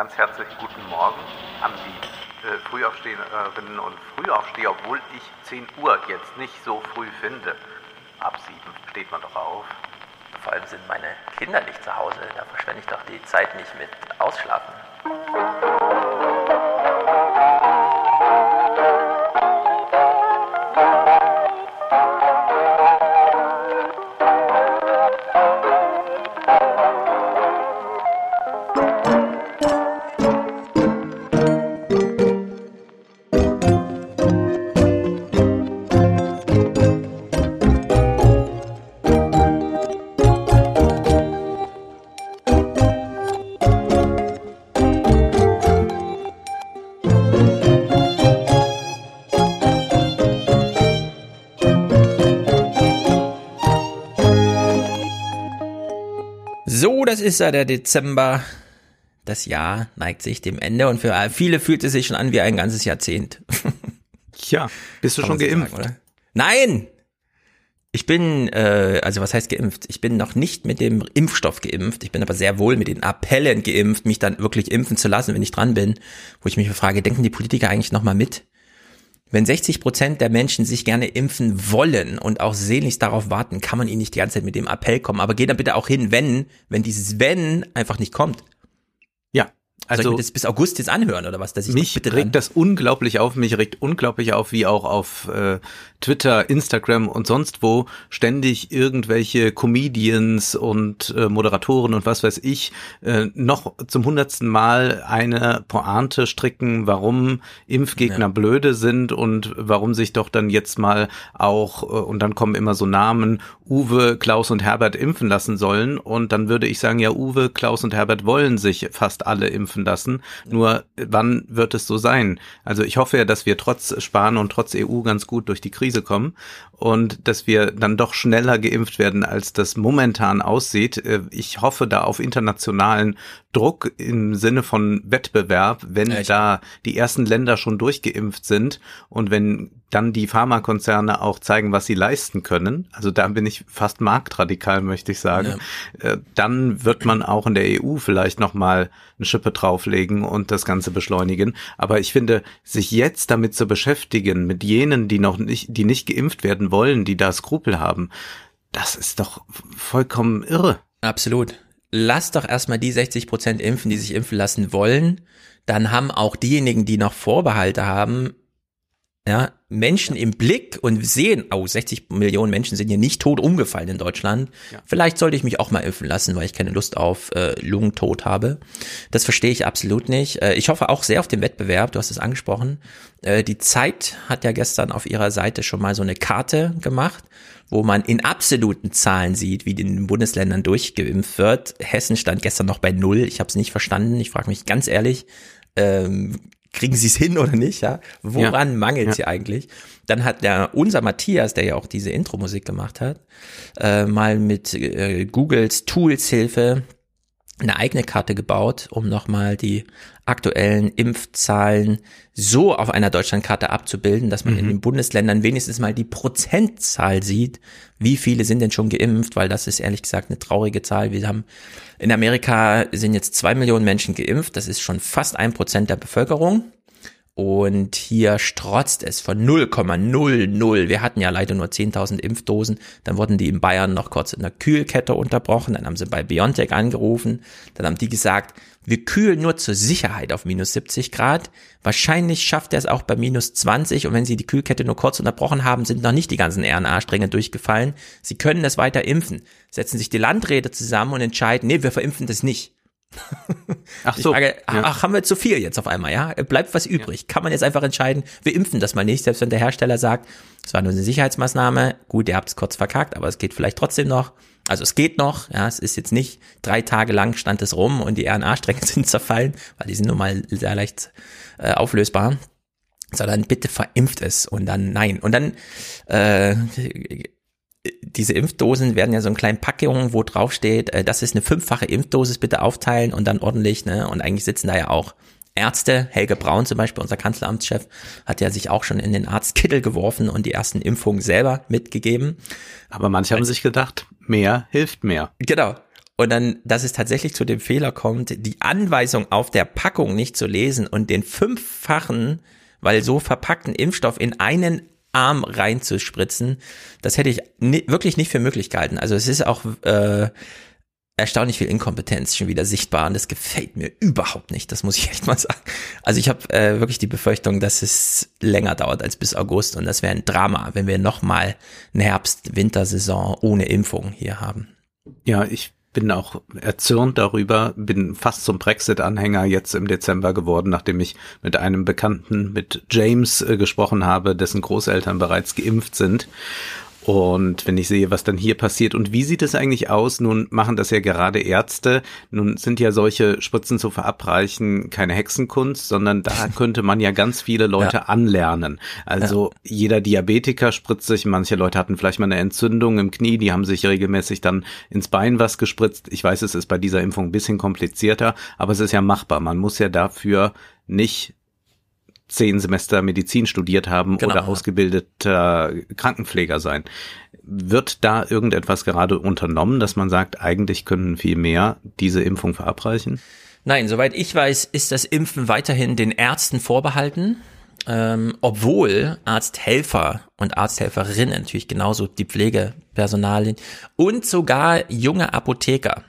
ganz herzlich guten Morgen an die äh, Frühaufsteherinnen und Frühaufsteher, obwohl ich 10 Uhr jetzt nicht so früh finde. Ab 7 steht man doch auf. Vor allem sind meine Kinder nicht zu Hause, da verschwende ich doch die Zeit nicht mit Ausschlafen. Das ist ja der Dezember. Das Jahr neigt sich dem Ende und für viele fühlt es sich schon an wie ein ganzes Jahrzehnt. Tja, bist du schon geimpft? Sagen, Nein! Ich bin, äh, also was heißt geimpft? Ich bin noch nicht mit dem Impfstoff geimpft. Ich bin aber sehr wohl mit den Appellen geimpft, mich dann wirklich impfen zu lassen, wenn ich dran bin. Wo ich mich frage, denken die Politiker eigentlich nochmal mit? Wenn 60 Prozent der Menschen sich gerne impfen wollen und auch sehnlichst darauf warten, kann man ihnen nicht die ganze Zeit mit dem Appell kommen. Aber geh dann bitte auch hin, wenn, wenn dieses Wenn einfach nicht kommt. Also Soll ich mir das bis August jetzt anhören oder was? Dass ich mich bitte regt dran? das unglaublich auf, mich regt unglaublich auf, wie auch auf äh, Twitter, Instagram und sonst wo ständig irgendwelche Comedians und äh, Moderatoren und was weiß ich äh, noch zum hundertsten Mal eine Pointe stricken, warum Impfgegner ja. blöde sind und warum sich doch dann jetzt mal auch, äh, und dann kommen immer so Namen, Uwe, Klaus und Herbert impfen lassen sollen. Und dann würde ich sagen, ja, Uwe, Klaus und Herbert wollen sich fast alle impfen impfen lassen. Nur wann wird es so sein? Also ich hoffe ja, dass wir trotz Spahn und trotz EU ganz gut durch die Krise kommen und dass wir dann doch schneller geimpft werden, als das momentan aussieht. Äh, ich hoffe da auf internationalen Druck im Sinne von Wettbewerb, wenn Echt? da die ersten Länder schon durchgeimpft sind und wenn dann die Pharmakonzerne auch zeigen, was sie leisten können. Also da bin ich fast marktradikal, möchte ich sagen. Ja. Äh, dann wird man auch in der EU vielleicht noch mal eine Schippe drauflegen und das Ganze beschleunigen. Aber ich finde, sich jetzt damit zu beschäftigen, mit jenen, die noch nicht, die nicht geimpft werden wollen, die da Skrupel haben, das ist doch vollkommen irre. Absolut lass doch erstmal die 60 Prozent impfen, die sich impfen lassen wollen. Dann haben auch diejenigen, die noch Vorbehalte haben, ja, Menschen im Blick und sehen, oh, 60 Millionen Menschen sind hier nicht tot umgefallen in Deutschland. Ja. Vielleicht sollte ich mich auch mal impfen lassen, weil ich keine Lust auf äh, Lungentod habe. Das verstehe ich absolut nicht. Äh, ich hoffe auch sehr auf den Wettbewerb, du hast es angesprochen. Äh, die Zeit hat ja gestern auf ihrer Seite schon mal so eine Karte gemacht wo man in absoluten Zahlen sieht, wie in den Bundesländern durchgeimpft wird. Hessen stand gestern noch bei null. Ich habe es nicht verstanden. Ich frage mich ganz ehrlich, ähm, kriegen sie es hin oder nicht? Ja, woran ja. mangelt ja. sie eigentlich? Dann hat der unser Matthias, der ja auch diese Intro-Musik gemacht hat, äh, mal mit äh, Googles Tools Hilfe eine eigene Karte gebaut, um nochmal die aktuellen Impfzahlen so auf einer Deutschlandkarte abzubilden, dass man mhm. in den Bundesländern wenigstens mal die Prozentzahl sieht, wie viele sind denn schon geimpft, weil das ist ehrlich gesagt eine traurige Zahl. Wir haben in Amerika sind jetzt zwei Millionen Menschen geimpft, das ist schon fast ein Prozent der Bevölkerung. Und hier strotzt es von 0,00. Wir hatten ja leider nur 10.000 Impfdosen. Dann wurden die in Bayern noch kurz in der Kühlkette unterbrochen. Dann haben sie bei BioNTech angerufen. Dann haben die gesagt, wir kühlen nur zur Sicherheit auf minus 70 Grad. Wahrscheinlich schafft er es auch bei minus 20. Und wenn sie die Kühlkette nur kurz unterbrochen haben, sind noch nicht die ganzen RNA-Stränge durchgefallen. Sie können es weiter impfen. Setzen sich die Landräte zusammen und entscheiden, nee, wir verimpfen das nicht. Ach so. Frage, ja. ach, haben wir zu viel jetzt auf einmal, ja? Bleibt was übrig? Ja. Kann man jetzt einfach entscheiden, wir impfen das mal nicht, selbst wenn der Hersteller sagt, es war nur eine Sicherheitsmaßnahme, gut, ihr habt es kurz verkackt, aber es geht vielleicht trotzdem noch. Also es geht noch, ja, es ist jetzt nicht drei Tage lang stand es rum und die RNA-Stränge sind zerfallen, weil die sind nun mal sehr leicht äh, auflösbar sondern bitte verimpft es und dann nein. Und dann äh, diese Impfdosen werden ja so in kleinen Packungen, wo drauf steht, äh, das ist eine fünffache Impfdosis, bitte aufteilen und dann ordentlich, ne? Und eigentlich sitzen da ja auch Ärzte, Helge Braun zum Beispiel, unser Kanzleramtschef, hat ja sich auch schon in den Arztkittel geworfen und die ersten Impfungen selber mitgegeben. Aber manche haben sich gedacht, mehr hilft mehr. Genau. und dann, dass es tatsächlich zu dem Fehler kommt, die Anweisung auf der Packung nicht zu lesen und den fünffachen, weil so verpackten Impfstoff in einen Arm reinzuspritzen, das hätte ich wirklich nicht für möglich gehalten. Also es ist auch äh, erstaunlich viel Inkompetenz schon wieder sichtbar und das gefällt mir überhaupt nicht, das muss ich echt mal sagen. Also ich habe äh, wirklich die Befürchtung, dass es länger dauert als bis August und das wäre ein Drama, wenn wir nochmal eine Herbst-Wintersaison ohne Impfung hier haben. Ja, ich bin auch erzürnt darüber, bin fast zum Brexit-Anhänger jetzt im Dezember geworden, nachdem ich mit einem Bekannten, mit James, äh, gesprochen habe, dessen Großeltern bereits geimpft sind. Und wenn ich sehe, was dann hier passiert und wie sieht es eigentlich aus, nun machen das ja gerade Ärzte, nun sind ja solche Spritzen zu verabreichen keine Hexenkunst, sondern da könnte man ja ganz viele Leute ja. anlernen. Also ja. jeder Diabetiker spritzt sich, manche Leute hatten vielleicht mal eine Entzündung im Knie, die haben sich regelmäßig dann ins Bein was gespritzt. Ich weiß, es ist bei dieser Impfung ein bisschen komplizierter, aber es ist ja machbar. Man muss ja dafür nicht zehn Semester Medizin studiert haben genau, oder ausgebildeter Krankenpfleger sein. Wird da irgendetwas gerade unternommen, dass man sagt, eigentlich können viel mehr diese Impfung verabreichen? Nein, soweit ich weiß, ist das Impfen weiterhin den Ärzten vorbehalten. Ähm, obwohl Arzthelfer und Arzthelferinnen natürlich genauso die Pflegepersonalien und sogar junge Apotheker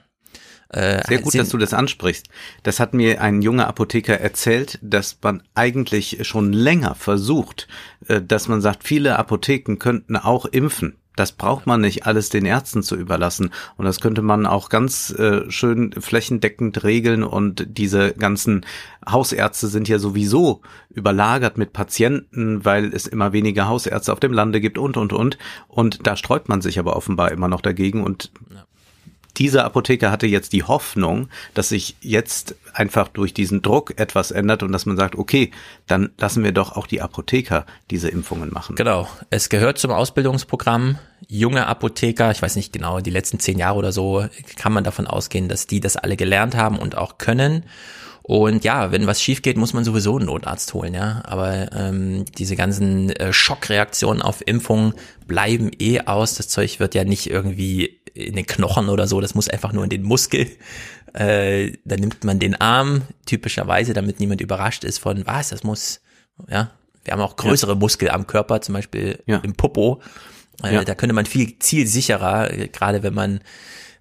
äh, Sehr gut, dass du das ansprichst. Das hat mir ein junger Apotheker erzählt, dass man eigentlich schon länger versucht, äh, dass man sagt, viele Apotheken könnten auch impfen. Das braucht man nicht alles den Ärzten zu überlassen. Und das könnte man auch ganz äh, schön flächendeckend regeln. Und diese ganzen Hausärzte sind ja sowieso überlagert mit Patienten, weil es immer weniger Hausärzte auf dem Lande gibt und, und, und. Und da sträubt man sich aber offenbar immer noch dagegen. Und dieser Apotheker hatte jetzt die Hoffnung, dass sich jetzt einfach durch diesen Druck etwas ändert und dass man sagt, okay, dann lassen wir doch auch die Apotheker diese Impfungen machen. Genau. Es gehört zum Ausbildungsprogramm. Junge Apotheker, ich weiß nicht genau, die letzten zehn Jahre oder so, kann man davon ausgehen, dass die das alle gelernt haben und auch können. Und ja, wenn was schief geht, muss man sowieso einen Notarzt holen, ja. Aber ähm, diese ganzen äh, Schockreaktionen auf Impfungen bleiben eh aus. Das Zeug wird ja nicht irgendwie in den Knochen oder so, das muss einfach nur in den Muskel. Äh, dann nimmt man den Arm, typischerweise, damit niemand überrascht ist von, was, das muss, ja. Wir haben auch größere ja. Muskel am Körper, zum Beispiel ja. im Popo. Äh, ja. Da könnte man viel zielsicherer, gerade wenn man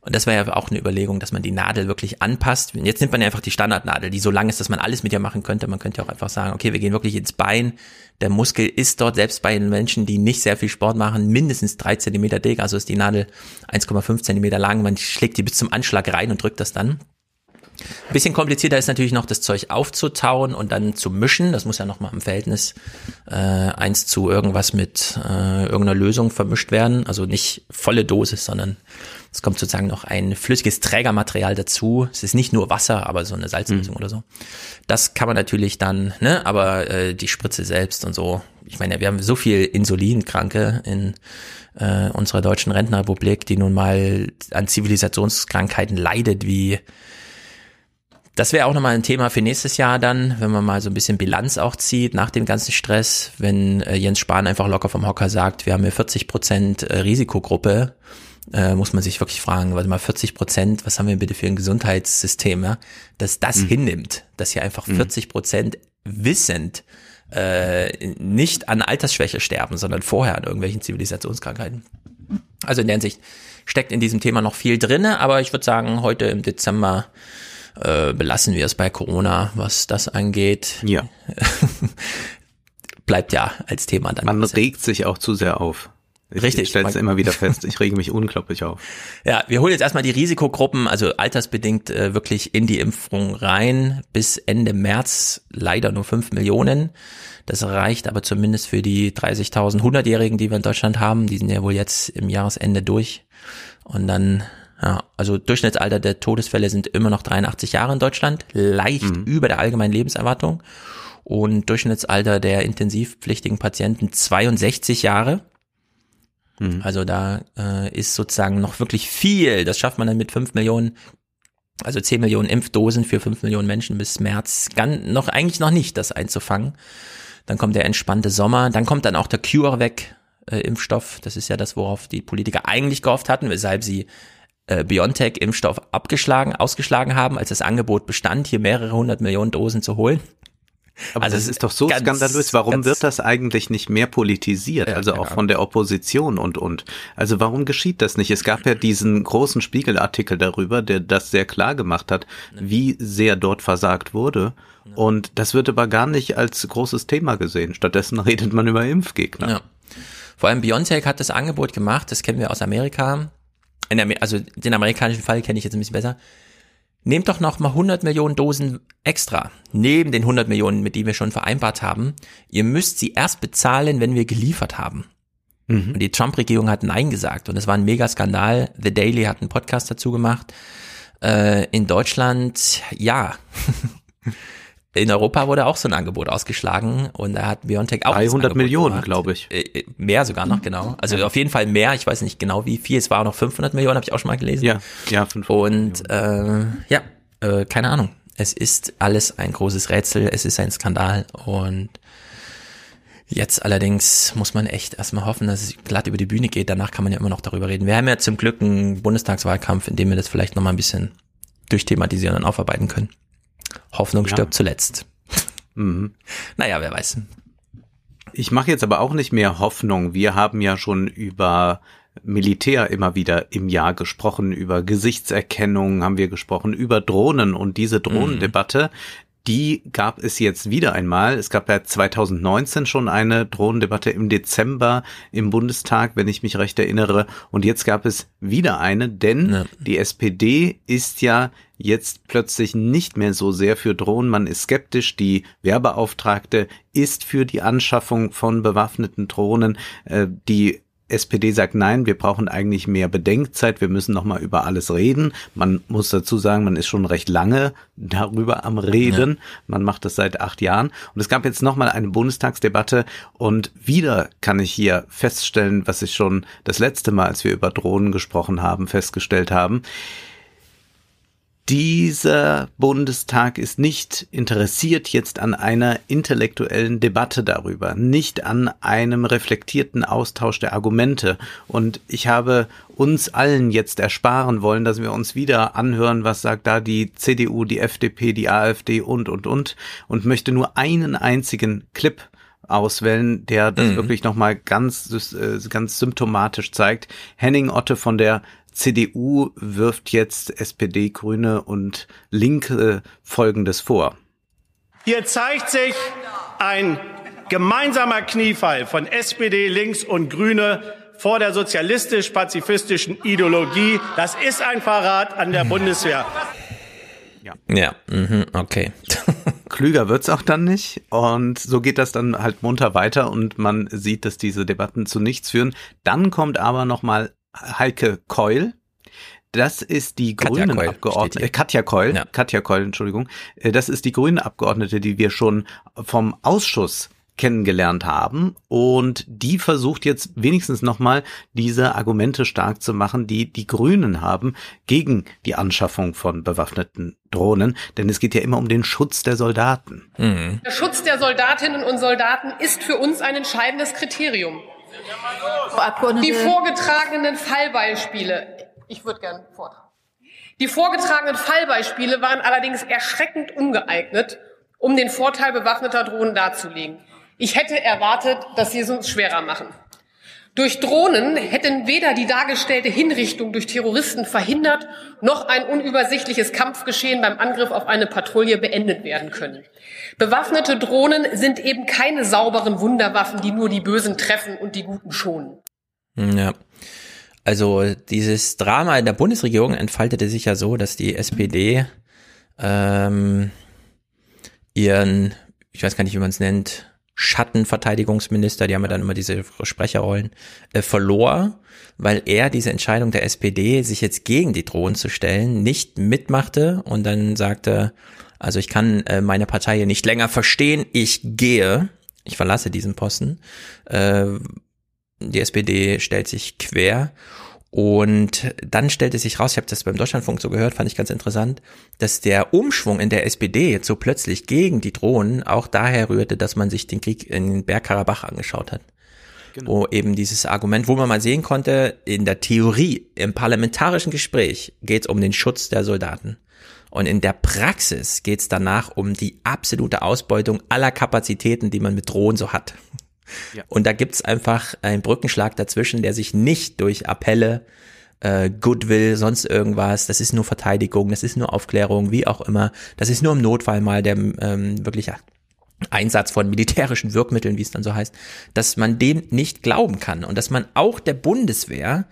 und das war ja auch eine Überlegung, dass man die Nadel wirklich anpasst. Jetzt nimmt man ja einfach die Standardnadel, die so lang ist, dass man alles mit ihr machen könnte. Man könnte ja auch einfach sagen, okay, wir gehen wirklich ins Bein. Der Muskel ist dort, selbst bei den Menschen, die nicht sehr viel Sport machen, mindestens drei Zentimeter dick. Also ist die Nadel 1,5 Zentimeter lang. Man schlägt die bis zum Anschlag rein und drückt das dann. Ein bisschen komplizierter ist natürlich noch das Zeug aufzutauen und dann zu mischen. Das muss ja nochmal im Verhältnis äh, eins zu irgendwas mit äh, irgendeiner Lösung vermischt werden. Also nicht volle Dosis, sondern es kommt sozusagen noch ein flüssiges Trägermaterial dazu. Es ist nicht nur Wasser, aber so eine Salzlösung mhm. oder so. Das kann man natürlich dann, ne, aber äh, die Spritze selbst und so. Ich meine, wir haben so viel Insulinkranke in äh, unserer deutschen Rentenrepublik, die nun mal an Zivilisationskrankheiten leidet, wie das wäre auch nochmal ein Thema für nächstes Jahr dann, wenn man mal so ein bisschen Bilanz auch zieht nach dem ganzen Stress, wenn äh, Jens Spahn einfach locker vom Hocker sagt, wir haben hier 40 Prozent äh, Risikogruppe äh, muss man sich wirklich fragen, warte mal, 40 Prozent, was haben wir bitte für ein Gesundheitssystem, ja, dass das mhm. hinnimmt, dass hier einfach 40 mhm. Prozent wissend äh, nicht an Altersschwäche sterben, sondern vorher an irgendwelchen Zivilisationskrankheiten. Also in der Hinsicht steckt in diesem Thema noch viel drinne, aber ich würde sagen, heute im Dezember äh, belassen wir es bei Corona, was das angeht. Ja. Bleibt ja als Thema dann. Man regt sich auch zu sehr auf. Ich, Richtig. Ich stelle es immer wieder fest, ich rege mich unglaublich auf. Ja, wir holen jetzt erstmal die Risikogruppen, also altersbedingt äh, wirklich in die Impfung rein. Bis Ende März leider nur fünf Millionen. Das reicht aber zumindest für die 30.000 100-Jährigen, die wir in Deutschland haben. Die sind ja wohl jetzt im Jahresende durch. Und dann, ja, also Durchschnittsalter der Todesfälle sind immer noch 83 Jahre in Deutschland, leicht mhm. über der allgemeinen Lebenserwartung. Und Durchschnittsalter der intensivpflichtigen Patienten 62 Jahre. Mhm. Also da äh, ist sozusagen noch wirklich viel. Das schafft man dann mit fünf Millionen, also zehn Millionen Impfdosen für fünf Millionen Menschen bis März, ganz, noch eigentlich noch nicht, das einzufangen. Dann kommt der entspannte Sommer, dann kommt dann auch der Cure weg, äh. Das ist ja das, worauf die Politiker eigentlich gehofft hatten, weshalb sie äh, BioNTech-Impfstoff abgeschlagen, ausgeschlagen haben, als das Angebot bestand, hier mehrere hundert Millionen Dosen zu holen. Aber also das ist doch so skandalös. Warum wird das eigentlich nicht mehr politisiert? Ja, also auch genau. von der Opposition und, und. Also warum geschieht das nicht? Es gab ja diesen großen Spiegelartikel darüber, der das sehr klar gemacht hat, wie sehr dort versagt wurde. Und das wird aber gar nicht als großes Thema gesehen. Stattdessen redet man über Impfgegner. Ja. Vor allem Biontech hat das Angebot gemacht, das kennen wir aus Amerika. Also den amerikanischen Fall kenne ich jetzt ein bisschen besser Nehmt doch noch mal 100 Millionen Dosen extra, neben den 100 Millionen, mit denen wir schon vereinbart haben. Ihr müsst sie erst bezahlen, wenn wir geliefert haben. Mhm. Und die Trump-Regierung hat Nein gesagt und es war ein Megaskandal. The Daily hat einen Podcast dazu gemacht. Äh, in Deutschland, ja. in Europa wurde auch so ein Angebot ausgeschlagen und da hat Biontech auch 300 Millionen, glaube ich. Äh, äh, mehr sogar noch, genau. Also ja. auf jeden Fall mehr. Ich weiß nicht genau wie viel. Es war auch noch 500 Millionen, habe ich auch schon mal gelesen. Ja, ja, 500 Und äh, ja, äh, keine Ahnung. Es ist alles ein großes Rätsel. Es ist ein Skandal und Jetzt allerdings muss man echt erstmal hoffen, dass es glatt über die Bühne geht. Danach kann man ja immer noch darüber reden. Wir haben ja zum Glück einen Bundestagswahlkampf, in dem wir das vielleicht nochmal ein bisschen durchthematisieren und aufarbeiten können. Hoffnung ja. stirbt zuletzt. Mhm. Naja, wer weiß. Ich mache jetzt aber auch nicht mehr Hoffnung. Wir haben ja schon über Militär immer wieder im Jahr gesprochen, über Gesichtserkennung haben wir gesprochen, über Drohnen und diese Drohnendebatte, die gab es jetzt wieder einmal. Es gab ja 2019 schon eine Drohnendebatte im Dezember im Bundestag, wenn ich mich recht erinnere. Und jetzt gab es wieder eine, denn ja. die SPD ist ja jetzt plötzlich nicht mehr so sehr für Drohnen. Man ist skeptisch. Die Werbeauftragte ist für die Anschaffung von bewaffneten Drohnen. Äh, die SPD sagt nein, wir brauchen eigentlich mehr Bedenkzeit, wir müssen nochmal über alles reden. Man muss dazu sagen, man ist schon recht lange darüber am Reden. Ja. Man macht das seit acht Jahren. Und es gab jetzt nochmal eine Bundestagsdebatte und wieder kann ich hier feststellen, was ich schon das letzte Mal, als wir über Drohnen gesprochen haben, festgestellt haben dieser Bundestag ist nicht interessiert jetzt an einer intellektuellen Debatte darüber, nicht an einem reflektierten Austausch der Argumente. Und ich habe uns allen jetzt ersparen wollen, dass wir uns wieder anhören, was sagt da die CDU, die FDP, die AfD und, und, und, und möchte nur einen einzigen Clip auswählen, der das mhm. wirklich nochmal ganz, äh, ganz symptomatisch zeigt. Henning Otte von der CDU wirft jetzt SPD, Grüne und Linke Folgendes vor. Hier zeigt sich ein gemeinsamer Kniefall von SPD, Links und Grüne vor der sozialistisch-pazifistischen Ideologie. Das ist ein Verrat an der Bundeswehr. Ja, ja mhm, okay. Klüger wird's auch dann nicht. Und so geht das dann halt munter weiter und man sieht, dass diese Debatten zu nichts führen. Dann kommt aber nochmal Heike Keul. Das ist die grünen Abgeordnete, äh, Katja Keul, ja. Katja Keul, Entschuldigung. Äh, das ist die grüne Abgeordnete, die wir schon vom Ausschuss kennengelernt haben und die versucht jetzt wenigstens nochmal diese Argumente stark zu machen, die die Grünen haben gegen die Anschaffung von bewaffneten Drohnen, denn es geht ja immer um den Schutz der Soldaten. Mhm. Der Schutz der Soldatinnen und Soldaten ist für uns ein entscheidendes Kriterium. Die vorgetragenen Fallbeispiele, ich würde gern vortragen. Die vorgetragenen Fallbeispiele waren allerdings erschreckend ungeeignet, um den Vorteil bewaffneter Drohnen darzulegen. Ich hätte erwartet, dass sie es uns schwerer machen. Durch Drohnen hätten weder die dargestellte Hinrichtung durch Terroristen verhindert, noch ein unübersichtliches Kampfgeschehen beim Angriff auf eine Patrouille beendet werden können. Bewaffnete Drohnen sind eben keine sauberen Wunderwaffen, die nur die Bösen treffen und die Guten schonen. Ja. Also dieses Drama in der Bundesregierung entfaltete sich ja so, dass die SPD ähm, ihren, ich weiß gar nicht, wie man es nennt, Schattenverteidigungsminister, die haben ja dann immer diese Sprecherrollen, äh, verlor, weil er diese Entscheidung der SPD, sich jetzt gegen die Drohnen zu stellen, nicht mitmachte und dann sagte, also ich kann äh, meine Partei hier nicht länger verstehen, ich gehe, ich verlasse diesen Posten. Äh, die SPD stellt sich quer und dann stellte sich raus, ich habe das beim Deutschlandfunk so gehört, fand ich ganz interessant, dass der Umschwung in der SPD jetzt so plötzlich gegen die Drohnen auch daher rührte, dass man sich den Krieg in Bergkarabach angeschaut hat. Genau. Wo eben dieses Argument, wo man mal sehen konnte, in der Theorie, im parlamentarischen Gespräch geht es um den Schutz der Soldaten. Und in der Praxis geht es danach um die absolute Ausbeutung aller Kapazitäten, die man mit Drohnen so hat. Ja. Und da gibt's einfach einen Brückenschlag dazwischen, der sich nicht durch Appelle, äh, Goodwill, sonst irgendwas, das ist nur Verteidigung, das ist nur Aufklärung, wie auch immer, das ist nur im Notfall mal der ähm, wirklich Einsatz von militärischen Wirkmitteln, wie es dann so heißt, dass man dem nicht glauben kann und dass man auch der Bundeswehr,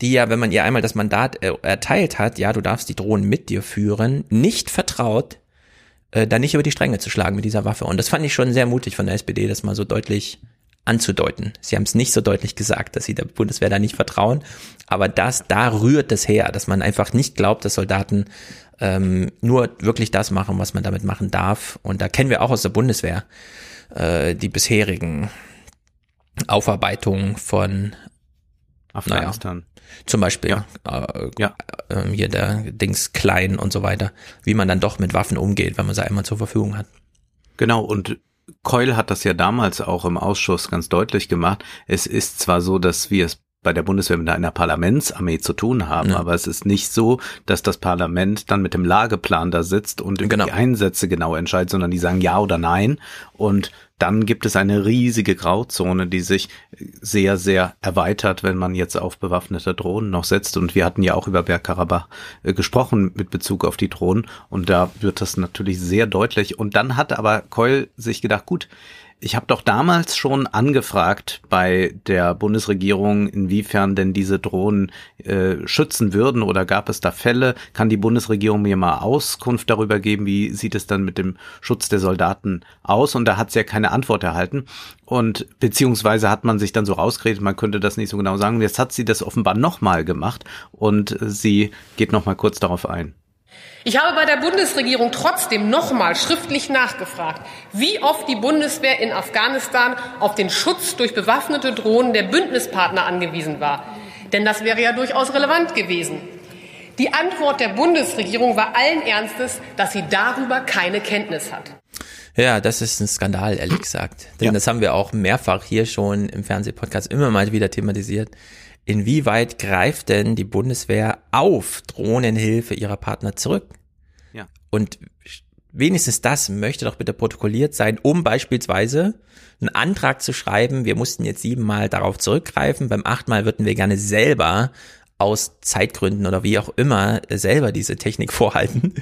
die ja, wenn man ihr einmal das Mandat äh, erteilt hat, ja, du darfst die Drohnen mit dir führen, nicht vertraut, äh, da nicht über die Stränge zu schlagen mit dieser Waffe. Und das fand ich schon sehr mutig von der SPD, das mal so deutlich anzudeuten. Sie haben es nicht so deutlich gesagt, dass sie der Bundeswehr da nicht vertrauen, aber das, da rührt es her, dass man einfach nicht glaubt, dass Soldaten ähm, nur wirklich das machen, was man damit machen darf. Und da kennen wir auch aus der Bundeswehr äh, die bisherigen Aufarbeitungen von Afghanistan. Naja, zum Beispiel ja. Äh, ja. Äh, hier der Dings klein und so weiter, wie man dann doch mit Waffen umgeht, wenn man sie einmal zur Verfügung hat. Genau, und Keul hat das ja damals auch im Ausschuss ganz deutlich gemacht. Es ist zwar so, dass wir es bei der Bundeswehr mit einer Parlamentsarmee zu tun haben, ja. aber es ist nicht so, dass das Parlament dann mit dem Lageplan da sitzt und genau. die Einsätze genau entscheidet, sondern die sagen ja oder nein und dann gibt es eine riesige Grauzone, die sich sehr, sehr erweitert, wenn man jetzt auf bewaffnete Drohnen noch setzt. Und wir hatten ja auch über Bergkarabach äh, gesprochen mit Bezug auf die Drohnen. Und da wird das natürlich sehr deutlich. Und dann hat aber Keul sich gedacht, gut, ich habe doch damals schon angefragt bei der Bundesregierung, inwiefern denn diese Drohnen äh, schützen würden oder gab es da Fälle? Kann die Bundesregierung mir mal Auskunft darüber geben, wie sieht es dann mit dem Schutz der Soldaten aus? Und da hat sie ja keine Antwort erhalten. Und beziehungsweise hat man sich dann so rausgeredet, man könnte das nicht so genau sagen. Jetzt hat sie das offenbar nochmal gemacht und sie geht nochmal kurz darauf ein. Ich habe bei der Bundesregierung trotzdem nochmal schriftlich nachgefragt, wie oft die Bundeswehr in Afghanistan auf den Schutz durch bewaffnete Drohnen der Bündnispartner angewiesen war. Denn das wäre ja durchaus relevant gewesen. Die Antwort der Bundesregierung war allen Ernstes, dass sie darüber keine Kenntnis hat. Ja, das ist ein Skandal, ehrlich gesagt. Denn ja. das haben wir auch mehrfach hier schon im Fernsehpodcast immer mal wieder thematisiert inwieweit greift denn die Bundeswehr auf Drohnenhilfe ihrer Partner zurück? Ja. Und wenigstens das möchte doch bitte protokolliert sein, um beispielsweise einen Antrag zu schreiben, wir mussten jetzt siebenmal darauf zurückgreifen, beim achtmal würden wir gerne selber aus Zeitgründen oder wie auch immer selber diese Technik vorhalten.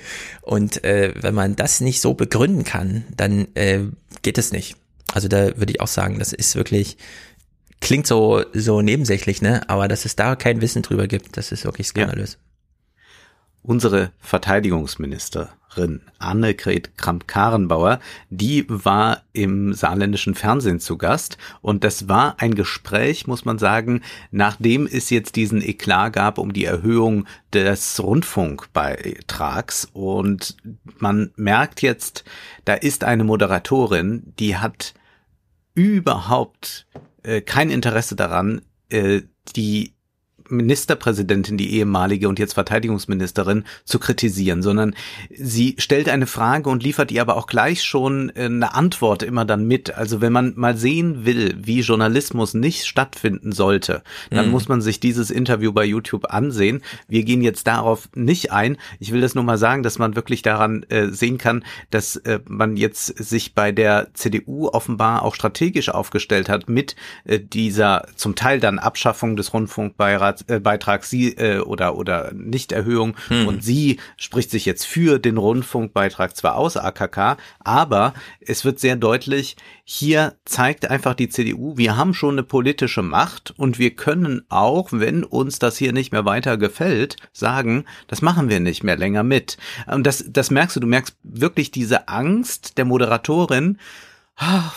Und äh, wenn man das nicht so begründen kann, dann äh, geht es nicht. Also da würde ich auch sagen, das ist wirklich klingt so, so nebensächlich, ne? Aber dass es da kein Wissen drüber gibt, das ist wirklich skandalös. Ja. Unsere Verteidigungsministerin Annegret Kramp-Karrenbauer, die war im saarländischen Fernsehen zu Gast und das war ein Gespräch, muss man sagen, nachdem es jetzt diesen Eklat gab um die Erhöhung des Rundfunkbeitrags und man merkt jetzt, da ist eine Moderatorin, die hat überhaupt äh, kein Interesse daran, äh, die Ministerpräsidentin, die ehemalige und jetzt Verteidigungsministerin, zu kritisieren, sondern sie stellt eine Frage und liefert ihr aber auch gleich schon äh, eine Antwort immer dann mit. Also wenn man mal sehen will, wie Journalismus nicht stattfinden sollte, dann mhm. muss man sich dieses Interview bei YouTube ansehen. Wir gehen jetzt darauf nicht ein. Ich will das nur mal sagen, dass man wirklich daran äh, sehen kann, dass äh, man jetzt sich bei der CDU offenbar auch strategisch aufgestellt hat mit äh, dieser zum Teil dann Abschaffung des Rundfunkbeirats Beitrag sie äh, oder oder Nichterhöhung hm. und sie spricht sich jetzt für den Rundfunkbeitrag zwar aus AKK, aber es wird sehr deutlich, hier zeigt einfach die CDU, wir haben schon eine politische Macht und wir können auch, wenn uns das hier nicht mehr weiter gefällt, sagen, das machen wir nicht mehr länger mit. Und das das merkst du, du merkst wirklich diese Angst der Moderatorin,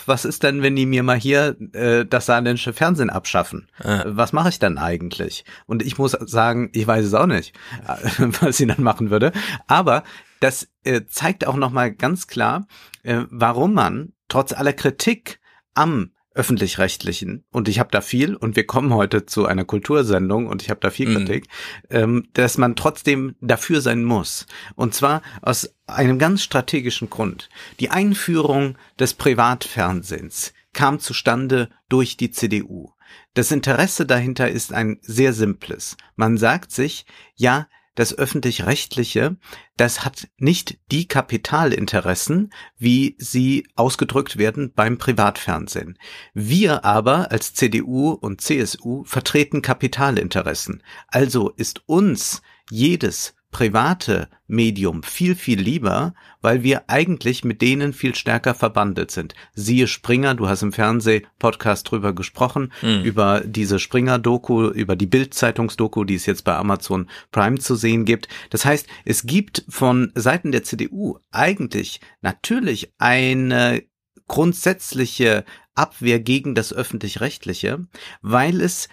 was ist denn, wenn die mir mal hier äh, das saarländische Fernsehen abschaffen? Ja. Was mache ich dann eigentlich? Und ich muss sagen, ich weiß es auch nicht, was sie dann machen würde. Aber das äh, zeigt auch nochmal ganz klar, äh, warum man trotz aller Kritik am öffentlich-rechtlichen und ich habe da viel und wir kommen heute zu einer Kultursendung und ich habe da viel mhm. Kritik, ähm, dass man trotzdem dafür sein muss. Und zwar aus einem ganz strategischen Grund. Die Einführung des Privatfernsehens kam zustande durch die CDU. Das Interesse dahinter ist ein sehr simples. Man sagt sich, ja, das öffentlich-rechtliche, das hat nicht die Kapitalinteressen, wie sie ausgedrückt werden beim Privatfernsehen. Wir aber als CDU und CSU vertreten Kapitalinteressen. Also ist uns jedes private Medium viel, viel lieber, weil wir eigentlich mit denen viel stärker verbandelt sind. Siehe Springer, du hast im Fernseh-Podcast drüber gesprochen, mhm. über diese Springer-Doku, über die Bild-Zeitungs-Doku, die es jetzt bei Amazon Prime zu sehen gibt. Das heißt, es gibt von Seiten der CDU eigentlich natürlich eine grundsätzliche Abwehr gegen das öffentlich-rechtliche, weil es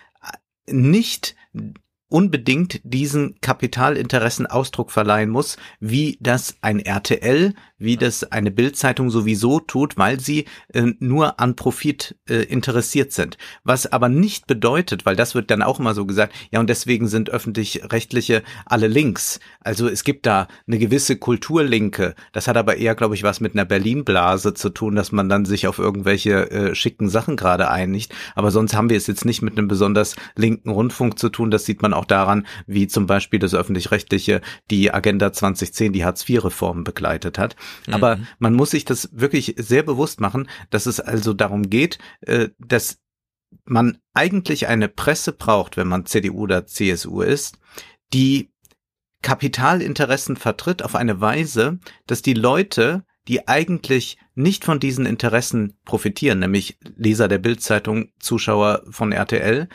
nicht unbedingt diesen Kapitalinteressen Ausdruck verleihen muss, wie das ein RTL, wie das eine Bildzeitung sowieso tut, weil sie äh, nur an Profit äh, interessiert sind. Was aber nicht bedeutet, weil das wird dann auch immer so gesagt, ja und deswegen sind öffentlich-rechtliche alle links. Also es gibt da eine gewisse Kulturlinke. Das hat aber eher, glaube ich, was mit einer Berlin-Blase zu tun, dass man dann sich auf irgendwelche äh, schicken Sachen gerade einigt. Aber sonst haben wir es jetzt nicht mit einem besonders linken Rundfunk zu tun. Das sieht man auch daran, wie zum Beispiel das öffentlich-rechtliche die Agenda 2010, die Hartz-IV-Reform begleitet hat. Mhm. Aber man muss sich das wirklich sehr bewusst machen, dass es also darum geht, äh, dass man eigentlich eine Presse braucht, wenn man CDU oder CSU ist, die Kapitalinteressen vertritt auf eine Weise, dass die Leute, die eigentlich nicht von diesen Interessen profitieren, nämlich Leser der Bildzeitung, Zuschauer von RTL,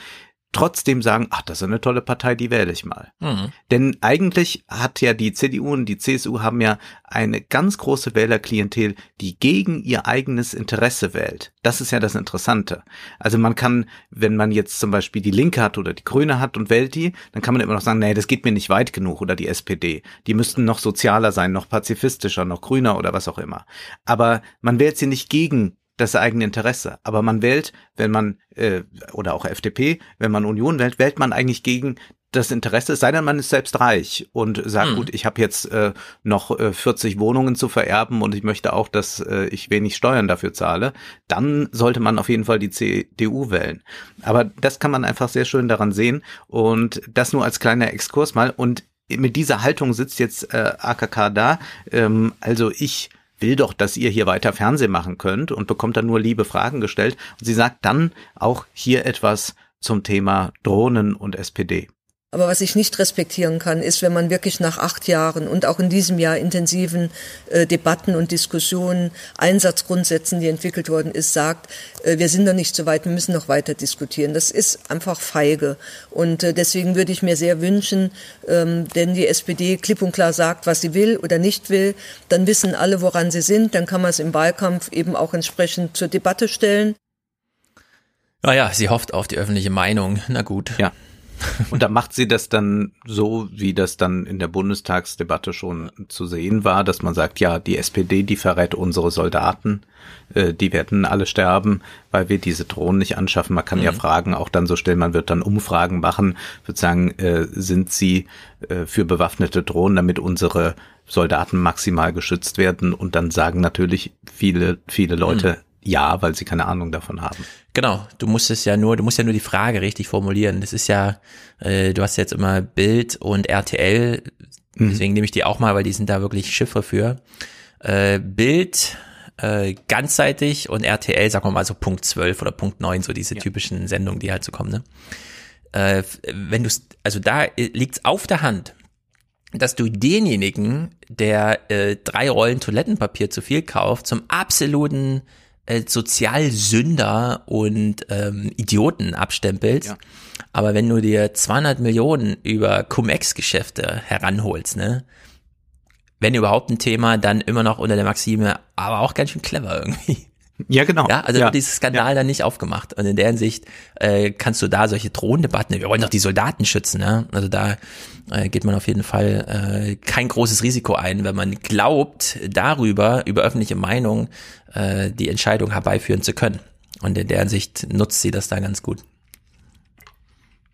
trotzdem sagen, ach, das ist eine tolle Partei, die wähle ich mal. Mhm. Denn eigentlich hat ja die CDU und die CSU haben ja eine ganz große Wählerklientel, die gegen ihr eigenes Interesse wählt. Das ist ja das Interessante. Also man kann, wenn man jetzt zum Beispiel die Linke hat oder die Grüne hat und wählt die, dann kann man immer noch sagen, nee, das geht mir nicht weit genug oder die SPD. Die müssten noch sozialer sein, noch pazifistischer, noch grüner oder was auch immer. Aber man wählt sie nicht gegen das eigene Interesse. Aber man wählt, wenn man, äh, oder auch FDP, wenn man Union wählt, wählt man eigentlich gegen das Interesse, sei denn man ist selbst reich und sagt, hm. gut, ich habe jetzt äh, noch äh, 40 Wohnungen zu vererben und ich möchte auch, dass äh, ich wenig Steuern dafür zahle, dann sollte man auf jeden Fall die CDU wählen. Aber das kann man einfach sehr schön daran sehen und das nur als kleiner Exkurs mal. Und mit dieser Haltung sitzt jetzt äh, AKK da. Ähm, also ich will doch, dass ihr hier weiter Fernsehen machen könnt und bekommt dann nur liebe Fragen gestellt. Und sie sagt dann auch hier etwas zum Thema Drohnen und SPD. Aber was ich nicht respektieren kann, ist, wenn man wirklich nach acht Jahren und auch in diesem Jahr intensiven äh, Debatten und Diskussionen, Einsatzgrundsätzen, die entwickelt worden ist, sagt, äh, wir sind noch nicht so weit, wir müssen noch weiter diskutieren. Das ist einfach feige. Und äh, deswegen würde ich mir sehr wünschen, ähm, denn die SPD klipp und klar sagt, was sie will oder nicht will, dann wissen alle, woran sie sind, dann kann man es im Wahlkampf eben auch entsprechend zur Debatte stellen. Naja, sie hofft auf die öffentliche Meinung. Na gut. Ja. Und da macht sie das dann so, wie das dann in der Bundestagsdebatte schon zu sehen war, dass man sagt, ja, die SPD, die verrät unsere Soldaten, äh, die werden alle sterben, weil wir diese Drohnen nicht anschaffen. Man kann mhm. ja Fragen auch dann so stellen, man wird dann Umfragen machen, wird sagen, äh, sind sie äh, für bewaffnete Drohnen, damit unsere Soldaten maximal geschützt werden und dann sagen natürlich viele, viele Leute, mhm ja, weil sie keine Ahnung davon haben. Genau, du musst es ja nur, du musst ja nur die Frage richtig formulieren. Das ist ja, äh, du hast jetzt immer Bild und RTL, mhm. deswegen nehme ich die auch mal, weil die sind da wirklich Chiffre für. Äh, Bild äh, ganzseitig und RTL, sagen wir mal so Punkt 12 oder Punkt 9, so diese ja. typischen Sendungen, die halt so kommen. Ne? Äh, wenn du also da liegt's auf der Hand, dass du denjenigen, der äh, drei Rollen Toilettenpapier zu viel kauft, zum absoluten äh, Sozialsünder und ähm, Idioten abstempelst. Ja. Aber wenn du dir 200 Millionen über Cum-Ex-Geschäfte heranholst, ne, wenn überhaupt ein Thema, dann immer noch unter der Maxime, aber auch ganz schön clever irgendwie. Ja, genau. Ja, also ja. dieses Skandal ja. dann nicht aufgemacht. Und in der Hinsicht äh, kannst du da solche Drohnendebatten, wir wollen doch die Soldaten schützen, ne? Also da äh, geht man auf jeden Fall äh, kein großes Risiko ein, wenn man glaubt, darüber, über öffentliche Meinung, äh, die Entscheidung herbeiführen zu können. Und in der Hinsicht nutzt sie das da ganz gut.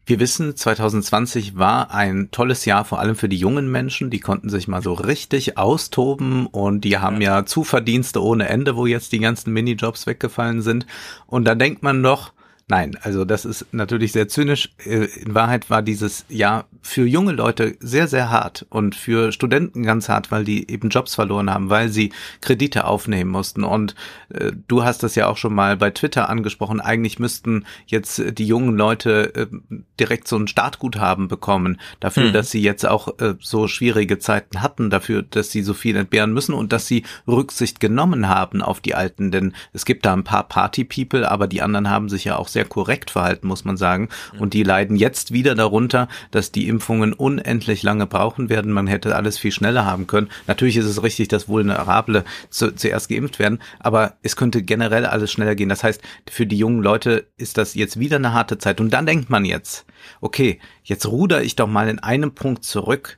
Wir wissen, 2020 war ein tolles Jahr, vor allem für die jungen Menschen. Die konnten sich mal so richtig austoben und die haben ja, Zuverdienste ohne Ende, wo jetzt die ganzen Minijobs weggefallen sind. Und da denkt man doch, Nein, also das ist natürlich sehr zynisch. Äh, in Wahrheit war dieses Jahr für junge Leute sehr, sehr hart und für Studenten ganz hart, weil die eben Jobs verloren haben, weil sie Kredite aufnehmen mussten. Und äh, du hast das ja auch schon mal bei Twitter angesprochen. Eigentlich müssten jetzt die jungen Leute äh, direkt so ein Startguthaben bekommen dafür, mhm. dass sie jetzt auch äh, so schwierige Zeiten hatten, dafür, dass sie so viel entbehren müssen und dass sie Rücksicht genommen haben auf die Alten. Denn es gibt da ein paar Party-People, aber die anderen haben sich ja auch sehr sehr korrekt verhalten, muss man sagen. Und die leiden jetzt wieder darunter, dass die Impfungen unendlich lange brauchen werden. Man hätte alles viel schneller haben können. Natürlich ist es richtig, dass Vulnerable zu, zuerst geimpft werden, aber es könnte generell alles schneller gehen. Das heißt, für die jungen Leute ist das jetzt wieder eine harte Zeit. Und dann denkt man jetzt, okay, jetzt ruder ich doch mal in einem Punkt zurück.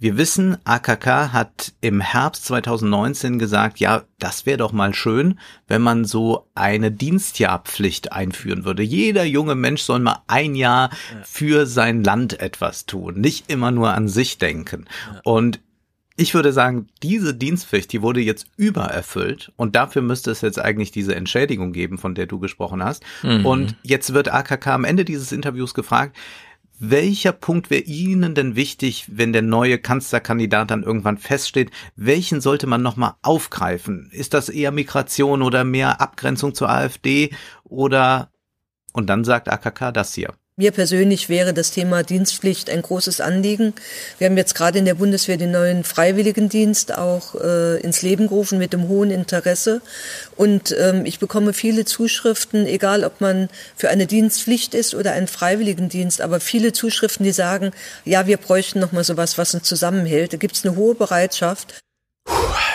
Wir wissen, AKK hat im Herbst 2019 gesagt, ja, das wäre doch mal schön, wenn man so eine Dienstjahrpflicht einführen würde. Jeder junge Mensch soll mal ein Jahr für sein Land etwas tun, nicht immer nur an sich denken. Und ich würde sagen, diese Dienstpflicht, die wurde jetzt übererfüllt und dafür müsste es jetzt eigentlich diese Entschädigung geben, von der du gesprochen hast. Mhm. Und jetzt wird AKK am Ende dieses Interviews gefragt, welcher Punkt wäre Ihnen denn wichtig, wenn der neue Kanzlerkandidat dann irgendwann feststeht? Welchen sollte man nochmal aufgreifen? Ist das eher Migration oder mehr Abgrenzung zur AfD oder, und dann sagt AKK das hier. Mir persönlich wäre das Thema Dienstpflicht ein großes Anliegen. Wir haben jetzt gerade in der Bundeswehr den neuen Freiwilligendienst auch äh, ins Leben gerufen mit dem hohen Interesse. Und ähm, ich bekomme viele Zuschriften, egal ob man für eine Dienstpflicht ist oder einen Freiwilligendienst, aber viele Zuschriften, die sagen, ja, wir bräuchten noch mal sowas, was uns zusammenhält. Da gibt es eine hohe Bereitschaft.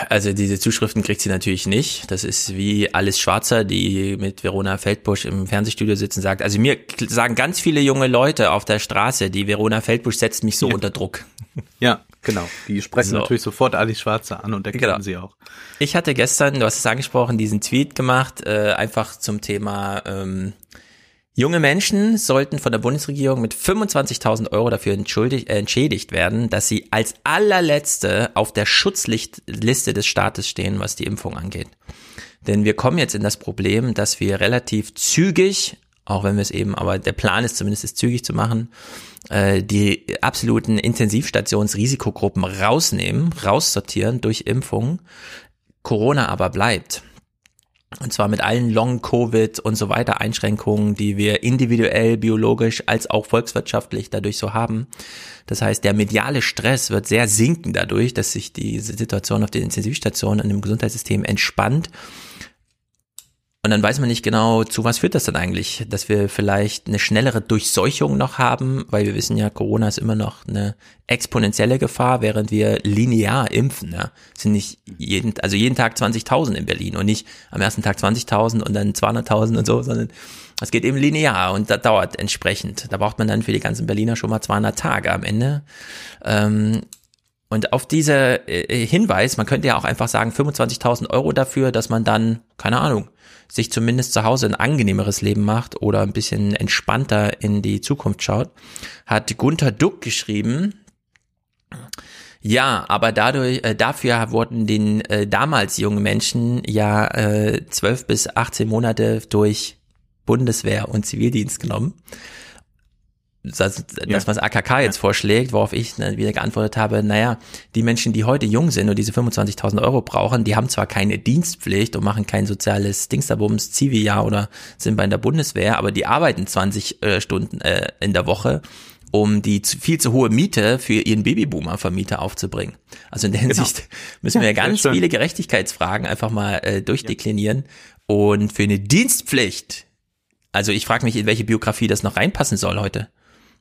Also diese Zuschriften kriegt sie natürlich nicht. Das ist wie Alice Schwarzer, die mit Verona Feldbusch im Fernsehstudio sitzen, sagt. Also mir sagen ganz viele junge Leute auf der Straße, die Verona Feldbusch setzt mich so ja. unter Druck. Ja, genau. Die sprechen so. natürlich sofort Alice Schwarzer an und erkennen genau. sie auch. Ich hatte gestern, du hast es angesprochen, diesen Tweet gemacht, äh, einfach zum Thema ähm, Junge Menschen sollten von der Bundesregierung mit 25.000 Euro dafür äh, entschädigt werden, dass sie als allerletzte auf der Schutzliste des Staates stehen, was die Impfung angeht. Denn wir kommen jetzt in das Problem, dass wir relativ zügig, auch wenn wir es eben, aber der Plan ist zumindest es zügig zu machen, äh, die absoluten Intensivstationsrisikogruppen rausnehmen, raussortieren durch Impfung. Corona aber bleibt. Und zwar mit allen Long-Covid und so weiter Einschränkungen, die wir individuell, biologisch als auch volkswirtschaftlich dadurch so haben. Das heißt, der mediale Stress wird sehr sinken dadurch, dass sich die Situation auf den Intensivstationen und im Gesundheitssystem entspannt und dann weiß man nicht genau, zu was führt das dann eigentlich, dass wir vielleicht eine schnellere Durchseuchung noch haben, weil wir wissen ja, Corona ist immer noch eine exponentielle Gefahr, während wir linear impfen. Es sind nicht jeden, also jeden Tag 20.000 in Berlin und nicht am ersten Tag 20.000 und dann 200.000 und so, sondern es geht eben linear und das dauert entsprechend. Da braucht man dann für die ganzen Berliner schon mal 200 Tage am Ende. Ähm, und auf diese äh, Hinweis, man könnte ja auch einfach sagen, 25.000 Euro dafür, dass man dann, keine Ahnung, sich zumindest zu Hause ein angenehmeres Leben macht oder ein bisschen entspannter in die Zukunft schaut, hat Gunther Duck geschrieben, ja, aber dadurch, äh, dafür wurden den äh, damals jungen Menschen ja äh, 12 bis 18 Monate durch Bundeswehr und Zivildienst genommen das, das was AKK jetzt vorschlägt, worauf ich dann wieder geantwortet habe, naja, die Menschen, die heute jung sind und diese 25.000 Euro brauchen, die haben zwar keine Dienstpflicht und machen kein soziales Dingsterbums, Zivi-Jahr oder sind bei der Bundeswehr, aber die arbeiten 20 äh, Stunden äh, in der Woche, um die zu, viel zu hohe Miete für ihren Babyboomer-Vermieter aufzubringen. Also in der genau. Hinsicht genau. müssen wir ja, ganz viele Gerechtigkeitsfragen einfach mal äh, durchdeklinieren. Ja. Und für eine Dienstpflicht, also ich frage mich, in welche Biografie das noch reinpassen soll heute.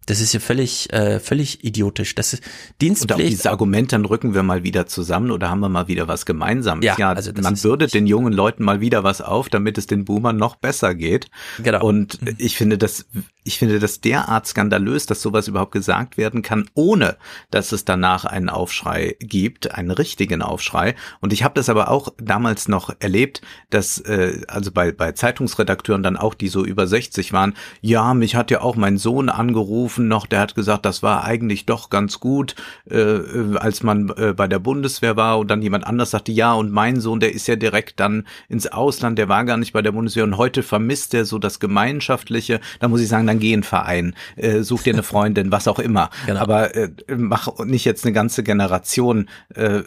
Das ist ja völlig, äh, völlig idiotisch. Das ist Dienstpflicht. Und auch dieses Argument, dann rücken wir mal wieder zusammen oder haben wir mal wieder was Gemeinsames. Ja, ja also man bürdet den jungen Leuten mal wieder was auf, damit es den Boomern noch besser geht. Genau. Und mhm. ich finde das, ich finde das derart skandalös, dass sowas überhaupt gesagt werden kann, ohne dass es danach einen Aufschrei gibt, einen richtigen Aufschrei. Und ich habe das aber auch damals noch erlebt, dass äh, also bei bei Zeitungsredakteuren dann auch, die so über 60 waren, ja, mich hat ja auch mein Sohn angerufen angerufen noch, der hat gesagt, das war eigentlich doch ganz gut, äh, als man äh, bei der Bundeswehr war und dann jemand anders sagte, ja, und mein Sohn, der ist ja direkt dann ins Ausland, der war gar nicht bei der Bundeswehr und heute vermisst er so das Gemeinschaftliche. Da muss ich sagen, dann geh in Verein, äh, such dir eine Freundin, was auch immer. Genau. Aber äh, mach nicht jetzt eine ganze Generation, äh,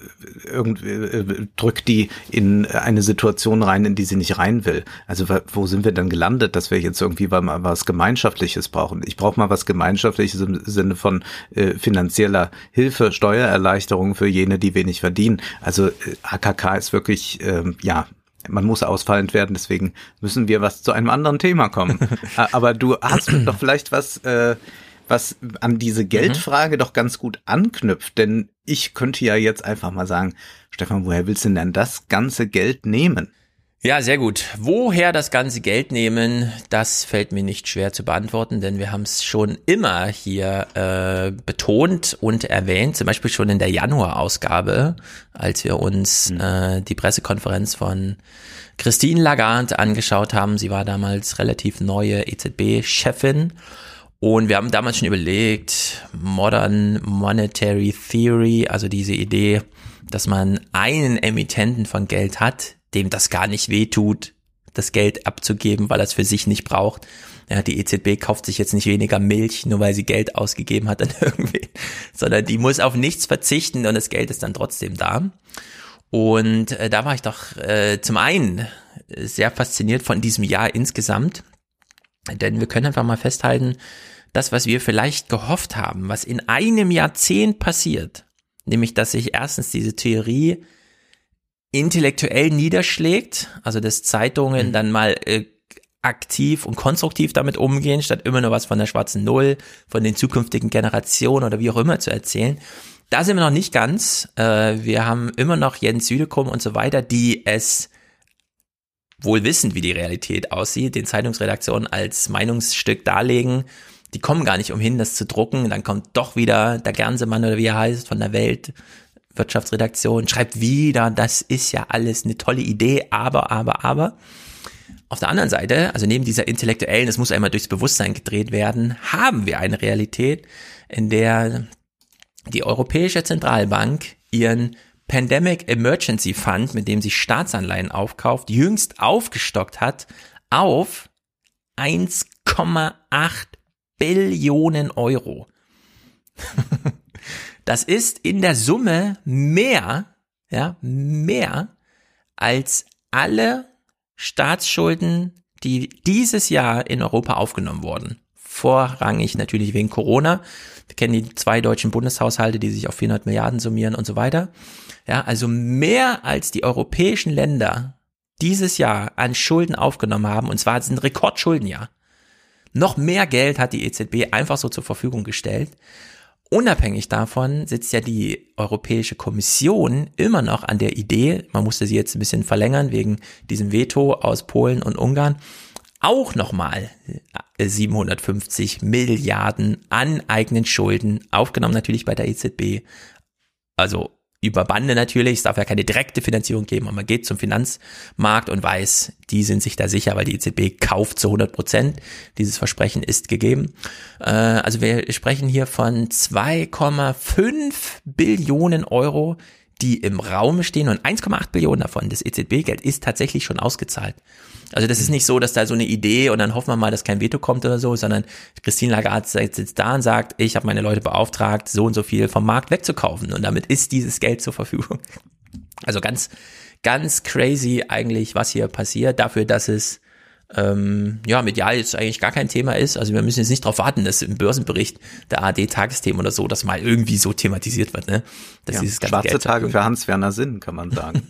irgendwie, äh, drück die in eine Situation rein, in die sie nicht rein will. Also wo sind wir dann gelandet, dass wir jetzt irgendwie mal was Gemeinschaftliches brauchen? Ich brauche mal was Gemeinschaftliches im Sinne von äh, finanzieller Hilfe, Steuererleichterung für jene, die wenig verdienen. Also äh, AKK ist wirklich, äh, ja, man muss ausfallend werden, deswegen müssen wir was zu einem anderen Thema kommen. Aber du hast doch vielleicht was, äh, was an diese mhm. Geldfrage mhm. doch ganz gut anknüpft, denn ich könnte ja jetzt einfach mal sagen, Stefan, woher willst du denn das ganze Geld nehmen? Ja, sehr gut. Woher das ganze Geld nehmen, das fällt mir nicht schwer zu beantworten, denn wir haben es schon immer hier äh, betont und erwähnt, zum Beispiel schon in der Januar-Ausgabe, als wir uns mhm. äh, die Pressekonferenz von Christine Lagarde angeschaut haben. Sie war damals relativ neue EZB-Chefin. Und wir haben damals schon überlegt, Modern Monetary Theory, also diese Idee, dass man einen Emittenten von Geld hat, dem das gar nicht wehtut, das Geld abzugeben, weil er es für sich nicht braucht. Ja, die EZB kauft sich jetzt nicht weniger Milch, nur weil sie Geld ausgegeben hat dann irgendwie, sondern die muss auf nichts verzichten und das Geld ist dann trotzdem da. Und äh, da war ich doch äh, zum einen sehr fasziniert von diesem Jahr insgesamt, denn wir können einfach mal festhalten, das, was wir vielleicht gehofft haben, was in einem Jahrzehnt passiert, nämlich dass sich erstens diese Theorie intellektuell niederschlägt, also dass Zeitungen mhm. dann mal äh, aktiv und konstruktiv damit umgehen, statt immer nur was von der schwarzen Null, von den zukünftigen Generationen oder wie auch immer zu erzählen. Da sind wir noch nicht ganz. Äh, wir haben immer noch Jens Südekum und so weiter, die es wohl wissen, wie die Realität aussieht, den Zeitungsredaktionen als Meinungsstück darlegen. Die kommen gar nicht umhin, das zu drucken. Dann kommt doch wieder der Gernsemann oder wie er heißt von der Welt Wirtschaftsredaktion schreibt wieder, das ist ja alles eine tolle Idee, aber, aber, aber. Auf der anderen Seite, also neben dieser intellektuellen, es muss einmal durchs Bewusstsein gedreht werden, haben wir eine Realität, in der die Europäische Zentralbank ihren Pandemic Emergency Fund, mit dem sie Staatsanleihen aufkauft, jüngst aufgestockt hat auf 1,8 Billionen Euro. Das ist in der Summe mehr, ja, mehr als alle Staatsschulden, die dieses Jahr in Europa aufgenommen wurden. Vorrangig natürlich wegen Corona. Wir kennen die zwei deutschen Bundeshaushalte, die sich auf 400 Milliarden summieren und so weiter. Ja, also mehr als die europäischen Länder dieses Jahr an Schulden aufgenommen haben, und zwar ein Rekordschuldenjahr. Noch mehr Geld hat die EZB einfach so zur Verfügung gestellt. Unabhängig davon sitzt ja die Europäische Kommission immer noch an der Idee, man musste sie jetzt ein bisschen verlängern wegen diesem Veto aus Polen und Ungarn, auch nochmal 750 Milliarden an eigenen Schulden, aufgenommen natürlich bei der EZB, also über Bande natürlich. Es darf ja keine direkte Finanzierung geben, aber man geht zum Finanzmarkt und weiß, die sind sich da sicher, weil die EZB kauft zu 100 Prozent. Dieses Versprechen ist gegeben. Äh, also wir sprechen hier von 2,5 Billionen Euro, die im Raum stehen und 1,8 Billionen davon, das EZB-Geld, ist tatsächlich schon ausgezahlt. Also das ist nicht so, dass da so eine Idee und dann hoffen wir mal, dass kein Veto kommt oder so, sondern Christine Lagarde sitzt da und sagt, ich habe meine Leute beauftragt, so und so viel vom Markt wegzukaufen und damit ist dieses Geld zur Verfügung. Also ganz, ganz crazy eigentlich, was hier passiert, dafür, dass es ähm, ja, medial jetzt eigentlich gar kein Thema ist. Also wir müssen jetzt nicht darauf warten, dass im Börsenbericht der AD-Tagesthemen oder so, das mal irgendwie so thematisiert wird, ne? Dass ja, dieses schwarze Geld Tage für Hans-Werner Sinn, kann man sagen.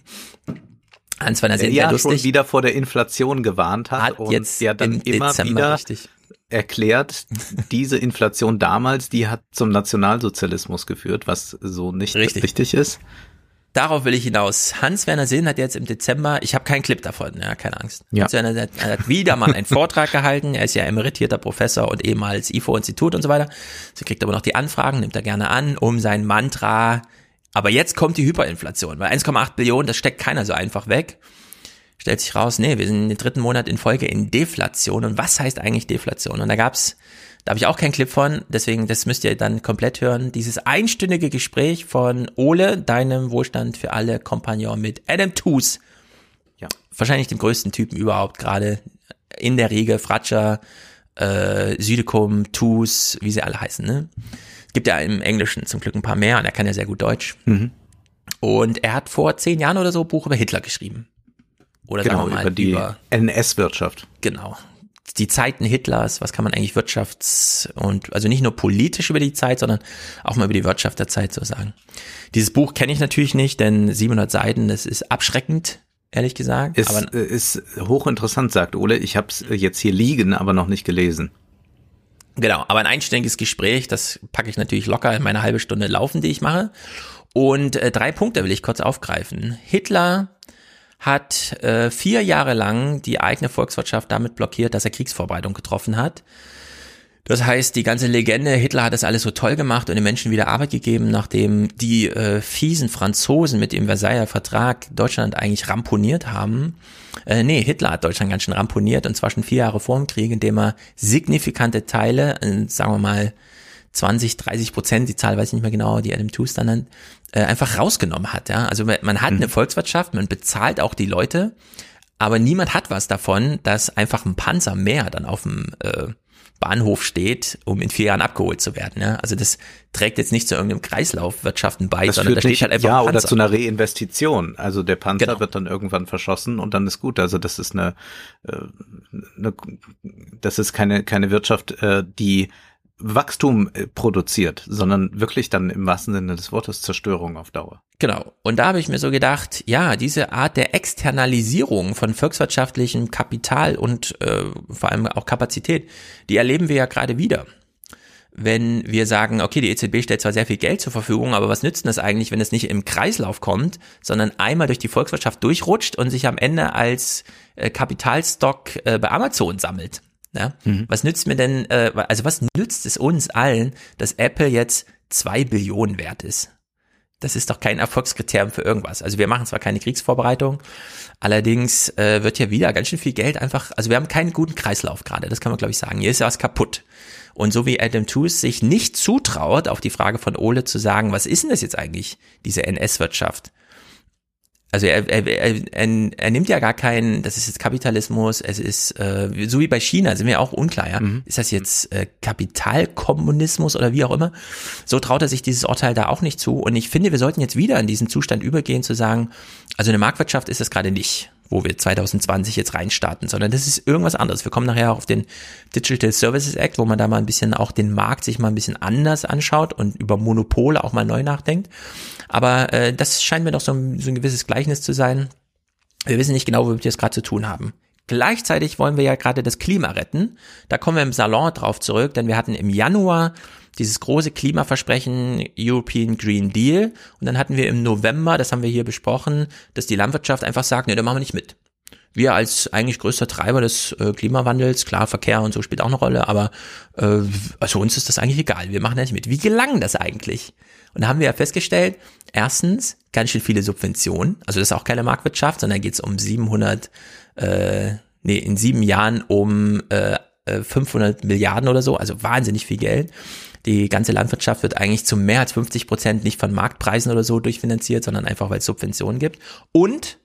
Hans-Werner Sinn, ja lustig. schon wieder vor der Inflation gewarnt hat, hat und jetzt ja dann immer Dezember wieder richtig. erklärt, diese Inflation damals, die hat zum Nationalsozialismus geführt, was so nicht richtig, richtig ist darauf will ich hinaus. Hans-Werner Sinn hat jetzt im Dezember, ich habe keinen Clip davon, ja, keine Angst. Ja. Hans-Werner hat, hat wieder mal einen Vortrag gehalten. Er ist ja emeritierter Professor und ehemals IFO-Institut und so weiter. Sie kriegt aber noch die Anfragen, nimmt er gerne an, um sein Mantra. Aber jetzt kommt die Hyperinflation, weil 1,8 Billionen, das steckt keiner so einfach weg. Stellt sich raus, nee, wir sind den dritten Monat in Folge in Deflation. Und was heißt eigentlich Deflation? Und da gab's Da habe ich auch keinen Clip von, deswegen, das müsst ihr dann komplett hören. Dieses einstündige Gespräch von Ole, deinem Wohlstand für alle Kompagnon mit Adam Toos. Ja. Wahrscheinlich dem größten Typen überhaupt gerade in der Riege, Fratscher, äh, Südekum, Toos, wie sie alle heißen, ne? Es gibt ja im Englischen zum Glück ein paar mehr und er kann ja sehr gut Deutsch. Mhm. Und er hat vor zehn Jahren oder so ein Buch über Hitler geschrieben. Oder genau, sagen wir mal über die NS-Wirtschaft. Genau. Die Zeiten Hitlers, was kann man eigentlich wirtschafts- und, also nicht nur politisch über die Zeit, sondern auch mal über die Wirtschaft der Zeit so sagen. Dieses Buch kenne ich natürlich nicht, denn 700 Seiten, das ist abschreckend, ehrlich gesagt. Ist, aber, ist hochinteressant, sagt Ole. Ich habe es jetzt hier liegen, aber noch nicht gelesen. Genau, aber ein einständiges Gespräch, das packe ich natürlich locker in meine halbe Stunde laufen, die ich mache. Und äh, drei Punkte will ich kurz aufgreifen. Hitler hat äh, vier Jahre lang die eigene Volkswirtschaft damit blockiert, dass er Kriegsvorbereitung getroffen hat. Das heißt, die ganze Legende, Hitler hat das alles so toll gemacht und den Menschen wieder Arbeit gegeben, nachdem die äh, fiesen Franzosen mit dem Versailler Vertrag Deutschland eigentlich ramponiert haben. Äh, nee, Hitler hat Deutschland ganz schön ramponiert und zwar schon vier Jahre vor dem Krieg, indem er signifikante Teile, äh, sagen wir mal 20, 30 Prozent, die Zahl weiß ich nicht mehr genau, die Adam Tooze dann nennt, äh, einfach rausgenommen hat. Ja? Also man hat mhm. eine Volkswirtschaft, man bezahlt auch die Leute, aber niemand hat was davon, dass einfach ein Panzer mehr dann auf dem äh, Bahnhof steht, um in vier Jahren abgeholt zu werden. Ja? Also das trägt jetzt nicht zu irgendeinem Kreislaufwirtschaften bei, das sondern da steht nicht, halt einfach Ja, ein oder zu einer Reinvestition. Also der Panzer genau. wird dann irgendwann verschossen und dann ist gut. Also das ist eine, äh, eine das ist keine keine Wirtschaft, äh, die Wachstum äh, produziert, sondern wirklich dann im wahrsten Sinne des Wortes Zerstörung auf Dauer. Genau. Und da habe ich mir so gedacht, ja, diese Art der Externalisierung von volkswirtschaftlichem Kapital und äh, vor allem auch Kapazität, die erleben wir ja gerade wieder. Wenn wir sagen, okay, die EZB stellt zwar sehr viel Geld zur Verfügung, aber was nützt das eigentlich, wenn es nicht im Kreislauf kommt, sondern einmal durch die Volkswirtschaft durchrutscht und sich am Ende als äh, Kapitalstock äh, bei Amazon sammelt? Ja? Mhm. Was nützt mir denn, äh, also was nützt es uns allen, dass Apple jetzt zwei Billionen wert ist? Das ist doch kein Erfolgskriterium für irgendwas. Also wir machen zwar keine Kriegsvorbereitung, allerdings äh, wird ja wieder ganz schön viel Geld einfach, also wir haben keinen guten Kreislauf gerade, das kann man glaube ich sagen. Hier ist ja was kaputt. Und so wie Adam Tooze sich nicht zutraut, auf die Frage von Ole zu sagen, was ist denn das jetzt eigentlich, diese NS-Wirtschaft? Also er, er, er, er, nimmt ja gar keinen, das ist jetzt Kapitalismus, es ist, äh, so wie bei China, sind wir auch unklar, ja. Mhm. Ist das jetzt äh, Kapitalkommunismus oder wie auch immer? So traut er sich dieses Urteil da auch nicht zu. Und ich finde, wir sollten jetzt wieder in diesen Zustand übergehen, zu sagen, also eine Marktwirtschaft ist das gerade nicht wo wir 2020 jetzt reinstarten, sondern das ist irgendwas anderes. Wir kommen nachher auf den Digital Services Act, wo man da mal ein bisschen auch den Markt sich mal ein bisschen anders anschaut und über Monopole auch mal neu nachdenkt. Aber äh, das scheint mir doch so ein, so ein gewisses Gleichnis zu sein. Wir wissen nicht genau, womit wir es gerade zu tun haben. Gleichzeitig wollen wir ja gerade das Klima retten. Da kommen wir im Salon drauf zurück, denn wir hatten im Januar dieses große Klimaversprechen European Green Deal. Und dann hatten wir im November, das haben wir hier besprochen, dass die Landwirtschaft einfach sagt, nee, da machen wir nicht mit. Wir als eigentlich größter Treiber des äh, Klimawandels, klar, Verkehr und so spielt auch eine Rolle, aber äh, also uns ist das eigentlich egal, wir machen da nicht mit. Wie gelang das eigentlich? Und da haben wir ja festgestellt, erstens, ganz schön viele Subventionen, also das ist auch keine Marktwirtschaft, sondern geht es um 700, äh, nee, in sieben Jahren um äh, 500 äh, Milliarden oder so, also wahnsinnig viel Geld. Die ganze Landwirtschaft wird eigentlich zu mehr als 50 Prozent nicht von Marktpreisen oder so durchfinanziert, sondern einfach, weil es Subventionen gibt. Und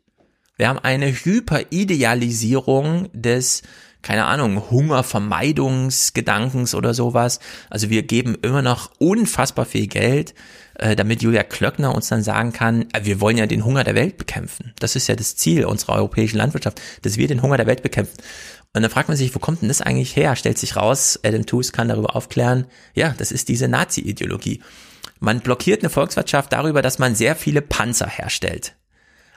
wir haben eine Hyperidealisierung des keine Ahnung, Hungervermeidungsgedankens oder sowas. Also wir geben immer noch unfassbar viel Geld, äh, damit Julia Klöckner uns dann sagen kann, äh, wir wollen ja den Hunger der Welt bekämpfen. Das ist ja das Ziel unserer europäischen Landwirtschaft, dass wir den Hunger der Welt bekämpfen. Und dann fragt man sich, wo kommt denn das eigentlich her? Stellt sich raus, Adam Tooze kann darüber aufklären, ja, das ist diese Nazi-Ideologie. Man blockiert eine Volkswirtschaft darüber, dass man sehr viele Panzer herstellt.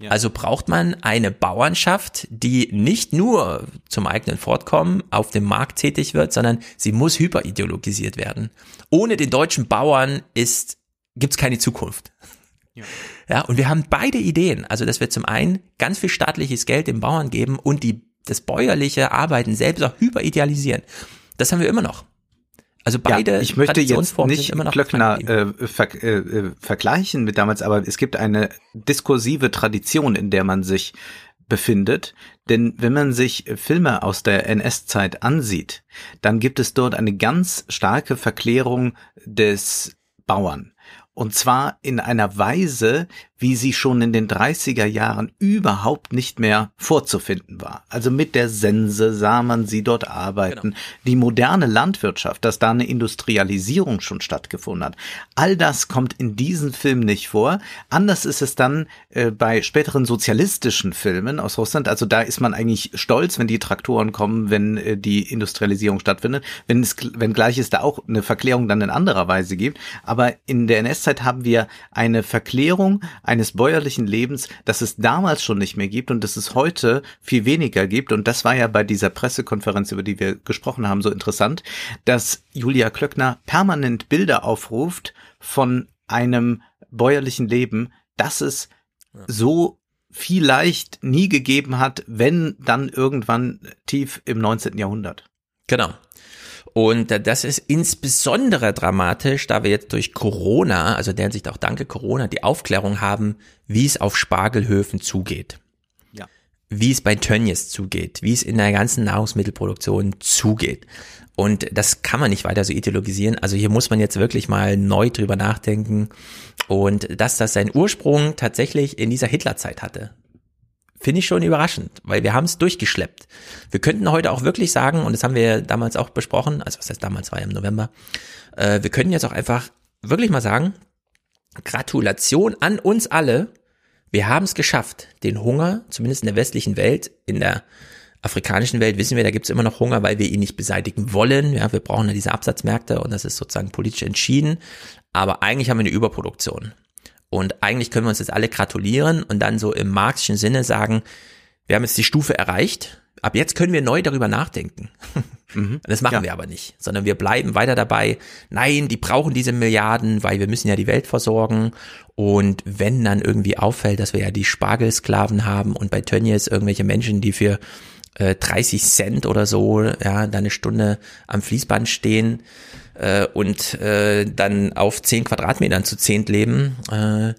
Ja. Also braucht man eine Bauernschaft, die nicht nur zum eigenen Fortkommen auf dem Markt tätig wird, sondern sie muss hyperideologisiert werden. Ohne den deutschen Bauern ist gibt's keine Zukunft. Ja. ja, und wir haben beide Ideen. Also, dass wir zum einen ganz viel staatliches Geld den Bauern geben und die das bäuerliche Arbeiten selbst auch hyperidealisieren. Das haben wir immer noch. Also beide ja, ich möchte jetzt nicht Klöckner äh, ver äh, äh, vergleichen mit damals, aber es gibt eine diskursive Tradition, in der man sich befindet. Denn wenn man sich Filme aus der NS-Zeit ansieht, dann gibt es dort eine ganz starke Verklärung des Bauern. Und zwar in einer Weise, wie sie schon in den 30er Jahren überhaupt nicht mehr vorzufinden war. Also mit der Sense sah man sie dort arbeiten. Genau. Die moderne Landwirtschaft, dass da eine Industrialisierung schon stattgefunden hat. All das kommt in diesen Film nicht vor. Anders ist es dann äh, bei späteren sozialistischen Filmen aus Russland. Also da ist man eigentlich stolz, wenn die Traktoren kommen, wenn äh, die Industrialisierung stattfindet. Wenn es, wenn gleich es da auch eine Verklärung dann in anderer Weise gibt. Aber in der NS-Zeit haben wir eine Verklärung, eines bäuerlichen Lebens, das es damals schon nicht mehr gibt und das es heute viel weniger gibt. Und das war ja bei dieser Pressekonferenz, über die wir gesprochen haben, so interessant, dass Julia Klöckner permanent Bilder aufruft von einem bäuerlichen Leben, das es so vielleicht nie gegeben hat, wenn dann irgendwann tief im 19. Jahrhundert. Genau. Und das ist insbesondere dramatisch, da wir jetzt durch Corona, also der Hinsicht auch danke Corona, die Aufklärung haben, wie es auf Spargelhöfen zugeht. Ja. Wie es bei Tönnies zugeht, wie es in der ganzen Nahrungsmittelproduktion zugeht. Und das kann man nicht weiter so ideologisieren. Also hier muss man jetzt wirklich mal neu drüber nachdenken. Und dass das seinen Ursprung tatsächlich in dieser Hitlerzeit hatte finde ich schon überraschend, weil wir haben es durchgeschleppt. Wir könnten heute auch wirklich sagen, und das haben wir damals auch besprochen, also was heißt damals war ja im November, äh, wir können jetzt auch einfach wirklich mal sagen, Gratulation an uns alle. Wir haben es geschafft, den Hunger, zumindest in der westlichen Welt, in der afrikanischen Welt wissen wir, da gibt es immer noch Hunger, weil wir ihn nicht beseitigen wollen. Ja, wir brauchen ja diese Absatzmärkte und das ist sozusagen politisch entschieden. Aber eigentlich haben wir eine Überproduktion. Und eigentlich können wir uns jetzt alle gratulieren und dann so im marxischen Sinne sagen, wir haben jetzt die Stufe erreicht. Ab jetzt können wir neu darüber nachdenken. Mhm. Das machen ja. wir aber nicht, sondern wir bleiben weiter dabei. Nein, die brauchen diese Milliarden, weil wir müssen ja die Welt versorgen. Und wenn dann irgendwie auffällt, dass wir ja die Spargelsklaven haben und bei Tönnies irgendwelche Menschen, die für äh, 30 Cent oder so, ja, da eine Stunde am Fließband stehen, äh, und äh, dann auf zehn Quadratmetern zu zehnt leben, äh,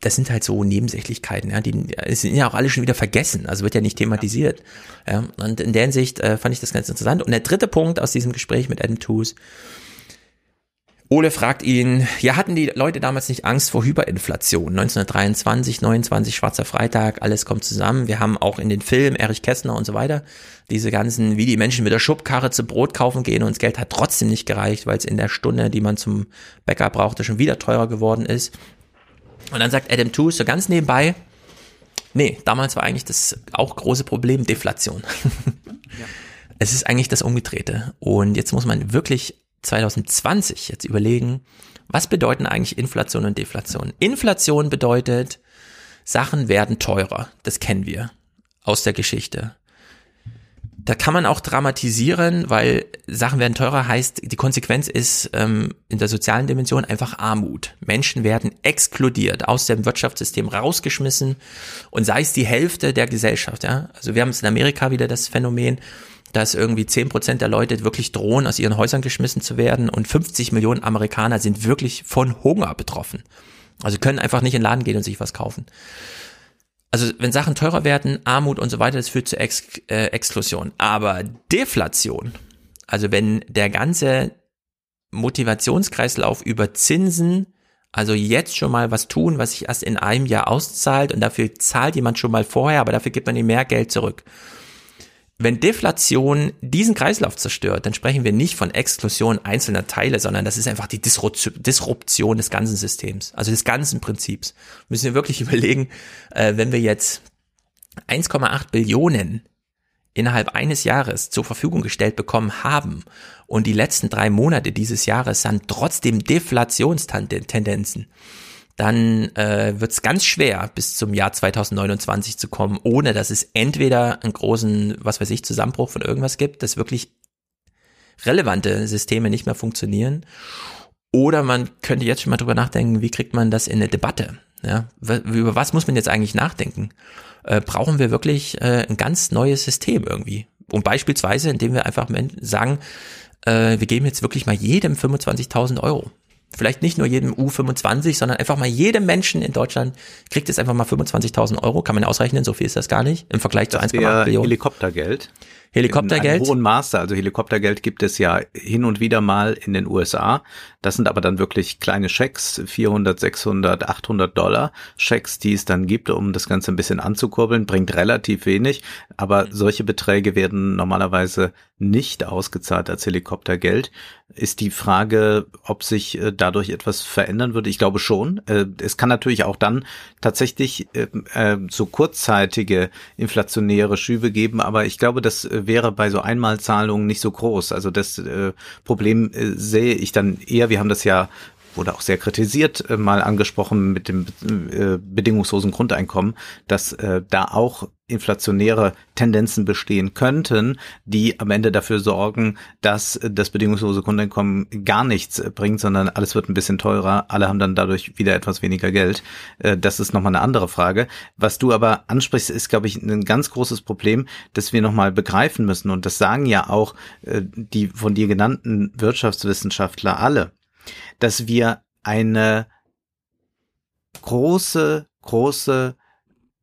das sind halt so Nebensächlichkeiten, ja, die sind ja auch alle schon wieder vergessen, also wird ja nicht thematisiert. Ja, und in der Hinsicht äh, fand ich das ganz interessant. Und der dritte Punkt aus diesem Gespräch mit Adam Tooze, Ole fragt ihn, ja, hatten die Leute damals nicht Angst vor Hyperinflation? 1923, 29, Schwarzer Freitag, alles kommt zusammen. Wir haben auch in den Filmen Erich Kästner und so weiter diese ganzen, wie die Menschen mit der Schubkarre zu Brot kaufen gehen und das Geld hat trotzdem nicht gereicht, weil es in der Stunde, die man zum Bäcker brauchte, schon wieder teurer geworden ist. Und dann sagt Adam Tooze so ganz nebenbei, nee, damals war eigentlich das auch große Problem Deflation. Ja. Es ist eigentlich das Umgedrehte. Und jetzt muss man wirklich 2020 jetzt überlegen, was bedeuten eigentlich Inflation und Deflation? Inflation bedeutet, Sachen werden teurer. Das kennen wir aus der Geschichte. Da kann man auch dramatisieren, weil Sachen werden teurer heißt, die Konsequenz ist ähm, in der sozialen Dimension einfach Armut. Menschen werden exkludiert, aus dem Wirtschaftssystem rausgeschmissen und sei es die Hälfte der Gesellschaft. Ja? Also wir haben es in Amerika wieder das Phänomen, dass irgendwie zehn Prozent der Leute wirklich drohen, aus ihren Häusern geschmissen zu werden und 50 Millionen Amerikaner sind wirklich von Hunger betroffen. Also können einfach nicht in den Laden gehen und sich was kaufen. Also wenn Sachen teurer werden, Armut und so weiter, das führt zu Ex äh, Exklusion. Aber Deflation, also wenn der ganze Motivationskreislauf über Zinsen, also jetzt schon mal was tun, was sich erst in einem Jahr auszahlt und dafür zahlt jemand schon mal vorher, aber dafür gibt man ihm mehr Geld zurück. Wenn Deflation diesen Kreislauf zerstört, dann sprechen wir nicht von Exklusion einzelner Teile, sondern das ist einfach die Disruption des ganzen Systems, also des ganzen Prinzips. Müssen wir wirklich überlegen, äh, wenn wir jetzt 1,8 Billionen innerhalb eines Jahres zur Verfügung gestellt bekommen haben und die letzten drei Monate dieses Jahres sind trotzdem Deflationstendenzen, dann äh, wird es ganz schwer, bis zum Jahr 2029 zu kommen, ohne dass es entweder einen großen, was weiß ich, Zusammenbruch von irgendwas gibt, dass wirklich relevante Systeme nicht mehr funktionieren. Oder man könnte jetzt schon mal drüber nachdenken, wie kriegt man das in eine Debatte? Ja, über was muss man jetzt eigentlich nachdenken? Äh, brauchen wir wirklich äh, ein ganz neues System irgendwie? Und beispielsweise, indem wir einfach sagen, äh, wir geben jetzt wirklich mal jedem 25.000 Euro. Vielleicht nicht nur jedem U25, sondern einfach mal jedem Menschen in Deutschland kriegt jetzt einfach mal 25.000 Euro. Kann man ausrechnen, so viel ist das gar nicht im Vergleich das zu 1,8 Millionen. Helikoptergeld. Helikoptergeld. In hohen Maße. Also Helikoptergeld gibt es ja hin und wieder mal in den USA. Das sind aber dann wirklich kleine Schecks, 400, 600, 800 Dollar Schecks, die es dann gibt, um das Ganze ein bisschen anzukurbeln, bringt relativ wenig. Aber solche Beträge werden normalerweise nicht ausgezahlt als Helikoptergeld. Ist die Frage, ob sich äh, dadurch etwas verändern würde? Ich glaube schon. Äh, es kann natürlich auch dann tatsächlich äh, so kurzzeitige inflationäre Schübe geben, aber ich glaube, das wäre bei so Einmalzahlungen nicht so groß. Also das Problem sehe ich dann eher, wir haben das ja wurde auch sehr kritisiert, mal angesprochen mit dem bedingungslosen Grundeinkommen, dass da auch inflationäre Tendenzen bestehen könnten, die am Ende dafür sorgen, dass das bedingungslose Grundeinkommen gar nichts bringt, sondern alles wird ein bisschen teurer, alle haben dann dadurch wieder etwas weniger Geld. Das ist nochmal eine andere Frage. Was du aber ansprichst, ist, glaube ich, ein ganz großes Problem, das wir nochmal begreifen müssen. Und das sagen ja auch die von dir genannten Wirtschaftswissenschaftler alle dass wir eine große, große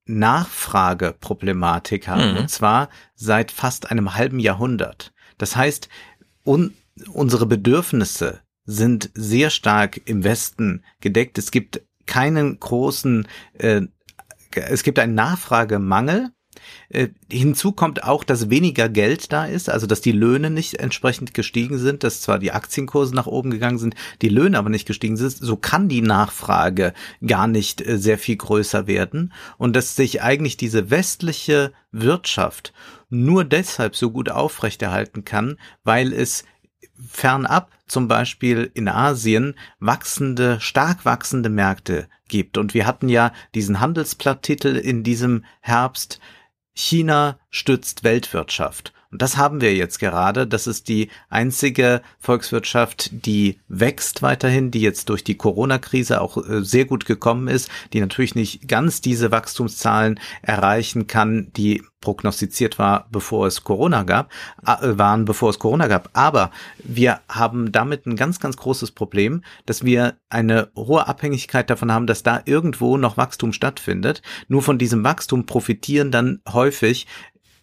Nachfrageproblematik haben, mhm. und zwar seit fast einem halben Jahrhundert. Das heißt, un unsere Bedürfnisse sind sehr stark im Westen gedeckt. Es gibt keinen großen, äh, es gibt einen Nachfragemangel äh, hinzu kommt auch, dass weniger Geld da ist, also dass die Löhne nicht entsprechend gestiegen sind, dass zwar die Aktienkurse nach oben gegangen sind, die Löhne aber nicht gestiegen sind. So kann die Nachfrage gar nicht äh, sehr viel größer werden und dass sich eigentlich diese westliche Wirtschaft nur deshalb so gut aufrechterhalten kann, weil es fernab zum Beispiel in Asien wachsende, stark wachsende Märkte gibt. Und wir hatten ja diesen Handelsblatttitel in diesem Herbst, China stützt Weltwirtschaft. Und das haben wir jetzt gerade. Das ist die einzige Volkswirtschaft, die wächst weiterhin, die jetzt durch die Corona-Krise auch äh, sehr gut gekommen ist, die natürlich nicht ganz diese Wachstumszahlen erreichen kann, die prognostiziert war, bevor es Corona gab, äh, waren, bevor es Corona gab. Aber wir haben damit ein ganz, ganz großes Problem, dass wir eine hohe Abhängigkeit davon haben, dass da irgendwo noch Wachstum stattfindet. Nur von diesem Wachstum profitieren dann häufig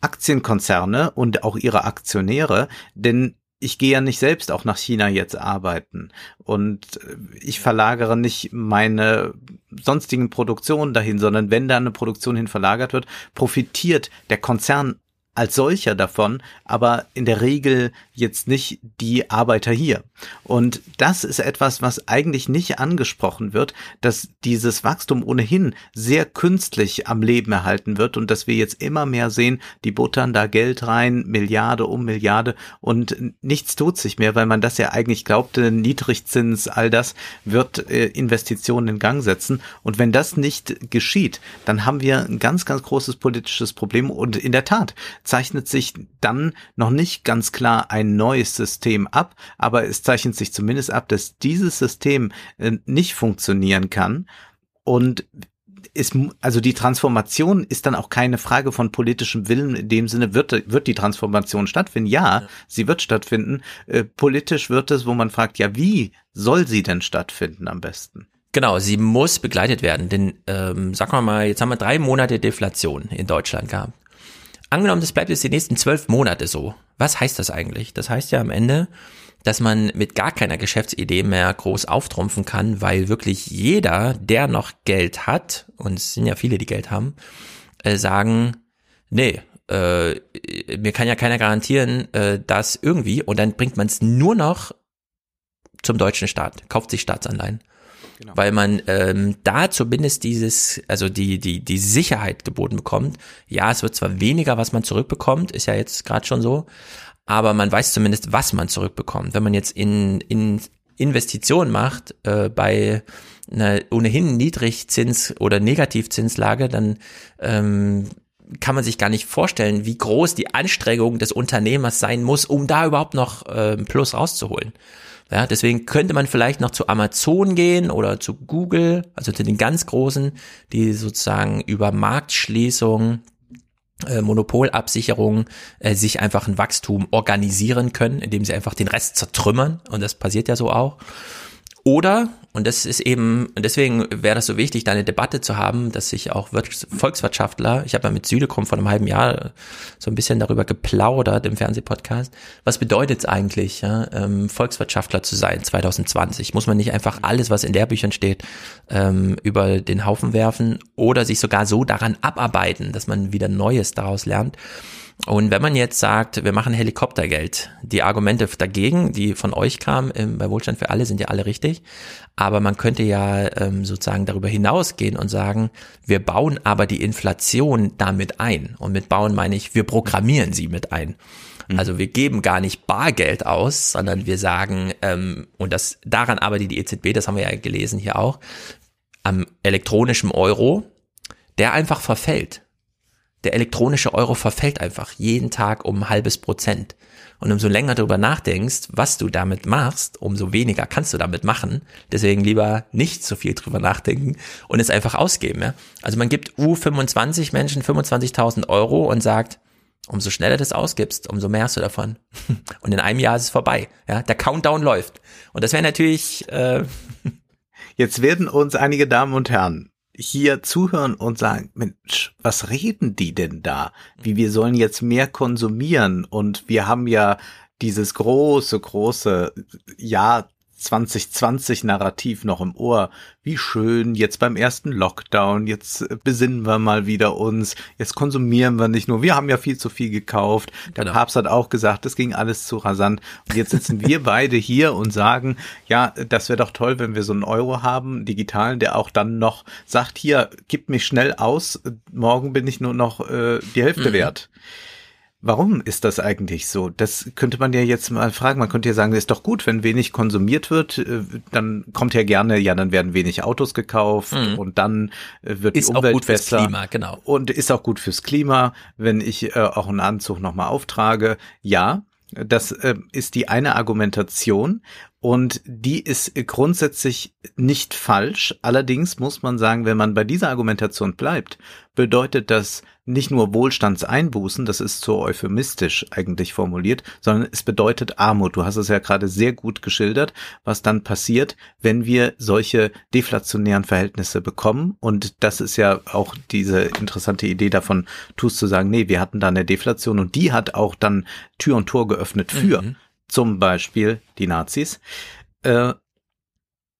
Aktienkonzerne und auch ihre Aktionäre, denn ich gehe ja nicht selbst auch nach China jetzt arbeiten. Und ich verlagere nicht meine sonstigen Produktionen dahin, sondern wenn da eine Produktion hin verlagert wird, profitiert der Konzern als solcher davon, aber in der Regel jetzt nicht die Arbeiter hier. Und das ist etwas, was eigentlich nicht angesprochen wird, dass dieses Wachstum ohnehin sehr künstlich am Leben erhalten wird und dass wir jetzt immer mehr sehen, die buttern da Geld rein, Milliarde um Milliarde und nichts tut sich mehr, weil man das ja eigentlich glaubte, Niedrigzins, all das wird äh, Investitionen in Gang setzen. Und wenn das nicht geschieht, dann haben wir ein ganz, ganz großes politisches Problem und in der Tat, zeichnet sich dann noch nicht ganz klar ein neues System ab, aber es zeichnet sich zumindest ab, dass dieses System äh, nicht funktionieren kann und ist, also die Transformation ist dann auch keine Frage von politischem Willen. In dem Sinne wird, wird die Transformation stattfinden. Ja, ja. sie wird stattfinden. Äh, politisch wird es, wo man fragt, ja, wie soll sie denn stattfinden am besten? Genau, sie muss begleitet werden, denn ähm, sagen wir mal, jetzt haben wir drei Monate Deflation in Deutschland gehabt. Angenommen, das bleibt jetzt die nächsten zwölf Monate so. Was heißt das eigentlich? Das heißt ja am Ende, dass man mit gar keiner Geschäftsidee mehr groß auftrumpfen kann, weil wirklich jeder, der noch Geld hat, und es sind ja viele, die Geld haben, äh, sagen, nee, äh, mir kann ja keiner garantieren, äh, dass irgendwie, und dann bringt man es nur noch zum deutschen Staat, kauft sich Staatsanleihen. Genau. Weil man ähm, da zumindest dieses, also die, die, die Sicherheit geboten bekommt. Ja, es wird zwar weniger, was man zurückbekommt, ist ja jetzt gerade schon so, aber man weiß zumindest, was man zurückbekommt. Wenn man jetzt in, in Investitionen macht äh, bei einer ohnehin Niedrigzins- oder Negativzinslage, dann ähm, kann man sich gar nicht vorstellen, wie groß die Anstrengung des Unternehmers sein muss, um da überhaupt noch äh, Plus rauszuholen. Ja, deswegen könnte man vielleicht noch zu Amazon gehen oder zu Google, also zu den ganz großen, die sozusagen über Marktschließung äh, Monopolabsicherung äh, sich einfach ein Wachstum organisieren können, indem sie einfach den Rest zertrümmern und das passiert ja so auch. Oder, und das ist eben, deswegen wäre das so wichtig, da eine Debatte zu haben, dass sich auch Volkswirtschaftler, ich habe ja mit Südekum vor einem halben Jahr so ein bisschen darüber geplaudert im Fernsehpodcast, was bedeutet es eigentlich, ja, ähm, Volkswirtschaftler zu sein 2020? Muss man nicht einfach alles, was in Lehrbüchern steht, ähm, über den Haufen werfen oder sich sogar so daran abarbeiten, dass man wieder Neues daraus lernt? Und wenn man jetzt sagt, wir machen Helikoptergeld, die Argumente dagegen, die von euch kamen ähm, bei Wohlstand für alle, sind ja alle richtig. Aber man könnte ja ähm, sozusagen darüber hinausgehen und sagen, wir bauen aber die Inflation damit ein. Und mit bauen meine ich, wir programmieren sie mit ein. Mhm. Also wir geben gar nicht Bargeld aus, sondern wir sagen, ähm, und das daran arbeitet die EZB, das haben wir ja gelesen hier auch, am elektronischen Euro, der einfach verfällt der elektronische Euro verfällt einfach jeden Tag um ein halbes Prozent. Und umso länger darüber nachdenkst, was du damit machst, umso weniger kannst du damit machen. Deswegen lieber nicht so viel drüber nachdenken und es einfach ausgeben. Ja? Also man gibt U25 Menschen 25.000 Euro und sagt, umso schneller du das ausgibst, umso mehr hast du davon. Und in einem Jahr ist es vorbei. Ja, der Countdown läuft. Und das wäre natürlich. Äh Jetzt werden uns einige Damen und Herren hier zuhören und sagen, Mensch, was reden die denn da? Wie wir sollen jetzt mehr konsumieren und wir haben ja dieses große, große Jahr 2020 Narrativ noch im Ohr. Wie schön, jetzt beim ersten Lockdown, jetzt besinnen wir mal wieder uns, jetzt konsumieren wir nicht nur, wir haben ja viel zu viel gekauft. Der genau. Papst hat auch gesagt, das ging alles zu rasant. Und jetzt sitzen wir beide hier und sagen, ja, das wäre doch toll, wenn wir so einen Euro haben, digitalen, der auch dann noch sagt, hier, gib mich schnell aus, morgen bin ich nur noch äh, die Hälfte mhm. wert. Warum ist das eigentlich so? Das könnte man ja jetzt mal fragen. Man könnte ja sagen, ist doch gut, wenn wenig konsumiert wird, äh, dann kommt ja gerne, ja, dann werden wenig Autos gekauft mhm. und dann äh, wird ist die Umwelt auch gut besser. fürs Klima, genau. Und ist auch gut fürs Klima, wenn ich äh, auch einen Anzug nochmal auftrage. Ja, das äh, ist die eine Argumentation und die ist grundsätzlich nicht falsch. Allerdings muss man sagen, wenn man bei dieser Argumentation bleibt, bedeutet das nicht nur Wohlstandseinbußen, das ist so euphemistisch eigentlich formuliert, sondern es bedeutet Armut. Du hast es ja gerade sehr gut geschildert, was dann passiert, wenn wir solche deflationären Verhältnisse bekommen. Und das ist ja auch diese interessante Idee davon, tust zu sagen, nee, wir hatten da eine Deflation und die hat auch dann Tür und Tor geöffnet für mhm. Zum Beispiel die Nazis. Äh,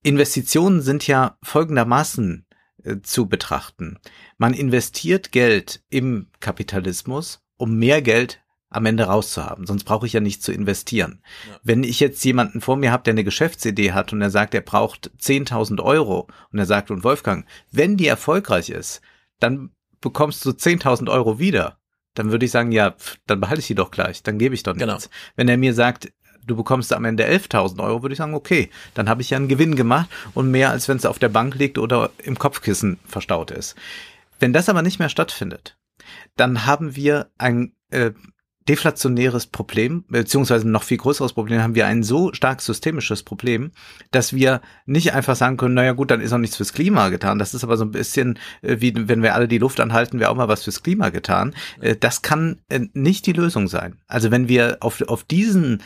Investitionen sind ja folgendermaßen äh, zu betrachten. Man investiert Geld im Kapitalismus, um mehr Geld am Ende rauszuhaben. Sonst brauche ich ja nicht zu investieren. Ja. Wenn ich jetzt jemanden vor mir habe, der eine Geschäftsidee hat und er sagt, er braucht 10.000 Euro und er sagt, und Wolfgang, wenn die erfolgreich ist, dann bekommst du 10.000 Euro wieder. Dann würde ich sagen, ja, dann behalte ich die doch gleich, dann gebe ich doch genau. nichts. Genau. Wenn er mir sagt, du bekommst am Ende 11.000 Euro, würde ich sagen, okay, dann habe ich ja einen Gewinn gemacht und mehr, als wenn es auf der Bank liegt oder im Kopfkissen verstaut ist. Wenn das aber nicht mehr stattfindet, dann haben wir ein äh, deflationäres Problem, beziehungsweise noch viel größeres Problem, haben wir ein so stark systemisches Problem, dass wir nicht einfach sagen können, naja gut, dann ist auch nichts fürs Klima getan. Das ist aber so ein bisschen äh, wie wenn wir alle die Luft anhalten, wäre auch mal was fürs Klima getan. Äh, das kann äh, nicht die Lösung sein. Also wenn wir auf, auf diesen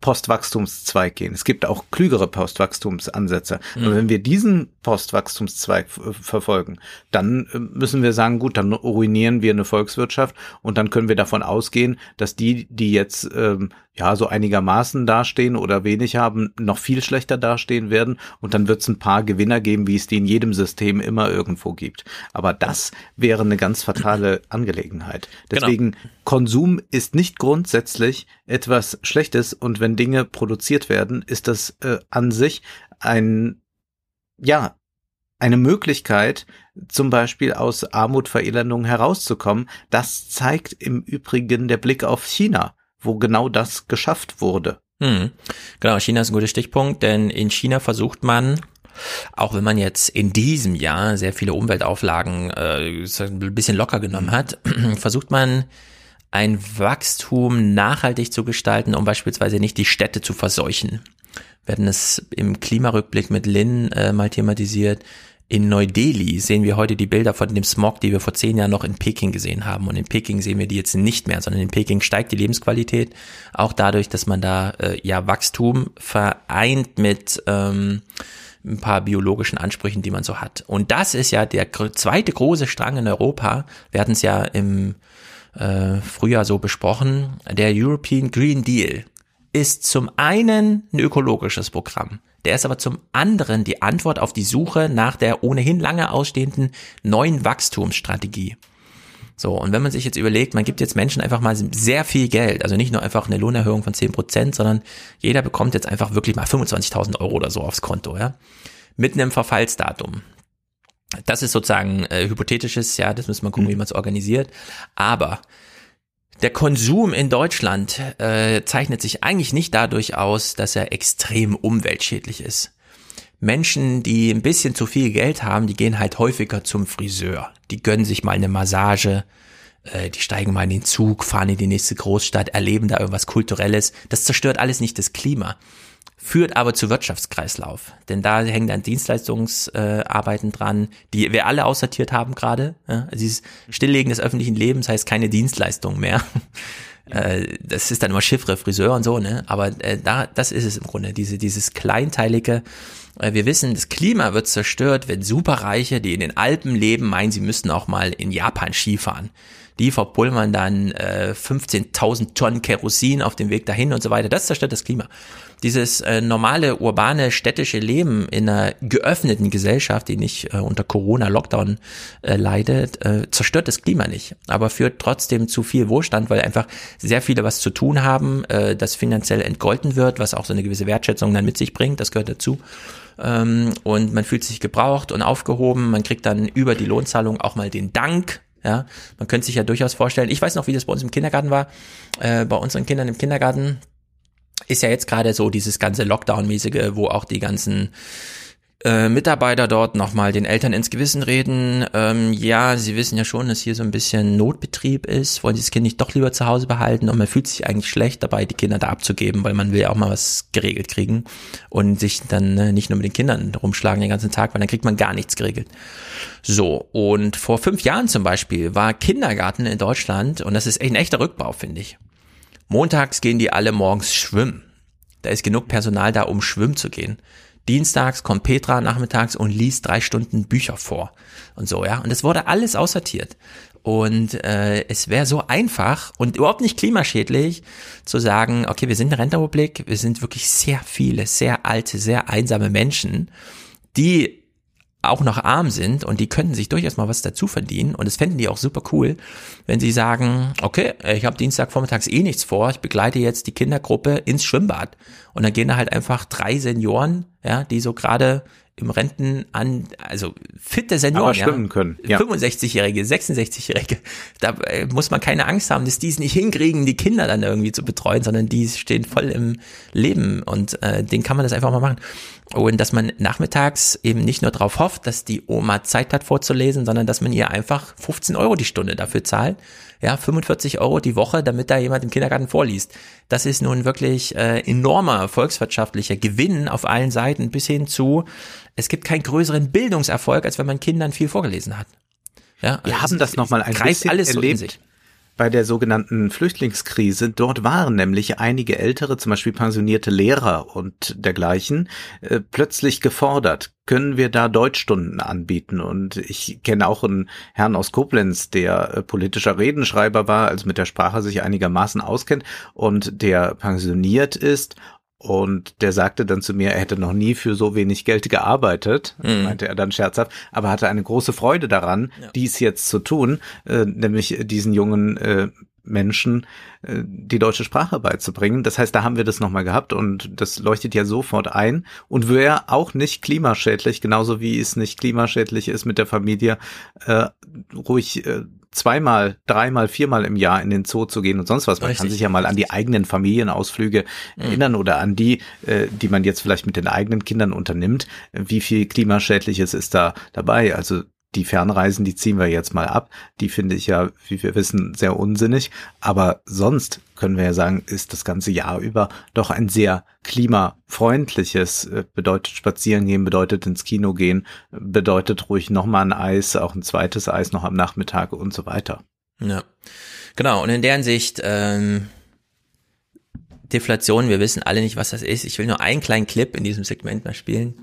Postwachstumszweig gehen, es gibt auch klügere Postwachstumsansätze, mhm. aber wenn wir diesen Postwachstumszweig verfolgen, dann müssen wir sagen, gut, dann ruinieren wir eine Volkswirtschaft und dann können wir davon ausgehen, dass die, die jetzt ähm, ja so einigermaßen dastehen oder wenig haben, noch viel schlechter dastehen werden und dann wird es ein paar Gewinner geben, wie es die in jedem System immer irgendwo gibt. Aber das wäre eine ganz fatale Angelegenheit. Genau. Deswegen genau. Konsum ist nicht grundsätzlich etwas Schlechtes und wenn Dinge produziert werden, ist das äh, an sich ein ja eine Möglichkeit, zum Beispiel aus Armut, Verelendung herauszukommen. Das zeigt im Übrigen der Blick auf China, wo genau das geschafft wurde. Hm. Genau, China ist ein guter Stichpunkt, denn in China versucht man, auch wenn man jetzt in diesem Jahr sehr viele Umweltauflagen äh, ein bisschen locker genommen hat, versucht man ein Wachstum nachhaltig zu gestalten, um beispielsweise nicht die Städte zu verseuchen. Wir hatten es im Klimarückblick mit Lin äh, mal thematisiert In Neu-Delhi sehen wir heute die Bilder von dem Smog, die wir vor zehn Jahren noch in Peking gesehen haben. Und in Peking sehen wir die jetzt nicht mehr, sondern in Peking steigt die Lebensqualität auch dadurch, dass man da äh, ja Wachstum vereint mit ähm, ein paar biologischen Ansprüchen, die man so hat. Und das ist ja der zweite große Strang in Europa. Wir hatten es ja im äh, Frühjahr so besprochen. Der European Green Deal ist zum einen ein ökologisches Programm. Der ist aber zum anderen die Antwort auf die Suche nach der ohnehin lange ausstehenden neuen Wachstumsstrategie. So, und wenn man sich jetzt überlegt, man gibt jetzt Menschen einfach mal sehr viel Geld, also nicht nur einfach eine Lohnerhöhung von 10 Prozent, sondern jeder bekommt jetzt einfach wirklich mal 25.000 Euro oder so aufs Konto, ja, mit einem Verfallsdatum. Das ist sozusagen äh, hypothetisches, ja, das müssen wir gucken, mhm. wie man es organisiert. Aber der Konsum in Deutschland äh, zeichnet sich eigentlich nicht dadurch aus, dass er extrem umweltschädlich ist. Menschen, die ein bisschen zu viel Geld haben, die gehen halt häufiger zum Friseur. Die gönnen sich mal eine Massage, äh, die steigen mal in den Zug, fahren in die nächste Großstadt, erleben da irgendwas Kulturelles. Das zerstört alles nicht das Klima führt aber zu Wirtschaftskreislauf. Denn da hängen dann Dienstleistungsarbeiten äh, dran, die wir alle aussortiert haben gerade. Ja? Also dieses Stilllegen des öffentlichen Lebens heißt keine Dienstleistung mehr. Äh, das ist dann immer Chiffre, Friseur und so, ne? Aber äh, da, das ist es im Grunde, diese, dieses kleinteilige. Äh, wir wissen, das Klima wird zerstört, wenn Superreiche, die in den Alpen leben, meinen, sie müssten auch mal in Japan Skifahren die verpulvern dann äh, 15.000 Tonnen Kerosin auf dem Weg dahin und so weiter. Das zerstört das Klima. Dieses äh, normale urbane städtische Leben in einer geöffneten Gesellschaft, die nicht äh, unter Corona-Lockdown äh, leidet, äh, zerstört das Klima nicht, aber führt trotzdem zu viel Wohlstand, weil einfach sehr viele was zu tun haben, äh, das finanziell entgolten wird, was auch so eine gewisse Wertschätzung dann mit sich bringt, das gehört dazu ähm, und man fühlt sich gebraucht und aufgehoben. Man kriegt dann über die Lohnzahlung auch mal den Dank ja, man könnte sich ja durchaus vorstellen, ich weiß noch, wie das bei uns im Kindergarten war. Äh, bei unseren Kindern im Kindergarten ist ja jetzt gerade so dieses ganze Lockdown-mäßige, wo auch die ganzen äh, Mitarbeiter dort nochmal den Eltern ins Gewissen reden. Ähm, ja, sie wissen ja schon, dass hier so ein bisschen Notbetrieb ist, wollen sie das Kind nicht doch lieber zu Hause behalten und man fühlt sich eigentlich schlecht dabei, die Kinder da abzugeben, weil man will ja auch mal was geregelt kriegen und sich dann ne, nicht nur mit den Kindern rumschlagen den ganzen Tag, weil dann kriegt man gar nichts geregelt. So, und vor fünf Jahren zum Beispiel war Kindergarten in Deutschland, und das ist echt ein echter Rückbau, finde ich. Montags gehen die alle morgens schwimmen. Da ist genug Personal da, um schwimmen zu gehen. Dienstags kommt Petra nachmittags und liest drei Stunden Bücher vor und so, ja. Und es wurde alles aussortiert. Und äh, es wäre so einfach und überhaupt nicht klimaschädlich zu sagen, okay, wir sind eine Rentenrepublik, wir sind wirklich sehr viele, sehr alte, sehr einsame Menschen, die auch noch arm sind und die könnten sich durchaus mal was dazu verdienen und das fänden die auch super cool, wenn sie sagen, okay, ich habe Dienstagvormittags eh nichts vor, ich begleite jetzt die Kindergruppe ins Schwimmbad. Und dann gehen da halt einfach drei Senioren, ja, die so gerade im Renten an, also fitte Senioren, ja, können. Ja. 65-Jährige, 66-Jährige, da äh, muss man keine Angst haben, dass die es nicht hinkriegen, die Kinder dann irgendwie zu betreuen, sondern die stehen voll im Leben und äh, den kann man das einfach mal machen. Und dass man nachmittags eben nicht nur darauf hofft, dass die Oma Zeit hat vorzulesen, sondern dass man ihr einfach 15 Euro die Stunde dafür zahlt. Ja, 45 Euro die Woche, damit da jemand im Kindergarten vorliest. Das ist nun wirklich äh, enormer volkswirtschaftlicher Gewinn auf allen Seiten bis hin zu, es gibt keinen größeren Bildungserfolg, als wenn man Kindern viel vorgelesen hat. Ja, Wir also haben das nochmal ein bisschen alles erlebt. So bei der sogenannten Flüchtlingskrise. Dort waren nämlich einige ältere, zum Beispiel pensionierte Lehrer und dergleichen, äh, plötzlich gefordert. Können wir da Deutschstunden anbieten? Und ich kenne auch einen Herrn aus Koblenz, der äh, politischer Redenschreiber war, also mit der Sprache sich einigermaßen auskennt und der pensioniert ist und der sagte dann zu mir, er hätte noch nie für so wenig Geld gearbeitet, mhm. meinte er dann scherzhaft, aber hatte eine große Freude daran, ja. dies jetzt zu tun, äh, nämlich diesen jungen äh, Menschen äh, die deutsche Sprache beizubringen. Das heißt, da haben wir das nochmal gehabt und das leuchtet ja sofort ein und wäre auch nicht klimaschädlich, genauso wie es nicht klimaschädlich ist mit der Familie, äh, ruhig äh, zweimal, dreimal, viermal im Jahr in den Zoo zu gehen und sonst was. Man Richtig. kann sich ja mal an die eigenen Familienausflüge mhm. erinnern oder an die, äh, die man jetzt vielleicht mit den eigenen Kindern unternimmt. Wie viel klimaschädliches ist da dabei? Also die Fernreisen, die ziehen wir jetzt mal ab. Die finde ich ja, wie wir wissen, sehr unsinnig. Aber sonst können wir ja sagen, ist das ganze Jahr über doch ein sehr klimafreundliches. Äh, bedeutet spazieren gehen, bedeutet ins Kino gehen, bedeutet ruhig nochmal ein Eis, auch ein zweites Eis noch am Nachmittag und so weiter. Ja, genau. Und in deren Sicht, ähm, Deflation, wir wissen alle nicht, was das ist. Ich will nur einen kleinen Clip in diesem Segment mal spielen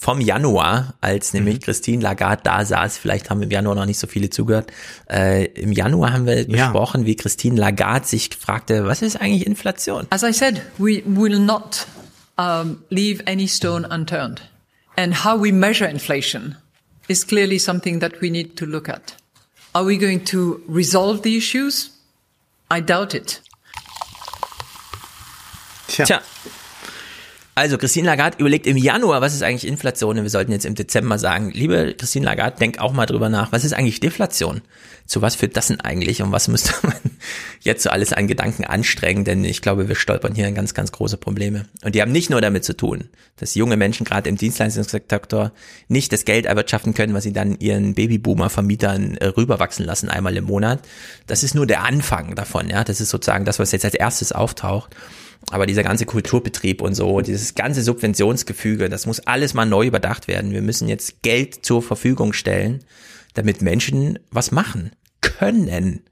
vom Januar, als nämlich mhm. Christine Lagarde da saß, vielleicht haben im Januar noch nicht so viele zugehört, äh, im Januar haben wir ja. besprochen, wie Christine Lagarde sich fragte, was ist eigentlich Inflation? As I said, we will not um, leave any stone unturned. And how we measure inflation is clearly something that we need to look at. Are we going to resolve the issues? I doubt it. Tja. Tja. Also Christine Lagarde überlegt im Januar, was ist eigentlich Inflation? Und wir sollten jetzt im Dezember sagen, liebe Christine Lagarde, denk auch mal drüber nach, was ist eigentlich Deflation? Zu was führt das denn eigentlich? Und was müsste man jetzt so alles an Gedanken anstrengen? Denn ich glaube, wir stolpern hier in ganz, ganz große Probleme. Und die haben nicht nur damit zu tun, dass junge Menschen gerade im Dienstleistungssektor nicht das Geld erwirtschaften können, was sie dann ihren Babyboomer-Vermietern äh, rüberwachsen lassen einmal im Monat. Das ist nur der Anfang davon. Ja, das ist sozusagen das, was jetzt als erstes auftaucht. Aber dieser ganze Kulturbetrieb und so, dieses ganze Subventionsgefüge, das muss alles mal neu überdacht werden. Wir müssen jetzt Geld zur Verfügung stellen, damit Menschen was machen können,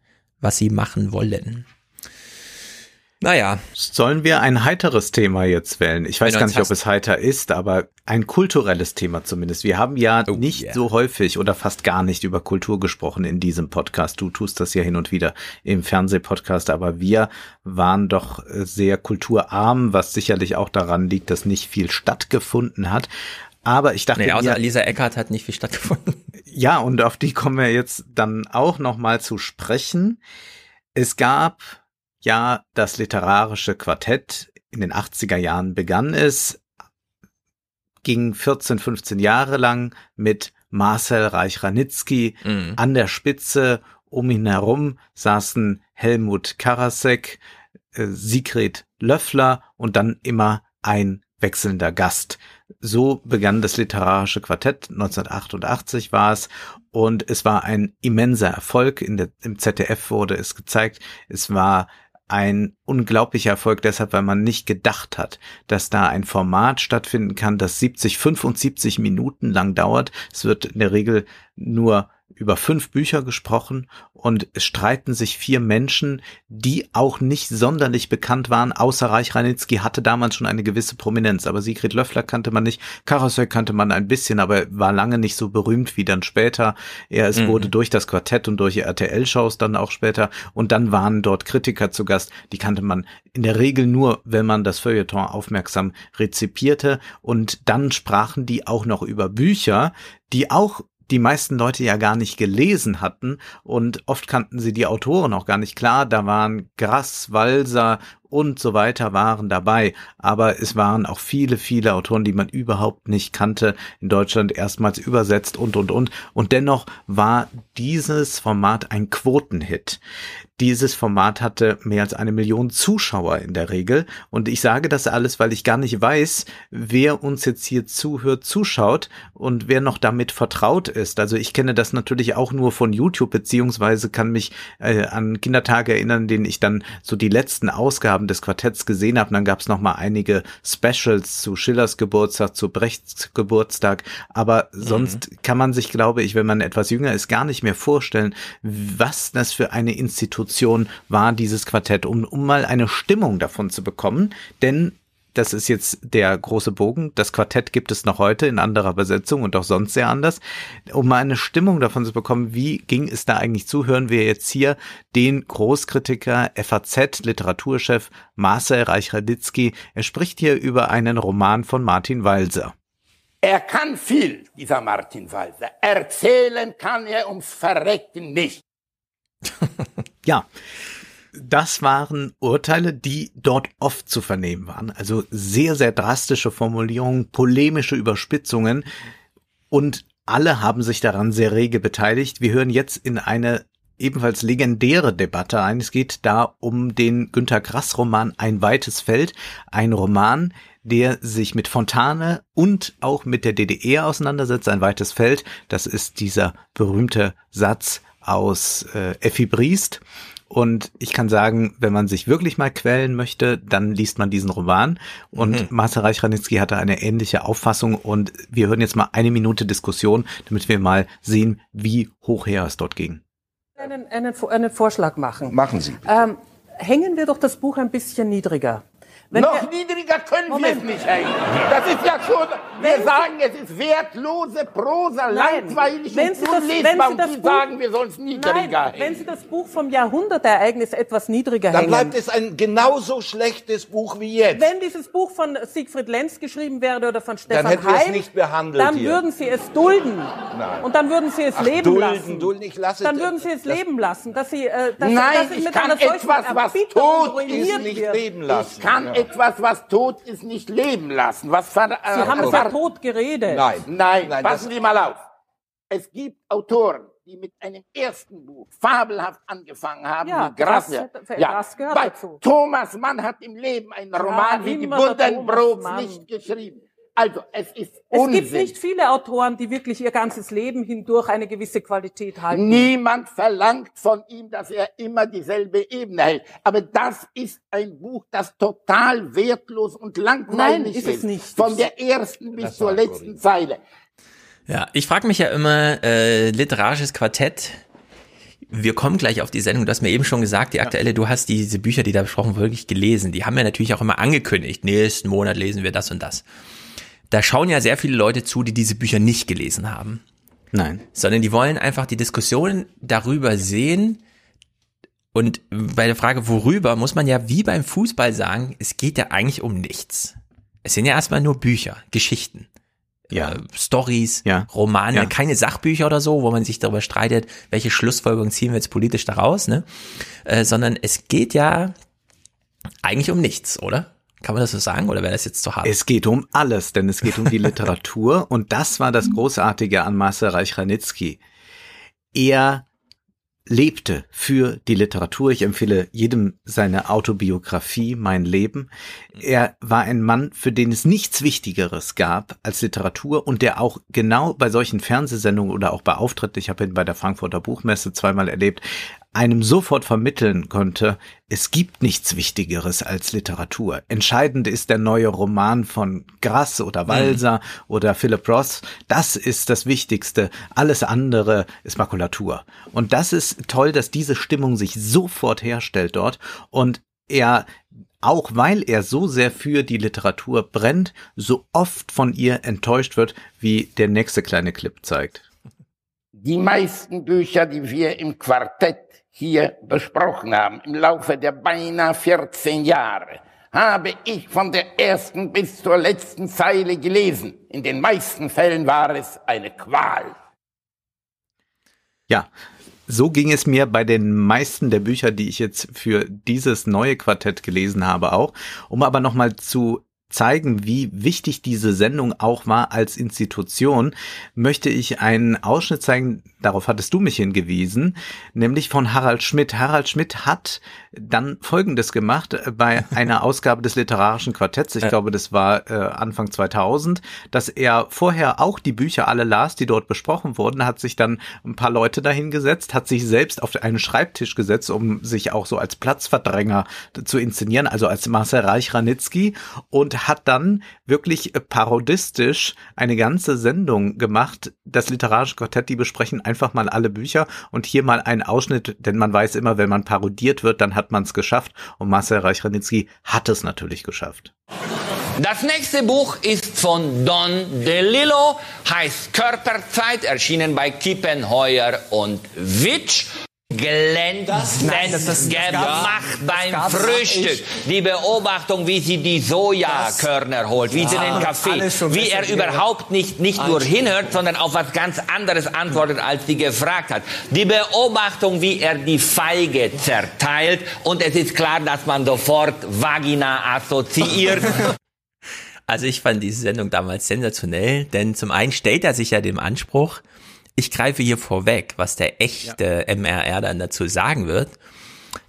was sie machen wollen. Naja. Sollen wir ein heiteres Thema jetzt wählen? Ich weiß gar nicht, ob es heiter ist, aber ein kulturelles Thema zumindest. Wir haben ja oh, nicht yeah. so häufig oder fast gar nicht über Kultur gesprochen in diesem Podcast. Du tust das ja hin und wieder im Fernsehpodcast, aber wir waren doch sehr kulturarm, was sicherlich auch daran liegt, dass nicht viel stattgefunden hat. Aber ich dachte, nee, außer mir, Lisa Eckert hat nicht viel stattgefunden. Ja, und auf die kommen wir jetzt dann auch noch mal zu sprechen. Es gab ja das literarische Quartett in den 80er Jahren begann es, ging 14, 15 Jahre lang mit Marcel Reich-Ranitzky mhm. an der Spitze. Um ihn herum saßen Helmut Karasek, äh, Sigrid Löffler und dann immer ein wechselnder Gast. So begann das literarische Quartett, 1988 war es, und es war ein immenser Erfolg. In der, Im ZDF wurde es gezeigt. Es war ein unglaublicher Erfolg deshalb, weil man nicht gedacht hat, dass da ein Format stattfinden kann, das 70, 75 Minuten lang dauert. Es wird in der Regel nur über fünf Bücher gesprochen und es streiten sich vier Menschen, die auch nicht sonderlich bekannt waren, außer Reich Ranitzky hatte damals schon eine gewisse Prominenz, aber Sigrid Löffler kannte man nicht, Karasek kannte man ein bisschen, aber war lange nicht so berühmt wie dann später. Er es mhm. wurde durch das Quartett und durch RTL-Shows dann auch später und dann waren dort Kritiker zu Gast, die kannte man in der Regel nur, wenn man das Feuilleton aufmerksam rezipierte und dann sprachen die auch noch über Bücher, die auch die meisten Leute ja gar nicht gelesen hatten und oft kannten sie die Autoren auch gar nicht klar. Da waren Grass, Walser und so weiter waren dabei. Aber es waren auch viele, viele Autoren, die man überhaupt nicht kannte, in Deutschland erstmals übersetzt und, und, und. Und dennoch war dieses Format ein Quotenhit. Dieses Format hatte mehr als eine Million Zuschauer in der Regel. Und ich sage das alles, weil ich gar nicht weiß, wer uns jetzt hier zuhört, zuschaut und wer noch damit vertraut ist. Also ich kenne das natürlich auch nur von YouTube, beziehungsweise kann mich äh, an Kindertage erinnern, denen ich dann so die letzten Ausgaben des Quartetts gesehen habe. Und dann gab es noch mal einige Specials zu Schillers Geburtstag, zu Brechts Geburtstag. Aber mhm. sonst kann man sich, glaube ich, wenn man etwas jünger ist, gar nicht mehr vorstellen, was das für eine Institution Institution war dieses Quartett, um, um mal eine Stimmung davon zu bekommen. Denn das ist jetzt der große Bogen. Das Quartett gibt es noch heute in anderer Besetzung und auch sonst sehr anders. Um mal eine Stimmung davon zu bekommen, wie ging es da eigentlich zu, hören wir jetzt hier den Großkritiker FAZ Literaturchef Marcel Reich-Raditzky. Er spricht hier über einen Roman von Martin Walser. Er kann viel, dieser Martin Walser. Erzählen kann er ums Verrecken nicht. ja, das waren Urteile, die dort oft zu vernehmen waren. Also sehr, sehr drastische Formulierungen, polemische Überspitzungen und alle haben sich daran sehr rege beteiligt. Wir hören jetzt in eine ebenfalls legendäre Debatte ein. Es geht da um den Günter Grass Roman Ein weites Feld. Ein Roman, der sich mit Fontane und auch mit der DDR auseinandersetzt, ein weites Feld. Das ist dieser berühmte Satz aus äh, Effi Briest. Und ich kann sagen, wenn man sich wirklich mal quälen möchte, dann liest man diesen Roman. Und mhm. Marcel Reich-Ranitzky hatte eine ähnliche Auffassung. Und wir hören jetzt mal eine Minute Diskussion, damit wir mal sehen, wie hoch her es dort ging. Einen, einen, einen Vorschlag machen. Machen Sie. Ähm, hängen wir doch das Buch ein bisschen niedriger. Wenn Noch wir, niedriger können Moment. wir es nicht hängen. Das ist ja schon, wir wenn sagen, es ist wertlose Prosa, nein, langweilig wenn und Sie das, unlesbar. und Sie Buch, sagen, wir sollen es niedriger nein, hängen. Wenn Sie das Buch vom Jahrhundertereignis etwas niedriger Dann hängen. Dann bleibt es ein genauso schlechtes Buch wie jetzt. Wenn dieses Buch von Siegfried Lenz geschrieben wäre oder von Stefan dann Heim, es nicht behandelt dann hier. würden Sie es dulden. Nein. Und dann würden Sie es Ach, leben dulden, lassen. Dulden, ich lasse dann würden Sie es leben lassen. Dass Sie, äh, dass, Nein, dass ich, ich kann etwas, was tot ist, nicht wird. leben lassen. Ja. etwas, was tot ist nicht leben lassen. Was äh, Sie haben über Tod geredet. Nein, nein, nein passen Sie mal auf. Es gibt Autoren, die mit einem ersten Buch fabelhaft angefangen haben, ja, wie Grasse. Ja, weil Thomas Mann hat im Leben einen Roman ja, wie die Buddenbrooks nicht geschrieben. Also, es ist Unsinn. Es gibt nicht viele Autoren, die wirklich ihr ganzes Leben hindurch eine gewisse Qualität halten. Niemand verlangt von ihm, dass er immer dieselbe Ebene hält. Aber das ist ein Buch, das total wertlos und langweilig Nein, ist. Es nicht. Von der ersten bis zur letzten Zeile. Ja, ich frage mich ja immer, äh, literarisches Quartett, wir kommen gleich auf die Sendung. Du hast mir eben schon gesagt, die aktuelle, du hast diese Bücher, die da besprochen, wirklich gelesen. Die haben ja natürlich auch immer angekündigt, nächsten Monat lesen wir das und das da schauen ja sehr viele Leute zu, die diese Bücher nicht gelesen haben. Nein. Sondern die wollen einfach die Diskussion darüber sehen. Und bei der Frage, worüber, muss man ja wie beim Fußball sagen, es geht ja eigentlich um nichts. Es sind ja erstmal nur Bücher, Geschichten. Ja. Äh, Stories, ja. Romane, ja. keine Sachbücher oder so, wo man sich darüber streitet, welche Schlussfolgerung ziehen wir jetzt politisch daraus, ne? Äh, sondern es geht ja eigentlich um nichts, oder? Kann man das so sagen oder wäre das jetzt zu hart? Es geht um alles, denn es geht um die Literatur und das war das Großartige an Marcel Reich-Ranitzky. Er lebte für die Literatur. Ich empfehle jedem seine Autobiografie, Mein Leben. Er war ein Mann, für den es nichts Wichtigeres gab als Literatur und der auch genau bei solchen Fernsehsendungen oder auch bei Auftritten, ich habe ihn bei der Frankfurter Buchmesse zweimal erlebt, einem sofort vermitteln konnte, es gibt nichts Wichtigeres als Literatur. Entscheidend ist der neue Roman von Grass oder Walser mhm. oder Philip Ross. Das ist das Wichtigste. Alles andere ist Makulatur. Und das ist toll, dass diese Stimmung sich sofort herstellt dort und er auch weil er so sehr für die Literatur brennt, so oft von ihr enttäuscht wird, wie der nächste kleine Clip zeigt. Die meisten Bücher, die wir im Quartett hier besprochen haben, im Laufe der beinahe 14 Jahre, habe ich von der ersten bis zur letzten Zeile gelesen. In den meisten Fällen war es eine Qual. Ja, so ging es mir bei den meisten der Bücher, die ich jetzt für dieses neue Quartett gelesen habe auch. Um aber nochmal zu zeigen, wie wichtig diese Sendung auch war als Institution, möchte ich einen Ausschnitt zeigen, darauf hattest du mich hingewiesen, nämlich von Harald Schmidt. Harald Schmidt hat dann Folgendes gemacht bei einer Ausgabe des literarischen Quartetts, ich glaube, das war äh, Anfang 2000, dass er vorher auch die Bücher alle las, die dort besprochen wurden, hat sich dann ein paar Leute dahingesetzt, hat sich selbst auf einen Schreibtisch gesetzt, um sich auch so als Platzverdränger zu inszenieren, also als Marcel Reich-Ranitzky und hat dann wirklich parodistisch eine ganze Sendung gemacht, das literarische Quartett, die besprechen einfach mal alle Bücher und hier mal ein Ausschnitt, denn man weiß immer, wenn man parodiert wird, dann hat man es geschafft und Marcel Reich-Ranitzky hat es natürlich geschafft. Das nächste Buch ist von Don DeLillo, heißt Körperzeit, erschienen bei Kiepenheuer und Witsch glänzend gemacht beim Frühstück. Die Beobachtung, wie sie die Sojakörner holt, wie sie den Kaffee, wie er überhaupt nicht, nicht nur hinhört, sondern auf was ganz anderes antwortet, als sie gefragt hat. Die Beobachtung, wie er die Feige zerteilt und es ist klar, dass man sofort Vagina assoziiert. Also ich fand diese Sendung damals sensationell, denn zum einen stellt er sich ja dem Anspruch, ich greife hier vorweg, was der echte ja. MRR dann dazu sagen wird.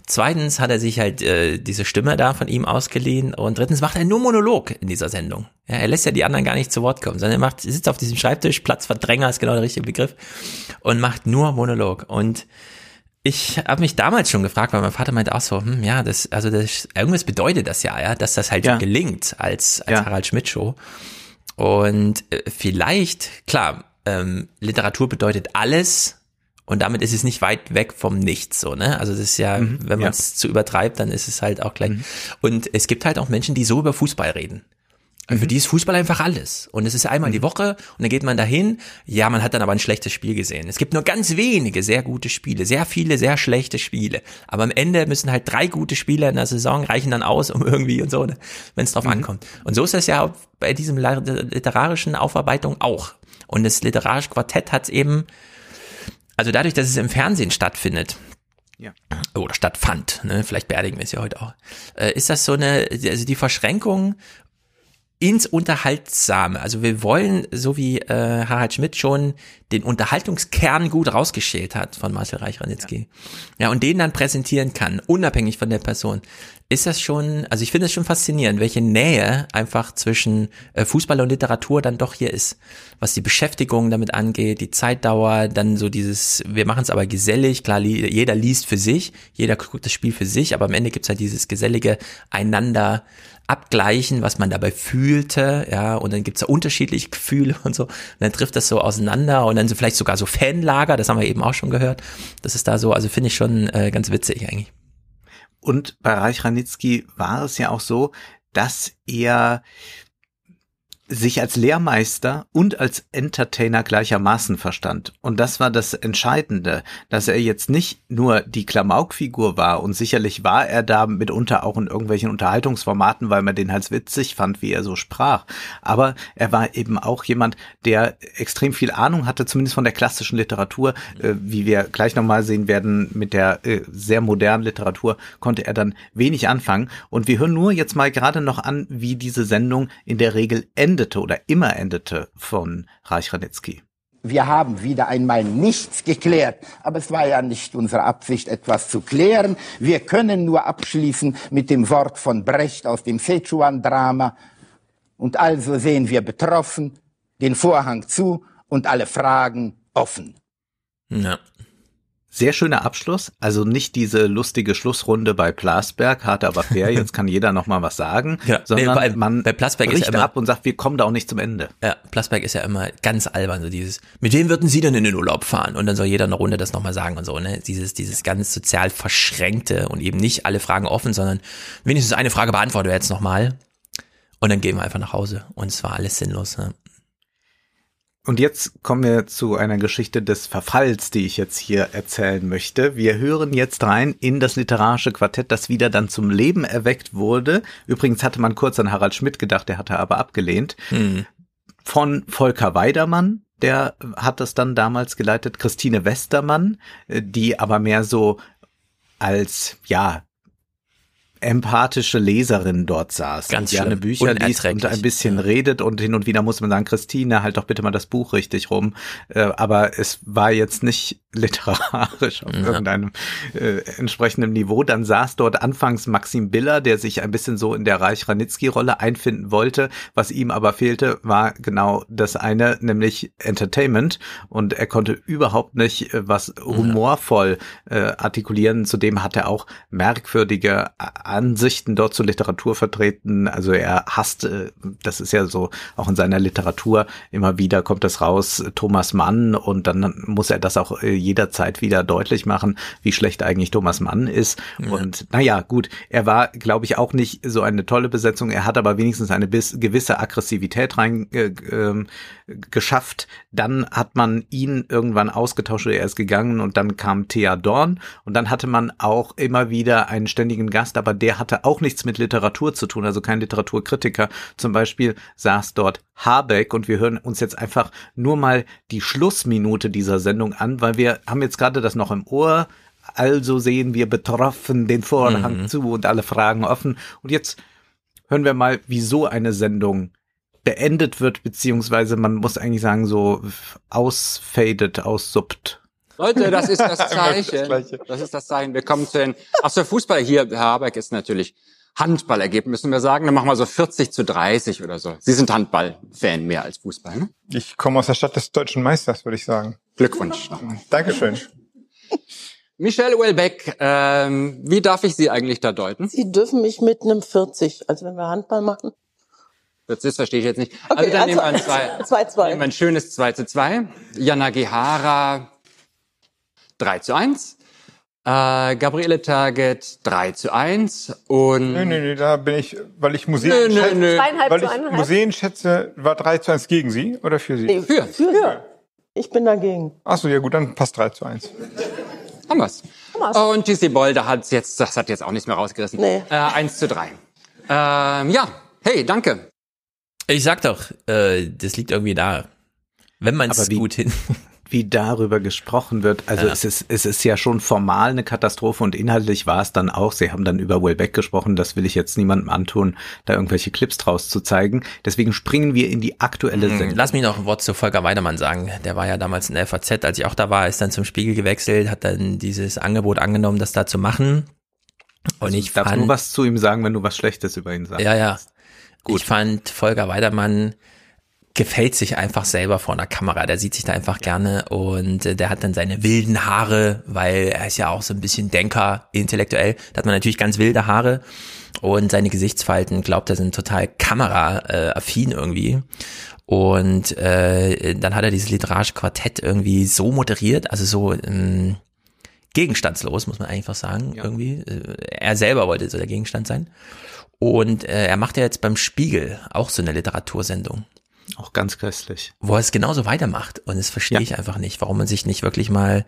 Zweitens hat er sich halt äh, diese Stimme da von ihm ausgeliehen und drittens macht er nur Monolog in dieser Sendung. Ja, er lässt ja die anderen gar nicht zu Wort kommen, sondern er macht, sitzt auf diesem Schreibtisch, Platzverdränger ist genau der richtige Begriff und macht nur Monolog und ich habe mich damals schon gefragt, weil mein Vater meinte auch so, hm, ja, das, also das, irgendwas bedeutet das ja, ja, dass das halt Ja. gelingt als, als Ja. Harald Schmidt Show. Und äh, vielleicht, klar, ähm, Literatur bedeutet alles und damit ist es nicht weit weg vom Nichts, so, ne? Also das ist ja, Mhm, wenn man ja. es zu übertreibt, dann ist es halt auch gleich. Und es gibt halt auch Menschen, die so über Fußball reden. Für Mhm. die ist Fußball einfach alles. Und es ist einmal die Woche und dann geht man dahin. Ja, man hat dann aber ein schlechtes Spiel gesehen. Es gibt nur ganz wenige sehr gute Spiele, sehr viele sehr schlechte Spiele. Aber am Ende müssen halt drei gute Spiele in der Saison reichen dann aus, um irgendwie und so, ne, wenn es drauf Mhm. ankommt. Und so ist das ja bei diesem literarischen Aufarbeitung auch. Und das literarische Quartett hat es eben, also dadurch, dass es im Fernsehen stattfindet, Ja. oder stattfand, ne? vielleicht beerdigen wir es ja heute auch, äh, ist das so eine, also die Verschränkung ins Unterhaltsame. Also wir wollen, so wie äh, Harald Schmidt schon den Unterhaltungskern gut rausgeschält hat von Marcel Reich-Ranitzky. Ja. und den dann präsentieren kann, unabhängig von der Person. Ist das schon, also ich finde es schon faszinierend, welche Nähe einfach zwischen äh, Fußball und Literatur dann doch hier ist. Was die Beschäftigung damit angeht, die Zeitdauer, dann so dieses, wir machen es aber gesellig, klar, jeder liest für sich, jeder guckt das Spiel für sich, aber am Ende gibt's halt dieses gesellige einander abgleichen, was man dabei fühlte, ja, und dann gibt's ja unterschiedliche Gefühle und so, und dann trifft das so auseinander und dann so vielleicht sogar so Fanlager, das haben wir eben auch schon gehört, das ist da so, also finde ich schon äh, ganz witzig eigentlich. Und bei Reich Ranitzky war es ja auch so, dass er sich als Lehrmeister und als Entertainer gleichermaßen verstand. Und das war das Entscheidende, dass er jetzt nicht nur die Klamaukfigur war und sicherlich war er da mitunter auch in irgendwelchen Unterhaltungsformaten, weil man den halt witzig fand, wie er so sprach. Aber er war eben auch jemand, der extrem viel Ahnung hatte, zumindest von der klassischen Literatur, äh, wie wir gleich nochmal sehen werden, mit der äh, sehr modernen Literatur konnte er dann wenig anfangen. Und wir hören nur jetzt mal gerade noch an, wie diese Sendung in der Regel endete oder immer endete von Reich Ranitzky. Wir haben wieder einmal nichts geklärt, aber es war ja nicht unsere Absicht, etwas zu klären. Wir können nur abschließen mit dem Wort von Brecht aus dem Sichuan-Drama. Und also sehen wir betroffen den Vorhang zu und alle Fragen offen. Ja. Sehr schöner Abschluss, also nicht diese lustige Schlussrunde bei Plasberg, hart aber fair, jetzt kann jeder noch mal was sagen, Ja, sondern nee, bei- man bei Plasberg ist bricht ja immer- ab und sagt, wir kommen da auch nicht zum Ende. Ja, Plasberg ist ja immer ganz albern, so dieses, mit wem würden Sie denn in den Urlaub fahren? Und dann soll jeder eine Runde das nochmal sagen und so, ne? Dieses, dieses ganz sozial verschränkte und eben nicht alle Fragen offen, sondern wenigstens eine Frage beantworten wir jetzt nochmal. Und dann gehen wir einfach nach Hause. Und es war alles sinnlos. Ne? Und jetzt kommen wir zu einer Geschichte des Verfalls, die ich jetzt hier erzählen möchte. Wir hören jetzt rein in das literarische Quartett, das wieder dann zum Leben erweckt wurde. Übrigens hatte man kurz an Harald Schmidt gedacht, der hatte aber abgelehnt. Hm. Von Volker Weidermann, der hat das dann damals geleitet, Christine Westermann, äh, die aber mehr so als, ja, empathische Leserin dort saß. Ganz und gerne. Bücher liest und ein bisschen redet und hin und wieder muss man sagen, Christine, halt doch bitte mal das Buch richtig rum. Äh, aber es war jetzt nicht literarisch auf Ja. irgendeinem äh, entsprechenden Niveau. Dann saß dort anfangs Maxim Biller, der sich ein bisschen so in der Reich-Ranitzky-Rolle einfinden wollte. Was ihm aber fehlte, war genau das eine, nämlich Entertainment. Und er konnte überhaupt nicht äh, was humorvoll äh, artikulieren. Zudem hat er auch merkwürdige Ansichten dort zur Literatur vertreten. Also er hasst, äh, das ist ja so auch in seiner Literatur immer wieder kommt das raus, Thomas Mann und dann muss er das auch äh, jederzeit wieder deutlich machen, wie schlecht eigentlich Thomas Mann ist. Und naja, gut, er war, glaube ich, auch nicht so eine tolle Besetzung. Er hat aber wenigstens eine bis, gewisse Aggressivität rein äh, ähm, geschafft. Dann hat man ihn irgendwann ausgetauscht, er ist gegangen und dann kam Thea Dorn und dann hatte man auch immer wieder einen ständigen Gast, aber der hatte auch nichts mit Literatur zu tun, also kein Literaturkritiker. Zum Beispiel saß dort Habeck und wir hören uns jetzt einfach nur mal die Schlussminute dieser Sendung an, weil wir haben jetzt gerade das noch im Ohr. Also sehen wir betroffen den Vorhang zu und alle Fragen offen. Und jetzt hören wir mal, wie so eine Sendung beendet wird, beziehungsweise man muss eigentlich sagen, so ausfadet, aussuppt. Leute, das ist das Zeichen. Das ist das Zeichen. Wir kommen zu den, ach so, Fußball hier, Herr Habeck ist natürlich Handballergebnis, müssen wir sagen. Dann machen wir so 40 zu 30 oder so. Sie sind Handball-Fan mehr als Fußball, ne? Ich komme aus der Stadt des deutschen Meisters, würde ich sagen. Glückwunsch. nochmal. Dankeschön. Michelle Welbeck, ähm, wie darf ich Sie eigentlich da deuten? Sie dürfen mich mit einem 40, also wenn wir Handball machen. Das, verstehe ich jetzt nicht. Okay, also dann also- nehmen wir ein 2 2 2. nehmen wir ein schönes 2 zu 2. Jana Gehara 3 zu 1. Äh, Gabriele Target 3 zu 1. Und Nö, nö, nö, da bin ich, weil ich Museen, Nö, nö, schätze, nö. Zweieinhalb weil ich? Museen schätze, war 3 zu 1 gegen Sie oder für Sie? Nee, Für. Für. Für. Ich bin dagegen. Achso, ja gut, dann passt 3 zu 1. haben wir's. Haben wir's. Und GC Bolder hat jetzt, das hat jetzt auch nichts mehr rausgerissen. Nee. Äh, 1 zu 3. Ähm, ja, hey, danke. Ich sag doch, äh, das liegt irgendwie da. Wenn man es gut hin. wie darüber gesprochen wird. Also Ja. es ist es ist ja schon formal eine Katastrophe und inhaltlich war es dann auch. Sie haben dann über Wellbeck gesprochen. Das will ich jetzt niemandem antun, da irgendwelche Clips draus zu zeigen. Deswegen springen wir in die aktuelle Hm, Sendung. Lass mich noch ein Wort zu Volker Weidemann sagen. Der war ja damals in der FAZ, als ich auch da war, ist dann zum Spiegel gewechselt, hat dann dieses Angebot angenommen, das da zu machen. Und ich Darfst fand, nur was zu ihm sagen, wenn du was Schlechtes über ihn sagst. ja, ja. Ich fand Volker Weidermann gefällt sich einfach selber vor einer Kamera. Der sieht sich da einfach gerne und äh, der hat dann seine wilden Haare, weil er ist ja auch so ein bisschen Denker, intellektuell. Da hat man natürlich ganz wilde Haare und seine Gesichtsfalten, glaubt er, sind total kamera-affin irgendwie. Und äh, dann hat er dieses literarische Quartett irgendwie so moderiert, also so ähm, gegenstandslos, muss man einfach sagen, irgendwie. Äh, Er selber wollte so der Gegenstand sein. Und äh, er macht ja jetzt beim Spiegel auch so eine Literatursendung, Auch ganz köstlich. wo er es genauso weitermacht. Und das verstehe Ja. ich einfach nicht, warum man sich nicht wirklich mal,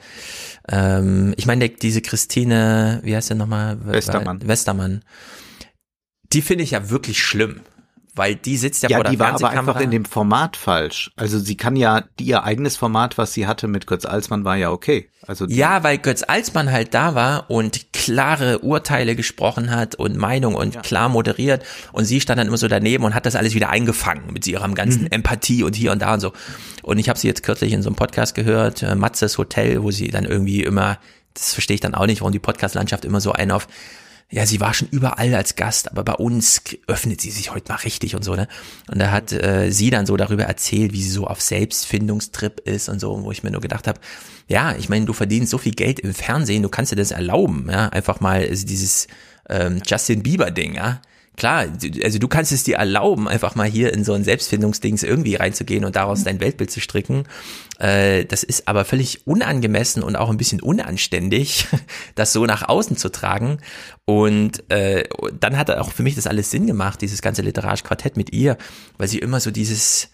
ähm, ich meine, diese Christine, wie heißt der nochmal? Westermann. Westermann. Die finde ich ja wirklich schlimm, weil die sitzt ja, Ja, vor der die war aber einfach in dem Format falsch. Also sie kann ja, die, ihr eigenes Format, was sie hatte mit Götz Alsmann, war ja okay. Also Ja, weil Götz Alsmann halt da war und klare Urteile gesprochen hat und Meinung und klar moderiert und sie stand dann immer so daneben und hat das alles wieder eingefangen mit ihrem ganzen Empathie und hier und da und so. Und ich habe sie jetzt kürzlich in so einem Podcast gehört, äh, Matzes Hotel, wo sie dann irgendwie immer, das verstehe ich dann auch nicht, warum die Podcast-Landschaft immer so einen auf ja, sie war schon überall als Gast, aber bei uns öffnet sie sich heute mal richtig und so, ne? Und da hat äh, sie dann so darüber erzählt, wie sie so auf Selbstfindungstrip ist und so, wo ich mir nur gedacht habe, ja, ich meine, du verdienst so viel Geld im Fernsehen, du kannst dir das erlauben, ja, einfach mal also dieses ähm, Justin Bieber-Ding, ja. Klar, du- also du kannst es dir erlauben, einfach mal hier in so ein Selbstfindungsdings irgendwie reinzugehen und daraus dein Weltbild zu stricken. Äh, das ist aber völlig unangemessen und auch ein bisschen unanständig, das so nach außen zu tragen. Und äh, dann hat auch für mich das alles Sinn gemacht, dieses ganze literarische Quartett mit ihr, weil sie immer so dieses,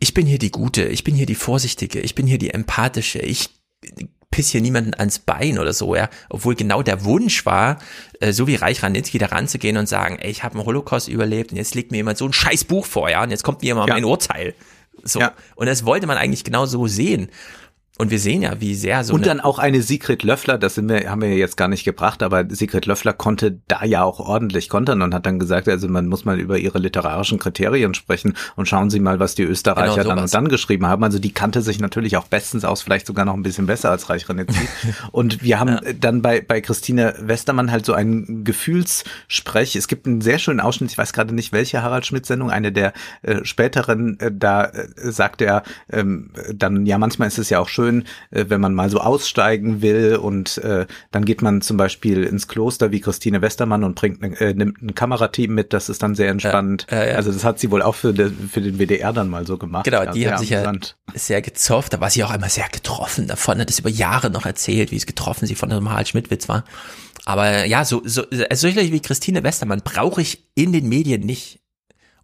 ich bin hier die Gute, ich bin hier die Vorsichtige, ich bin hier die Empathische, ich piss hier niemanden ans Bein oder so, ja. Obwohl genau der Wunsch war, äh, so wie Reich Ranitzky da ranzugehen und sagen, ey, ich habe einen Holocaust überlebt und jetzt legt mir jemand so ein scheiß Buch vor, ja, und jetzt kommt mir mal Ja. mein Urteil. So. Ja. Und das wollte man eigentlich genau so sehen. Und wir sehen ja, wie sehr so und dann auch eine Sigrid Löffler, das sind wir, haben wir jetzt gar nicht gebracht, aber Sigrid Löffler konnte da ja auch ordentlich kontern und hat dann gesagt, also man muss mal über ihre literarischen Kriterien sprechen und schauen Sie mal, was die Österreicher Genau dann und dann geschrieben haben. Also die kannte sich natürlich auch bestens aus, vielleicht sogar noch ein bisschen besser als Reich Ranitzky. und wir haben dann bei, bei Christine Westermann halt so einen Gefühlssprech. Es gibt einen sehr schönen Ausschnitt, ich weiß gerade nicht, welche Harald Schmidt-Sendung, eine der äh, späteren, äh, da äh, sagt er ähm, dann, ja, manchmal ist es ja auch schön, äh, wenn man mal so aussteigen will und äh, dann geht man zum Beispiel ins Kloster wie Christine Westermann und bringt ne, äh, nimmt ein Kamerateam mit, das ist dann sehr entspannt. Also das hat sie wohl auch für, de, für den WDR dann mal so gemacht. Genau, ja, die haben sich ja sehr gezofft, da war sie auch einmal sehr getroffen davon, hat es über Jahre noch erzählt, wie es getroffen sie von einem Harald Schmidt-Witz war. Aber ja, so, so also solche wie Christine Westermann brauche ich in den Medien nicht.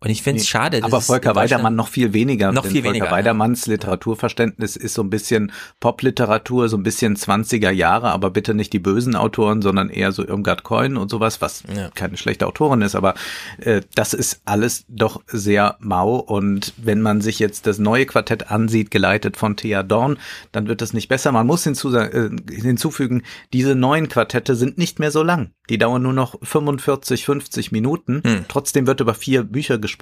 Und ich finde es Nee, schade. Aber Volker Weidermann noch viel weniger. Noch viel Volker weniger, Weidermanns Literaturverständnis ist so ein bisschen Popliteratur, so ein bisschen 20er Jahre, aber bitte nicht die bösen Autoren, sondern eher so Irmgard Coin und sowas, was Ja. keine schlechte Autorin ist, aber äh, das ist alles doch sehr mau und wenn man sich jetzt das neue Quartett ansieht, geleitet von Thea Dorn, dann wird es nicht besser. Man muss hinzu, äh, hinzufügen, diese neuen Quartette sind nicht mehr so lang. Die dauern nur noch 45, 50 Minuten. Trotzdem wird über vier Bücher gesprochen.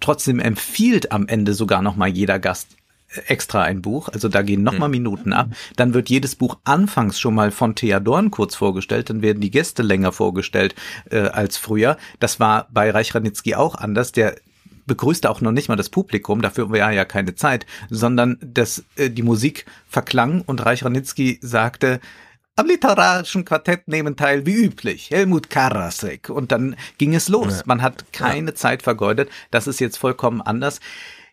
Trotzdem empfiehlt am Ende sogar noch mal jeder Gast extra ein Buch, also da gehen nochmal mhm. Minuten ab. Dann wird jedes Buch anfangs schon mal von Thea Dorn kurz vorgestellt, dann werden die Gäste länger vorgestellt äh, als früher. Das war bei Reich Ranitzky auch anders. Der begrüßte auch noch nicht mal das Publikum, dafür war ja keine Zeit, sondern dass äh, die Musik verklang und Reich Ranitzky sagte, am literarischen Quartett nehmen teil wie üblich Helmut Karasek und dann ging es los. Man hat keine ja. Zeit vergeudet. Das ist jetzt vollkommen anders.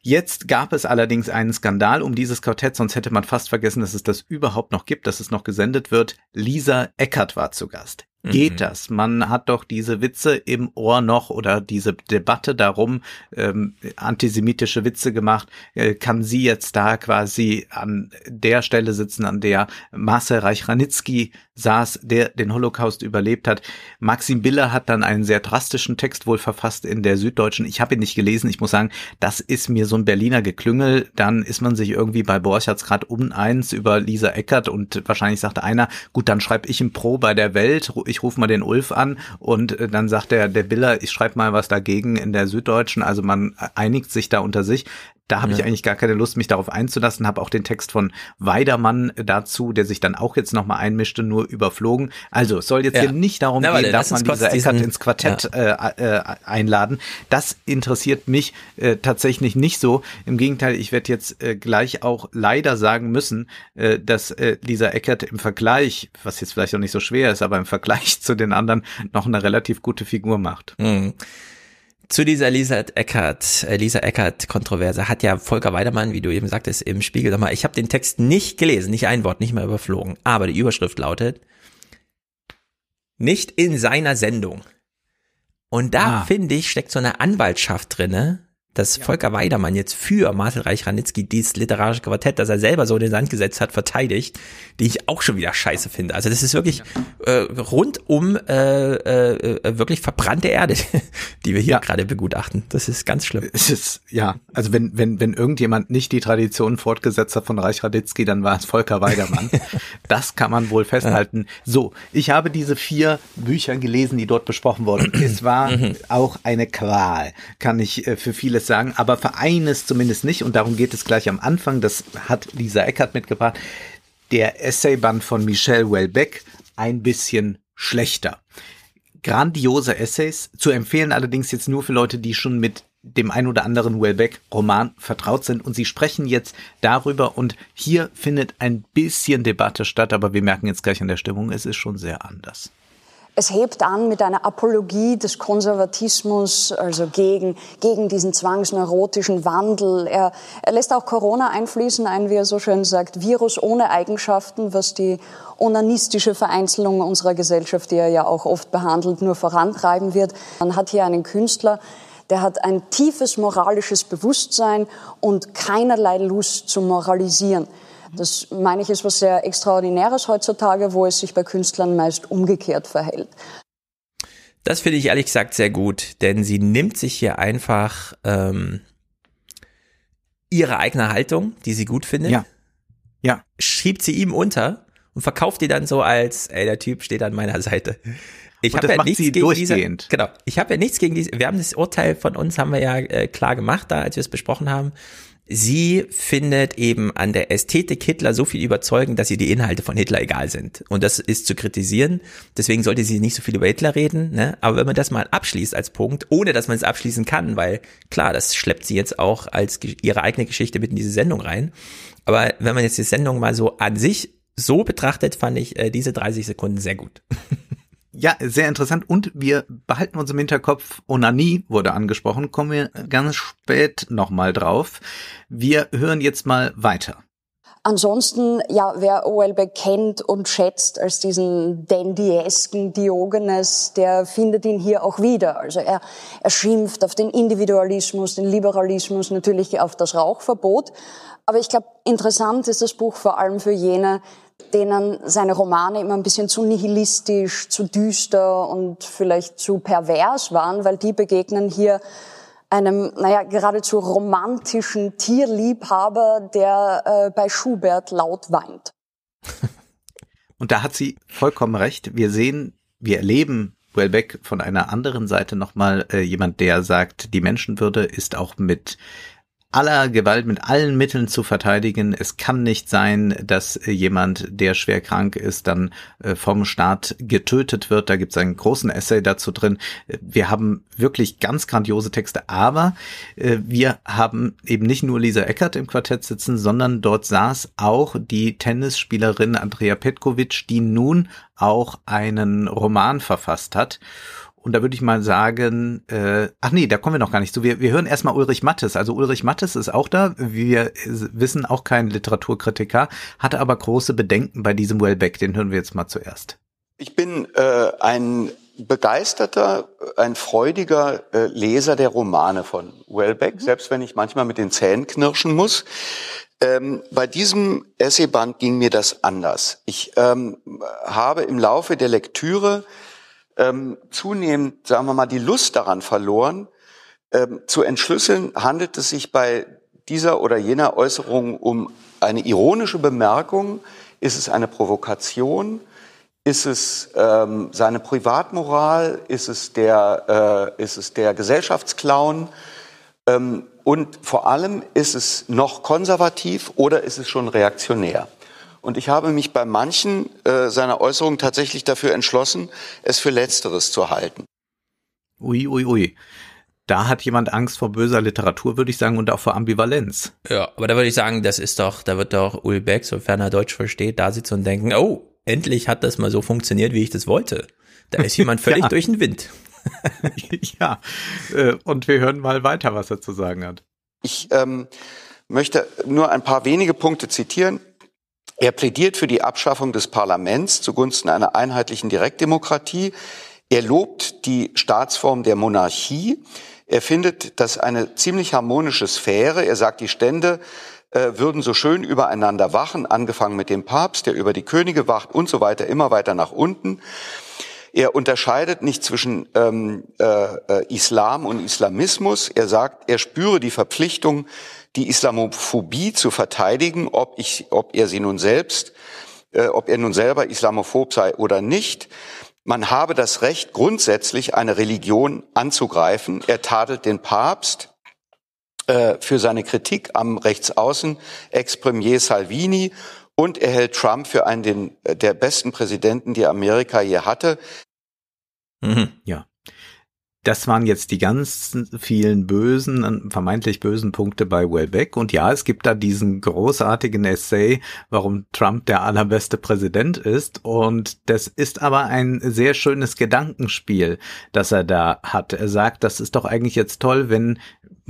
Jetzt gab es allerdings einen Skandal um dieses Quartett, sonst hätte man fast vergessen, dass es das überhaupt noch gibt, dass es noch gesendet wird. Lisa Eckert war zu Gast. Geht mhm. das? Man hat doch diese Witze im Ohr noch oder diese Debatte darum, ähm, antisemitische Witze gemacht. Äh, kann sie jetzt da quasi an der Stelle sitzen, an der Marcel Reich-Ranitzky saß, der den Holocaust überlebt hat? Maxim Biller hat dann einen sehr drastischen Text wohl verfasst in der Süddeutschen. Ich habe ihn nicht gelesen. Ich muss sagen, das ist mir so ein Berliner Geklüngel. Dann ist man sich irgendwie bei Borchards gerade um eins über Lisa Eckert und wahrscheinlich sagte einer, gut, dann schreibe ich im Pro bei der Welt ich rufe mal den Ulf an und äh, dann sagt der, der Biller, ich schreibe mal was dagegen in der Süddeutschen. Also man einigt sich da unter sich. Da habe ja. ich eigentlich gar keine Lust, mich darauf einzulassen, habe auch den Text von Weidermann dazu, der sich dann auch jetzt nochmal einmischte, nur überflogen. Also es soll jetzt ja. hier nicht darum Na, gehen, dass man diese Eckert ins Quartett ja. äh, äh, einladen. Das interessiert mich äh, tatsächlich nicht so. Im Gegenteil, ich werde jetzt äh, gleich auch leider sagen müssen, äh, dass äh, Lisa Eckert im Vergleich, was jetzt vielleicht auch nicht so schwer ist, aber im Vergleich zu den anderen noch eine relativ gute Figur macht. Mhm zu dieser Lisa Eckert, Lisa Eckert Kontroverse hat ja Volker Weidermann, wie du eben sagtest, im Spiegel nochmal, ich habe den Text nicht gelesen, nicht ein Wort, nicht mal überflogen, aber die Überschrift lautet, nicht in seiner Sendung. Und da ah. finde ich, steckt so eine Anwaltschaft drinne, dass ja. Volker Weidermann jetzt für Marcel Reich-Ranitzky dieses literarische Quartett, das er selber so in den Sand gesetzt hat, verteidigt, die ich auch schon wieder scheiße finde. Also das ist wirklich äh, rundum äh, äh, wirklich verbrannte Erde, die wir hier ja. gerade begutachten. Das ist ganz schlimm. Es ist, ja, also wenn, wenn, wenn irgendjemand nicht die Tradition fortgesetzt hat von Reich-Ranitzky, dann war es Volker Weidermann. das kann man wohl festhalten. So, ich habe diese vier Bücher gelesen, die dort besprochen wurden. Es war mhm. auch eine Qual, kann ich äh, für viele vieles sagen, aber für eines zumindest nicht. Und darum geht es gleich am Anfang. Das hat Lisa Eckert mitgebracht. Der Essayband von Michel Welbeck ein bisschen schlechter. Grandiose Essays, zu empfehlen allerdings jetzt nur für Leute, die schon mit dem ein oder anderen Welbeck-Roman vertraut sind und sie sprechen jetzt darüber und hier findet ein bisschen Debatte statt, aber wir merken jetzt gleich an der Stimmung, es ist schon sehr anders. Es hebt an mit einer Apologie des Konservatismus, also gegen, gegen diesen zwangsneurotischen Wandel. Er, er lässt auch Corona einfließen, ein, wie er so schön sagt, Virus ohne Eigenschaften, was die onanistische Vereinzelung unserer Gesellschaft, die er ja auch oft behandelt, nur vorantreiben wird. Man hat hier einen Künstler, der hat ein tiefes moralisches Bewusstsein und keinerlei Lust zu moralisieren. Das meine ich ist was sehr Extraordinäres heutzutage, wo es sich bei Künstlern meist umgekehrt verhält. Das finde ich ehrlich gesagt sehr gut, denn sie nimmt sich hier einfach ähm, ihre eigene Haltung, die sie gut findet, ja. Ja. schiebt sie ihm unter und verkauft die dann so als, ey, der Typ steht an meiner Seite. Ich habe ja nichts gegen diese, genau. Ich habe ja nichts gegen diese. Wir haben das Urteil von uns haben wir ja äh, klar gemacht, da als wir es besprochen haben sie findet eben an der Ästhetik Hitler so viel überzeugend, dass ihr die Inhalte von Hitler egal sind. Und das ist zu kritisieren. Deswegen sollte sie nicht so viel über Hitler reden. Ne? Aber wenn man das mal abschließt als Punkt, ohne dass man es abschließen kann, weil klar, das schleppt sie jetzt auch als ihre eigene Geschichte mit in diese Sendung rein. Aber wenn man jetzt die Sendung mal so an sich so betrachtet, fand ich äh, diese 30 Sekunden sehr gut. Ja, sehr interessant. Und wir behalten uns im Hinterkopf, Onanie wurde angesprochen, kommen wir ganz spät nochmal drauf. Wir hören jetzt mal weiter. Ansonsten, ja, wer Welbeck kennt und schätzt als diesen dandyesken Diogenes, der findet ihn hier auch wieder. Also er, er schimpft auf den Individualismus, den Liberalismus, natürlich auf das Rauchverbot. Aber ich glaube, interessant ist das Buch vor allem für jene, denen seine Romane immer ein bisschen zu nihilistisch, zu düster und vielleicht zu pervers waren, weil die begegnen hier einem, naja, geradezu romantischen Tierliebhaber, der äh, bei Schubert laut weint. Und da hat sie vollkommen recht. Wir sehen, wir erleben Wellbeck von einer anderen Seite nochmal äh, jemand, der sagt, die Menschenwürde ist auch mit aller Gewalt, mit allen Mitteln zu verteidigen. Es kann nicht sein, dass jemand, der schwer krank ist, dann äh, vom Staat getötet wird. Da gibt es einen großen Essay dazu drin. Wir haben wirklich ganz grandiose Texte, aber äh, wir haben eben nicht nur Lisa Eckert im Quartett sitzen, sondern dort saß auch die Tennisspielerin Andrea Petkovic, die nun auch einen Roman verfasst hat. Und da würde ich mal sagen, äh, ach nee, da kommen wir noch gar nicht zu. Wir, wir hören erstmal Ulrich Mattes. Also Ulrich Mattes ist auch da. Wir wissen auch kein Literaturkritiker, hatte aber große Bedenken bei diesem Wellbeck. Den hören wir jetzt mal zuerst. Ich bin äh, ein begeisterter, ein freudiger äh, Leser der Romane von Wellbeck, mhm. selbst wenn ich manchmal mit den Zähnen knirschen muss. Ähm, bei diesem Essayband ging mir das anders. Ich ähm, habe im Laufe der Lektüre ähm, zunehmend, sagen wir mal, die Lust daran verloren, ähm, zu entschlüsseln, handelt es sich bei dieser oder jener Äußerung um eine ironische Bemerkung, ist es eine Provokation, ist es ähm, seine Privatmoral, ist es der, äh, ist es der Gesellschaftsclown? Ähm, und vor allem ist es noch konservativ oder ist es schon reaktionär? Und ich habe mich bei manchen äh, seiner Äußerungen tatsächlich dafür entschlossen, es für Letzteres zu halten. Ui, ui, ui. Da hat jemand Angst vor böser Literatur, würde ich sagen, und auch vor Ambivalenz. Ja, aber da würde ich sagen, das ist doch, da wird doch Ulbeck, sofern er Deutsch versteht, da sitzen und denken, oh, endlich hat das mal so funktioniert, wie ich das wollte. Da ist jemand völlig ja. durch den Wind. ja, äh, und wir hören mal weiter, was er zu sagen hat. Ich ähm, möchte nur ein paar wenige Punkte zitieren. Er plädiert für die Abschaffung des Parlaments zugunsten einer einheitlichen Direktdemokratie. Er lobt die Staatsform der Monarchie. Er findet das eine ziemlich harmonische Sphäre. Er sagt, die Stände äh, würden so schön übereinander wachen, angefangen mit dem Papst, der über die Könige wacht und so weiter, immer weiter nach unten. Er unterscheidet nicht zwischen ähm, äh, äh Islam und Islamismus. Er sagt, er spüre die Verpflichtung, die Islamophobie zu verteidigen, ob, ich, ob er sie nun selbst, äh, ob er nun selber islamophob sei oder nicht. Man habe das Recht, grundsätzlich eine Religion anzugreifen. Er tadelt den Papst äh, für seine Kritik am Rechtsaußen, Ex-Premier Salvini, und er hält Trump für einen den, der besten Präsidenten, die Amerika je hatte. Mhm, ja das waren jetzt die ganz vielen bösen, vermeintlich bösen Punkte bei Wellbeck. Und ja, es gibt da diesen großartigen Essay, warum Trump der allerbeste Präsident ist. Und das ist aber ein sehr schönes Gedankenspiel, das er da hat. Er sagt, das ist doch eigentlich jetzt toll, wenn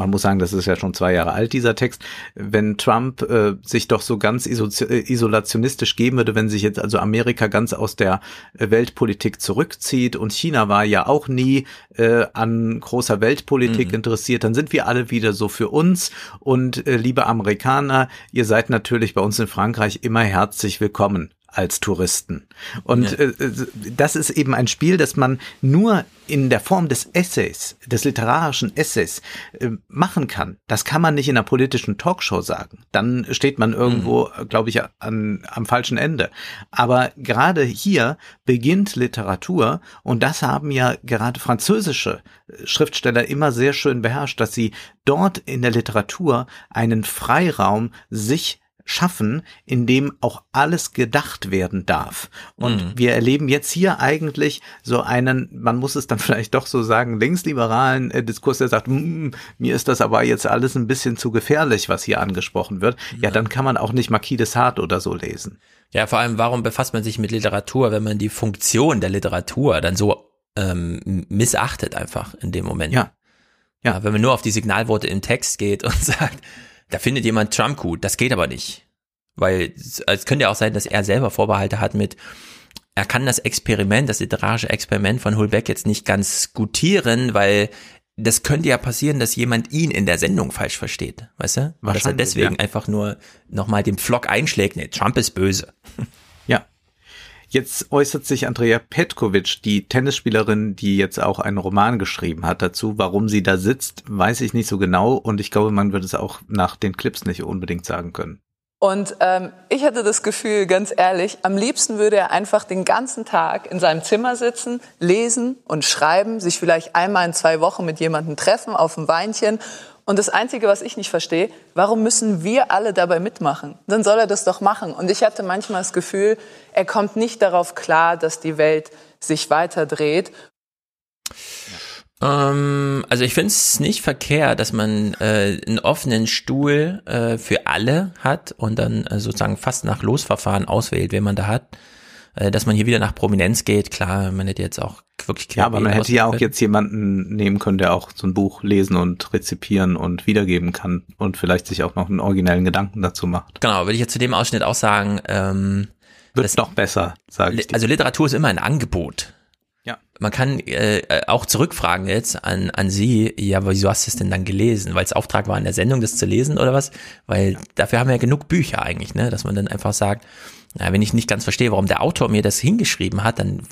man muss sagen, das ist ja schon zwei Jahre alt, dieser Text, wenn Trump äh, sich doch so ganz äh, isolationistisch geben würde, wenn sich jetzt also Amerika ganz aus der Weltpolitik zurückzieht und China war ja auch nie äh, an großer Weltpolitik mhm. interessiert, dann sind wir alle wieder so für uns. Und äh, liebe Amerikaner, ihr seid natürlich bei uns in Frankreich immer herzlich willkommen als Touristen. Und ja. äh, das ist eben ein Spiel, das man nur in der Form des Essays, des literarischen Essays äh, machen kann. Das kann man nicht in einer politischen Talkshow sagen. Dann steht man irgendwo, mhm. glaube ich, an, am falschen Ende. Aber gerade hier beginnt Literatur und das haben ja gerade französische Schriftsteller immer sehr schön beherrscht, dass sie dort in der Literatur einen Freiraum sich schaffen, in dem auch alles gedacht werden darf. Und mhm. wir erleben jetzt hier eigentlich so einen, man muss es dann vielleicht doch so sagen, linksliberalen äh, Diskurs, der sagt, mm, mir ist das aber jetzt alles ein bisschen zu gefährlich, was hier angesprochen wird. Ja, ja dann kann man auch nicht Marquis de Sade oder so lesen. Ja, vor allem, warum befasst man sich mit Literatur, wenn man die Funktion der Literatur dann so ähm, missachtet einfach in dem Moment? Ja. Ja, wenn man nur auf die Signalworte im Text geht und sagt, da findet jemand Trump gut. Das geht aber nicht. Weil es könnte ja auch sein, dass er selber Vorbehalte hat mit, er kann das Experiment, das literarische Experiment von Hulbeck jetzt nicht ganz gutieren, weil das könnte ja passieren, dass jemand ihn in der Sendung falsch versteht, weißt du? Dass er deswegen ja. einfach nur nochmal den Flock einschlägt, nee, Trump ist böse. Jetzt äußert sich Andrea Petkovic, die Tennisspielerin, die jetzt auch einen Roman geschrieben hat dazu. Warum sie da sitzt, weiß ich nicht so genau und ich glaube, man wird es auch nach den Clips nicht unbedingt sagen können. Und ähm, ich hatte das Gefühl, ganz ehrlich, am liebsten würde er einfach den ganzen Tag in seinem Zimmer sitzen, lesen und schreiben, sich vielleicht einmal in zwei Wochen mit jemandem treffen auf ein Weinchen Und das Einzige, was ich nicht verstehe, warum müssen wir alle dabei mitmachen? Dann soll er das doch machen. Und ich hatte manchmal das Gefühl, er kommt nicht darauf klar, dass die Welt sich weiter dreht. Ähm, also ich finde es nicht verkehrt, dass man äh, einen offenen Stuhl äh, für alle hat und dann äh, sozusagen fast nach Losverfahren auswählt, wen man da hat. Äh, dass man hier wieder nach Prominenz geht, klar, man hätte jetzt auch wirklich Ja, aber man hätte ja auch jetzt jemanden nehmen können, der auch so ein Buch lesen und rezipieren und wiedergeben kann und vielleicht sich auch noch einen originellen Gedanken dazu macht. Genau, würde ich jetzt zu dem Ausschnitt auch sagen, ähm, Wird noch besser, sage ich dir. Also Literatur ist immer ein Angebot. Ja. Man kann äh, äh, auch zurückfragen jetzt an, an Sie, ja, wieso hast du es denn dann gelesen? Weil es Auftrag war in der Sendung, das zu lesen oder was? Weil dafür haben wir ja genug Bücher eigentlich, ne? Dass man dann einfach sagt, na, wenn ich nicht ganz verstehe, warum der Autor mir das hingeschrieben hat, dann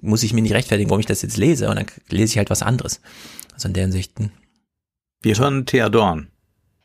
muss ich mir nicht rechtfertigen, warum ich das jetzt lese und dann lese ich halt was anderes. Also in der Hinsicht. hm. Wir hören Thea Dorn.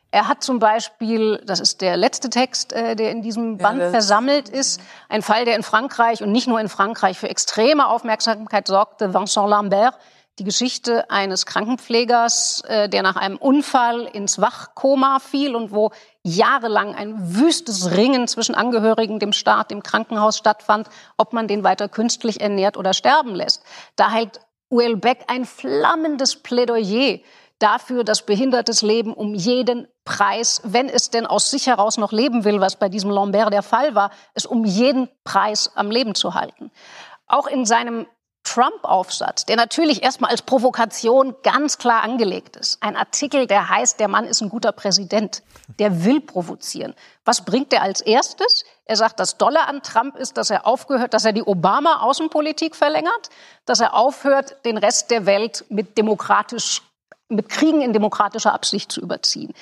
Er hat zum Beispiel, das ist der letzte Text, äh, der in diesem Band versammelt ist, ein Fall, der in Frankreich und nicht nur in Frankreich für extreme Aufmerksamkeit sorgte, Vincent Lambert, die Geschichte eines Krankenpflegers, äh, der nach einem Unfall ins Wachkoma fiel und wo jahrelang ein wüstes Ringen zwischen Angehörigen, dem Staat, dem Krankenhaus stattfand, ob man den weiter künstlich ernährt oder sterben lässt. Da hält Uel Beck ein flammendes Plädoyer dafür, dass behindertes Leben um jeden Preis, wenn es denn aus sich heraus noch leben will, was bei diesem Lambert der Fall war, es um jeden Preis am Leben zu halten. Auch in seinem Trump-Aufsatz, der natürlich erstmal als Provokation ganz klar angelegt ist. Ein Artikel, der heißt, der Mann ist ein guter Präsident. Der will provozieren. Was bringt er als erstes? Er sagt, das Dolle an Trump ist, dass er aufgehört, dass er die Obama-Außenpolitik verlängert, dass er aufhört, den Rest der Welt mit demokratisch, mit Kriegen in demokratischer Absicht zu überziehen.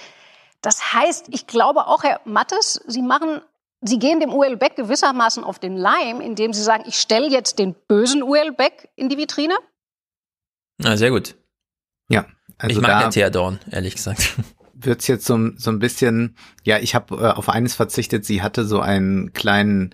Das heißt, ich glaube auch, Herr Mattes, Sie machen Sie gehen dem UL Beck gewissermaßen auf den Leim, indem Sie sagen, ich stelle jetzt den bösen UL Beck in die Vitrine. Na, sehr gut. Ja, also ich mag da- ja Thea Dorn, ehrlich gesagt. wird's jetzt so, so ein bisschen, ja, ich habe äh, auf eines verzichtet, sie hatte so einen kleinen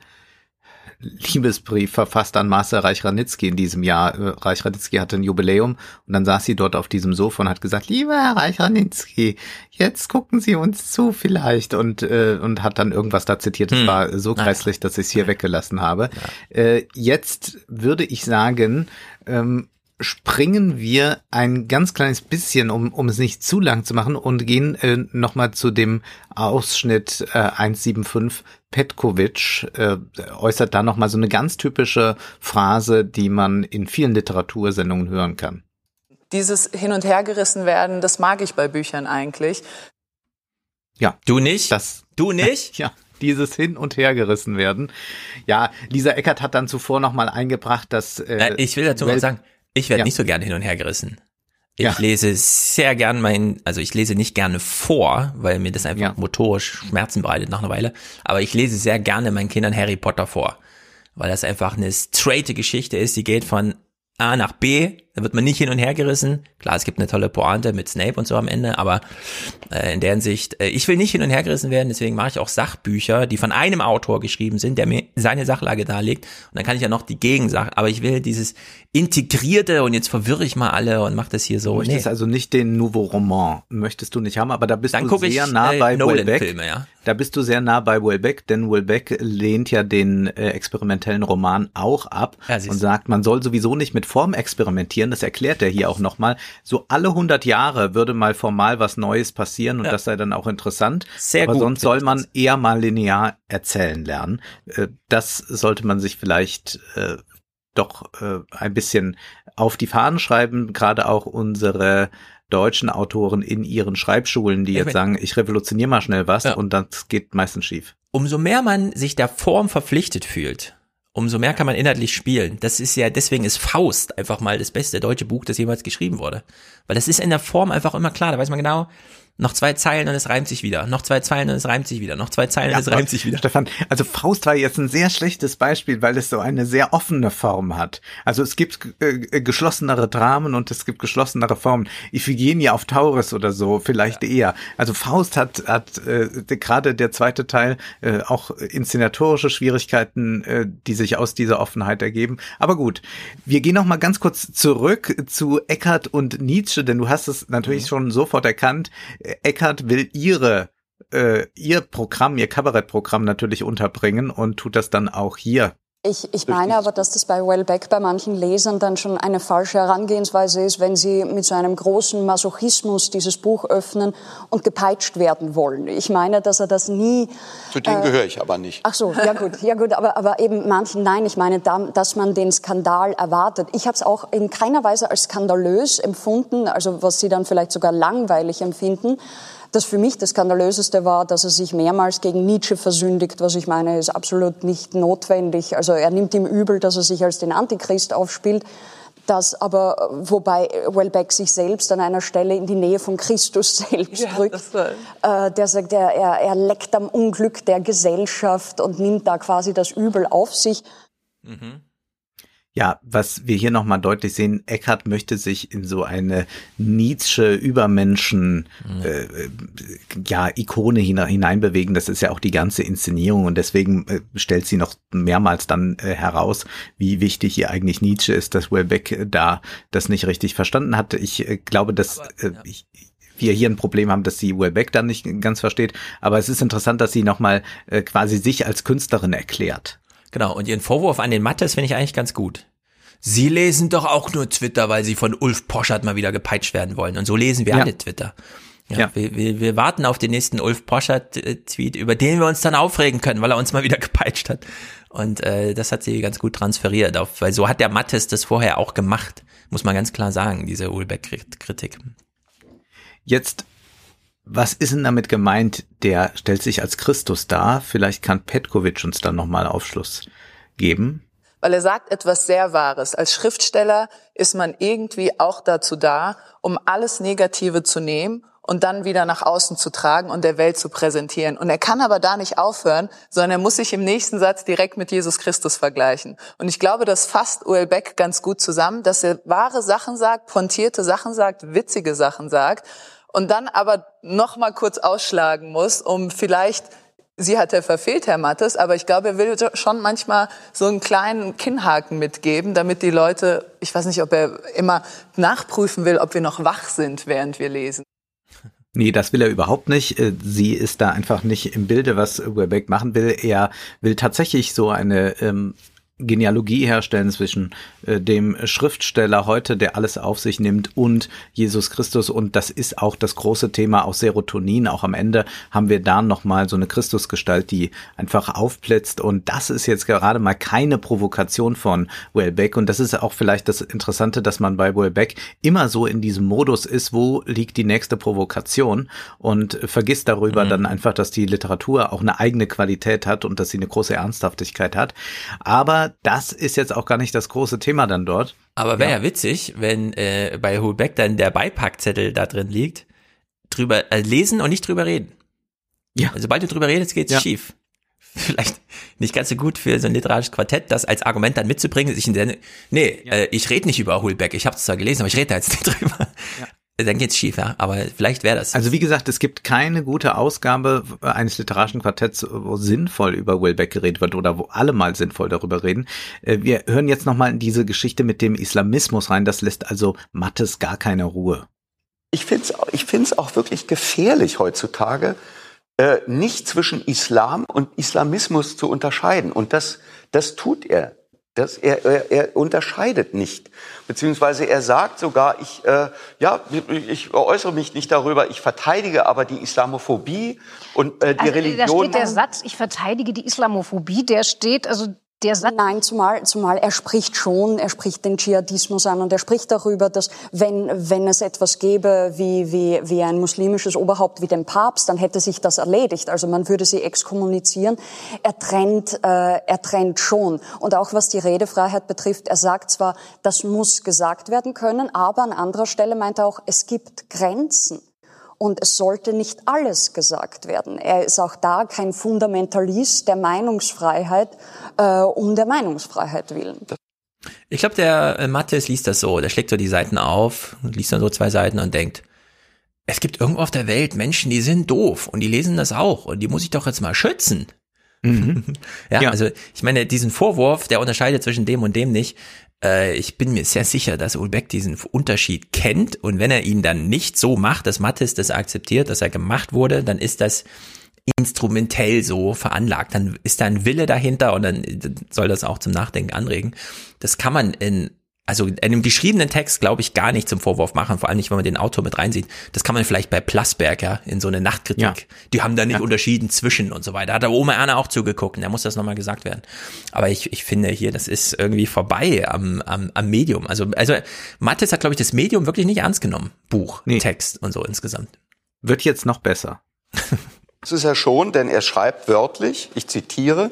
Liebesbrief verfasst an Marcel Reich-Ranitzky in diesem Jahr. Äh, Reich-Ranitzky hatte ein Jubiläum und dann saß sie dort auf diesem Sofa und hat gesagt, lieber Herr Reich-Ranitzky, jetzt gucken Sie uns zu vielleicht und, äh, und hat dann irgendwas da zitiert. Das Hm. war so grässlich, dass ich es hier weggelassen habe. Äh, jetzt würde ich sagen, ähm, springen wir ein ganz kleines bisschen, um, um es nicht zu lang zu machen, und gehen äh, nochmal zu dem Ausschnitt äh, 175. Petkovic äh, äußert da nochmal so eine ganz typische Phrase, die man in vielen Literatursendungen hören kann. Dieses Hin- und Hergerissen werden, das mag ich bei Büchern eigentlich. Ja. Du nicht? Das, du nicht? ja. Dieses hin und her gerissen werden. Ja, Lisa Eckert hat dann zuvor nochmal eingebracht, dass äh, ich will dazu mal sagen, ich werde Ja. nicht so gerne hin und her gerissen. Ich Ja. lese sehr gern mein, also ich lese nicht gerne vor, weil mir das einfach motorisch Schmerzen bereitet nach einer Weile. Aber ich lese sehr gerne meinen Kindern Harry Potter vor, weil das einfach eine straighte Geschichte ist. Die geht von A nach B, da wird man nicht hin und her gerissen. Klar, es gibt eine tolle Pointe mit Snape und so am Ende, aber äh, in der Hinsicht, äh, ich will nicht hin und her gerissen werden, deswegen mache ich auch Sachbücher, die von einem Autor geschrieben sind, der mir seine Sachlage darlegt. Und dann kann ich ja noch die Gegensache, aber ich will dieses integrierte und jetzt verwirre ich mal alle und mache das hier so. Du möchtest Nee. also nicht den Nouveau Roman, möchtest du nicht haben, aber da bist Dann du gucke ich, sehr nah äh, bei Nolan-Filme, Welbeck. ja. Da bist du sehr nah bei Welbeck, denn Welbeck lehnt ja den äh, experimentellen Roman auch ab Ja, und sagt, man soll sowieso nicht mit Form experimentieren. Das erklärt er hier auch nochmal. So alle 100 Jahre würde mal formal was Neues passieren und Ja. das sei dann auch interessant. Sehr aber gut, sonst soll man eher mal linear erzählen lernen. Äh, das sollte man sich vielleicht äh, doch äh, ein bisschen auf die Fahnen schreiben, gerade auch unsere deutschen Autoren in ihren Schreibschulen, die Ich jetzt sagen, ich revolutioniere mal schnell was Ja. und das geht meistens schief. Umso mehr man sich der Form verpflichtet fühlt, umso mehr kann man inhaltlich spielen. Das ist ja, deswegen ist Faust einfach mal das beste deutsche Buch, das jemals geschrieben wurde. Weil das ist in der Form einfach immer klar. Da weiß man genau, noch zwei Zeilen und es reimt sich wieder, noch zwei Zeilen und es reimt sich wieder, noch zwei Zeilen Ja, und es reimt sich wieder. Stefan, also Faust war jetzt ein sehr schlechtes Beispiel, weil es so eine sehr offene Form hat. Also es gibt äh, geschlossenere Dramen und es gibt geschlossenere Formen. Iphigenie auf Taurus oder so vielleicht eher. Also Faust hat hat äh, gerade der zweite Teil äh, auch inszenatorische Schwierigkeiten, äh, die sich aus dieser Offenheit ergeben. Aber gut, wir gehen noch mal ganz kurz zurück zu Eckhart und Nietzsche, denn du hast es natürlich Mhm. schon sofort erkannt. Eckhart will ihre äh, ihr Programm, ihr Kabarettprogramm natürlich unterbringen und tut das dann auch hier. Ich, ich meine aber, dass das bei Wellbeck bei manchen Lesern dann schon eine falsche Herangehensweise ist, wenn sie mit so einem großen Masochismus dieses Buch öffnen und gepeitscht werden wollen. Ich meine, dass er das nie. Zu dem äh, gehöre ich aber nicht. Ach so, ja gut, ja gut, aber, aber eben manchen, nein, ich meine, da, dass man den Skandal erwartet. Ich habe es auch in keiner Weise als skandalös empfunden, also was Sie dann vielleicht sogar langweilig empfinden. Das für mich das Skandalöseste war, dass er sich mehrmals gegen Nietzsche versündigt, was ich meine, ist absolut nicht notwendig. Also er nimmt ihm übel, dass er sich als den Antichrist aufspielt. Das aber, wobei Welbeck sich selbst an einer Stelle in die Nähe von Christus selbst drückt. Äh, der sagt, er, er, er leckt am Unglück der Gesellschaft und nimmt da quasi das Übel auf sich. Ja, was wir hier nochmal deutlich sehen, Eckhart möchte sich in so eine Nietzsche Übermenschen äh, äh, ja Ikone hineinbewegen. Das ist ja auch die ganze Inszenierung und deswegen äh, stellt sie noch mehrmals dann äh, heraus, wie wichtig ihr eigentlich Nietzsche ist, dass Welbeck äh, da das nicht richtig verstanden hat. Ich äh, glaube, dass äh, ich, wir hier ein Problem haben, dass sie Welbeck dann nicht ganz versteht. Aber es ist interessant, dass sie nochmal äh, quasi sich als Künstlerin erklärt. Genau, und ihren Vorwurf an den Mattes finde ich eigentlich ganz gut. Sie lesen doch auch nur Twitter, weil sie von Ulf Poschert mal wieder gepeitscht werden wollen. Und so lesen wir Ja. alle Twitter. Ja, Ja. Wir, wir, wir warten auf den nächsten Ulf Poschert-Tweet, über den wir uns dann aufregen können, weil er uns mal wieder gepeitscht hat. Und äh, das hat sie ganz gut transferiert, auf, weil so hat der Mattes das vorher auch gemacht, muss man ganz klar sagen, diese Ulbeck-Kritik. Jetzt, was ist denn damit gemeint? Der stellt sich als Christus dar. Vielleicht kann Petkovic uns dann nochmal Aufschluss geben. Weil er sagt etwas sehr Wahres. Als Schriftsteller ist man irgendwie auch dazu da, um alles Negative zu nehmen und dann wieder nach außen zu tragen und der Welt zu präsentieren. Und er kann aber da nicht aufhören, sondern er muss sich im nächsten Satz direkt mit Jesus Christus vergleichen. Und ich glaube, das fasst Uel Beck ganz gut zusammen, dass er wahre Sachen sagt, pointierte Sachen sagt, witzige Sachen sagt und dann aber noch mal kurz ausschlagen muss, um vielleicht Sie hat er verfehlt, Herr Mattes, aber ich glaube, er will schon manchmal so einen kleinen Kinnhaken mitgeben, damit die Leute, ich weiß nicht, ob er immer nachprüfen will, ob wir noch wach sind, während wir lesen. Nee, das will er überhaupt nicht. Äh, Sie ist da einfach nicht im Bilde, was Welbeck machen will. Er will tatsächlich so eine ähm, Genealogie herstellen zwischen äh, dem Schriftsteller heute, der alles auf sich nimmt, und Jesus Christus. Und das ist auch das große Thema aus Serotonin. Auch am Ende haben wir da nochmal so eine Christusgestalt, die einfach aufblitzt. Und das ist jetzt gerade mal keine Provokation von Welbeck. Und das ist auch vielleicht das Interessante, dass man bei Welbeck immer so in diesem Modus ist, wo liegt die nächste Provokation und vergisst darüber Mhm. dann einfach, dass die Literatur auch eine eigene Qualität hat und dass sie eine große Ernsthaftigkeit hat. Aber das ist jetzt auch gar nicht das große Thema dann dort. Aber wäre ja. witzig, wenn äh, bei Hulbeck dann der Beipackzettel da drin liegt, drüber äh, lesen und nicht drüber reden. Ja. Also sobald du drüber redest, geht's Ja. schief. Vielleicht nicht ganz so gut für so ein literarisches Quartett, das als Argument dann mitzubringen. Ich in der, nee, äh, ich rede nicht über Hulbeck. Ich habe es zwar gelesen, aber ich rede da jetzt nicht drüber. Dann geht's schief, ja. Aber vielleicht wäre das. Also wie gesagt, es gibt keine gute Ausgabe eines literarischen Quartetts, wo sinnvoll über Welbeck geredet wird oder wo alle mal sinnvoll darüber reden. Äh, Wir hören jetzt nochmal in diese Geschichte mit dem Islamismus rein. Das lässt also Mattes gar keine Ruhe. Ich finde es ich find's auch wirklich gefährlich heutzutage, äh, nicht zwischen Islam und Islamismus zu unterscheiden. Und das, das tut er. Das, er, er, er unterscheidet nicht. Beziehungsweise er sagt sogar, ich, äh, ja, ich äußere mich nicht darüber, ich verteidige aber die Islamophobie und äh, die Also, Religion. Da steht der Satz, ich verteidige die Islamophobie, der steht, also. Nein, zumal, zumal er spricht schon, er spricht den Dschihadismus an und er spricht darüber, dass wenn, wenn es etwas gäbe wie, wie, wie ein muslimisches Oberhaupt wie den Papst, dann hätte sich das erledigt. Also man würde sie exkommunizieren. Er trennt, äh, er trennt schon. Und auch was die Redefreiheit betrifft, er sagt zwar, das muss gesagt werden können, aber an anderer Stelle meint er auch, es gibt Grenzen. Und es sollte nicht alles gesagt werden. Er ist auch da kein Fundamentalist der Meinungsfreiheit äh, um der Meinungsfreiheit willen. Ich glaube, der äh, Mattes liest das so. Der schlägt so die Seiten auf, liest dann so zwei Seiten und denkt, es gibt irgendwo auf der Welt Menschen, die sind doof und die lesen das auch und die muss ich doch jetzt mal schützen. Mhm. ja, ja, also ich meine, diesen Vorwurf, der unterscheidet zwischen dem und dem nicht. Äh, ich bin mir sehr sicher, dass Ulbeck diesen Unterschied kennt und wenn er ihn dann nicht so macht, dass Mattes das akzeptiert, dass er gemacht wurde, dann ist das instrumentell so veranlagt. Dann ist da ein Wille dahinter und dann soll das auch zum Nachdenken anregen. Das kann man in also in einem geschriebenen Text, glaube ich, gar nicht zum Vorwurf machen, vor allem nicht, wenn man den Autor mit reinsieht. Das kann man vielleicht bei Plasberg, ja, in so eine Nachtkritik. Ja. Die haben da nicht ja. unterschieden zwischen und so weiter. Hat der Oma Erna auch zugeguckt da muss das nochmal gesagt werden. Aber ich, ich finde hier, das ist irgendwie vorbei am, am, am Medium. Also, also Mattes hat, glaube ich, das Medium wirklich nicht ernst genommen. Buch, nee. Text und so insgesamt. Wird jetzt noch besser. Das ist er schon, denn er schreibt wörtlich, ich zitiere,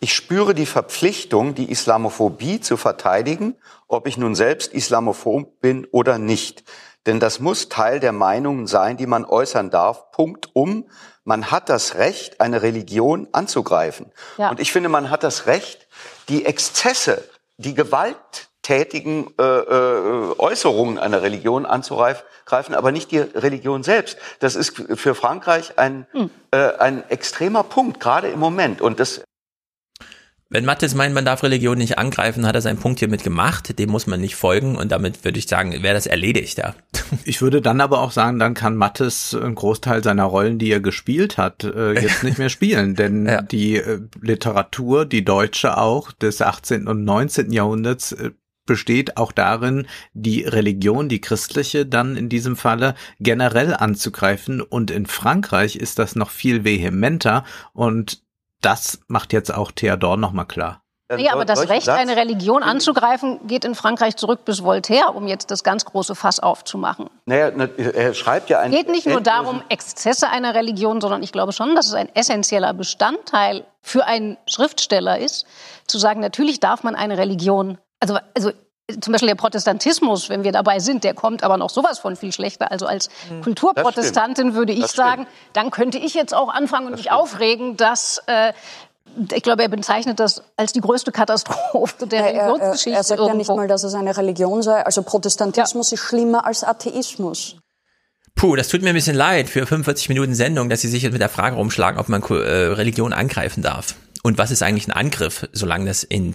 ich spüre die Verpflichtung, die Islamophobie zu verteidigen, ob ich nun selbst Islamophob bin oder nicht. Denn das muss Teil der Meinungen sein, die man äußern darf. Punkt um. Man hat das Recht, eine Religion anzugreifen. Ja. Und ich finde, man hat das Recht, die Exzesse, die gewalttätigen äh, äh, Äußerungen einer Religion anzugreifen, aber nicht die Religion selbst. Das ist für Frankreich ein, mhm. äh, ein extremer Punkt, gerade im Moment. Und das wenn Mattes meint, man darf Religion nicht angreifen, hat er seinen Punkt hiermit gemacht. Dem muss man nicht folgen und damit würde ich sagen, wäre das erledigt, ja. Ich würde dann aber auch sagen, dann kann Mattes einen Großteil seiner Rollen, die er gespielt hat, äh, jetzt nicht mehr spielen, denn ja. die äh, Literatur, die deutsche auch des 18. und 19. Jahrhunderts äh, besteht auch darin, die Religion, die christliche, dann in diesem Falle generell anzugreifen. Und in Frankreich ist das noch viel vehementer und das macht jetzt auch Theodor nochmal klar. Ja, aber das Recht, eine Religion anzugreifen, geht in Frankreich zurück bis Voltaire, um jetzt das ganz große Fass aufzumachen. Naja, er schreibt ja ein. Es geht nicht nur darum, Exzesse einer Religion, sondern ich glaube schon, dass es ein essentieller Bestandteil für einen Schriftsteller ist, zu sagen, natürlich darf man eine Religion, also, also zum Beispiel der Protestantismus, wenn wir dabei sind, der kommt aber noch sowas von viel schlechter. Also als mhm. Kulturprotestantin würde ich sagen, dann könnte ich jetzt auch anfangen und das mich stimmt. aufregen, dass äh, ich glaube, er bezeichnet das als die größte Katastrophe der ja, Religionsgeschichte. Er, er, sagt irgendwo. ja nicht mal, dass es eine Religion sei. Also Protestantismus ja. ist schlimmer als Atheismus. Puh, das tut mir ein bisschen leid für 45 Minuten Sendung, dass Sie sich jetzt mit der Frage rumschlagen, ob man äh, Religion angreifen darf. Und was ist eigentlich ein Angriff, solange das in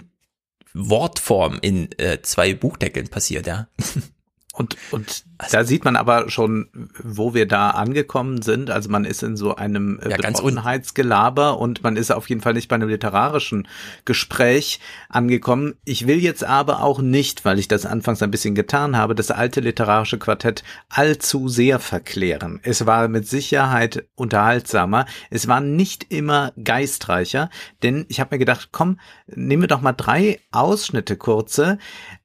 Wortform in äh, zwei Buchdeckeln passiert, ja. Und, und also, da sieht man aber schon, wo wir da angekommen sind. Also man ist in so einem äh, ja, Betroffenheitsgelaber und man ist auf jeden Fall nicht bei einem literarischen Gespräch angekommen. Ich will jetzt aber auch nicht, weil ich das anfangs ein bisschen getan habe, das alte literarische Quartett allzu sehr verklären. Es war mit Sicherheit unterhaltsamer. Es war nicht immer geistreicher, denn ich habe mir gedacht, komm, nehmen wir doch mal drei Ausschnitte kurze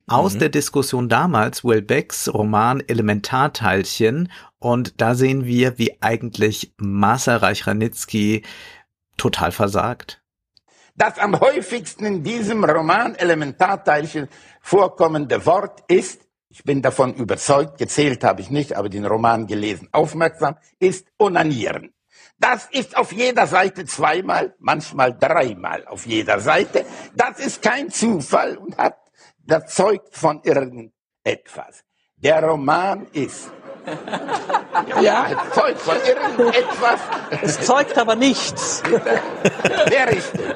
aus mhm. der Diskussion damals, Welbecks Roman Elementarteilchen. Und da sehen wir, wie eigentlich Marcel Reich-Ranitzky total versagt. Das am häufigsten in diesem Roman Elementarteilchen vorkommende Wort ist, ich bin davon überzeugt, gezählt habe ich nicht, aber den Roman gelesen, aufmerksam, ist onanieren. Das ist auf jeder Seite zweimal, manchmal dreimal auf jeder Seite. Das ist kein Zufall und hat das zeugt von irgendetwas. Der Roman ist. Ja, es zeugt von irgendetwas. Es zeugt aber nichts. Der richtig.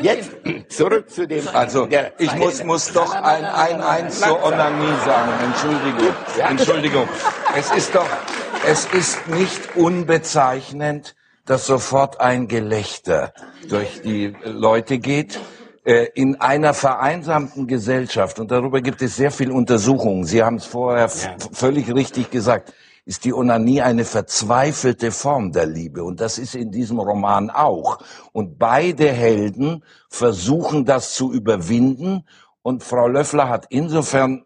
Jetzt zurück zu dem. Also, ich muss, muss doch ein, ein, eins zur Onanie sagen. Entschuldigung. Entschuldigung. Es ist doch, es ist nicht unbezeichnend, dass sofort ein Gelächter durch die Leute geht in einer vereinsamten Gesellschaft, und darüber gibt es sehr viel Untersuchungen, Sie haben es vorher ja. völlig richtig gesagt, ist die Onanie eine verzweifelte Form der Liebe. Und das ist in diesem Roman auch. Und beide Helden versuchen das zu überwinden. Und Frau Löffler hat insofern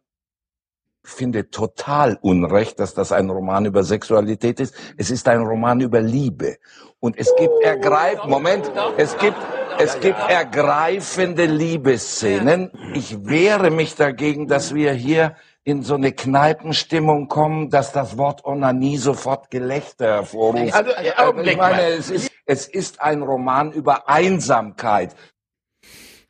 finde total unrecht, dass das ein Roman über Sexualität ist. Es ist ein Roman über Liebe. Und es gibt ergreif, Moment, es gibt, es gibt ergreifende Liebesszenen. Ich wehre mich dagegen, dass wir hier in so eine Kneipenstimmung kommen, dass das Wort Onanie sofort Gelächter hervorruft. Also, äh, Augenblick ich meine, es ist, es ist ein Roman über Einsamkeit.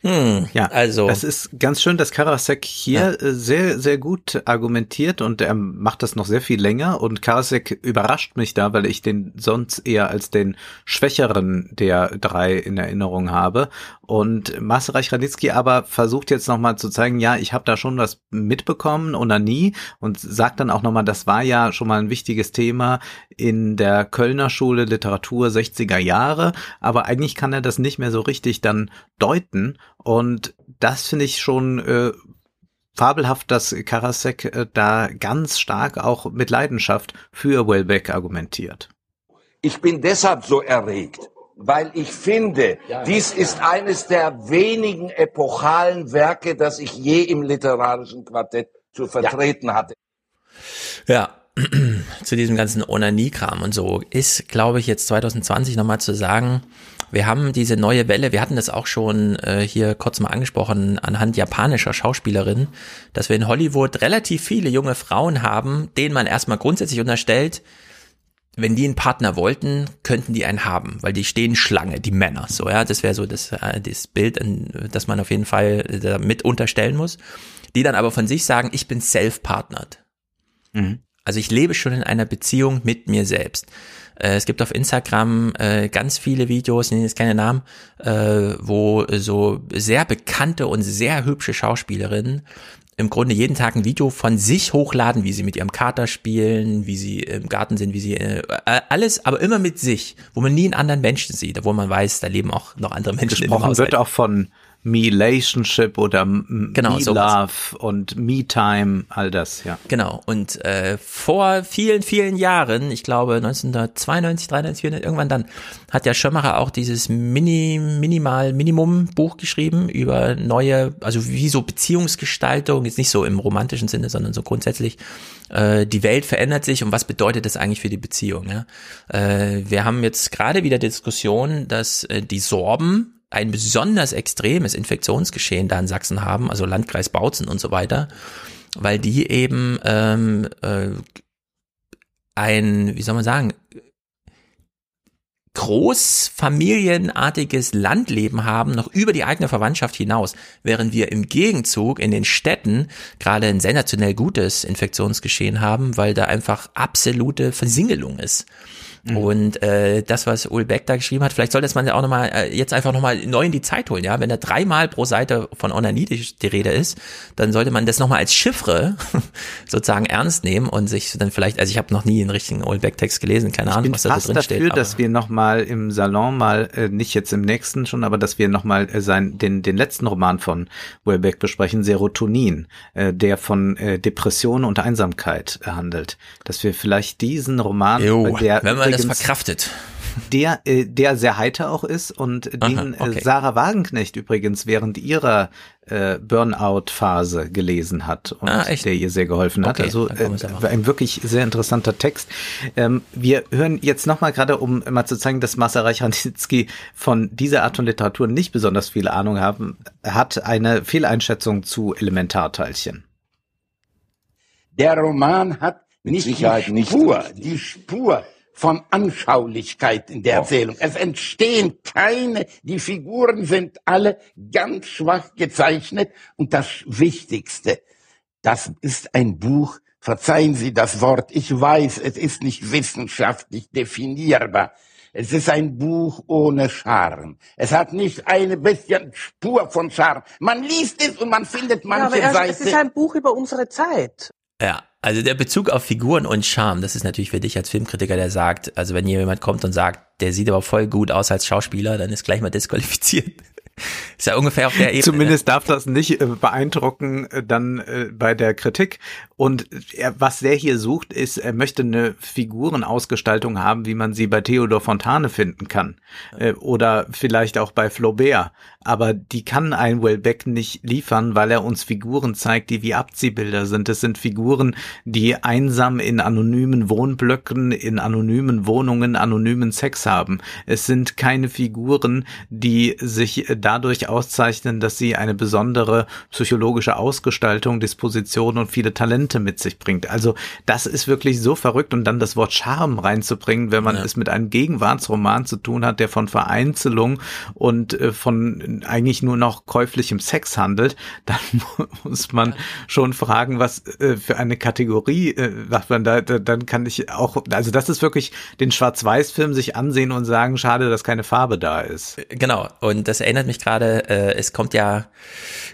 Hm, Ja, also. Es ist ganz schön, dass Karasek hier äh, sehr, sehr gut argumentiert und er macht das noch sehr viel länger. Und Karasek überrascht mich da, weil ich den sonst eher als den schwächeren der drei in Erinnerung habe. Und Maserich Ranitzky aber versucht jetzt nochmal zu zeigen, ja, ich habe da schon was mitbekommen oder nie. Und sagt dann auch nochmal, das war ja schon mal ein wichtiges Thema in der Kölner Schule Literatur 60er Jahre, aber eigentlich kann er das nicht mehr so richtig dann deuten und das finde ich schon äh, fabelhaft, dass Karasek äh, da ganz stark auch mit Leidenschaft für Welbeck argumentiert. Ich bin deshalb so erregt, weil ich finde, dies ist eines der wenigen epochalen Werke, das ich je im literarischen Quartett zu vertreten hatte. Ja, zu diesem ganzen Onanie-Kram und so ist, glaube ich, jetzt 2020 nochmal zu sagen, wir haben diese neue Welle, wir hatten das auch schon äh, hier kurz mal angesprochen anhand japanischer Schauspielerinnen, dass wir in Hollywood relativ viele junge Frauen haben, denen man erstmal grundsätzlich unterstellt, wenn die einen Partner wollten, könnten die einen haben, weil die stehen Schlange, die Männer. So, ja, das wäre so das, äh, das Bild, das man auf jeden Fall äh, da mit unterstellen muss. Die dann aber von sich sagen, ich bin self-partnered. Also ich lebe schon in einer Beziehung mit mir selbst. Äh, Es gibt auf Instagram äh, ganz viele Videos, ich nenne jetzt keine Namen, äh, wo so sehr bekannte und sehr hübsche Schauspielerinnen im Grunde jeden Tag ein Video von sich hochladen, wie sie mit ihrem Kater spielen, wie sie im Garten sind, wie sie äh, alles, aber immer mit sich, wo man nie einen anderen Menschen sieht, wo man weiß, da leben auch noch andere Menschen in dem Gesprochen Haushalt. wird auch von Me-Relationship oder Genau, Me-Love und Me-Time, all das, ja. Genau. Und äh, vor vielen, vielen Jahren, ich glaube 1992, 93, 94, irgendwann dann, hat der Schömmerer auch dieses Mini, Minimal, Minimum Buch geschrieben über neue, also wie so Beziehungsgestaltung, jetzt nicht so im romantischen Sinne, sondern so grundsätzlich. Äh, die Welt verändert sich und was bedeutet das eigentlich für die Beziehung? Ja? Äh, wir haben jetzt gerade wieder Diskussion, dass äh, die Sorben ein besonders extremes Infektionsgeschehen da in Sachsen haben, also Landkreis Bautzen und so weiter, weil die eben ähm, äh, ein, wie soll man sagen, großfamilienartiges Landleben haben, noch über die eigene Verwandtschaft hinaus, während wir im Gegenzug in den Städten gerade ein sensationell gutes Infektionsgeschehen haben, weil da einfach absolute Versingelung ist. Und äh, das, was Ul Beck da geschrieben hat, vielleicht sollte man ja auch nochmal äh, jetzt einfach nochmal neu in die Zeit holen, ja. Wenn da dreimal pro Seite von Onanie die, die Rede ist, dann sollte man das nochmal als Chiffre sozusagen ernst nehmen und sich dann vielleicht, also ich habe noch nie einen richtigen Ul Beck-Text gelesen, keine Ich Ahnung, bin was da so drin dafür, steht. dass wir nochmal im Salon mal, äh, nicht jetzt im nächsten schon, aber dass wir nochmal äh, sein, den, den letzten Roman von Welbeck besprechen, Serotonin, äh, der von äh, Depression und Einsamkeit äh, handelt. Dass wir vielleicht diesen Roman, Jo, äh, der wenn man das übrigens- verkraftet. der, äh, der sehr heiter auch ist und den Aha, okay. äh, Sarah Wagenknecht übrigens während ihrer äh, Burnout-Phase gelesen hat und Ah, echt? der ihr sehr geholfen hat. Okay, also äh, ein wirklich sehr interessanter Text. Ähm, wir hören jetzt nochmal gerade, um mal zu zeigen, dass Masaryk Ranitzky von dieser Art von Literatur nicht besonders viel Ahnung haben, hat eine Fehleinschätzung zu Elementarteilchen. Der Roman hat Mit nicht Sicherheit die nicht Spur, die Spur von Anschaulichkeit in der Oh. Erzählung. Es entstehen keine, die Figuren sind alle ganz schwach gezeichnet und das Wichtigste, das ist ein Buch, verzeihen Sie das Wort, ich weiß, es ist nicht wissenschaftlich definierbar. Es ist ein Buch ohne Charme. Es hat nicht eine bisschen Spur von Charme. Man liest es und man findet Ja, manche aber er, Seite. es ist ein Buch über unsere Zeit. Ja, also der Bezug auf Figuren und Charme, das ist natürlich für dich als Filmkritiker, der sagt, also wenn hier jemand kommt und sagt, der sieht aber voll gut aus als Schauspieler, dann ist gleich mal disqualifiziert. ist ja ungefähr auf der Ebene. Zumindest darf das nicht äh, beeindrucken äh, dann äh, bei der Kritik. Und er, was der hier sucht, ist, er möchte eine Figurenausgestaltung haben, wie man sie bei Theodor Fontane finden kann. Äh, oder vielleicht auch bei Flaubert. Aber die kann ein Welbeck nicht liefern, weil er uns Figuren zeigt, die wie Abziehbilder sind. Es sind Figuren, die einsam in anonymen Wohnblöcken, in anonymen Wohnungen, anonymen Sex haben. Es sind keine Figuren, die sich dadurch auszeichnen, dass sie eine besondere psychologische Ausgestaltung, Disposition und viele Talente mit sich bringt. Also das ist wirklich so verrückt und dann das Wort Charme reinzubringen, wenn man ja. es mit einem Gegenwartsroman zu tun hat, der von Vereinzelung und äh, von eigentlich nur noch käuflichem Sex handelt, dann muss man schon fragen, was äh, für eine Kategorie äh, was man da, dann kann ich auch, also das ist wirklich den Schwarz-Weiß-Film sich ansehen und sagen, schade, dass keine Farbe da ist. Genau, und das erinnert mich gerade, äh, es kommt ja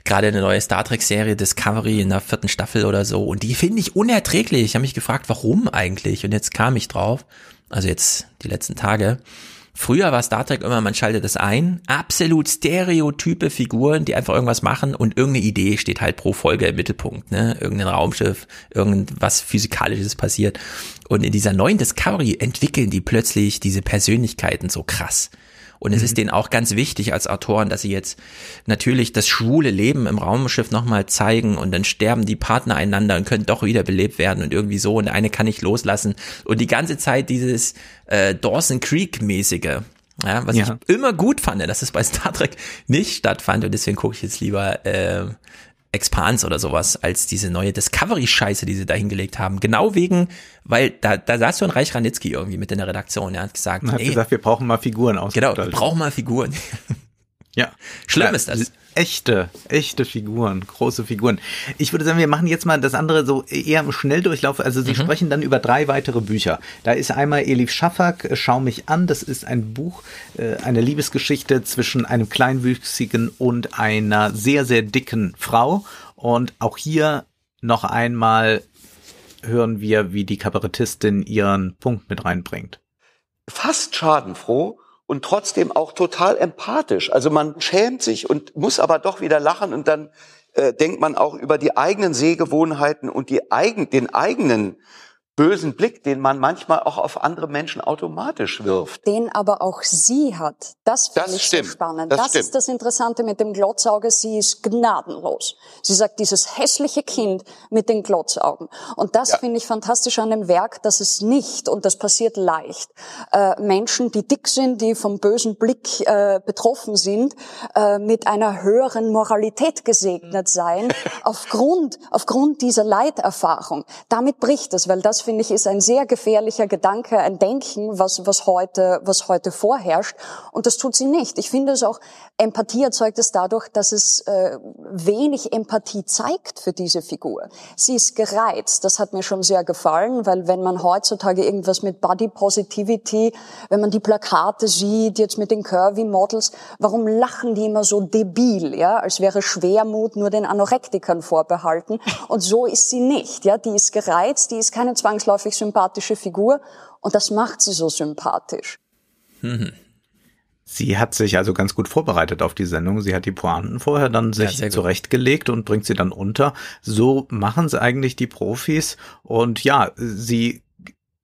gerade eine neue Star Trek-Serie Discovery in der vierten Staffel oder so und die finde ich unerträglich. Ich habe mich gefragt, warum eigentlich und jetzt kam ich drauf, also jetzt die letzten Tage. Früher war Star Trek immer, man schaltet es ein, absolut stereotype Figuren, die einfach irgendwas machen und irgendeine Idee steht halt pro Folge im Mittelpunkt, ne? Irgendein Raumschiff, irgendwas Physikalisches passiert. Und in dieser neuen Discovery entwickeln die plötzlich diese Persönlichkeiten so krass. Und es mhm. ist denen auch ganz wichtig als Autoren, dass sie jetzt natürlich das schwule Leben im Raumschiff nochmal zeigen und dann sterben die Partner einander und können doch wieder belebt werden und irgendwie so und der eine kann nicht loslassen. Und die ganze Zeit dieses äh, Dawson Creek-mäßige, ja, was ja. ich immer gut fand, dass es bei Star Trek nicht stattfand und deswegen gucke ich jetzt lieber äh, Expans oder sowas als diese neue Discovery-Scheiße, die sie da hingelegt haben. Genau wegen, weil da, da saß so ein Reich Ranitzky irgendwie mit in der Redaktion. Er hat gesagt, er hat ey, gesagt, wir brauchen mal Figuren aus. Genau, wir brauchen mal Figuren. Ja. Schlimm ja, ist das. Echte, echte Figuren, große Figuren. Ich würde sagen, wir machen jetzt mal das andere so eher im Schnelldurchlauf. Also Sie mhm. sprechen dann über drei weitere Bücher. Da ist einmal Elif Schafak, äh, Schau mich an. Das ist ein Buch, äh, eine Liebesgeschichte zwischen einem kleinwüchsigen und einer sehr, sehr dicken Frau. Und auch hier noch einmal hören wir, wie die Kabarettistin ihren Punkt mit reinbringt. Fast schadenfroh und trotzdem auch total empathisch. Also man schämt sich und muss aber doch wieder lachen und dann äh, denkt man auch über die eigenen Sehgewohnheiten und die eigen, den eigenen bösen Blick, den man manchmal auch auf andere Menschen automatisch wirft. Den aber auch sie hat. Das finde ich stimmt. so spannend. Das, das ist das Interessante mit dem Glotzauge. Sie ist gnadenlos. Sie sagt, dieses hässliche Kind mit den Glotzaugen. Und das ja. finde ich fantastisch an dem Werk, dass es nicht, und das passiert leicht, äh, Menschen, die dick sind, die vom bösen Blick äh, betroffen sind, äh, mit einer höheren Moralität gesegnet sein, aufgrund, aufgrund dieser Leiterfahrung. Damit bricht es, weil das finde ich, ist ein sehr gefährlicher Gedanke, ein Denken, was, was heute, was heute vorherrscht. Und das tut sie nicht. Ich finde es auch, Empathie erzeugt es dadurch, dass es äh, wenig Empathie zeigt für diese Figur. Sie ist gereizt. Das hat mir schon sehr gefallen, weil wenn man heutzutage irgendwas mit Body Positivity, wenn man die Plakate sieht, jetzt mit den Curvy Models, warum lachen die immer so debil, ja, als wäre Schwermut nur den Anorektikern vorbehalten. Und so ist sie nicht, ja. Die ist gereizt, die ist keine Zwang zwangsläufig sympathische Figur und das macht sie so sympathisch. Mhm. Sie hat sich also ganz gut vorbereitet auf die Sendung. Sie hat die Pointen vorher dann sich ja, zurechtgelegt und bringt sie dann unter. So machen es eigentlich die Profis. Und ja, sie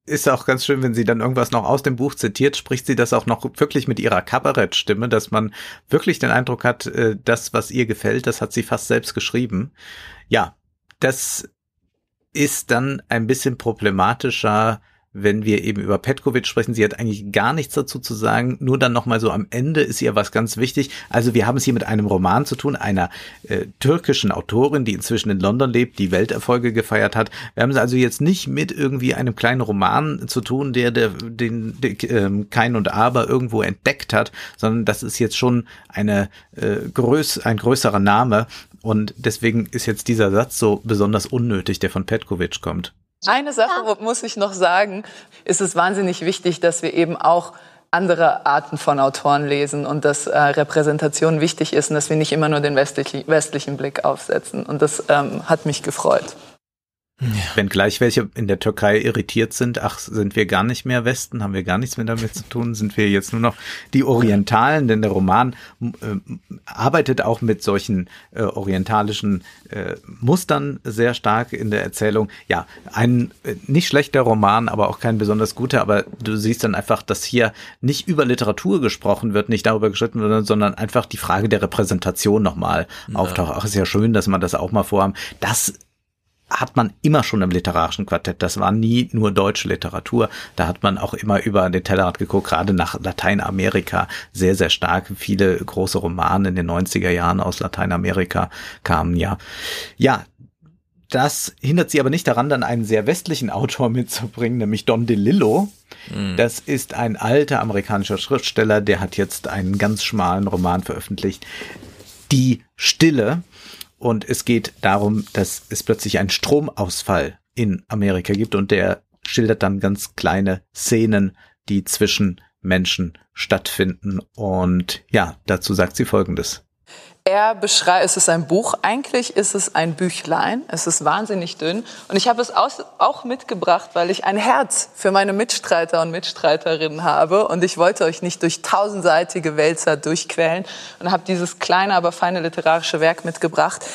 ist auch ganz schön, wenn sie dann irgendwas noch aus dem Buch zitiert, spricht sie das auch noch wirklich mit ihrer Kabarettstimme, dass man wirklich den Eindruck hat, äh, das, was ihr gefällt, das hat sie fast selbst geschrieben. Ja, das ist dann ein bisschen problematischer, wenn wir eben über Petkovic sprechen. Sie hat eigentlich gar nichts dazu zu sagen. Nur dann nochmal so am Ende ist ihr was ganz wichtig. Also wir haben es hier mit einem Roman zu tun, einer äh, türkischen Autorin, die inzwischen in London lebt, die Welterfolge gefeiert hat. Wir haben es also jetzt nicht mit irgendwie einem kleinen Roman zu tun, der, der den, den äh, Kein und Aber irgendwo entdeckt hat, sondern das ist jetzt schon eine äh, größ, ein größerer Name. Und deswegen ist jetzt dieser Satz so besonders unnötig, der von Petkovic kommt. Eine Sache muss ich noch sagen, ist es wahnsinnig wichtig, dass wir eben auch andere Arten von Autoren lesen und dass äh, Repräsentation wichtig ist und dass wir nicht immer nur den westlichen, westlichen Blick aufsetzen. Und das ähm, hat mich gefreut. Ja. Wenn gleich welche in der Türkei irritiert sind, ach, sind wir gar nicht mehr Westen, haben wir gar nichts mehr damit zu tun, sind wir jetzt nur noch die Orientalen, denn der Roman äh, arbeitet auch mit solchen äh, orientalischen äh, Mustern sehr stark in der Erzählung. Ja, ein äh, nicht schlechter Roman, aber auch kein besonders guter, aber du siehst dann einfach, dass hier nicht über Literatur gesprochen wird, nicht darüber geschritten wird, sondern einfach die Frage der Repräsentation nochmal ja. auftaucht. Ach, ist ja schön, dass man das auch mal vorhaben. Das hat man immer schon im literarischen Quartett. Das war nie nur deutsche Literatur. Da hat man auch immer über den Tellerrand geguckt, gerade nach Lateinamerika sehr, sehr stark. Viele große Romane in den 90er Jahren aus Lateinamerika kamen ja. Ja, das hindert sie aber nicht daran, dann einen sehr westlichen Autor mitzubringen, nämlich Don DeLillo. Mhm. Das ist ein alter amerikanischer Schriftsteller, der hat jetzt einen ganz schmalen Roman veröffentlicht. Die Stille. Und es geht darum, dass es plötzlich einen Stromausfall in Amerika gibt und der schildert dann ganz kleine Szenen, die zwischen Menschen stattfinden. Und ja, dazu sagt sie Folgendes. Er beschreibt, es ist ein Buch, eigentlich ist es ein Büchlein, es ist wahnsinnig dünn und ich habe es auch mitgebracht, weil ich ein Herz für meine Mitstreiter und Mitstreiterinnen habe und ich wollte euch nicht durch tausendseitige Wälzer durchquälen und habe dieses kleine, aber feine literarische Werk mitgebracht.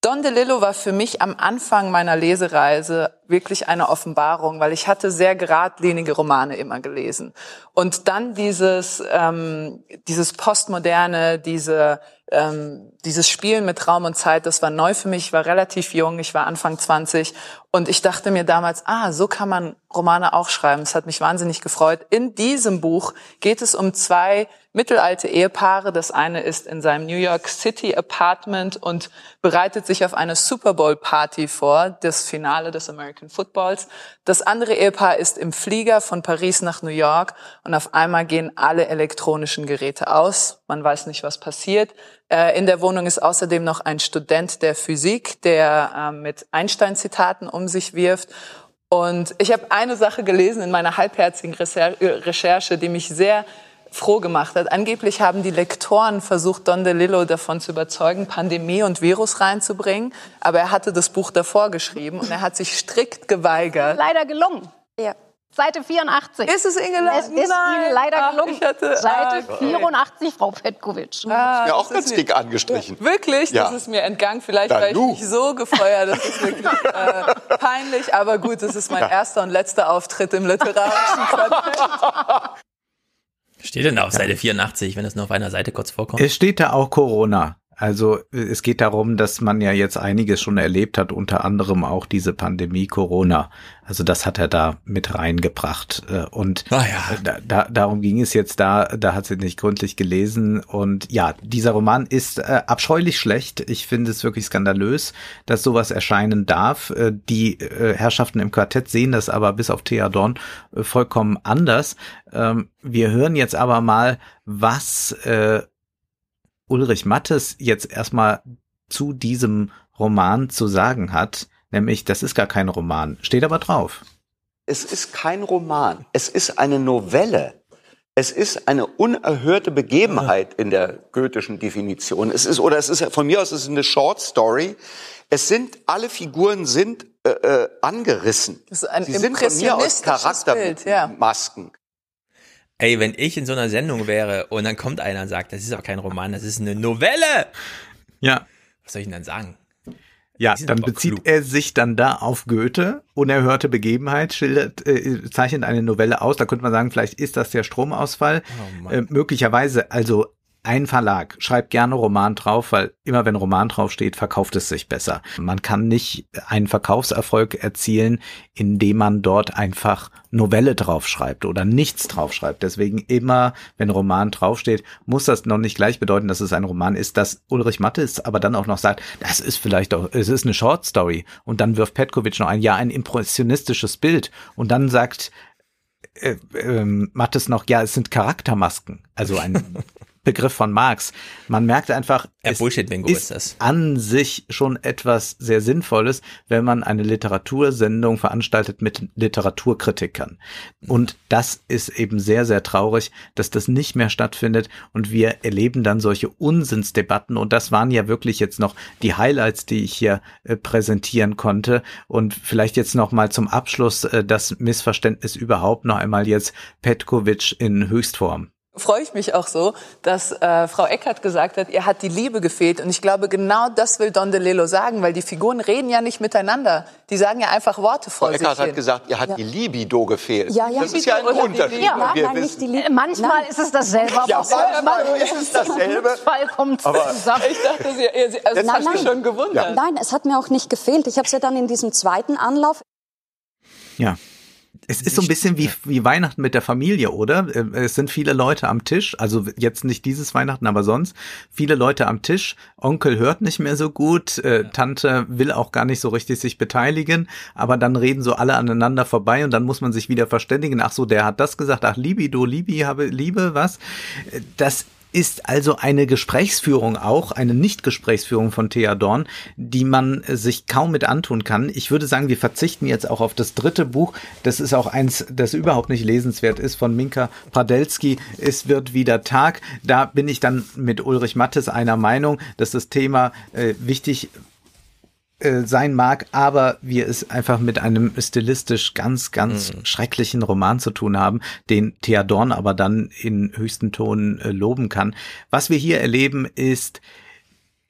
Don DeLillo war für mich am Anfang meiner Lesereise wirklich eine Offenbarung, weil ich hatte sehr geradlinige Romane immer gelesen. Und dann dieses, ähm, dieses Postmoderne, diese ähm, dieses Spielen mit Raum und Zeit, das war neu für mich. Ich war relativ jung, ich war Anfang 20 und ich dachte mir damals, ah, so kann man Romane auch schreiben. Es hat mich wahnsinnig gefreut. In diesem Buch geht es um zwei mittelalte Ehepaare. Das eine ist in seinem New York City Apartment und bereitet sich auf eine Super Bowl Party vor, das Finale des American Footballs. Das andere Ehepaar ist im Flieger von Paris nach New York und auf einmal gehen alle elektronischen Geräte aus. Man weiß nicht, was passiert. Äh, in der Wohnung ist außerdem noch ein Student der Physik, der ähm, mit Einstein-Zitaten um sich wirft. Und ich habe eine Sache gelesen in meiner halbherzigen Recherche, die mich sehr froh gemacht hat. Angeblich haben die Lektoren versucht, Don DeLillo davon zu überzeugen, Pandemie und Virus reinzubringen. Aber er hatte das Buch davor geschrieben und er hat sich strikt geweigert. Leider gelungen. Ja. Seite 84. Ist es gelungen? Es ist Nein. Ihnen leider gelungen. Ach, hatte, Seite ah, 84, Frau Petkovic. Ah, mir auch ganz dick angestrichen. Wirklich? Ja. Das ist mir entgangen. Vielleicht war ich nicht so gefeuert. Das ist wirklich äh, peinlich. Aber gut, das ist mein ja. erster und letzter Auftritt im literarischen Quartett. Steht denn da auf Seite 84, wenn es nur auf einer Seite kurz vorkommt? Es steht da auch Corona. Also es geht darum, dass man ja jetzt einiges schon erlebt hat, unter anderem auch diese Pandemie Corona. Also das hat er da mit reingebracht. Äh, und ah, ja. da, da, darum ging es jetzt da, da hat sie nicht gründlich gelesen. Und ja, dieser Roman ist äh, abscheulich schlecht. Ich finde es wirklich skandalös, dass sowas erscheinen darf. Äh, die äh, Herrschaften im Quartett sehen das aber bis auf Thea Dorn äh, vollkommen anders. Ähm, wir hören jetzt aber mal, was äh, Ulrich Mattes jetzt erstmal zu diesem Roman zu sagen hat, nämlich das ist gar kein Roman, steht aber drauf. Es ist kein Roman, es ist eine Novelle. Es ist eine unerhörte Begebenheit in der goethischen Definition. Es ist oder es ist von mir aus es ist eine Short Story. Es sind alle Figuren sind äh, äh, angerissen. Das ist ein Sie sind von mir aus Charaktermasken. Ja. Ey, wenn ich in so einer Sendung wäre und dann kommt einer und sagt, das ist auch kein Roman, das ist eine Novelle. Ja. Was soll ich denn dann sagen? Ja, dann bezieht klug. er sich dann da auf Goethe, unerhörte Begebenheit, schildert, äh, zeichnet eine Novelle aus. Da könnte man sagen, vielleicht ist das der Stromausfall. Oh äh, möglicherweise, also ein Verlag schreibt gerne Roman drauf, weil immer wenn Roman draufsteht, verkauft es sich besser. Man kann nicht einen Verkaufserfolg erzielen, indem man dort einfach Novelle draufschreibt oder nichts draufschreibt. Deswegen immer, wenn Roman draufsteht, muss das noch nicht gleich bedeuten, dass es ein Roman ist, dass Ulrich Mattes aber dann auch noch sagt, das ist vielleicht auch, es ist eine Short Story. Und dann wirft Petkovic noch ein, ja, ein impressionistisches Bild. Und dann sagt äh, äh, Mattes noch, ja, es sind Charaktermasken. Also ein Begriff von Marx. Man merkt einfach, ja, es ist, ist an sich schon etwas sehr Sinnvolles, wenn man eine Literatursendung veranstaltet mit Literaturkritikern. Und das ist eben sehr, sehr traurig, dass das nicht mehr stattfindet und wir erleben dann solche Unsinnsdebatten und das waren ja wirklich jetzt noch die Highlights, die ich hier äh, präsentieren konnte und vielleicht jetzt noch mal zum Abschluss äh, das Missverständnis überhaupt noch einmal jetzt Petkovic in Höchstform. Freue ich mich auch so, dass äh, Frau Eckert gesagt hat, ihr hat die Liebe gefehlt. Und ich glaube, genau das will Don DeLillo sagen, weil die Figuren reden ja nicht miteinander. Die sagen ja einfach Worte vor Frau sich Eckert hat hin. gesagt, ihr hat Ja. die Libido gefehlt. Ja, ja, das ist ja ein Unterschied. Und wir Nein, nicht wissen, die Liebe. Manchmal Nein. ist es dasselbe, aber Ja, manchmal ist es dasselbe. Fall kommt Aber- zusammen. Ich dachte, sie, ihr- sie, also das Nein, hat mich nein. schon gewundert. Nein, es hat mir auch nicht gefehlt. Ich habe es ja dann in diesem zweiten Anlauf Ja. Es ist so ein bisschen wie, wie Weihnachten mit der Familie, oder? Äh, Es sind viele Leute am Tisch, also jetzt nicht dieses Weihnachten, aber sonst viele Leute am Tisch. Onkel hört nicht mehr so gut, äh, Tante will auch gar nicht so richtig sich beteiligen, aber dann reden so alle aneinander vorbei und dann muss man sich wieder verständigen. Ach so, der hat das gesagt. Ach, Libido, Libi, habe Liebe, was? Äh, Das ist also eine Gesprächsführung auch, eine Nicht-Gesprächsführung von Thea Dorn, die man äh, sich kaum mit antun kann. Ich würde sagen, wir verzichten jetzt auch auf das dritte Buch. Das ist auch eins, das überhaupt nicht lesenswert ist, von Minka Pradelski. Es wird wieder Tag. Da bin ich dann mit Ulrich Mattes einer Meinung, dass das Thema äh, wichtig äh, sein mag, aber wir es einfach mit einem stilistisch ganz, ganz schrecklichen Roman zu tun haben, den Thea Dorn aber dann in höchsten Tonen äh, loben kann. Was wir hier erleben, ist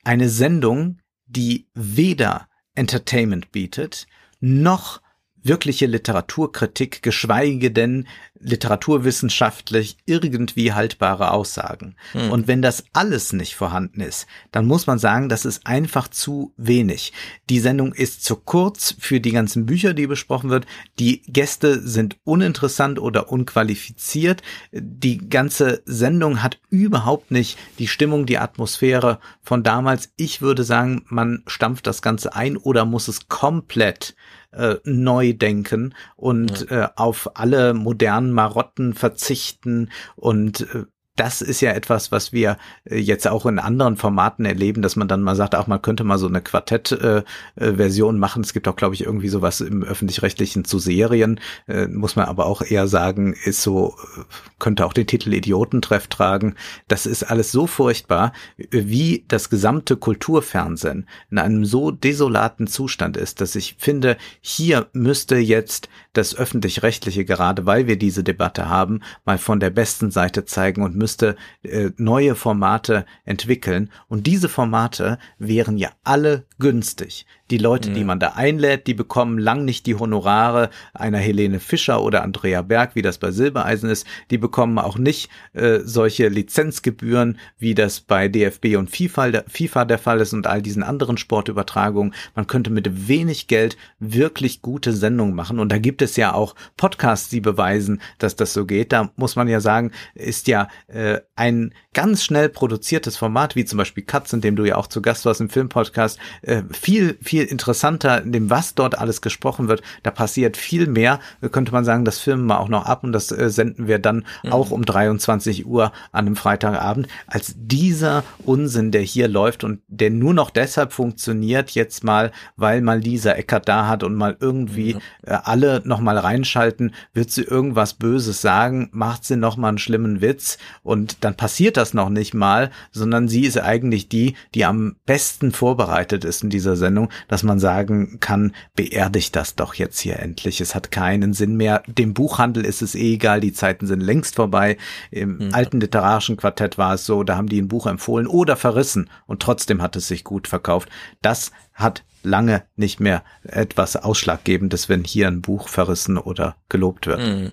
eine Sendung, die weder Entertainment bietet, noch wirkliche Literaturkritik, geschweige denn literaturwissenschaftlich irgendwie haltbare Aussagen. Hm. Und wenn das alles nicht vorhanden ist, dann muss man sagen, das ist einfach zu wenig. Die Sendung ist zu kurz für die ganzen Bücher, die besprochen wird. Die Gäste sind uninteressant oder unqualifiziert. Die ganze Sendung hat überhaupt nicht die Stimmung, die Atmosphäre von damals. Ich würde sagen, man stampft das Ganze ein oder muss es komplett äh, neu denken und äh, auf alle modernen Marotten verzichten und äh, das ist ja etwas, was wir äh, jetzt auch in anderen Formaten erleben, dass man dann mal sagt, auch man könnte mal so eine Quartett-Version machen. Es gibt auch, glaube ich, irgendwie sowas im öffentlich-rechtlichen zu Serien, äh, muss man aber auch eher sagen, ist so, äh, könnte auch den Titel Idiotentreff tragen. Das ist alles so furchtbar, äh, wie das gesamte Kulturfernsehen in einem so desolaten Zustand ist, dass ich finde, hier müsste jetzt das öffentlich-rechtliche, gerade weil wir diese Debatte haben, mal von der besten Seite zeigen und müsste äh, neue Formate entwickeln. Und diese Formate wären ja alle günstig. Die Leute, die man da einlädt, die bekommen lang nicht die Honorare einer Helene Fischer oder Andrea Berg, wie das bei Silbereisen ist. Die bekommen auch nicht äh, solche Lizenzgebühren, wie das bei DFB und FIFA, der- FIFA der Fall ist und all diesen anderen Sportübertragungen. Man könnte mit wenig Geld wirklich gute Sendungen machen. Und da gibt es ja auch Podcasts, die beweisen, dass das so geht. Da muss man ja sagen, ist ja äh, ein ganz schnell produziertes Format, wie zum Beispiel Katz, in dem du ja auch zu Gast warst im Filmpodcast, äh, viel, viel interessanter, in dem was dort alles gesprochen wird. Da passiert viel mehr. Da könnte man sagen, das filmen wir auch noch ab und das äh, senden wir dann auch um 23 Uhr an einem Freitagabend, als dieser Unsinn, der hier läuft und der nur noch deshalb funktioniert, jetzt mal, weil mal Lisa Eckert da hat und mal irgendwie äh, alle noch mal reinschalten, wird sie irgendwas Böses sagen, macht sie noch mal einen schlimmen Witz und dann passiert das noch nicht mal, sondern sie ist eigentlich die, die am besten vorbereitet ist in dieser Sendung, dass man sagen kann, beerdigt das doch jetzt hier endlich. Es hat keinen Sinn mehr. Dem Buchhandel ist es eh egal, die Zeiten sind längst vorbei. Im alten literarischen Quartett war es so, da haben die ein Buch empfohlen oder verrissen und trotzdem hat es sich gut verkauft. Das hat lange nicht mehr etwas Ausschlaggebendes, wenn hier ein Buch verrissen oder gelobt wird. Hm.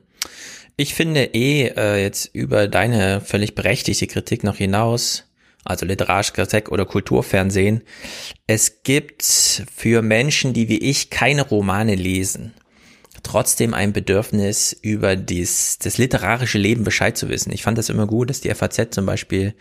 Ich finde eh äh, jetzt über deine völlig berechtigte Kritik noch hinaus, also literarische Kritik oder Kulturfernsehen, es gibt für Menschen, die wie ich keine Romane lesen, trotzdem ein Bedürfnis, über dies, das literarische Leben Bescheid zu wissen. Ich fand das immer gut, dass die FAZ zum Beispiel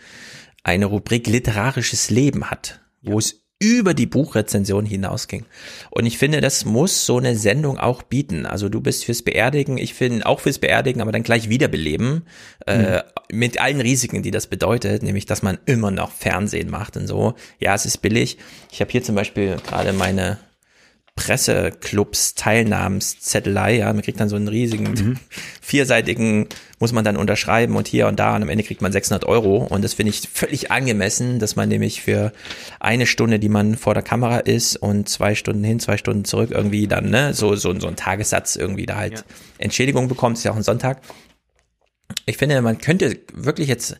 eine Rubrik literarisches Leben hat, wo es über die Buchrezension hinausging. Und ich finde, das muss so eine Sendung auch bieten. Also du bist fürs Beerdigen, ich finde auch fürs Beerdigen, aber dann gleich wiederbeleben, äh, mit allen Risiken, die das bedeutet, nämlich, dass man immer noch Fernsehen macht und so. Ja, es ist billig. Ich habe hier zum Beispiel gerade meine Presseclubs Teilnahmenszettelei, ja, man kriegt dann so einen riesigen vierseitigen, muss man dann unterschreiben und hier und da und am Ende kriegt man 600 Euro. Und das finde ich völlig angemessen, dass man nämlich für eine Stunde, die man vor der Kamera ist und zwei Stunden hin, zwei Stunden zurück irgendwie dann, ne, so, so, so ein Tagessatz irgendwie da halt Entschädigung bekommt, ist ja auch ein Sonntag. Ich finde, man könnte wirklich jetzt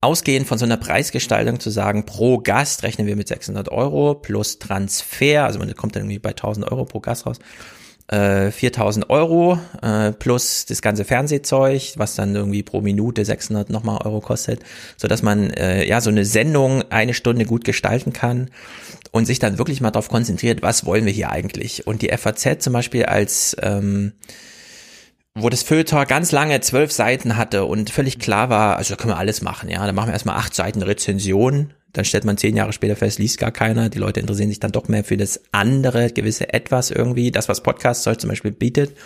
ausgehend von so einer Preisgestaltung zu sagen, pro Gast rechnen wir mit 600 Euro plus Transfer, also man kommt dann irgendwie bei 1000 Euro pro Gast raus, äh, 4000 Euro äh, plus das ganze Fernsehzeug, was dann irgendwie pro Minute 600 nochmal Euro kostet, so dass man äh, ja so eine Sendung eine Stunde gut gestalten kann und sich dann wirklich mal darauf konzentriert, was wollen wir hier eigentlich. Und die FAZ zum Beispiel als ähm, wo das Feuilleton ganz lange zwölf Seiten hatte und völlig klar war, also da können wir alles machen, ja, dann machen wir erstmal acht Seiten Rezension, dann stellt man zehn Jahre später fest, liest gar keiner, die Leute interessieren sich dann doch mehr für das andere, gewisse Etwas irgendwie, das, was Podcast-Zeug zum Beispiel bietet,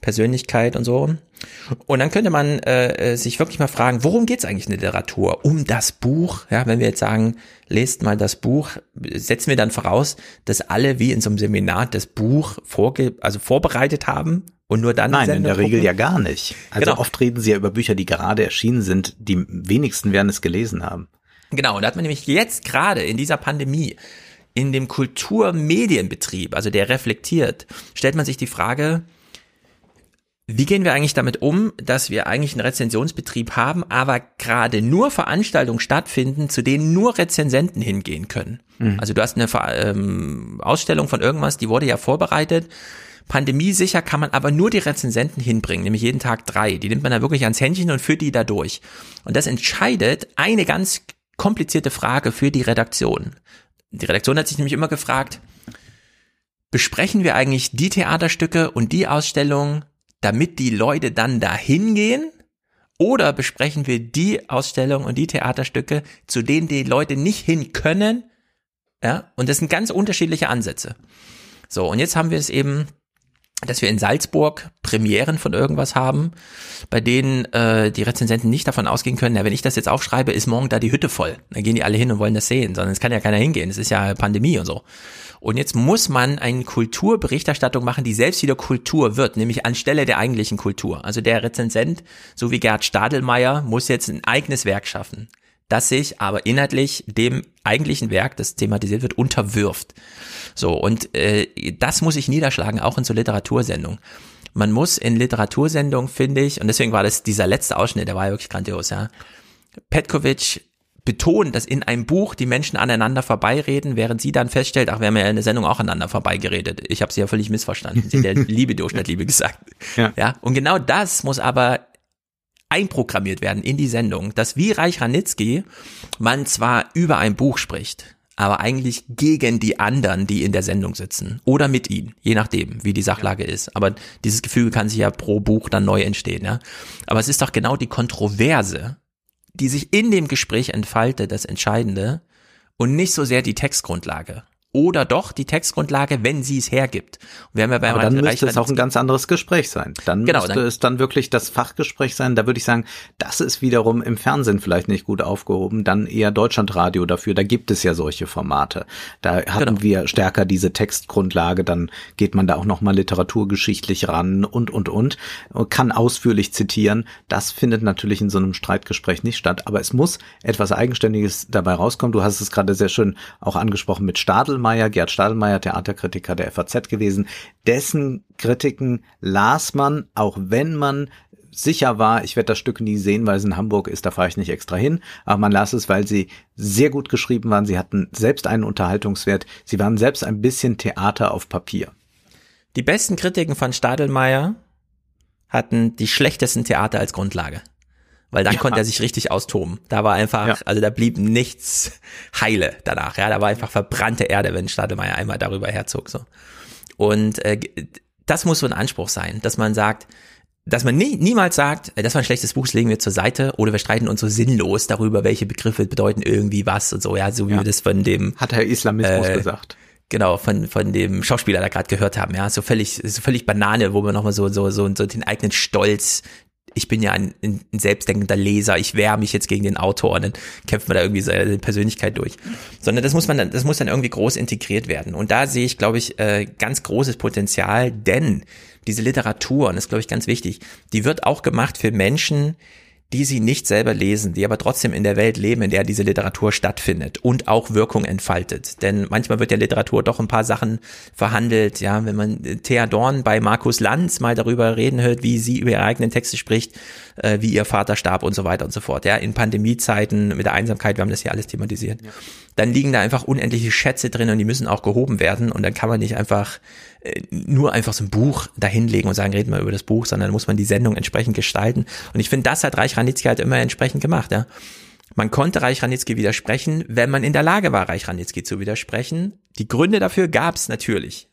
Persönlichkeit und so. Und dann könnte man äh, äh sich wirklich mal fragen, worum geht's eigentlich in Literatur? Um das Buch, ja, wenn wir jetzt sagen, lest mal das Buch, setzen wir dann voraus, dass alle wie in so einem Seminar das Buch vorge also vorbereitet haben und nur dann Nein, in der Regel ja gar nicht. Also genau. oft reden sie ja über Bücher, die gerade erschienen sind. Die wenigsten werden es gelesen haben. Genau, und da hat man nämlich jetzt gerade in dieser Pandemie, in dem Kulturmedienbetrieb, also der reflektiert, stellt man sich die Frage, wie gehen wir eigentlich damit um, dass wir eigentlich einen Rezensionsbetrieb haben, aber gerade nur Veranstaltungen stattfinden, zu denen nur Rezensenten hingehen können? Mhm. Also du hast eine ähm, Ausstellung von irgendwas, die wurde ja vorbereitet Pandemiesicher kann man aber nur die Rezensenten hinbringen, nämlich jeden Tag drei. Die nimmt man da wirklich ans Händchen und führt die da durch. Und das entscheidet eine ganz komplizierte Frage für die Redaktion. Die Redaktion hat sich nämlich immer gefragt, besprechen wir eigentlich die Theaterstücke und die Ausstellungen, damit die Leute dann dahin gehen? Oder besprechen wir die Ausstellungen und die Theaterstücke, zu denen die Leute nicht hin können? Ja, und das sind ganz unterschiedliche Ansätze. So, und jetzt haben wir es eben dass wir in Salzburg Premieren von irgendwas haben, bei denen äh, die Rezensenten nicht davon ausgehen können, ja, wenn ich das jetzt aufschreibe, ist morgen da die Hütte voll. Dann gehen die alle hin und wollen das sehen, sondern es kann ja keiner hingehen. Es ist ja Pandemie und so. Und jetzt muss man eine Kulturberichterstattung machen, die selbst wieder Kultur wird, nämlich anstelle der eigentlichen Kultur. Also der Rezensent, so wie Gerd Stadelmeier, muss jetzt ein eigenes Werk schaffen, das sich aber inhaltlich dem eigentlichen Werk, das thematisiert wird, unterwirft. So, und äh, das muss ich niederschlagen, auch in so Literatursendungen. Man muss in Literatursendungen, finde ich, und deswegen war das dieser letzte Ausschnitt, der war ja wirklich grandios, ja. Petkovic betont, dass in einem Buch die Menschen aneinander vorbeireden, während sie dann feststellt, ach, wir haben ja in der Sendung auch aneinander vorbeigeredet. Ich habe sie ja völlig missverstanden. Sie hat der Liebe Durchschnitt Liebe gesagt. Ja. ja. Und genau das muss aber einprogrammiert werden in die Sendung, dass wie Reich Ranitzky man zwar über ein Buch spricht, aber eigentlich gegen die anderen, die in der Sendung sitzen. Oder mit ihnen, je nachdem, wie die Sachlage ist. Aber dieses Gefühl kann sich ja pro Buch dann neu entstehen, ja. Aber es ist doch genau die Kontroverse, die sich in dem Gespräch entfaltet, das Entscheidende und nicht so sehr die Textgrundlage oder doch die Textgrundlage, wenn sie es hergibt. wir haben ja bei Aber dann müsste es auch ein ganz anderes Gespräch sein. Dann genau, müsste dann, es dann wirklich das Fachgespräch sein. Da würde ich sagen, das ist wiederum im Fernsehen vielleicht nicht gut aufgehoben. Dann eher Deutschlandradio dafür. Da gibt es ja solche Formate. Da hatten genau. wir stärker diese Textgrundlage. Dann geht man da auch nochmal literaturgeschichtlich ran und, und, und. Kann ausführlich zitieren. Das findet natürlich in so einem Streitgespräch nicht statt. Aber es muss etwas Eigenständiges dabei rauskommen. Du hast es gerade sehr schön auch angesprochen mit Stadel Stadelmeier, Gerd Stadelmeier, Theaterkritiker der FAZ gewesen. Dessen Kritiken las man, auch wenn man sicher war, ich werde das Stück nie sehen, weil es in Hamburg ist, da fahre ich nicht extra hin. Aber man las es, weil sie sehr gut geschrieben waren. Sie hatten selbst einen Unterhaltungswert. Sie waren selbst ein bisschen Theater auf Papier. Die besten Kritiken von Stadelmeier hatten die schlechtesten Theater als Grundlage weil dann ja. konnte er sich richtig austoben. Da war einfach, ja. also da blieb nichts heile danach, ja, da war einfach verbrannte Erde, wenn Stadelmeier einmal darüber herzog, so. Und äh, das muss so ein Anspruch sein, dass man sagt, dass man nie, niemals sagt, das war ein schlechtes Buch, das legen wir zur Seite, oder wir streiten uns so sinnlos darüber, welche Begriffe bedeuten irgendwie was und so, ja, so wie ja. wir das von dem hat Herr Islamismus äh, gesagt. Genau, von, von dem Schauspieler da gerade gehört haben, ja, so völlig, so völlig Banane, wo man nochmal so, so, so, so den eigenen Stolz ich bin ja ein, ein selbstdenkender Leser, ich wehre mich jetzt gegen den Autor und dann kämpft man da irgendwie seine Persönlichkeit durch. Sondern das muss man dann, das muss dann irgendwie groß integriert werden. Und da sehe ich, glaube ich, äh, ganz großes Potenzial, denn diese Literatur, und das ist, glaube ich, ganz wichtig, die wird auch gemacht für Menschen, die sie nicht selber lesen, die aber trotzdem in der Welt leben, in der diese Literatur stattfindet und auch Wirkung entfaltet. Denn manchmal wird ja Literatur doch ein paar Sachen verhandelt, ja, wenn man Thea Dorn bei Markus Lanz mal darüber reden hört, wie sie über ihre eigenen Texte spricht, äh, wie ihr Vater starb und so weiter und so fort, ja, in Pandemiezeiten mit der Einsamkeit, wir haben das hier alles thematisiert. Ja. Dann liegen da einfach unendliche Schätze drin und die müssen auch gehoben werden und dann kann man nicht einfach äh, nur einfach so ein Buch dahinlegen und sagen, reden wir über das Buch, sondern muss man die Sendung entsprechend gestalten. Und ich finde, das hat Reich Ranitzky halt immer entsprechend gemacht, ja. Man konnte Reich Ranitzky widersprechen, wenn man in der Lage war, Reich Ranitzky zu widersprechen. Die Gründe dafür gab es natürlich.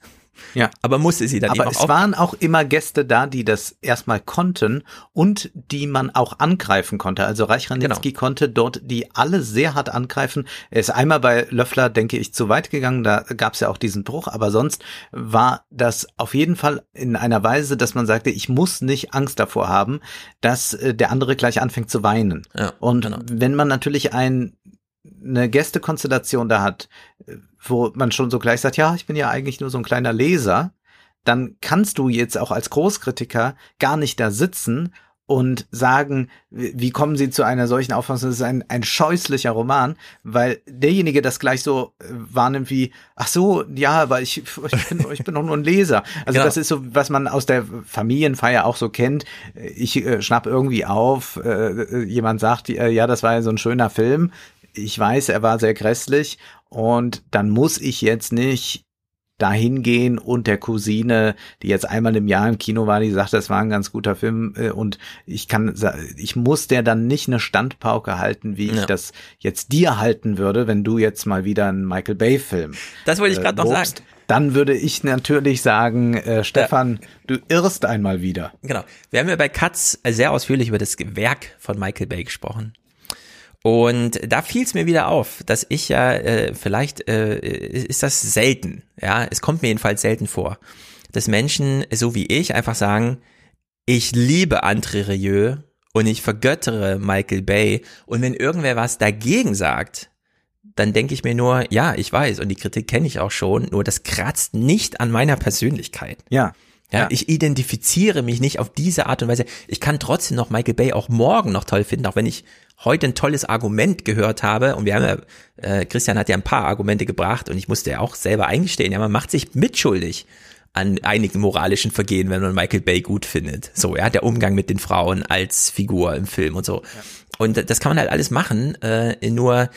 Ja. Aber musste sie dann Aber eben es auch waren auch immer Gäste da, die das erstmal konnten und die man auch angreifen konnte. Also Reich Ranitzky Genau. konnte dort die alle sehr hart angreifen. Er ist einmal bei Löffler, denke ich, zu weit gegangen. Da gab es ja auch diesen Bruch. Aber sonst war das auf jeden Fall in einer Weise, dass man sagte, ich muss nicht Angst davor haben, dass äh, der andere gleich anfängt zu weinen. Ja, und genau. wenn man natürlich ein eine Gästekonstellation da hat, äh, wo man schon so gleich sagt, ja, ich bin ja eigentlich nur so ein kleiner Leser, dann kannst du jetzt auch als Großkritiker gar nicht da sitzen und sagen, wie kommen sie zu einer solchen Auffassung? Das ist ein, ein scheußlicher Roman, weil derjenige das gleich so äh, wahrnimmt wie, ach so, ja, aber ich, ich bin, ich bin doch nur ein Leser. Also Genau. das ist so, was man aus der Familienfeier auch so kennt. Ich äh, schnapp irgendwie auf, äh, jemand sagt, äh, ja, das war ja so ein schöner Film. Ich weiß, er war sehr grässlich und dann muss ich jetzt nicht dahin gehen und der Cousine, die jetzt einmal im Jahr im Kino war, die sagt, das war ein ganz guter Film äh, und ich kann, ich muss der dann nicht eine Standpauke halten, wie ich Ja. das jetzt dir halten würde, wenn du jetzt mal wieder einen Michael Bay Film. Das wollte ich grad noch lobst. sagen. Dann würde ich natürlich sagen, äh, Stefan, du irrst einmal wieder. Genau. Wir haben ja bei Katz sehr ausführlich über das Werk von Michael Bay gesprochen. Und da fiel es mir wieder auf, dass ich ja, äh, vielleicht äh, ist das selten, ja, es kommt mir jedenfalls selten vor, dass Menschen, so wie ich, einfach sagen, ich liebe André Rieu und ich vergöttere Michael Bay und wenn irgendwer was dagegen sagt, dann denke ich mir nur, ja, ich weiß und die Kritik kenne ich auch schon, nur das kratzt nicht an meiner Persönlichkeit. Ja. Ja, Ja. ich identifiziere mich nicht auf diese Art und Weise. Ich kann trotzdem noch Michael Bay auch morgen noch toll finden, auch wenn ich heute ein tolles Argument gehört habe. Und wir haben ja, äh, Christian hat ja ein paar Argumente gebracht und ich musste ja auch selber eingestehen, ja, man macht sich mitschuldig an einigen moralischen Vergehen, wenn man Michael Bay gut findet. So, ja, der Umgang mit den Frauen als Figur im Film und so. Und das kann man halt alles machen, äh, nur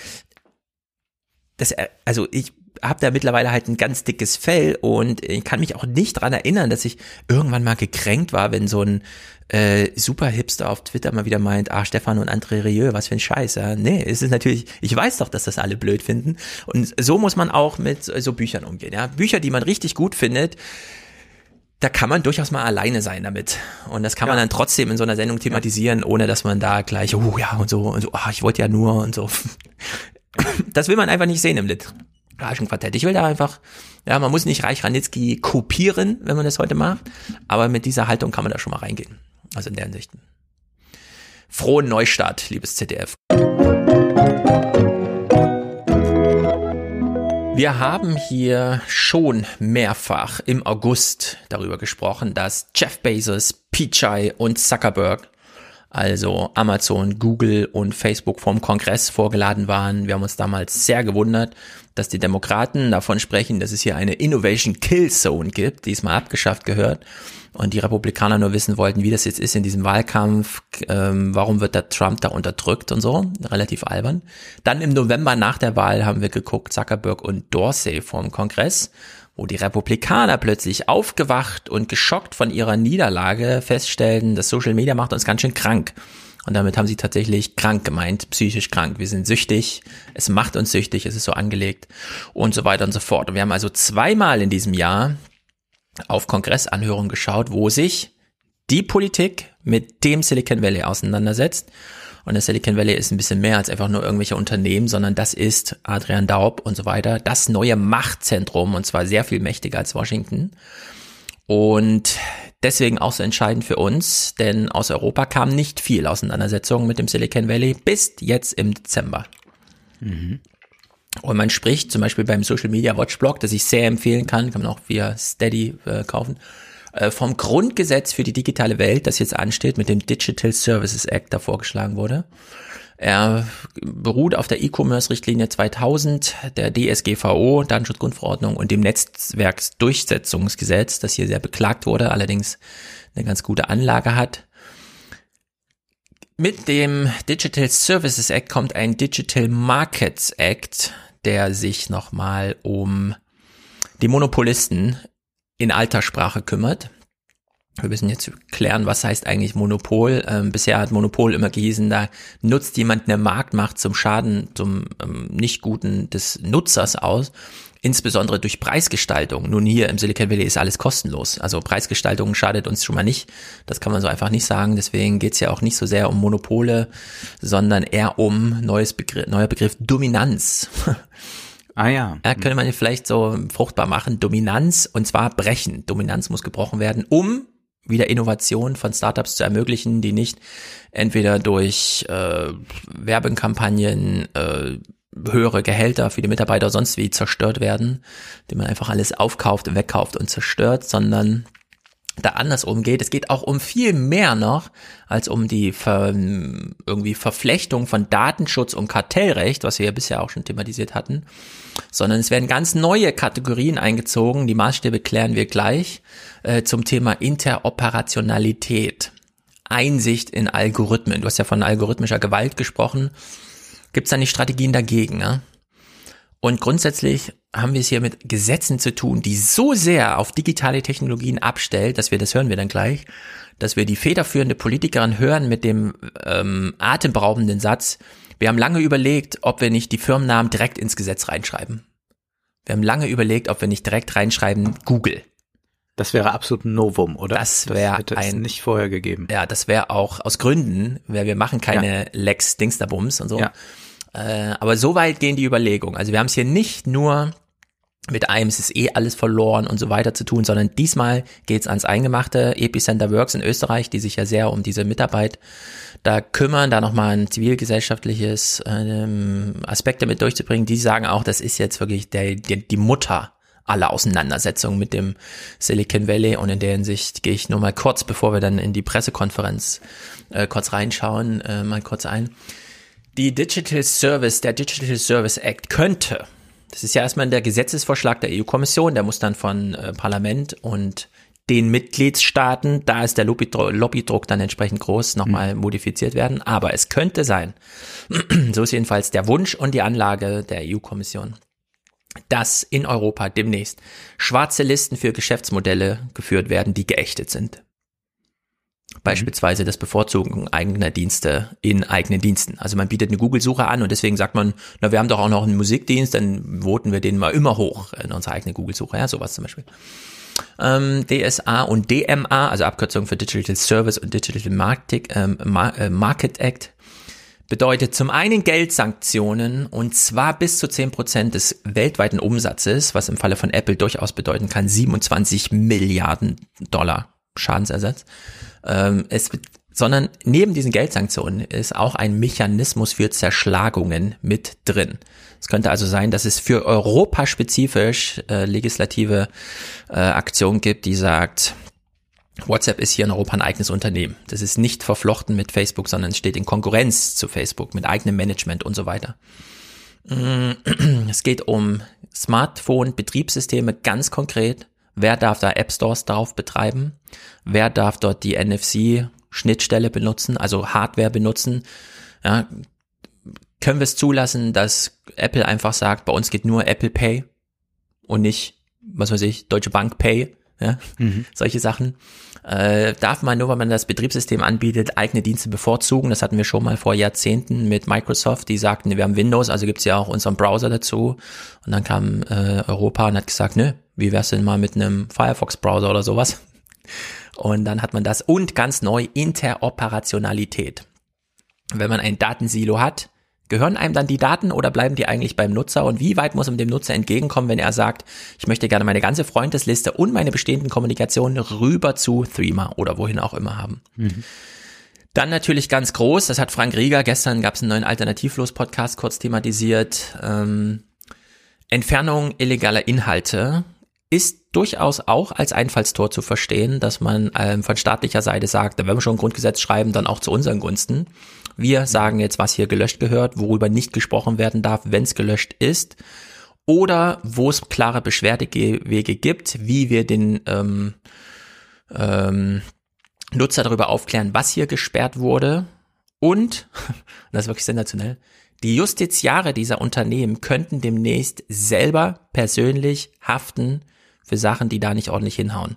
das, äh, also ich habe da mittlerweile halt ein ganz dickes Fell und ich kann mich auch nicht dran erinnern, dass ich irgendwann mal gekränkt war, wenn so ein äh, super Hipster auf Twitter mal wieder meint, ah, Stefan und André Rieu, was für ein Scheiß. Ja? Nee, es ist natürlich, ich weiß doch, dass das alle blöd finden. Und so muss man auch mit so Büchern umgehen. Ja? Bücher, die man richtig gut findet, da kann man durchaus mal alleine sein damit. Und das kann man dann trotzdem in so einer Sendung thematisieren, ohne dass man da gleich, oh ja, und so, und so, ah, ich wollte ja nur und so. Das will man einfach nicht sehen im literarischen Quartett. Ich will da einfach, ja, man muss nicht Reich Ranitzky kopieren, wenn man das heute macht, aber mit dieser Haltung kann man da schon mal reingehen. Also in der Hinsicht. Frohen Neustart, liebes ZDF. Wir haben hier schon mehrfach im August darüber gesprochen, dass Jeff Bezos, Pichai und Zuckerberg, also Amazon, Google und Facebook vom Kongress vorgeladen waren. Wir haben uns damals sehr gewundert, dass die Demokraten davon sprechen, dass es hier eine Innovation Kill Zone gibt, die es mal abgeschafft gehört. Und die Republikaner nur wissen wollten, wie das jetzt ist in diesem Wahlkampf, ähm, warum wird der Trump da unterdrückt und so, relativ albern. Dann im November nach der Wahl haben wir geguckt, Zuckerberg und Dorsey vom Kongress, wo die Republikaner plötzlich aufgewacht und geschockt von ihrer Niederlage feststellten, das Social Media macht uns ganz schön krank. Und damit haben sie tatsächlich krank gemeint, psychisch krank. Wir sind süchtig, es macht uns süchtig, es ist so angelegt und so weiter und so fort. Und wir haben also zweimal in diesem Jahr auf Kongressanhörungen geschaut, wo sich die Politik mit dem Silicon Valley auseinandersetzt. Und das Silicon Valley ist ein bisschen mehr als einfach nur irgendwelche Unternehmen, sondern das ist Adrian Daub und so weiter, das neue Machtzentrum und zwar sehr viel mächtiger als Washington. Und deswegen auch so entscheidend für uns, denn aus Europa kam nicht viel Auseinandersetzung mit dem Silicon Valley bis jetzt im Dezember. Und man spricht zum Beispiel beim Social Media Watch Blog, das ich sehr empfehlen kann, kann man auch via Steady äh, kaufen, äh, vom Grundgesetz für die digitale Welt, das jetzt ansteht, mit dem Digital Services Act da vorgeschlagen wurde. Er beruht auf der E-Commerce-Richtlinie 2000, der DSGVO, Datenschutzgrundverordnung und dem Netzwerksdurchsetzungsgesetz, das hier sehr beklagt wurde, allerdings eine ganz gute Anlage hat. Mit dem Digital Services Act kommt ein Digital Markets Act, der sich nochmal um die Monopolisten in alter Sprache kümmert. Wir müssen jetzt klären, was heißt eigentlich Monopol. Ähm, bisher hat Monopol immer gehießen, da nutzt jemand eine Marktmacht zum Schaden, zum ähm, Nicht-Guten des Nutzers aus insbesondere durch Preisgestaltung. Nun hier im Silicon Valley ist alles kostenlos. Also Preisgestaltung schadet uns schon mal nicht. Das kann man so einfach nicht sagen. Deswegen geht's ja auch nicht so sehr um Monopole, sondern eher um neues Begriff, neuer Begriff Dominanz. Ah ja. Ja, könnte man vielleicht so fruchtbar machen. Dominanz und zwar brechen. Dominanz muss gebrochen werden, um wieder Innovation von Startups zu ermöglichen, die nicht entweder durch äh, Werbekampagnen, äh, höhere Gehälter für die Mitarbeiter sonst wie zerstört werden, die man einfach alles aufkauft, wegkauft und zerstört, sondern da anders umgeht. Es geht auch um viel mehr noch als um die Ver, irgendwie Verflechtung von Datenschutz und Kartellrecht, was wir ja bisher auch schon thematisiert hatten, sondern es werden ganz neue Kategorien eingezogen. Die Maßstäbe klären wir gleich äh, zum Thema Interoperationalität. Einsicht in Algorithmen. Du hast ja von algorithmischer Gewalt gesprochen. Gibt es da nicht Strategien dagegen? Ne? Und grundsätzlich haben wir es hier mit Gesetzen zu tun, die so sehr auf digitale Technologien abstellt, dass wir, das hören wir dann gleich, dass wir die federführende Politikerin hören mit dem ähm, atemberaubenden Satz, wir haben lange überlegt, ob wir nicht die Firmennamen direkt ins Gesetz reinschreiben. Wir haben lange überlegt, ob wir nicht direkt reinschreiben Google. Das wäre absolut ein Novum, oder? Das wäre ein nicht vorher gegeben. Ja, das wäre auch aus Gründen, weil wir machen keine ja. Lex Dingsterbums und so. Ja. Äh, aber so weit gehen die Überlegungen. Also wir haben es hier nicht nur mit einem es ist eh alles verloren und so weiter zu tun, sondern diesmal geht's ans Eingemachte. Epicenter Works in Österreich, die sich ja sehr um diese Mitarbeit da kümmern, da nochmal ein zivilgesellschaftliches ähm, Aspekte mit durchzubringen. Die sagen auch, das ist jetzt wirklich der, die, die Mutter aller Auseinandersetzungen mit dem Silicon Valley und in der Hinsicht gehe ich nur mal kurz, bevor wir dann in die Pressekonferenz äh, kurz reinschauen, äh, mal kurz ein. Die Digital Service, der Digital Service Act könnte das ist ja erstmal der Gesetzesvorschlag der EU-Kommission, der muss dann von äh, Parlament und den Mitgliedstaaten, da ist der Lobbydruck dann entsprechend groß, nochmal mhm. modifiziert werden. Aber es könnte sein, so ist jedenfalls der Wunsch und die Anlage der EU-Kommission, dass in Europa demnächst schwarze Listen für Geschäftsmodelle geführt werden, die geächtet sind. Beispielsweise das Bevorzugen eigener Dienste in eigenen Diensten. Also man bietet eine Google-Suche an und deswegen sagt man, na, wir haben doch auch noch einen Musikdienst, dann voten wir den mal immer hoch in unsere eigene Google-Suche. Ja, sowas zum Beispiel. Ähm, DSA und DMA, also Abkürzung für Digital Service und Digital Market, ähm, äh, Market Act, bedeutet zum einen Geldsanktionen und zwar bis zu zehn Prozent des weltweiten Umsatzes, was im Falle von Apple durchaus bedeuten kann, 27 Milliarden Dollar Schadensersatz. Ähm, es, sondern neben diesen Geldsanktionen ist auch ein Mechanismus für Zerschlagungen mit drin. Es könnte also sein, dass es für Europa spezifisch äh, legislative äh, Aktionen gibt, die sagt, WhatsApp ist hier in Europa ein eigenes Unternehmen. Das ist nicht verflochten mit Facebook, sondern steht in Konkurrenz zu Facebook mit eigenem Management und so weiter. Mm, es geht um Smartphone-Betriebssysteme ganz konkret. Wer darf da App Stores drauf betreiben? Wer darf dort die NFC-Schnittstelle benutzen, also Hardware benutzen? Ja, können wir es zulassen, dass Apple einfach sagt, bei uns geht nur Apple Pay und nicht, was weiß ich, Deutsche Bank Pay? Ja, mhm. solche Sachen. Äh, darf man nur, wenn man das Betriebssystem anbietet, eigene Dienste bevorzugen. Das hatten wir schon mal vor Jahrzehnten mit Microsoft. Die sagten, wir haben Windows, also gibt's ja auch unseren Browser dazu. Und dann kam äh, Europa und hat gesagt, nö, wie wär's denn mal mit einem Firefox-Browser oder sowas? Und dann hat man das und ganz neu Interoperationalität. Wenn man ein Datensilo hat, gehören einem dann die Daten oder bleiben die eigentlich beim Nutzer und wie weit muss man dem Nutzer entgegenkommen, wenn er sagt, ich möchte gerne meine ganze Freundesliste und meine bestehenden Kommunikationen rüber zu Threema oder wohin auch immer haben. Mhm. Dann natürlich ganz groß, das hat Frank Rieger, gestern gab es einen neuen Alternativlos-Podcast kurz thematisiert, ähm, Entfernung illegaler Inhalte ist durchaus auch als Einfallstor zu verstehen, dass man ähm, von staatlicher Seite sagt, wenn wir schon ein Grundgesetz schreiben, dann auch zu unseren Gunsten. Wir sagen jetzt, was hier gelöscht gehört, worüber nicht gesprochen werden darf, wenn es gelöscht ist. Oder wo es klare Beschwerdewege gibt, wie wir den ähm, ähm, Nutzer darüber aufklären, was hier gesperrt wurde. Und, das ist wirklich sensationell, die Justiziare dieser Unternehmen könnten demnächst selber persönlich haften für Sachen, die da nicht ordentlich hinhauen.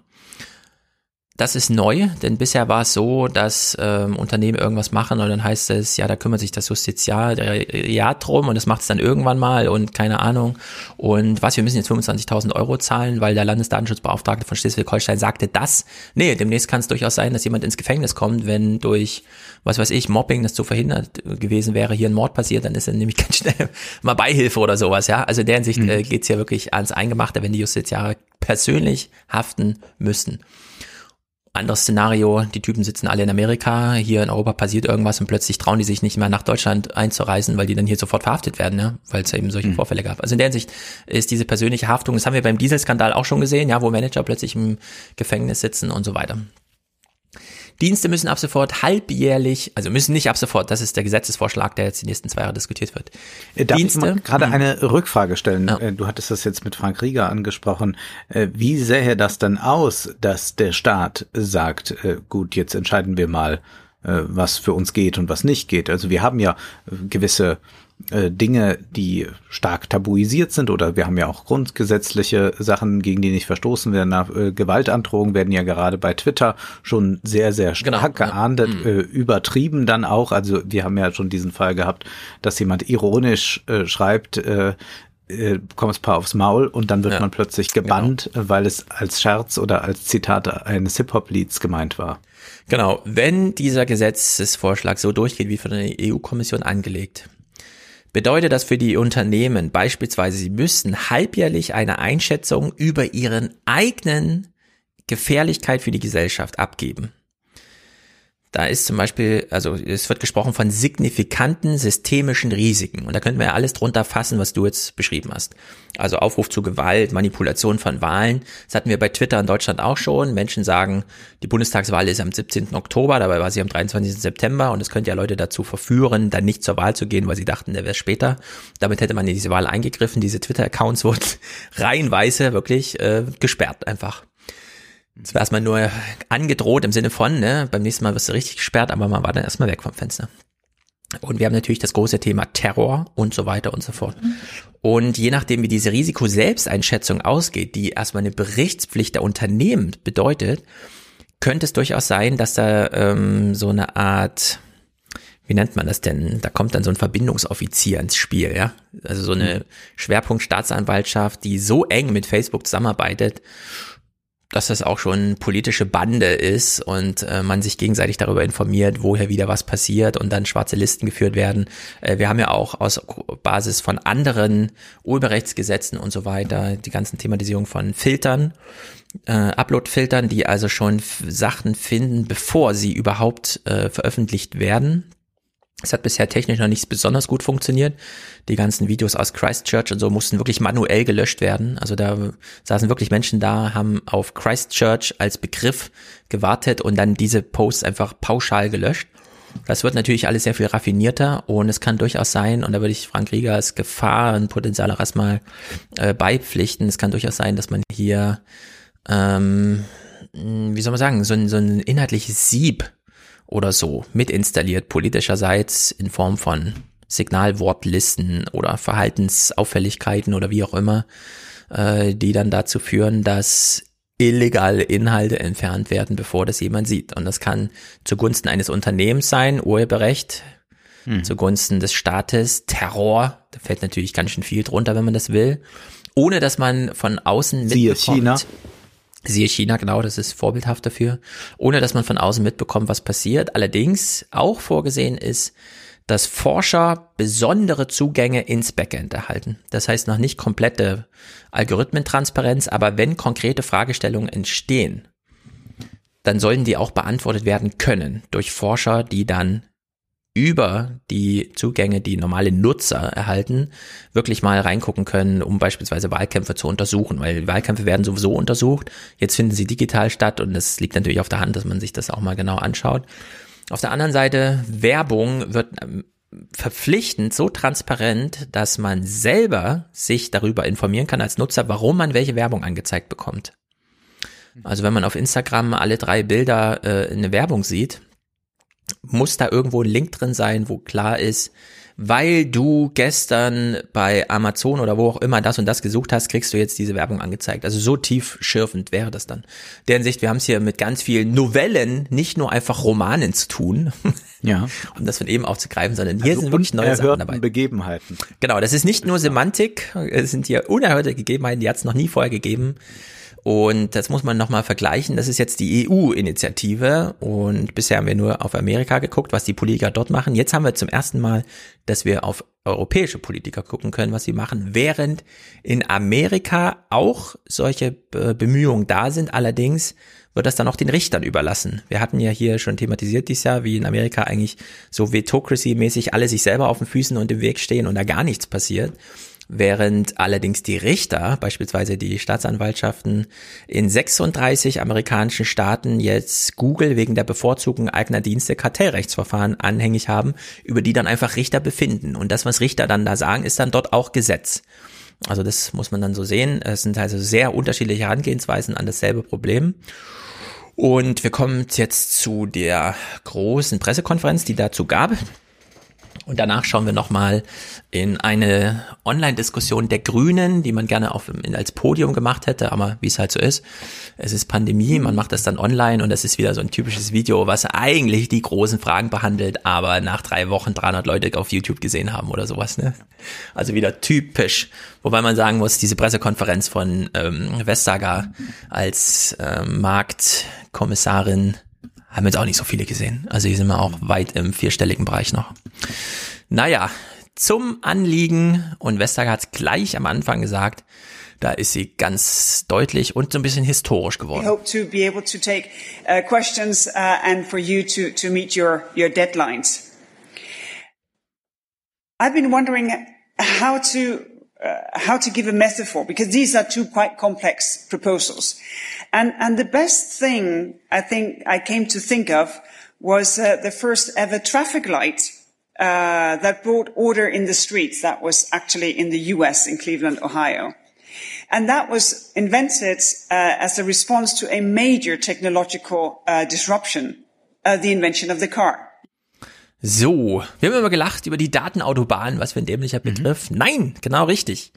Das ist neu, denn bisher war es so, dass ähm, Unternehmen irgendwas machen und dann heißt es, ja, da kümmert sich das Justiziariat drum und das macht es dann irgendwann mal und keine Ahnung. Und was, wir müssen jetzt 25.000 Euro zahlen, weil der Landesdatenschutzbeauftragte von Schleswig-Holstein sagte das. Nee, demnächst kann es durchaus sein, dass jemand ins Gefängnis kommt, wenn durch, was weiß ich, Mobbing das zu verhindert gewesen wäre, hier ein Mord passiert, dann ist er nämlich ganz schnell mal Beihilfe oder sowas, ja. Also in der Hinsicht mhm. äh, geht's hier wirklich ans Eingemachte, wenn die Justiziare persönlich haften müssen. Anderes Szenario, die Typen sitzen alle in Amerika, hier in Europa passiert irgendwas und plötzlich trauen die sich nicht mehr nach Deutschland einzureisen, weil die dann hier sofort verhaftet werden, ja, weil es eben solche mhm. Vorfälle gab. Also in der Hinsicht ist diese persönliche Haftung, das haben wir beim Dieselskandal auch schon gesehen, ja, wo Manager plötzlich im Gefängnis sitzen und so weiter. Dienste müssen ab sofort halbjährlich, also müssen nicht ab sofort, das ist der Gesetzesvorschlag, der jetzt die nächsten zwei Jahre diskutiert wird. Äh, darf Dienste, ich gerade mhm. eine Rückfrage stellen? Ja. Äh, du hattest das jetzt mit Frank Rieger angesprochen. Äh, wie sähe das dann aus, dass der Staat sagt, gut, jetzt entscheiden wir mal, was für uns geht und was nicht geht? Also wir haben ja gewisse äh, Dinge, die stark tabuisiert sind oder wir haben ja auch grundgesetzliche Sachen, gegen die nicht verstoßen werden. Äh, Gewaltandrohungen werden ja gerade bei Twitter schon sehr, sehr stark genau, geahndet, ja. äh, übertrieben dann auch. Also wir haben ja schon diesen Fall gehabt, dass jemand ironisch äh, schreibt, äh, äh, bekommst paar aufs Maul und dann wird ja, man plötzlich gebannt, genau. weil es als Scherz oder als Zitat eines Hip-Hop-Lieds gemeint war. Genau, wenn dieser Gesetzesvorschlag so durchgeht wie von der EU-Kommission angelegt, bedeutet das für die Unternehmen beispielsweise, sie müssten halbjährlich eine Einschätzung über ihren eigenen Gefährlichkeit für die Gesellschaft abgeben. Da ist zum Beispiel, also es wird gesprochen von signifikanten systemischen Risiken. Und da könnten wir ja alles drunter fassen, was du jetzt beschrieben hast. Also Aufruf zu Gewalt, Manipulation von Wahlen. Das hatten wir bei Twitter in Deutschland auch schon. Menschen sagen, die Bundestagswahl ist am 17. Oktober, dabei war sie am 23. September und es könnte ja Leute dazu verführen, dann nicht zur Wahl zu gehen, weil sie dachten, der wäre später. Damit hätte man in diese Wahl eingegriffen. Diese Twitter-Accounts wurden reihenweise wirklich äh, gesperrt einfach. Es war erstmal nur angedroht im Sinne von, ne, beim nächsten Mal wirst du richtig gesperrt, aber man war dann erstmal weg vom Fenster. Und wir haben natürlich das große Thema Terror und so weiter und so fort. Und je nachdem, wie diese Risikoselbsteinschätzung ausgeht, die erstmal eine Berichtspflicht der Unternehmen bedeutet, könnte es durchaus sein, dass da ähm, so eine Art, wie nennt man das denn? Da kommt dann so ein Verbindungsoffizier ins Spiel, ja? Also so eine Schwerpunktstaatsanwaltschaft, die so eng mit Facebook zusammenarbeitet dass das auch schon politische Bande ist und äh, man sich gegenseitig darüber informiert, woher wieder was passiert und dann schwarze Listen geführt werden. Äh, wir haben ja auch aus Basis von anderen Urheberrechtsgesetzen und so weiter die ganzen Thematisierung von Filtern, äh, Upload-Filtern, die also schon Sachen finden, bevor sie überhaupt äh, veröffentlicht werden. Es hat bisher technisch noch nicht besonders gut funktioniert. Die ganzen Videos aus Christchurch und so mussten wirklich manuell gelöscht werden. Also da saßen wirklich Menschen da, haben auf Christchurch als Begriff gewartet und dann diese Posts einfach pauschal gelöscht. Das wird natürlich alles sehr viel raffinierter und es kann durchaus sein, und da würde ich Frank Rieger als Gefahrenpotenzial auch erstmal äh, beipflichten, es kann durchaus sein, dass man hier, ähm, wie soll man sagen, so ein, so ein inhaltliches Sieb oder so mit installiert, politischerseits in Form von Signalwortlisten oder Verhaltensauffälligkeiten oder wie auch immer, äh, die dann dazu führen, dass illegale Inhalte entfernt werden, bevor das jemand sieht. Und das kann zugunsten eines Unternehmens sein, Urheberrecht, hm. zugunsten des Staates, Terror, da fällt natürlich ganz schön viel drunter, wenn man das will, ohne dass man von außen Siehe China. Siehe China, genau, das ist vorbildhaft dafür, ohne dass man von außen mitbekommt, was passiert. Allerdings auch vorgesehen ist, dass Forscher besondere Zugänge ins Backend erhalten. Das heißt noch nicht komplette Algorithmentransparenz, aber wenn konkrete Fragestellungen entstehen, dann sollen die auch beantwortet werden können durch Forscher, die dann über die Zugänge, die normale Nutzer erhalten, wirklich mal reingucken können, um beispielsweise Wahlkämpfe zu untersuchen, weil Wahlkämpfe werden sowieso untersucht. Jetzt finden sie digital statt und es liegt natürlich auf der Hand, dass man sich das auch mal genau anschaut. Auf der anderen Seite, Werbung wird ähm, verpflichtend so transparent, dass man selber sich darüber informieren kann als Nutzer, warum man welche Werbung angezeigt bekommt. Also wenn man auf Instagram alle drei Bilder äh, eine Werbung sieht, muss da irgendwo ein Link drin sein, wo klar ist, weil du gestern bei Amazon oder wo auch immer das und das gesucht hast, kriegst du jetzt diese Werbung angezeigt. Also so tief schürfend wäre das dann. Deren Sicht, wir haben es hier mit ganz vielen Novellen, nicht nur einfach Romanen zu tun. Ja. um das von eben aufzugreifen, sondern hier also sind wirklich neue Sachen dabei. Begebenheiten. Genau, das ist nicht nur Semantik, es sind hier unerhörte Gegebenheiten, die hat es noch nie vorher gegeben. Und das muss man nochmal vergleichen. Das ist jetzt die EU-Initiative und bisher haben wir nur auf Amerika geguckt, was die Politiker dort machen. Jetzt haben wir zum ersten Mal, dass wir auf europäische Politiker gucken können, was sie machen, während in Amerika auch solche Bemühungen da sind. Allerdings wird das dann auch den Richtern überlassen. Wir hatten ja hier schon thematisiert dieses Jahr, wie in Amerika eigentlich so Vetocracy-mäßig alle sich selber auf den Füßen und im Weg stehen und da gar nichts passiert während allerdings die Richter, beispielsweise die Staatsanwaltschaften in 36 amerikanischen Staaten jetzt Google wegen der Bevorzugung eigener Dienste Kartellrechtsverfahren anhängig haben, über die dann einfach Richter befinden. Und das, was Richter dann da sagen, ist dann dort auch Gesetz. Also das muss man dann so sehen. Es sind also sehr unterschiedliche Herangehensweisen an dasselbe Problem. Und wir kommen jetzt zu der großen Pressekonferenz, die dazu gab. Und danach schauen wir nochmal in eine Online-Diskussion der Grünen, die man gerne auf, als Podium gemacht hätte, aber wie es halt so ist, es ist Pandemie, man macht das dann online und das ist wieder so ein typisches Video, was eigentlich die großen Fragen behandelt, aber nach drei Wochen 300 Leute auf YouTube gesehen haben oder sowas. Ne? Also wieder typisch. Wobei man sagen muss, diese Pressekonferenz von ähm, Vestager als ähm, Marktkommissarin haben jetzt auch nicht so viele gesehen. Also hier sind wir auch weit im vierstelligen Bereich noch. Naja, zum Anliegen und Vestager hat es gleich am Anfang gesagt, da ist sie ganz deutlich und so ein bisschen historisch geworden. We hope to be able to take uh, questions uh, and for you to, to meet your, your deadlines. I've been wondering how to uh, how to give a metaphor because these are two quite complex proposals. And, and the best thing I think I came to think of was uh, the first ever traffic light uh, that brought order in the streets. That was actually in the US in Cleveland, Ohio. And that was invented uh, as a response to a major technological uh, disruption, uh, the invention of the car. So, wir haben immer gelacht über die Datenautobahn, was für ein dämlicher Begriff. Mhm. Nein, genau richtig.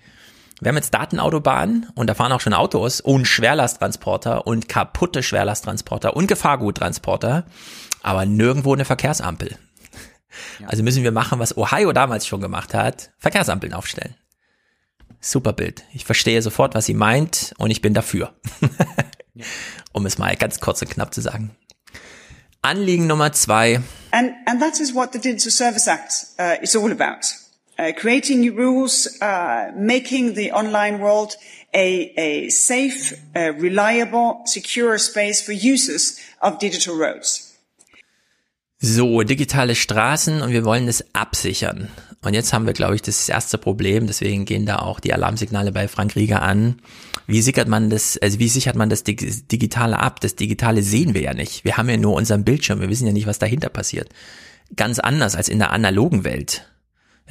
Wir haben jetzt Datenautobahnen und da fahren auch schon Autos und Schwerlasttransporter und kaputte Schwerlasttransporter und Gefahrguttransporter, aber nirgendwo eine Verkehrsampel. Ja. Also müssen wir machen, was Ohio damals schon gemacht hat, Verkehrsampeln aufstellen. Super Bild. Ich verstehe sofort, was sie meint und ich bin dafür. ja. Um es mal ganz kurz und knapp zu sagen. Anliegen Nummer zwei. And, and that is what the Digital Service Act uh, is all about. Uh, creating new rules, uh, making the online world a, a safe, uh, reliable, secure space for users of digital roads. So, digitale Straßen und wir wollen es absichern. Und jetzt haben wir, glaube ich, das erste Problem, deswegen gehen da auch die Alarmsignale bei Frank Rieger an. Wie sichert man das, also wie sichert man das Digitale ab? Das Digitale sehen wir ja nicht. Wir haben ja nur unseren Bildschirm, wir wissen ja nicht, was dahinter passiert. Ganz anders als in der analogen Welt.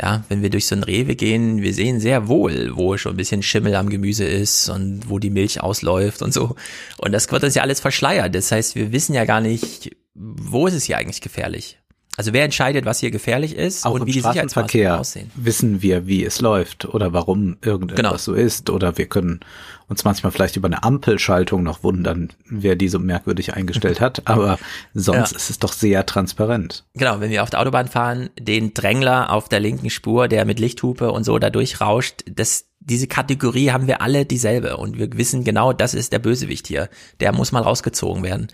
Ja, wenn wir durch so ein Rewe gehen, wir sehen sehr wohl, wo schon ein bisschen Schimmel am Gemüse ist und wo die Milch ausläuft und so. Und das wird uns ja alles verschleiert. Das heißt, wir wissen ja gar nicht, wo ist es hier eigentlich gefährlich? Also wer entscheidet, was hier gefährlich ist Auch und wie die Sicherheitsmaßnahmen aussehen? Wissen wir, wie es läuft oder warum irgendetwas genau. so ist oder wir können uns manchmal vielleicht über eine Ampelschaltung noch wundern, wer die so merkwürdig eingestellt hat, aber sonst ja. ist es doch sehr transparent. Genau, wenn wir auf der Autobahn fahren, den Drängler auf der linken Spur, der mit Lichthupe und so da durchrauscht, das diese Kategorie haben wir alle dieselbe und wir wissen genau, das ist der Bösewicht hier. Der muss mal rausgezogen werden.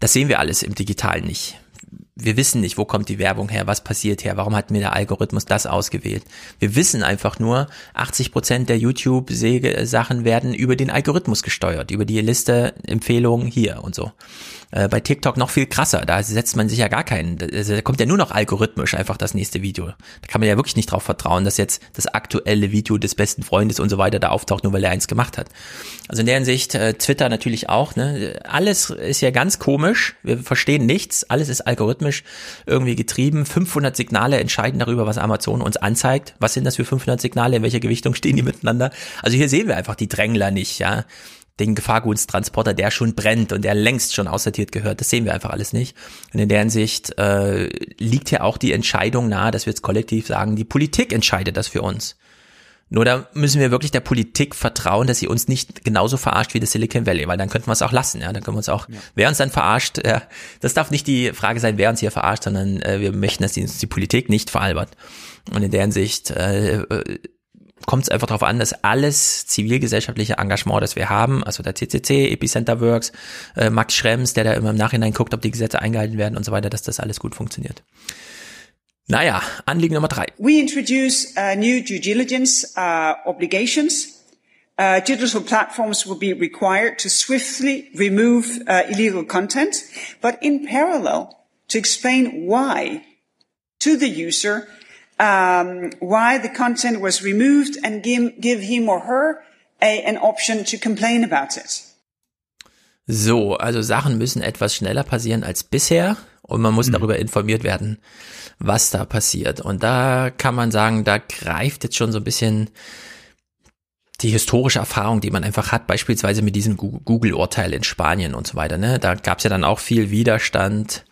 Das sehen wir alles im Digitalen nicht. Wir wissen nicht, wo kommt die Werbung her, was passiert her, warum hat mir der Algorithmus das ausgewählt. Wir wissen einfach nur, 80 Prozent der YouTube-Sachen werden über den Algorithmus gesteuert, über die Liste Empfehlungen hier und so. Äh, bei TikTok noch viel krasser, da setzt man sich ja gar keinen, also da kommt ja nur noch algorithmisch einfach das nächste Video. Da kann man ja wirklich nicht drauf vertrauen, dass jetzt das aktuelle Video des besten Freundes und so weiter da auftaucht, nur weil er eins gemacht hat. Also in der Hinsicht, äh, Twitter natürlich auch, ne? Alles ist ja ganz komisch, wir verstehen nichts, alles ist algorithmisch irgendwie getrieben. 500 Signale entscheiden darüber, was Amazon uns anzeigt. Was sind das für 500 Signale, in welcher Gewichtung stehen die miteinander? Also hier sehen wir einfach die Drängler nicht, ja den Gefahrgutstransporter, der schon brennt und der längst schon aussortiert gehört. Das sehen wir einfach alles nicht. Und in der Hinsicht äh, liegt ja auch die Entscheidung nahe, dass wir jetzt kollektiv sagen, die Politik entscheidet das für uns. Nur da müssen wir wirklich der Politik vertrauen, dass sie uns nicht genauso verarscht wie das Silicon Valley, weil dann könnten wir es auch lassen, ja. Dann können wir uns auch, ja. wer uns dann verarscht, ja, das darf nicht die Frage sein, wer uns hier verarscht, sondern äh, wir möchten, dass die, uns die Politik nicht veralbert. Und in der Hinsicht äh, äh kommt es einfach darauf an, dass alles zivilgesellschaftliche Engagement, das wir haben, also der CCC, Epicenter Works, äh, Max Schrems, der da immer im Nachhinein guckt, ob die Gesetze eingehalten werden und so weiter, dass das alles gut funktioniert. Naja, Anliegen Nummer drei. We introduce uh, new due diligence uh, obligations. Uh, digital platforms will be required to swiftly remove uh, illegal content, but in parallel, to explain why to the user um, why the content was removed and give, give him or her a, an option to complain about it. So, also Sachen müssen etwas schneller passieren als bisher und man muss mhm. darüber informiert werden, was da passiert. Und da kann man sagen, da greift jetzt schon so ein bisschen die historische Erfahrung, die man einfach hat, beispielsweise mit diesem Google-Urteil in Spanien und so weiter. Ne? Da gab es ja dann auch viel Widerstand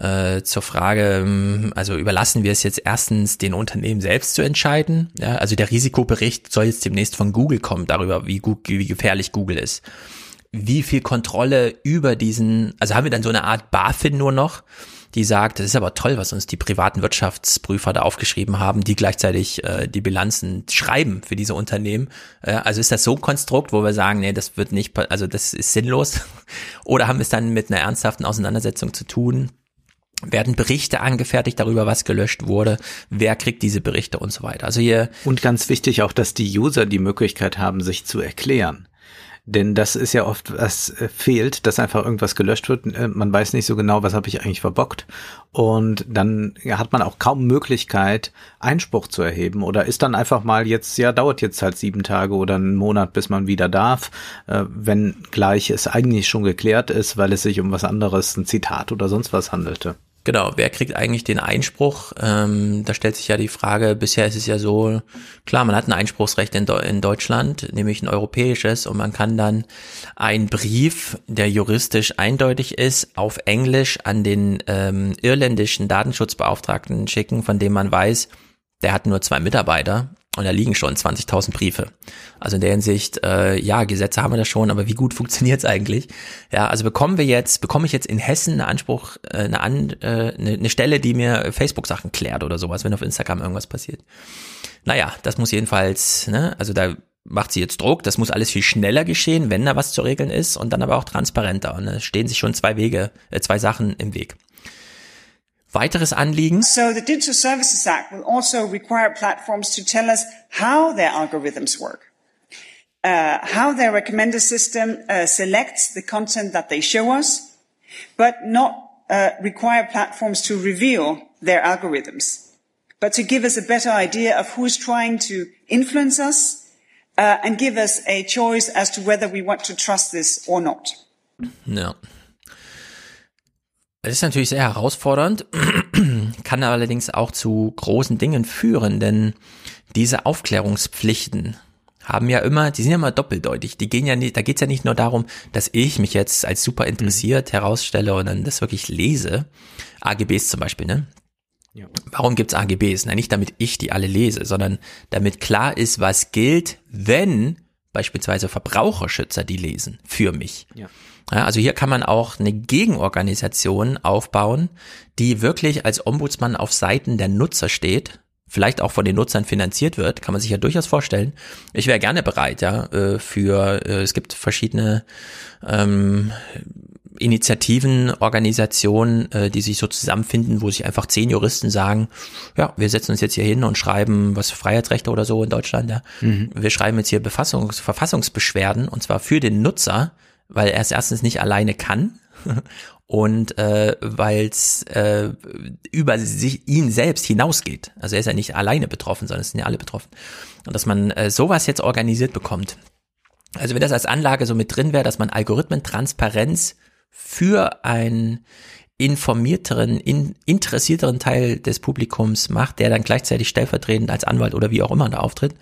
äh, zur Frage, ähm, also überlassen wir es jetzt erstens den Unternehmen selbst zu entscheiden. Ja, also der Risikobericht soll jetzt demnächst von Google kommen darüber, wie, wie gefährlich Google ist. Wie viel Kontrolle über diesen, also haben wir dann so eine Art BaFin nur noch, die sagt, das ist aber toll, was uns die privaten Wirtschaftsprüfer da aufgeschrieben haben, die gleichzeitig äh, die Bilanzen schreiben für diese Unternehmen. Äh, also ist das so ein Konstrukt, wo wir sagen, nee, das wird nicht, also das ist sinnlos. Oder haben wir es dann mit einer ernsthaften Auseinandersetzung zu tun? Werden Berichte angefertigt darüber, was gelöscht wurde, wer kriegt diese Berichte und so weiter. Also hier und ganz wichtig auch, dass die User die Möglichkeit haben, sich zu erklären. Denn das ist ja oft, was äh, fehlt, dass einfach irgendwas gelöscht wird. Äh, man weiß nicht so genau, was habe ich eigentlich verbockt. Und dann hat man auch kaum Möglichkeit, Einspruch zu erheben. Oder ist dann einfach mal jetzt, ja, dauert jetzt halt sieben Tage oder einen Monat, bis man wieder darf, äh, wenn gleich es eigentlich schon geklärt ist, weil es sich um was anderes, ein Zitat oder sonst was handelte. Genau, wer kriegt eigentlich den Einspruch? Ähm, da stellt sich ja die Frage, bisher ist es ja so, klar, man hat ein Einspruchsrecht in, in Deutschland, nämlich ein europäisches, und man kann dann einen Brief, der juristisch eindeutig ist, auf Englisch an den ähm, irländischen Datenschutzbeauftragten schicken, von dem man weiß, der hat nur zwei Mitarbeiter und da liegen schon 20.000 Briefe. Also in der Hinsicht, äh, ja, Gesetze haben wir da schon, aber wie gut funktioniert's eigentlich? Ja, also bekommen wir jetzt, bekomme ich jetzt in Hessen einen Anspruch, äh, eine, an, äh, eine, eine Stelle, die mir Facebook-Sachen klärt oder sowas, wenn auf Instagram irgendwas passiert. Naja, das muss jedenfalls, ne, also da macht sie jetzt Druck, das muss alles viel schneller geschehen, wenn da was zu regeln ist und dann aber auch transparenter. Und es stehen sich schon zwei Wege, äh, zwei Sachen im Weg. Weiteres Anliegen. So the Digital Services Act will also require platforms to tell us how their algorithms work. Uh, how their recommender system uh, selects the content that they show us, but not uh, require platforms to reveal their algorithms, but to give us a better idea of who is trying to influence us uh, and give us a choice as to whether we want to trust this or not. No. Es ist natürlich sehr herausfordernd, kann allerdings auch zu großen Dingen führen, denn diese Aufklärungspflichten haben ja immer, die sind ja immer doppeldeutig. Die gehen ja nicht, da geht's ja nicht nur darum, dass ich mich jetzt als super interessiert herausstelle und dann das wirklich lese. AGBs zum Beispiel, ne? Ja. Warum gibt's AGBs? Na, nicht damit ich die alle lese, sondern damit klar ist, was gilt, wenn beispielsweise Verbraucherschützer die lesen für mich. Ja. Ja, also hier kann man auch eine Gegenorganisation aufbauen, die wirklich als Ombudsmann auf Seiten der Nutzer steht, vielleicht auch von den Nutzern finanziert wird, kann man sich ja durchaus vorstellen. Ich wäre gerne bereit, ja, äh, für, äh, es gibt verschiedene ähm, Initiativen, Organisationen, äh, die sich so zusammenfinden, wo sich einfach zehn Juristen sagen, ja, wir setzen uns jetzt hier hin und schreiben was Freiheitsrechte oder so in Deutschland, ja. Mhm. Wir schreiben jetzt hier Befassungs Verfassungsbeschwerden und zwar für den Nutzer, weil er es erstens nicht alleine kann, und äh, weil es äh, über sich, ihn selbst hinausgeht. Also er ist ja nicht alleine betroffen, sondern es sind ja alle betroffen. Und dass man äh, sowas jetzt organisiert bekommt. Also wenn das als Anlage so mit drin wäre, dass man Algorithmentransparenz für ein informierteren, in, interessierteren Teil des Publikums macht, der dann gleichzeitig stellvertretend als Anwalt oder wie auch immer da auftritt.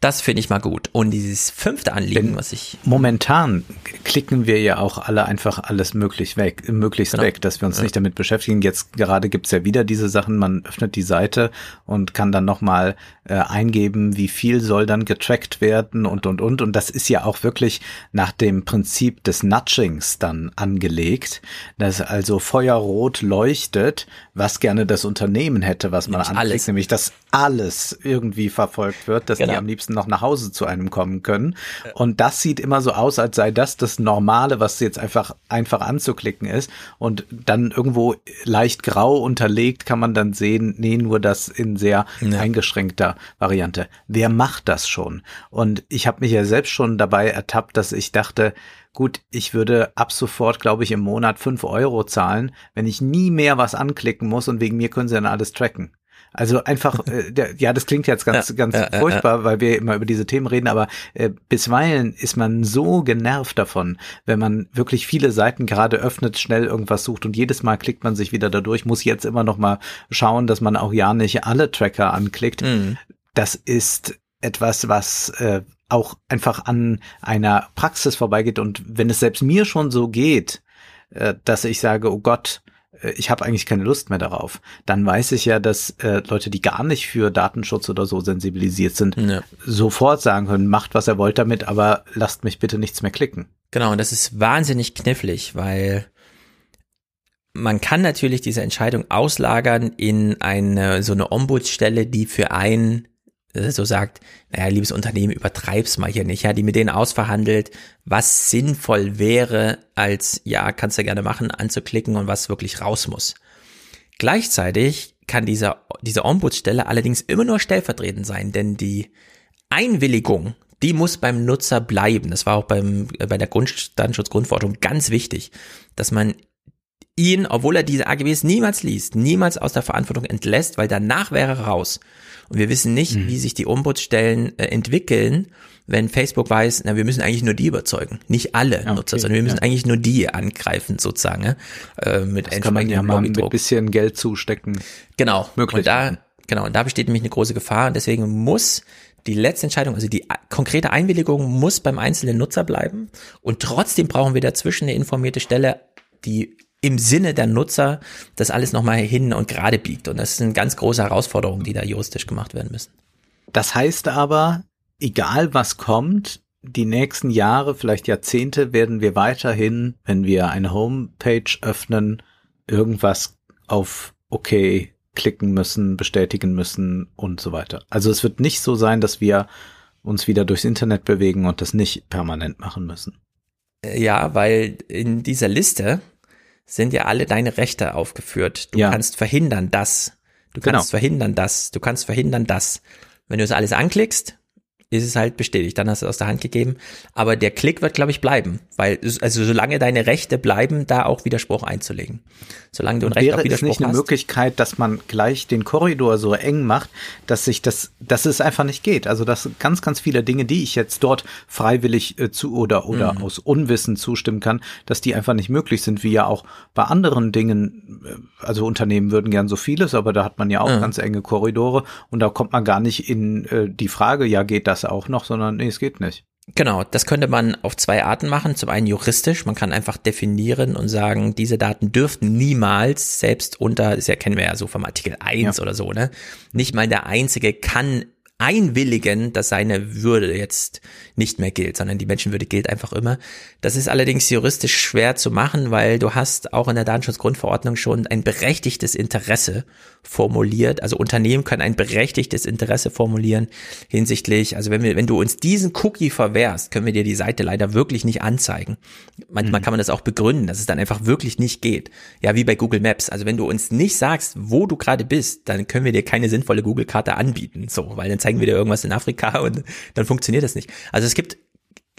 Das finde ich mal gut. Und dieses fünfte Anliegen, Denn was ich. Momentan klicken wir ja auch alle einfach alles möglich weg, möglichst Genau. weg, dass wir uns Ja. nicht damit beschäftigen. Jetzt gerade gibt's ja wieder diese Sachen, man öffnet die Seite und kann dann nochmal äh, eingeben, wie viel soll dann getrackt werden und und und. Und das ist ja auch wirklich nach dem Prinzip des Nudgings dann angelegt, dass also Feuerrot leuchtet, was gerne das Unternehmen hätte, was man Nämlich anklickt, alles. nämlich dass alles irgendwie verfolgt wird, dass die Genau. am liebsten noch nach Hause zu einem kommen können. Und das sieht immer so aus, als sei das das Normale, was jetzt einfach einfach anzuklicken ist. Und dann irgendwo leicht grau unterlegt kann man dann sehen, nee, nur das in sehr eingeschränkter Variante. Wer macht das schon? Und ich habe mich ja selbst schon dabei ertappt, dass ich dachte, Gut, ich würde ab sofort, glaube ich, im Monat fünf Euro zahlen, wenn ich nie mehr was anklicken muss und wegen mir können sie dann alles tracken. Also einfach, äh, der, ja, das klingt jetzt ganz, Ja, ganz ja, ja, furchtbar, weil wir immer über diese Themen reden, aber äh, bisweilen ist man so genervt davon, wenn man wirklich viele Seiten gerade öffnet, schnell irgendwas sucht und jedes Mal klickt man sich wieder dadurch, muss jetzt immer noch mal schauen, dass man auch ja nicht alle Tracker anklickt. Mhm. Das ist etwas, was äh, auch einfach an einer Praxis vorbeigeht und wenn es selbst mir schon so geht, äh, dass ich sage, oh Gott, äh, ich habe eigentlich keine Lust mehr darauf, dann weiß ich ja, dass äh, Leute, die gar nicht für Datenschutz oder so sensibilisiert sind, Ja. sofort sagen können, macht was ihr wollt damit, aber lasst mich bitte nichts mehr klicken. Genau, und das ist wahnsinnig knifflig, weil man kann natürlich diese Entscheidung auslagern in eine so eine Ombudsstelle, die für ein äh, so sagt, naja, liebes Unternehmen, übertreib's mal hier nicht, ja, die mit denen ausverhandelt, was sinnvoll wäre, als ja, kannst du gerne machen, anzuklicken und was wirklich raus muss. Gleichzeitig kann dieser, diese Ombudsstelle allerdings immer nur stellvertretend sein, denn die Einwilligung, die muss beim Nutzer bleiben. Das war auch beim, äh, bei der Grund, Datenschutzgrundverordnung ganz wichtig, dass man ihn, obwohl er diese AGBs niemals liest, niemals aus der Verantwortung entlässt, weil danach wäre er raus. Und wir wissen nicht, wie sich die Ombudsstellen äh, entwickeln, wenn Facebook weiß, na, wir müssen eigentlich nur die überzeugen, nicht alle Nutzer, sondern wir müssen ja. eigentlich nur die angreifen, sozusagen, ja, äh, mit Das kann man ja mal mit Lobbydruck. bisschen Geld zustecken. Genau. Möglich Und da, genau, und da besteht nämlich eine große Gefahr und deswegen muss die letzte Entscheidung, also die konkrete Einwilligung muss beim einzelnen Nutzer bleiben und trotzdem brauchen wir dazwischen eine informierte Stelle, die im Sinne der Nutzer das alles nochmal hin und gerade biegt. Und das sind ganz große Herausforderungen, die da juristisch gemacht werden müssen. Das heißt aber, egal was kommt, die nächsten Jahre, vielleicht Jahrzehnte, werden wir weiterhin, wenn wir eine Homepage öffnen, irgendwas auf OK klicken müssen, bestätigen müssen und so weiter. Also es wird nicht so sein, dass wir uns wieder durchs Internet bewegen und das nicht permanent machen müssen. Äh, Ja, weil in dieser Liste sind ja alle deine Rechte aufgeführt. Du Ja. kannst verhindern das. Du Genau. kannst verhindern das. Du kannst verhindern das. Wenn du das alles anklickst, ist es halt bestätigt. Dann hast du es aus der Hand gegeben. Aber der Klick wird, glaube ich, bleiben. Weil, es- also solange deine Rechte bleiben, da auch Widerspruch einzulegen. Solange du ein Recht auf wäre es Widerspruch nicht eine hast. Möglichkeit, dass man gleich den Korridor so eng macht, dass sich das, dass es einfach nicht geht? Also dass ganz, ganz viele Dinge, die ich jetzt dort freiwillig äh, zu oder oder Mhm. aus Unwissen zustimmen kann, dass die einfach nicht möglich sind, wie ja auch bei anderen Dingen. äh, Also Unternehmen würden gern so vieles, aber da hat man ja auch Mhm. ganz enge Korridore und da kommt man gar nicht in äh, die Frage, ja geht das auch noch, sondern nee, es geht nicht. Genau, das könnte man auf zwei Arten machen. Zum einen juristisch, man kann einfach definieren und sagen, diese Daten dürften niemals, selbst unter, das ja kennen wir ja so vom Artikel 1 Ja. oder so, ne? Nicht mal der Einzige kann einwilligen, dass seine Würde jetzt nicht mehr gilt, sondern die Menschenwürde gilt einfach immer. Das ist allerdings juristisch schwer zu machen, weil du hast auch in der Datenschutzgrundverordnung schon ein berechtigtes Interesse formuliert. Also Unternehmen können ein berechtigtes Interesse formulieren hinsichtlich, also wenn wir, wenn du uns diesen Cookie verwehrst, können wir dir die Seite leider wirklich nicht anzeigen. Manchmal kann man das auch begründen, dass es dann einfach wirklich nicht geht. Ja, wie bei Google Maps. Also wenn du uns nicht sagst, wo du gerade bist, dann können wir dir keine sinnvolle Google-Karte anbieten. So, weil dann zeigen wir dir irgendwas in Afrika und dann funktioniert das nicht. Also es gibt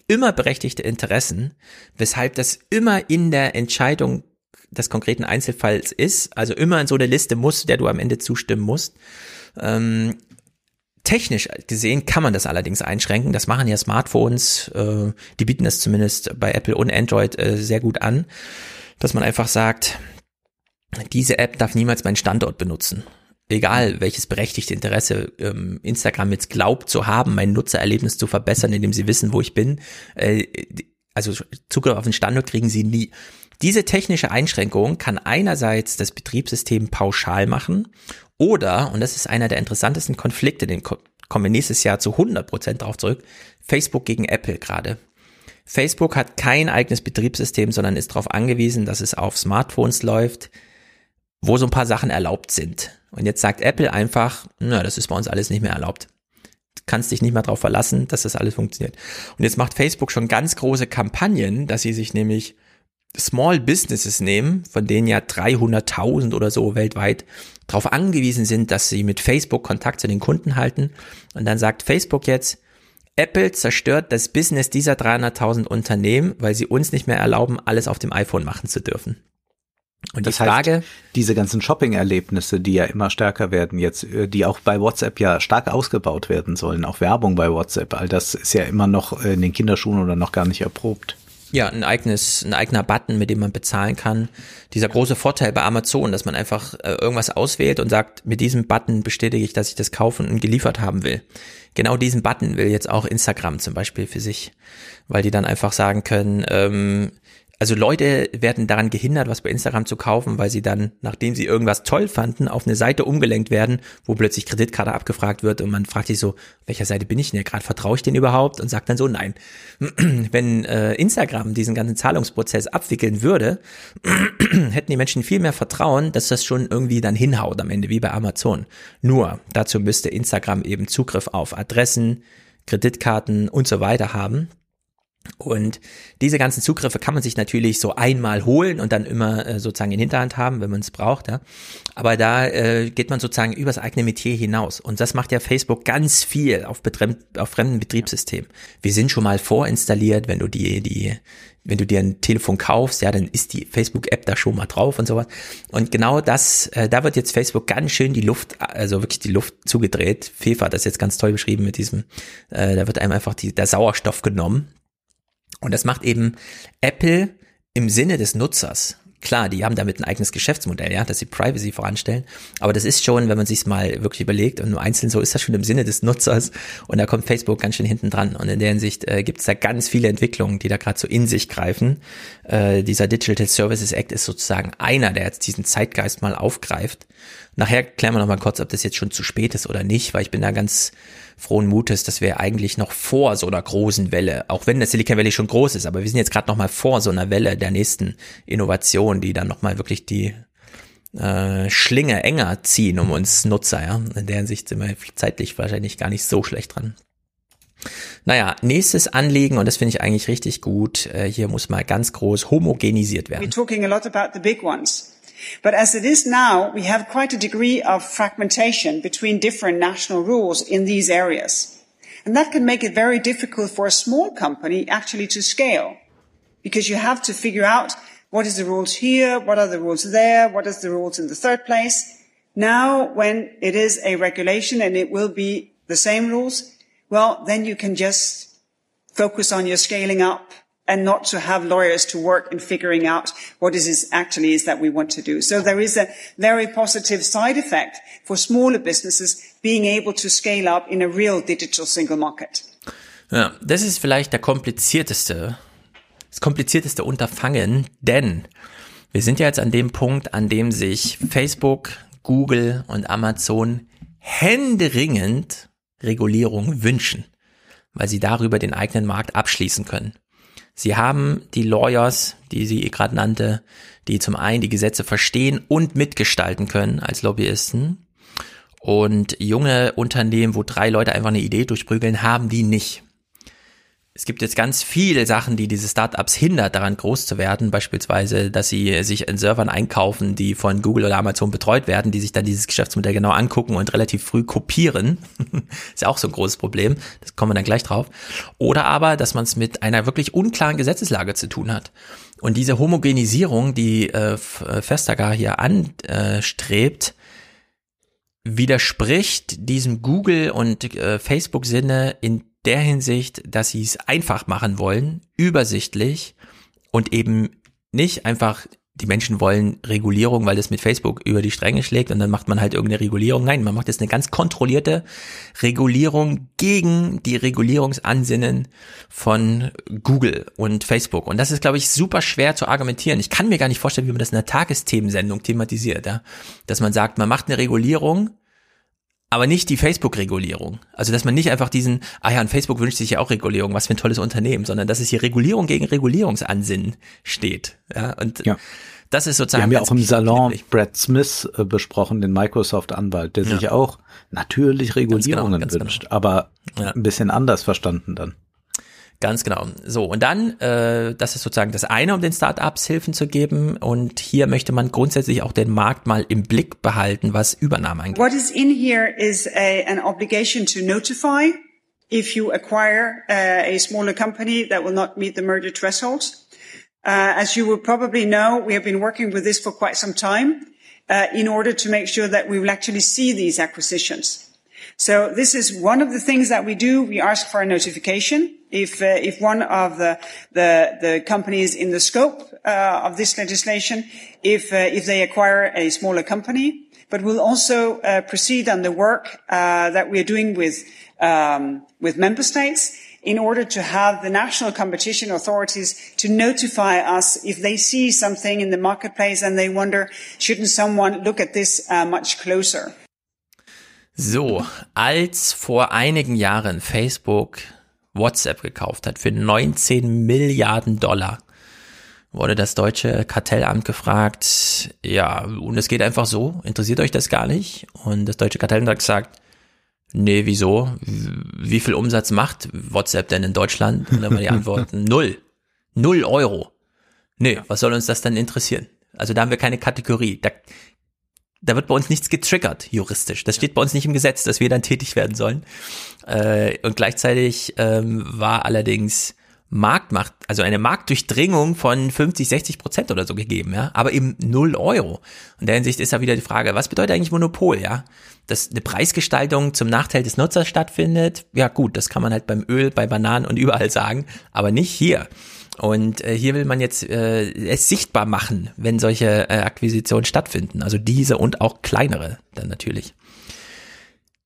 immer berechtigte Interessen, weshalb das immer in der Entscheidung des konkreten Einzelfalls ist, also immer in so eine Liste muss, der du am Ende zustimmen musst. Ähm, technisch gesehen kann man das allerdings einschränken. Das machen ja Smartphones, äh, die bieten das zumindest bei Apple und Android äh, sehr gut an, dass man einfach sagt, diese App darf niemals meinen Standort benutzen. Egal welches berechtigte Interesse ähm, Instagram jetzt glaubt zu haben, mein Nutzererlebnis zu verbessern, indem sie wissen, wo ich bin. Äh, also Zugriff auf den Standort kriegen sie nie. Diese technische Einschränkung kann einerseits das Betriebssystem pauschal machen oder, und das ist einer der interessantesten Konflikte, den kommen wir nächstes Jahr zu 100 Prozent drauf zurück, Facebook gegen Apple gerade. Facebook hat kein eigenes Betriebssystem, sondern ist darauf angewiesen, dass es auf Smartphones läuft, wo so ein paar Sachen erlaubt sind. Und jetzt sagt Apple einfach, na, das ist bei uns alles nicht mehr erlaubt. Du kannst dich nicht mehr darauf verlassen, dass das alles funktioniert. Und jetzt macht Facebook schon ganz große Kampagnen, dass sie sich nämlich Small Businesses nehmen, von denen ja 300.000 oder so weltweit darauf angewiesen sind, dass sie mit Facebook Kontakt zu den Kunden halten. Und dann sagt Facebook jetzt, Apple zerstört das Business dieser 300.000 Unternehmen, weil sie uns nicht mehr erlauben, alles auf dem iPhone machen zu dürfen. Und das die Frage, heißt, diese ganzen Shopping-Erlebnisse, die ja immer stärker werden jetzt, äh, die auch bei WhatsApp ja stark ausgebaut werden sollen, auch Werbung bei WhatsApp, all das ist ja immer noch in den Kinderschuhen oder noch gar nicht erprobt. Ja, ein eigenes, ein eigener Button, mit dem man bezahlen kann. Dieser große Vorteil bei Amazon, dass man einfach äh, irgendwas auswählt und sagt, mit diesem Button bestätige ich, dass ich das kaufen und geliefert haben will. Genau diesen Button will jetzt auch Instagram zum Beispiel für sich, weil die dann einfach sagen können, ähm, also Leute werden daran gehindert, was bei Instagram zu kaufen, weil sie dann, nachdem sie irgendwas toll fanden, auf eine Seite umgelenkt werden, wo plötzlich Kreditkarte abgefragt wird und man fragt sich so, welcher Seite bin ich denn gerade? Vertraue ich den überhaupt? Und sagt dann so, nein. Wenn äh, Instagram diesen ganzen Zahlungsprozess abwickeln würde, hätten die Menschen viel mehr Vertrauen, dass das schon irgendwie dann hinhaut am Ende, wie bei Amazon. Nur, dazu müsste Instagram eben Zugriff auf Adressen, Kreditkarten und so weiter haben. Und diese ganzen Zugriffe kann man sich natürlich so einmal holen und dann immer äh, sozusagen in Hinterhand haben, wenn man es braucht. Ja. Aber da äh, geht man sozusagen übers eigene Metier hinaus. Und das macht ja Facebook ganz viel auf, auf fremden Betriebssystemen. Wir sind schon mal vorinstalliert, wenn du die, die, wenn du dir ein Telefon kaufst, ja, dann ist die Facebook-App da schon mal drauf und sowas. Und genau das, äh, da wird jetzt Facebook ganz schön die Luft, also wirklich die Luft zugedreht. FIFA hat das jetzt ganz toll beschrieben mit diesem, äh, da wird einem einfach die, der Sauerstoff genommen und das macht eben Apple im Sinne des Nutzers. Klar, die haben damit ein eigenes Geschäftsmodell, ja, dass sie Privacy voranstellen. Aber das ist schon, wenn man sich mal wirklich überlegt und nur einzeln so ist das schon im Sinne des Nutzers. Und da kommt Facebook ganz schön hinten dran. Und in der Hinsicht äh, gibt es da ganz viele Entwicklungen, die da gerade so in sich greifen. Äh, dieser Digital Services Act ist sozusagen einer, der jetzt diesen Zeitgeist mal aufgreift. Nachher klären wir noch mal kurz, ob das jetzt schon zu spät ist oder nicht, weil ich bin da ganz frohen Mutes, dass wir eigentlich noch vor so einer großen Welle, auch wenn das Silicon Valley schon groß ist, aber wir sind jetzt gerade noch mal vor so einer Welle der nächsten Innovation, die dann noch mal wirklich die äh, Schlinge enger ziehen um uns Nutzer. Ja? In der Hinsicht sind wir zeitlich wahrscheinlich gar nicht so schlecht dran. Naja, nächstes Anliegen, und das finde ich eigentlich richtig gut, äh, hier muss mal ganz groß homogenisiert werden. We're talking a lot about the big ones. But as it is now, we have quite a degree of fragmentation between different national rules in these areas. And that can make it very difficult for a small company actually to scale because you have to figure out what is the rules here, what are the rules there, what is the rules in the third place. Now, when it is a regulation and it will be the same rules, well, then you can just focus on your scaling up and not to have lawyers to work in figuring out what it is actually is that we want to do. So there is a very positive side effect for smaller businesses being able to scale up in a real digital single market. Ja, das ist vielleicht der komplizierteste, das komplizierteste Unterfangen, denn wir sind ja jetzt an dem Punkt, an dem sich Facebook, Google und Amazon händeringend Regulierung wünschen, weil sie darüber den eigenen Markt abschließen können. Sie haben die Lawyers, die sie gerade nannte, die zum einen die Gesetze verstehen und mitgestalten können als Lobbyisten. Und junge Unternehmen, wo drei Leute einfach eine Idee durchprügeln, haben die nicht. Es gibt jetzt ganz viele Sachen, die diese Startups hindert, daran groß zu werden. Beispielsweise, dass sie sich in Servern einkaufen, die von Google oder Amazon betreut werden, die sich dann dieses Geschäftsmodell genau angucken und relativ früh kopieren. ist ja auch so ein großes Problem. Das kommen wir dann gleich drauf. Oder aber, dass man es mit einer wirklich unklaren Gesetzeslage zu tun hat. Und diese Homogenisierung, die äh, Vestager hier anstrebt, widerspricht diesem Google und äh, Facebook Sinne in der Hinsicht, dass sie es einfach machen wollen, übersichtlich und eben nicht einfach die Menschen wollen Regulierung, weil das mit Facebook über die Stränge schlägt und dann macht man halt irgendeine Regulierung. Nein, man macht jetzt eine ganz kontrollierte Regulierung gegen die Regulierungsansinnen von Google und Facebook. Und das ist, glaube ich, super schwer zu argumentieren. Ich kann mir gar nicht vorstellen, wie man das in einer Tagesthemensendung thematisiert, ja? dass man sagt, man macht eine Regulierung aber nicht die Facebook-Regulierung. Also, dass man nicht einfach diesen, ah ja, und Facebook wünscht sich ja auch Regulierung, was für ein tolles Unternehmen, sondern dass es hier Regulierung gegen Regulierungsansinnen steht. Ja, und ja. das ist sozusagen. Wir haben ja auch im Salon Brad Smith äh, besprochen, den Microsoft-Anwalt, der ja. sich auch natürlich genau, Regulierungen genau, wünscht, genau. aber ja. ein bisschen anders verstanden dann. Ganz genau. So, und dann, äh, das ist sozusagen das eine, um den Startups Hilfen zu geben. Und hier möchte man grundsätzlich auch den Markt mal im Blick behalten, was Übernahme angeht. What is in here is a, an obligation to notify if you acquire uh, a smaller company that will not meet the merger threshold. Uh, as you will probably know, we have been working with this for quite some time uh, in order to make sure that we will actually see these acquisitions. So this is one of the things that we do. We ask for a notification if uh, if one of the the, the companies in the scope uh, of this legislation, if uh, if they acquire a smaller company, but we'll also uh, proceed on the work uh, that we are doing with um, with member states in order to have the national competition authorities to notify us if they see something in the marketplace and they wonder, shouldn't someone look at this uh, much closer? So, als vor einigen Jahren Facebook WhatsApp gekauft hat für 19 Milliarden Dollar, wurde das deutsche Kartellamt gefragt, ja, und es geht einfach so, interessiert euch das gar nicht? Und das deutsche Kartellamt hat gesagt, nee, wieso? Wie viel Umsatz macht WhatsApp denn in Deutschland? Und dann war die Antwort, null. Null Euro. Nee, was soll uns das dann interessieren? Also da haben wir keine Kategorie. Da, da wird bei uns nichts getriggert juristisch. Das steht bei uns nicht im Gesetz, dass wir dann tätig werden sollen. Äh, und gleichzeitig ähm, war allerdings Marktmacht, also eine Marktdurchdringung von 50, 60 Prozent oder so gegeben, ja, aber eben null Euro. Und in der Hinsicht ist ja wieder die Frage, was bedeutet eigentlich Monopol, ja? Dass eine Preisgestaltung zum Nachteil des Nutzers stattfindet, ja gut, das kann man halt beim Öl, bei Bananen und überall sagen, aber nicht hier. Und äh, hier will man jetzt äh, es sichtbar machen, wenn solche äh, Akquisitionen stattfinden. Also diese und auch kleinere dann natürlich.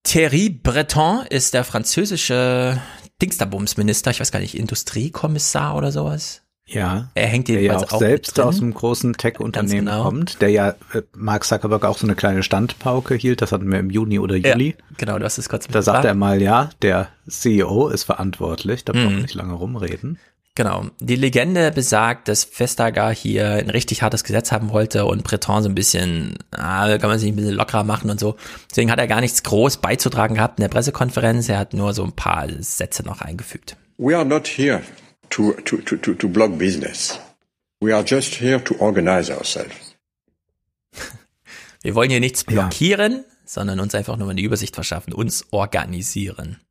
Thierry Breton ist der französische Dingsterbumsminister, ich weiß gar nicht, Industriekommissar oder sowas. Ja. Er hängt der jedenfalls ja auch, auch selbst aus einem großen Tech-Unternehmen genau. kommt, der ja äh, Mark Zuckerberg auch so eine kleine Standpauke hielt, das hatten wir im Juni oder Juli. Ja, genau, du hast es kurz Da sagt er mal, ja, der CEO ist verantwortlich, da mhm. braucht man nicht lange rumreden. Genau. Die Legende besagt, dass Vestager hier ein richtig hartes Gesetz haben wollte und Breton so ein bisschen, ah, kann man sich ein bisschen lockerer machen und so. Deswegen hat er gar nichts groß beizutragen gehabt in der Pressekonferenz. Er hat nur so ein paar Sätze noch eingefügt. We are not here to, to, to, to, to block business. We are just here to organize ourselves. Wir wollen hier nichts blockieren, ja. sondern uns einfach nur eine Übersicht verschaffen, uns organisieren.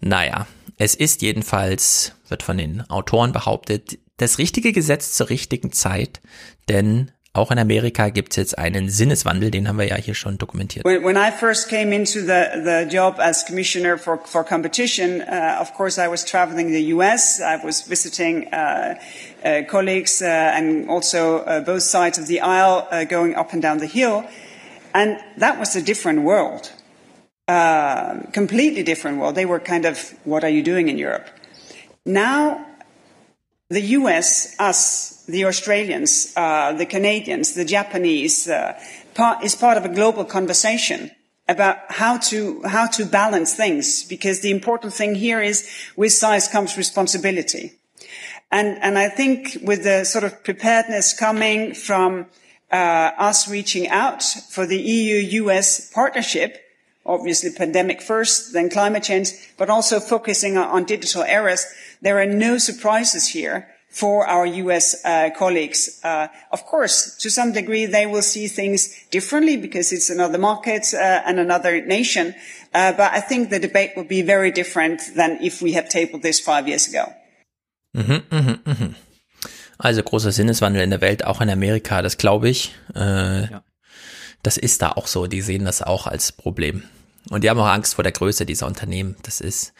Naja, es ist jedenfalls, wird von den Autoren behauptet, das richtige Gesetz zur richtigen Zeit, denn auch in Amerika gibt es jetzt einen Sinneswandel, den haben wir ja hier schon dokumentiert. When, when I first came into the, the job as commissioner for, for competition, uh, of course I was traveling the US, I was visiting uh, uh, colleagues uh, and also uh, both sides of the aisle uh, going up and down the hill, and that was a different world. Uh, completely different world. They were kind of, what are you doing in Europe? Now, the US, us, the Australians, uh, the Canadians, the Japanese, uh, part, is part of a global conversation about how to, how to balance things. Because the important thing here is with size comes responsibility. And, and I think with the sort of preparedness coming from uh, us reaching out for the EU-US partnership, obviously pandemic first, then climate change, but also focusing on digital eras. There are no surprises here for our US uh, colleagues. Uh, of course, to some degree, they will see things differently because it's another market uh, and another nation. Uh, but I think the debate will be very different than if we had tabled this five years ago. Mhm, mhm, mhm. Also großer Sinneswandel in der Welt, auch in Amerika, das glaube ich. Äh, ja. Das ist da auch so. Die sehen das auch als Problem. Und die haben auch Angst vor der Größe dieser Unternehmen. Das ist,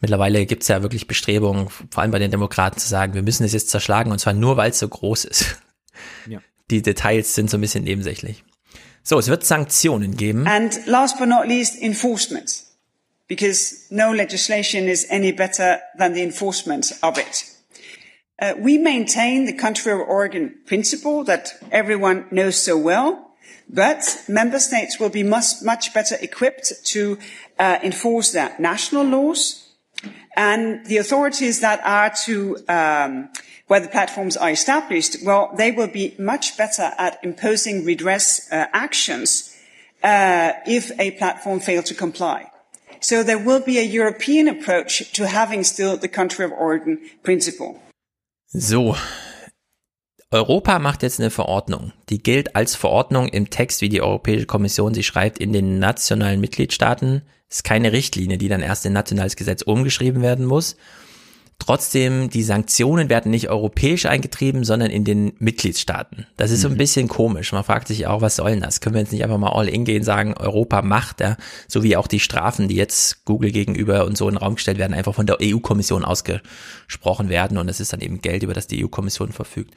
mittlerweile gibt es ja wirklich Bestrebungen, vor allem bei den Demokraten zu sagen, wir müssen es jetzt zerschlagen und zwar nur, weil es so groß ist. Ja. Die Details sind so ein bisschen nebensächlich. So, es wird Sanktionen geben. And last but not least, enforcement. Because no legislation is any better than the enforcement of it. Uh, we maintain the country of origin principle that everyone knows so well. But member states will be much, much better equipped to uh, enforce their national laws. And the authorities that are to, um, where the platforms are established, well, they will be much better at imposing redress uh, actions uh, if a platform fails to comply. So there will be a European approach to having still the country of origin principle. So, Europa macht jetzt eine Verordnung. Die gilt als Verordnung im Text, wie die Europäische Kommission sie schreibt, in den nationalen Mitgliedstaaten. Ist keine Richtlinie, die dann erst in nationales Gesetz umgeschrieben werden muss. Trotzdem, die Sanktionen werden nicht europäisch eingetrieben, sondern in den Mitgliedstaaten. Das ist so ein mhm. bisschen komisch. Man fragt sich auch, was soll denn das? Können wir jetzt nicht einfach mal all in gehen, sagen, Europa macht, ja, so wie auch die Strafen, die jetzt Google gegenüber und so in den Raum gestellt werden, einfach von der EU-Kommission ausgesprochen werden und es ist dann eben Geld, über das die EU-Kommission verfügt.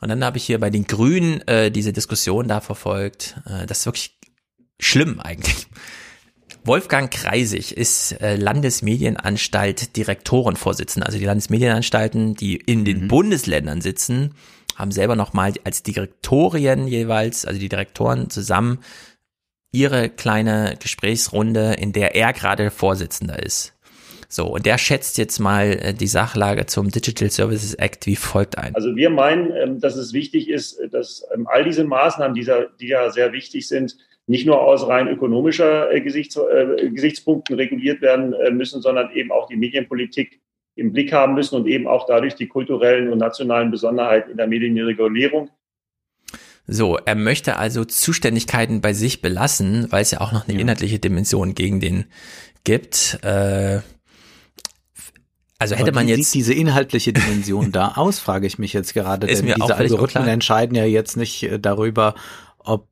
Und dann habe ich hier bei den Grünen äh, diese Diskussion da verfolgt. Äh, das ist wirklich schlimm eigentlich. Wolfgang Kreisig ist äh, Landesmedienanstalt Direktorenvorsitzender. Also die Landesmedienanstalten, die in den mhm. Bundesländern sitzen, haben selber nochmal als Direktorien jeweils, also die Direktoren zusammen, ihre kleine Gesprächsrunde, in der er gerade Vorsitzender ist. So, und der schätzt jetzt mal äh, die Sachlage zum Digital Services Act wie folgt ein. Also wir meinen, ähm, dass es wichtig ist, dass ähm, all diese Maßnahmen, die ja sehr wichtig sind, nicht nur aus rein ökonomischer äh, Gesichts, äh, Gesichtspunkten reguliert werden müssen, sondern eben auch die Medienpolitik im Blick haben müssen und eben auch dadurch die kulturellen und nationalen Besonderheiten in der Medienregulierung. So, er möchte also Zuständigkeiten bei sich belassen, weil es ja auch noch eine inhaltliche Dimension gegen den gibt. Äh, also hätte man jetzt sieht diese inhaltliche Dimension da aus, frage ich mich jetzt gerade, denn diese Algorithmen entscheiden ja jetzt nicht äh, darüber, ob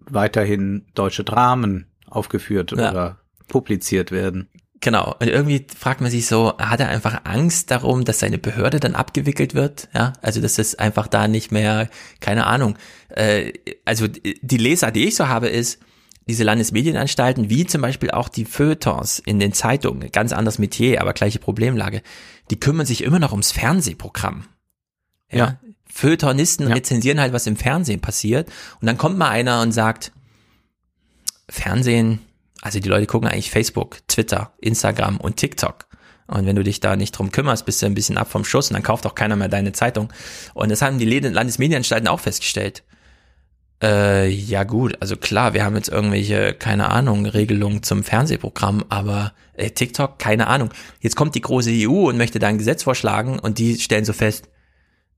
weiterhin deutsche Dramen aufgeführt ja. oder publiziert werden. Genau. Und irgendwie fragt man sich so, hat er einfach Angst darum, dass seine Behörde dann abgewickelt wird? Ja, also dass es einfach da nicht mehr, keine Ahnung. Äh, also die Leser, die ich so habe, ist, diese Landesmedienanstalten, wie zum Beispiel auch die Feuilletons in den Zeitungen, ganz anderes Metier, aber gleiche Problemlage, die kümmern sich immer noch ums Fernsehprogramm. Ja. ja. Feuilletonisten ja. rezensieren halt, was im Fernsehen passiert. Und dann kommt mal einer und sagt, Fernsehen, also die Leute gucken eigentlich Facebook, Twitter, Instagram und TikTok. Und wenn du dich da nicht drum kümmerst, bist du ein bisschen ab vom Schuss und dann kauft auch keiner mehr deine Zeitung. Und das haben die Landesmedienanstalten auch festgestellt. Äh, ja gut, also klar, wir haben jetzt irgendwelche, keine Ahnung, Regelungen zum Fernsehprogramm, aber äh, TikTok, keine Ahnung. Jetzt kommt die große EU und möchte da ein Gesetz vorschlagen und die stellen so fest,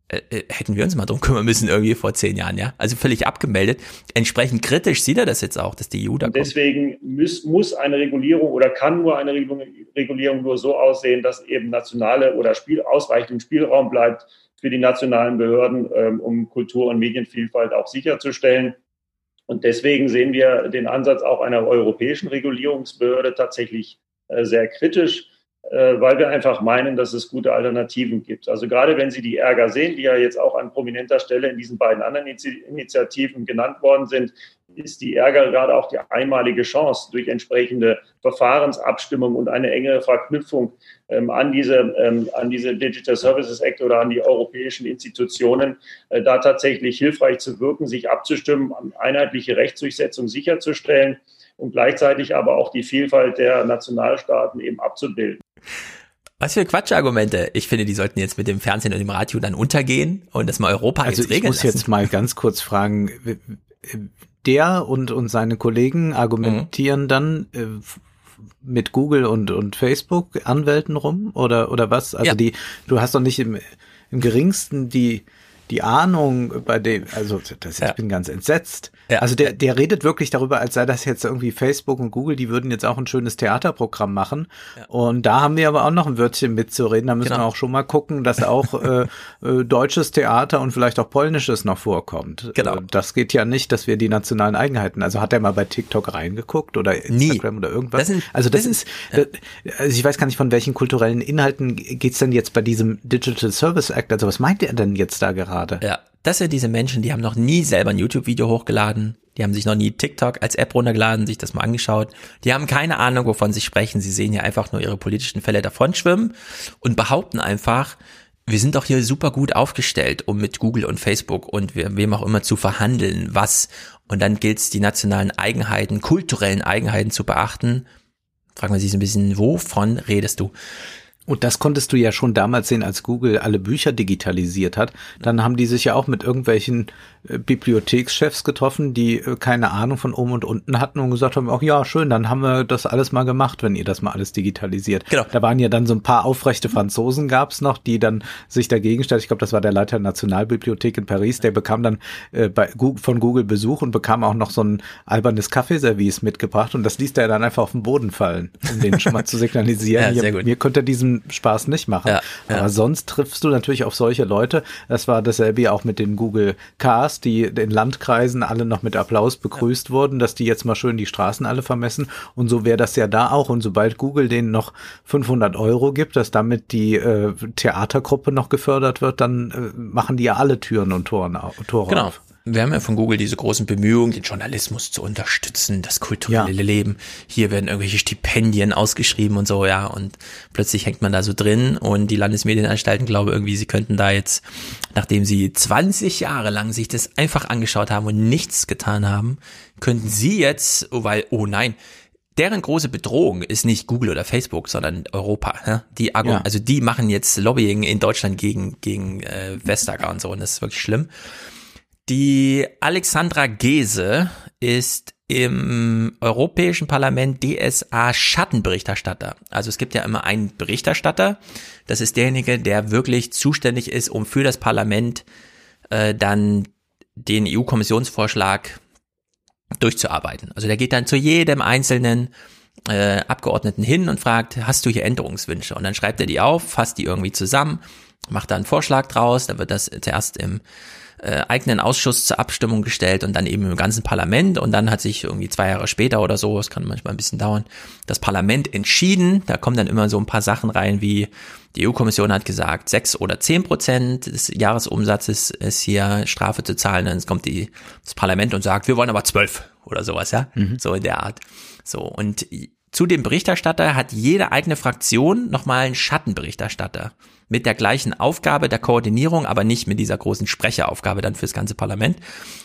äh, äh, hätten wir uns mal drum kümmern müssen irgendwie vor zehn Jahren, ja. Also völlig abgemeldet. Entsprechend kritisch sieht er das jetzt auch, dass die EU da kommt. Deswegen muss, muss eine Regulierung oder kann nur eine Regulierung nur so aussehen, dass eben nationale oder Spiel, ausreichend Spielraum bleibt, für die nationalen Behörden, ähm, um Kultur- und Medienvielfalt auch sicherzustellen. Und deswegen sehen wir den Ansatz auch einer europäischen Regulierungsbehörde tatsächlich äh, sehr kritisch, weil wir einfach meinen, dass es gute Alternativen gibt. Also gerade wenn Sie die Ärger sehen, die ja jetzt auch an prominenter Stelle in diesen beiden anderen Initiativen genannt worden sind, ist die Ärger gerade auch die einmalige Chance durch entsprechende Verfahrensabstimmung und eine engere Verknüpfung ähm, an, diese, ähm, an diese Digital Services Act oder an die europäischen Institutionen, äh, da tatsächlich hilfreich zu wirken, sich abzustimmen, einheitliche Rechtsdurchsetzung sicherzustellen und gleichzeitig aber auch die Vielfalt der Nationalstaaten eben abzubilden. Was für Quatschargumente. Ich finde, die sollten jetzt mit dem Fernsehen und dem Radio dann untergehen und das mal Europa also jetzt regeln Ich muss lassen. jetzt mal ganz kurz fragen, der und, und seine Kollegen argumentieren Mhm. dann äh, mit Google und, und Facebook Anwälten rum oder, oder was? Also Ja. die, du hast doch nicht im, im geringsten die, die Ahnung bei dem, also das, ich bin ganz entsetzt. Also der, der redet wirklich darüber, als sei das jetzt irgendwie Facebook und Google, die würden jetzt auch ein schönes Theaterprogramm machen. Und da haben wir aber auch noch ein Wörtchen mitzureden. Da müssen Genau. wir auch schon mal gucken, dass auch äh, äh, deutsches Theater und vielleicht auch polnisches noch vorkommt. Genau. Äh, das geht ja nicht, dass wir die nationalen Eigenheiten. Also hat er mal bei TikTok reingeguckt oder Instagram oder irgendwas? Das sind- also das, das ist, also ich weiß gar nicht, von welchen kulturellen Inhalten geht's denn jetzt bei diesem Digital Service Act? Also was meint er denn jetzt da gerade? Ja, das sind diese Menschen, die haben noch nie selber ein YouTube-Video hochgeladen. Die haben sich noch nie TikTok als App runtergeladen, sich das mal angeschaut. Die haben keine Ahnung, wovon sie sprechen. Sie sehen ja einfach nur ihre politischen Fälle davonschwimmen und behaupten einfach, wir sind doch hier super gut aufgestellt, um mit Google und Facebook und we- wem auch immer zu verhandeln, was. Und dann gilt es, die nationalen Eigenheiten, kulturellen Eigenheiten zu beachten. Fragen wir sich so ein bisschen, wovon redest du? Und das konntest du ja schon damals sehen, als Google alle Bücher digitalisiert hat. Dann haben die sich ja auch mit irgendwelchen Bibliothekschefs getroffen, die äh, keine Ahnung von oben und unten hatten und gesagt haben, ach ja, schön, dann haben wir das alles mal gemacht, wenn ihr das mal alles digitalisiert. Genau. Da waren ja dann so ein paar aufrechte Franzosen gab's noch, die dann sich dagegen stellten. Ich glaube, das war der Leiter der Nationalbibliothek in Paris, der bekam dann äh, bei, von Google Besuch und bekam auch noch so ein albernes Kaffeeservice mitgebracht und das ließ der dann einfach auf den Boden fallen, um den schon mal zu signalisieren. Ja, Hier-. Mir könnte er diesen Spaß nicht machen. Ja, ja. Aber sonst triffst du natürlich auf solche Leute. Das war dasselbe ja auch mit den Google Cars, die in Landkreisen alle noch mit Applaus begrüßt wurden, dass die jetzt mal schön die Straßen alle vermessen. Und so wäre das ja da auch. Und sobald Google denen noch 500 Euro gibt, dass damit die äh, Theatergruppe noch gefördert wird, dann äh, machen die ja alle Türen und Toren, Tore Genau. auf. Wir haben ja von Google diese großen Bemühungen, den Journalismus zu unterstützen, das kulturelle Leben. Hier werden irgendwelche Stipendien ausgeschrieben und so, ja. Und plötzlich hängt man da so drin und die Landesmedienanstalten glauben irgendwie, sie könnten da jetzt, nachdem sie 20 Jahre lang sich das einfach angeschaut haben und nichts getan haben, könnten sie jetzt, oh, weil, oh nein, deren große Bedrohung ist nicht Google oder Facebook, sondern Europa. Ja? Die Argu Ja. also die machen jetzt Lobbying in Deutschland gegen gegen äh, Vestager und so und das ist wirklich schlimm. Die Alexandra Gese ist im Europäischen Parlament DSA Schattenberichterstatter. Also es gibt ja immer einen Berichterstatter. Das ist derjenige, der wirklich zuständig ist, um für das Parlament äh, dann den EU-Kommissionsvorschlag durchzuarbeiten. Also der geht dann zu jedem einzelnen äh, Abgeordneten hin und fragt, hast du hier Änderungswünsche? Und dann schreibt er die auf, fasst die irgendwie zusammen, macht da einen Vorschlag draus, dann wird das zuerst im äh, eigenen Ausschuss zur Abstimmung gestellt und dann eben im ganzen Parlament. Und dann hat sich irgendwie zwei Jahre später oder so, es kann manchmal ein bisschen dauern, das Parlament entschieden, da kommen dann immer so ein paar Sachen rein wie die EU-Kommission hat gesagt, sechs oder zehn Prozent des Jahresumsatzes ist hier Strafe zu zahlen, dann kommt die, das Parlament und sagt, wir wollen aber zwölf oder sowas, ja, so in der Art. So, und zu dem Berichterstatter hat jede eigene Fraktion nochmal einen Schattenberichterstatter mit der gleichen Aufgabe der Koordinierung, aber nicht mit dieser großen Sprecheraufgabe dann fürs ganze Parlament.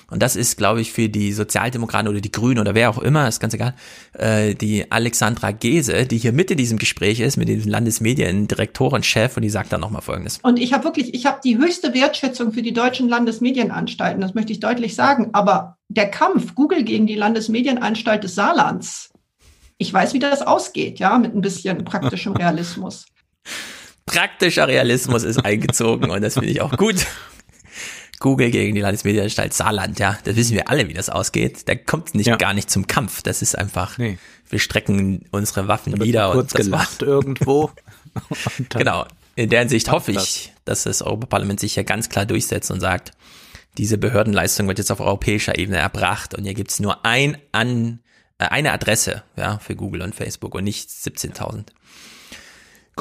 Und das ist, glaube ich, für die Sozialdemokraten oder die Grünen oder wer auch immer, ist ganz egal, äh, die Alexandra Gese, die hier mit in diesem Gespräch ist, mit dem Landesmediendirektorenchef und die sagt dann nochmal Folgendes. Und ich habe wirklich, ich habe die höchste Wertschätzung für die deutschen Landesmedienanstalten, das möchte ich deutlich sagen. Aber der Kampf Google gegen die Landesmedienanstalt des Saarlands, ich weiß, wie das ausgeht, ja, mit ein bisschen praktischem Realismus. Praktischer Realismus ist eingezogen und das finde ich auch gut. Google gegen die Landesmedienanstalt Saarland, ja, das wissen wir alle, wie das ausgeht. Da kommt nicht gar nicht zum Kampf. Das ist einfach, wir strecken unsere Waffen nieder. kurz und das gelacht war's. irgendwo. Genau. In der Hinsicht hoffe ich, dass das Europaparlament sich hier ganz klar durchsetzt und sagt, diese Behördenleistung wird jetzt auf europäischer Ebene erbracht und hier gibt's nur ein an, äh, eine Adresse ja, für Google und Facebook und nicht 17.000.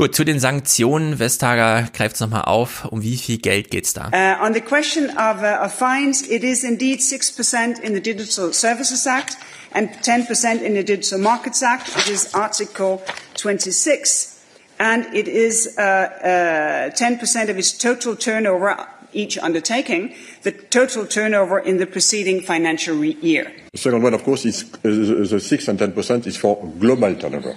Gut, zu den Sanktionen. Vestager greift es nochmal auf. Um wie viel Geld geht's da? Uh, on the question of, uh, of fines, it is indeed 6% in the Digital Services Act and 10% in the Digital Markets Act. It is Article 26. And it is uh, uh, 10% of its total turnover, each undertaking, the total turnover in the preceding financial year. The second one, of course, is uh, the 6 and 10% is for global turnover,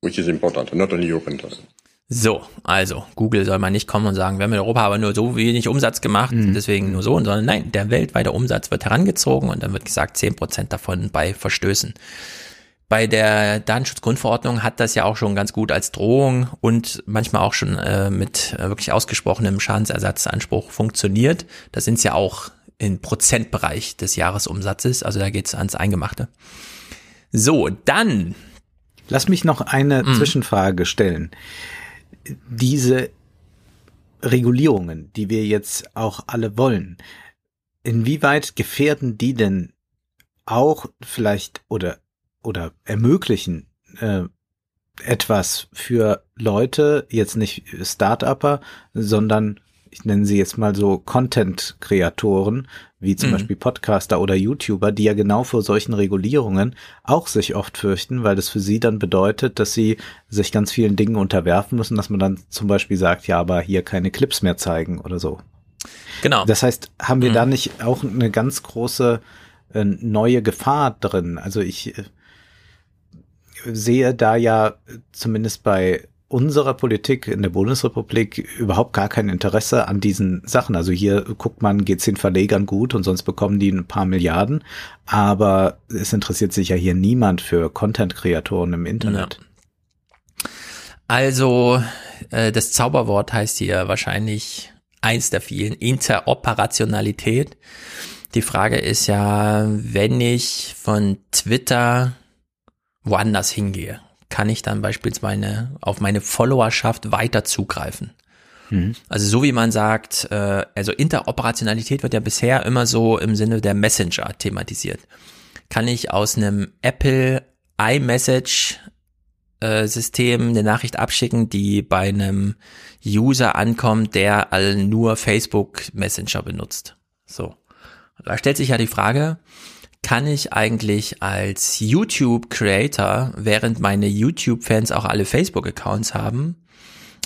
which is important, not only European turnover. So, also Google soll man nicht kommen und sagen, wir haben in Europa aber nur so wenig Umsatz gemacht, mhm. deswegen nur so, sondern nein, der weltweite Umsatz wird herangezogen und dann wird gesagt, zehn Prozent davon bei Verstößen. Bei der Datenschutzgrundverordnung hat das ja auch schon ganz gut als Drohung und manchmal auch schon äh, mit äh, wirklich ausgesprochenem Schadensersatzanspruch funktioniert. Da sind es ja auch im Prozentbereich des Jahresumsatzes, also da geht's ans Eingemachte. So, dann. Lass mich noch eine mm. Zwischenfrage stellen diese Regulierungen, die wir jetzt auch alle wollen, inwieweit gefährden die denn auch vielleicht oder oder ermöglichen äh, etwas für Leute, jetzt nicht Start-Upper, sondern ich nenne sie jetzt mal so Content-Kreatoren, wie zum mhm. Beispiel Podcaster oder YouTuber, die ja genau vor solchen Regulierungen auch sich oft fürchten, weil das für sie dann bedeutet, dass sie sich ganz vielen Dingen unterwerfen müssen, dass man dann zum Beispiel sagt, ja, aber hier keine Clips mehr zeigen oder so. Genau. Das heißt, haben wir mhm. da nicht auch eine ganz große äh, neue Gefahr drin? Also ich äh, sehe da ja zumindest bei unserer Politik in der Bundesrepublik überhaupt gar kein Interesse an diesen Sachen. Also hier guckt man, geht's den Verlegern gut und sonst bekommen die ein paar Milliarden. Aber es interessiert sich ja hier niemand für Content-Kreatoren im Internet. Ja. Also äh, das Zauberwort heißt hier wahrscheinlich eins der vielen, Interoperationalität. Die Frage ist ja, wenn ich von Twitter woanders hingehe, kann ich dann beispielsweise auf meine Followerschaft weiter zugreifen. Mhm. Also so wie man sagt, äh, also Interoperationalität wird ja bisher immer so im Sinne der Messenger thematisiert. Kann ich aus einem Apple iMessage äh, System eine Nachricht abschicken, die bei einem User ankommt, der all nur Facebook Messenger benutzt. So. Da stellt sich ja die Frage, kann ich eigentlich als YouTube-Creator, während meine YouTube-Fans auch alle Facebook-Accounts haben,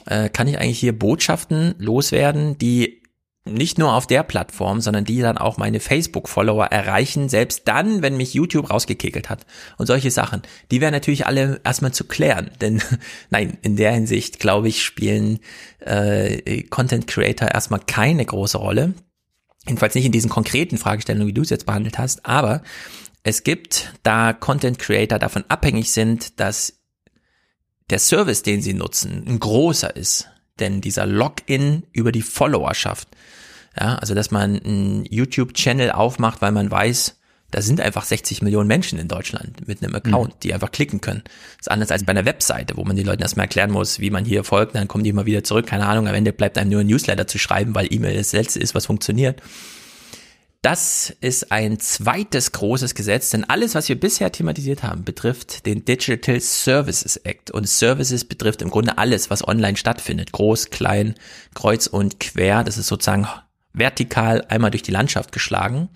äh, kann ich eigentlich hier Botschaften loswerden, die nicht nur auf der Plattform, sondern die dann auch meine Facebook-Follower erreichen, selbst dann, wenn mich YouTube rausgekickelt hat. Und solche Sachen, die wären natürlich alle erstmal zu klären. Denn nein, in der Hinsicht, glaube ich, spielen äh, Content Creator erstmal keine große Rolle. Jedenfalls nicht in diesen konkreten Fragestellungen, wie du es jetzt behandelt hast, aber es gibt, da Content Creator davon abhängig sind, dass der Service, den sie nutzen, ein großer ist. Denn dieser Login über die Followerschaft, ja, also dass man einen YouTube-Channel aufmacht, weil man weiß, da sind einfach 60 Millionen Menschen in Deutschland mit einem Account, mhm. die einfach klicken können. Das ist anders als bei einer Webseite, wo man den Leuten erstmal erklären muss, wie man hier folgt, dann kommen die immer wieder zurück, keine Ahnung, am Ende bleibt einem nur ein Newsletter zu schreiben, weil E-Mail das letzte ist, was funktioniert. Das ist ein zweites großes Gesetz, denn alles, was wir bisher thematisiert haben, betrifft den Digital Services Act. Und Services betrifft im Grunde alles, was online stattfindet. Groß, klein, kreuz und quer. Das ist sozusagen vertikal einmal durch die Landschaft geschlagen.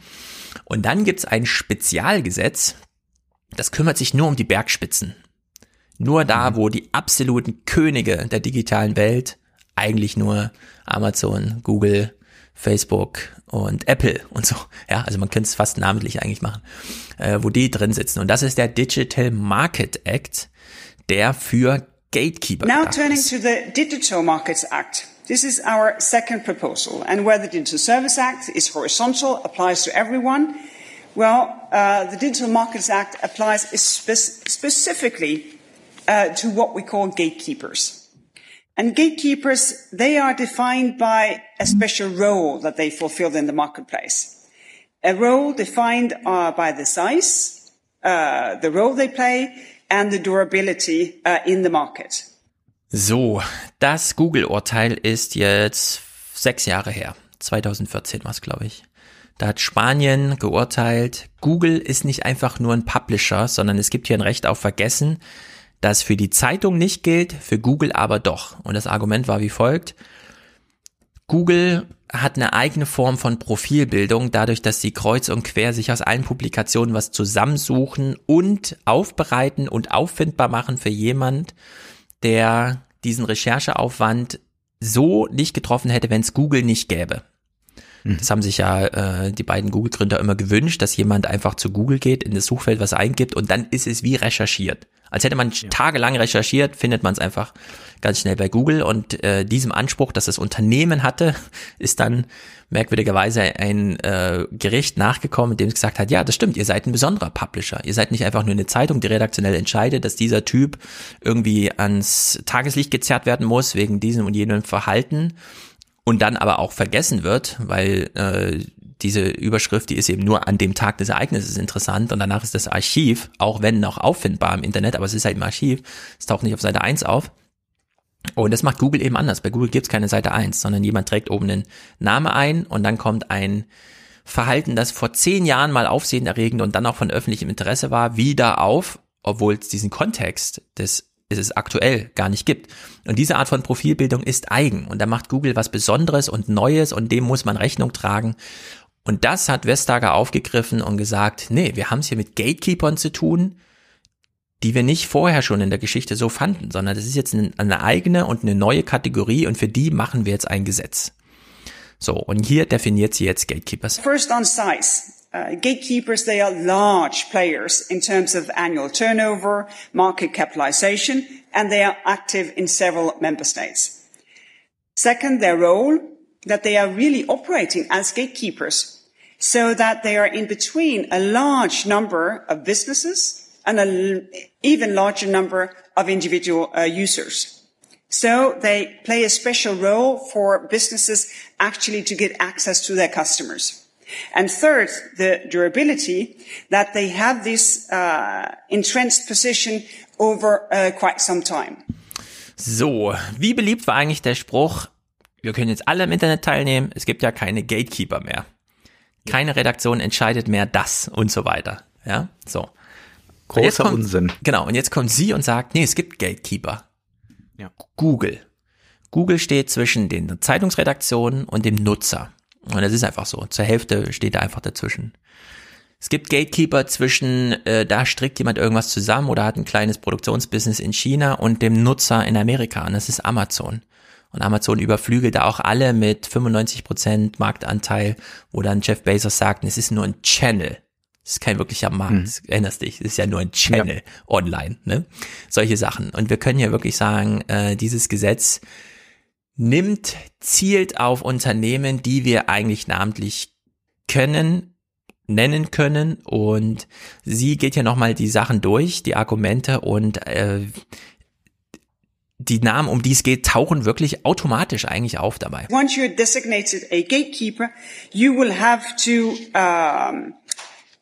Und dann gibt's ein Spezialgesetz, das kümmert sich nur um die Bergspitzen. Nur da, mhm. wo die absoluten Könige der digitalen Welt, eigentlich nur Amazon, Google, Facebook und Apple und so, ja, also man könnte es fast namentlich eigentlich machen, äh, wo die drin sitzen. Und das ist der Digital Market Act, der für Gatekeeper Now turning to the Digital Markets Act. This is our second proposal. And where the Digital Service Act is horizontal, applies to everyone, well, uh, the Digital Markets Act applies spe specifically uh, to what we call gatekeepers. And gatekeepers, they are defined by a special role that they fulfill in the marketplace. A role defined uh, by the size, uh, the role they play, and the durability uh, in the market. So, das Google-Urteil ist jetzt sechs Jahre her. 2014 war es, glaube ich. Da hat Spanien geurteilt, Google ist nicht einfach nur ein Publisher, sondern es gibt hier ein Recht auf Vergessen, das für die Zeitung nicht gilt, für Google aber doch. Und das Argument war wie folgt. Google hat eine eigene Form von Profilbildung, dadurch, dass sie kreuz und quer sich aus allen Publikationen was zusammensuchen und aufbereiten und auffindbar machen für jemand, der diesen Rechercheaufwand so nicht getroffen hätte, wenn es Google nicht gäbe. Das haben sich ja äh, die beiden Google-Gründer immer gewünscht, dass jemand einfach zu Google geht, in das Suchfeld was eingibt und dann ist es wie recherchiert. Als hätte man ja. tagelang recherchiert, findet man es einfach ganz schnell bei Google. Und äh, diesem Anspruch, dass das Unternehmen hatte, ist dann merkwürdigerweise ein äh, Gericht nachgekommen, in dem es gesagt hat, ja, das stimmt, ihr seid ein besonderer Publisher. Ihr seid nicht einfach nur eine Zeitung, die redaktionell entscheidet, dass dieser Typ irgendwie ans Tageslicht gezerrt werden muss wegen diesem und jenem Verhalten und dann aber auch vergessen wird, weil äh, diese Überschrift, die ist eben nur an dem Tag des Ereignisses interessant und danach ist das Archiv, auch wenn noch auffindbar im Internet, aber es ist halt im Archiv, es taucht nicht auf Seite 1 auf. Und das macht Google eben anders. Bei Google gibt's keine Seite 1, sondern jemand trägt oben den Name ein und dann kommt ein Verhalten, das vor zehn Jahren mal aufsehenerregend und dann auch von öffentlichem Interesse war, wieder auf, obwohl es diesen Kontext des es aktuell gar nicht gibt. Und diese Art von Profilbildung ist eigen. Und da macht Google was Besonderes und Neues und dem muss man Rechnung tragen. Und das hat Vestager aufgegriffen und gesagt, nee, wir haben es hier mit Gatekeepern zu tun, die wir nicht vorher schon in der Geschichte so fanden, sondern das ist jetzt eine eigene und eine neue Kategorie und für die machen wir jetzt ein Gesetz. So, und hier definiert sie jetzt Gatekeepers. First on size. Uh, gatekeepers, they are large players in terms of annual turnover, market capitalization, and they are active in several member states. Second, their role, that they are really operating as gatekeepers so that they are in between a large number of businesses and an even larger number of individual uh, users. So they play a special role for businesses actually to get access to their customers. And third, the durability that they have this uh, entrenched position over uh, quite some time. So, wie beliebt war eigentlich der Spruch, wir können jetzt alle im Internet teilnehmen, es gibt ja keine Gatekeeper mehr keine Redaktion entscheidet mehr das und so weiter. Ja, so. Großer kommt, Unsinn. Genau, und jetzt kommt sie und sagt, nee, es gibt Gatekeeper. Ja. Google. Google steht zwischen den Zeitungsredaktionen und dem Nutzer. Und das ist einfach so. Zur Hälfte steht er einfach dazwischen. Es gibt Gatekeeper zwischen, äh, da strickt jemand irgendwas zusammen oder hat ein kleines Produktionsbusiness in China und dem Nutzer in Amerika. Und das ist Amazon. Und Amazon überflügelt da auch alle mit 95% Marktanteil, wo dann Jeff Bezos sagt, es ist nur ein Channel. Es ist kein wirklicher Markt, mhm. erinnerst dich, es ist ja nur ein Channel ja. online, ne? Solche Sachen. Und wir können ja wirklich sagen, äh, dieses Gesetz nimmt, zielt auf Unternehmen, die wir eigentlich namentlich können, nennen können und sie geht ja nochmal die Sachen durch, die Argumente und äh, die Namen, um die es geht, tauchen wirklich automatisch eigentlich auf dabei. Once you're designated a gatekeeper, you will have to um,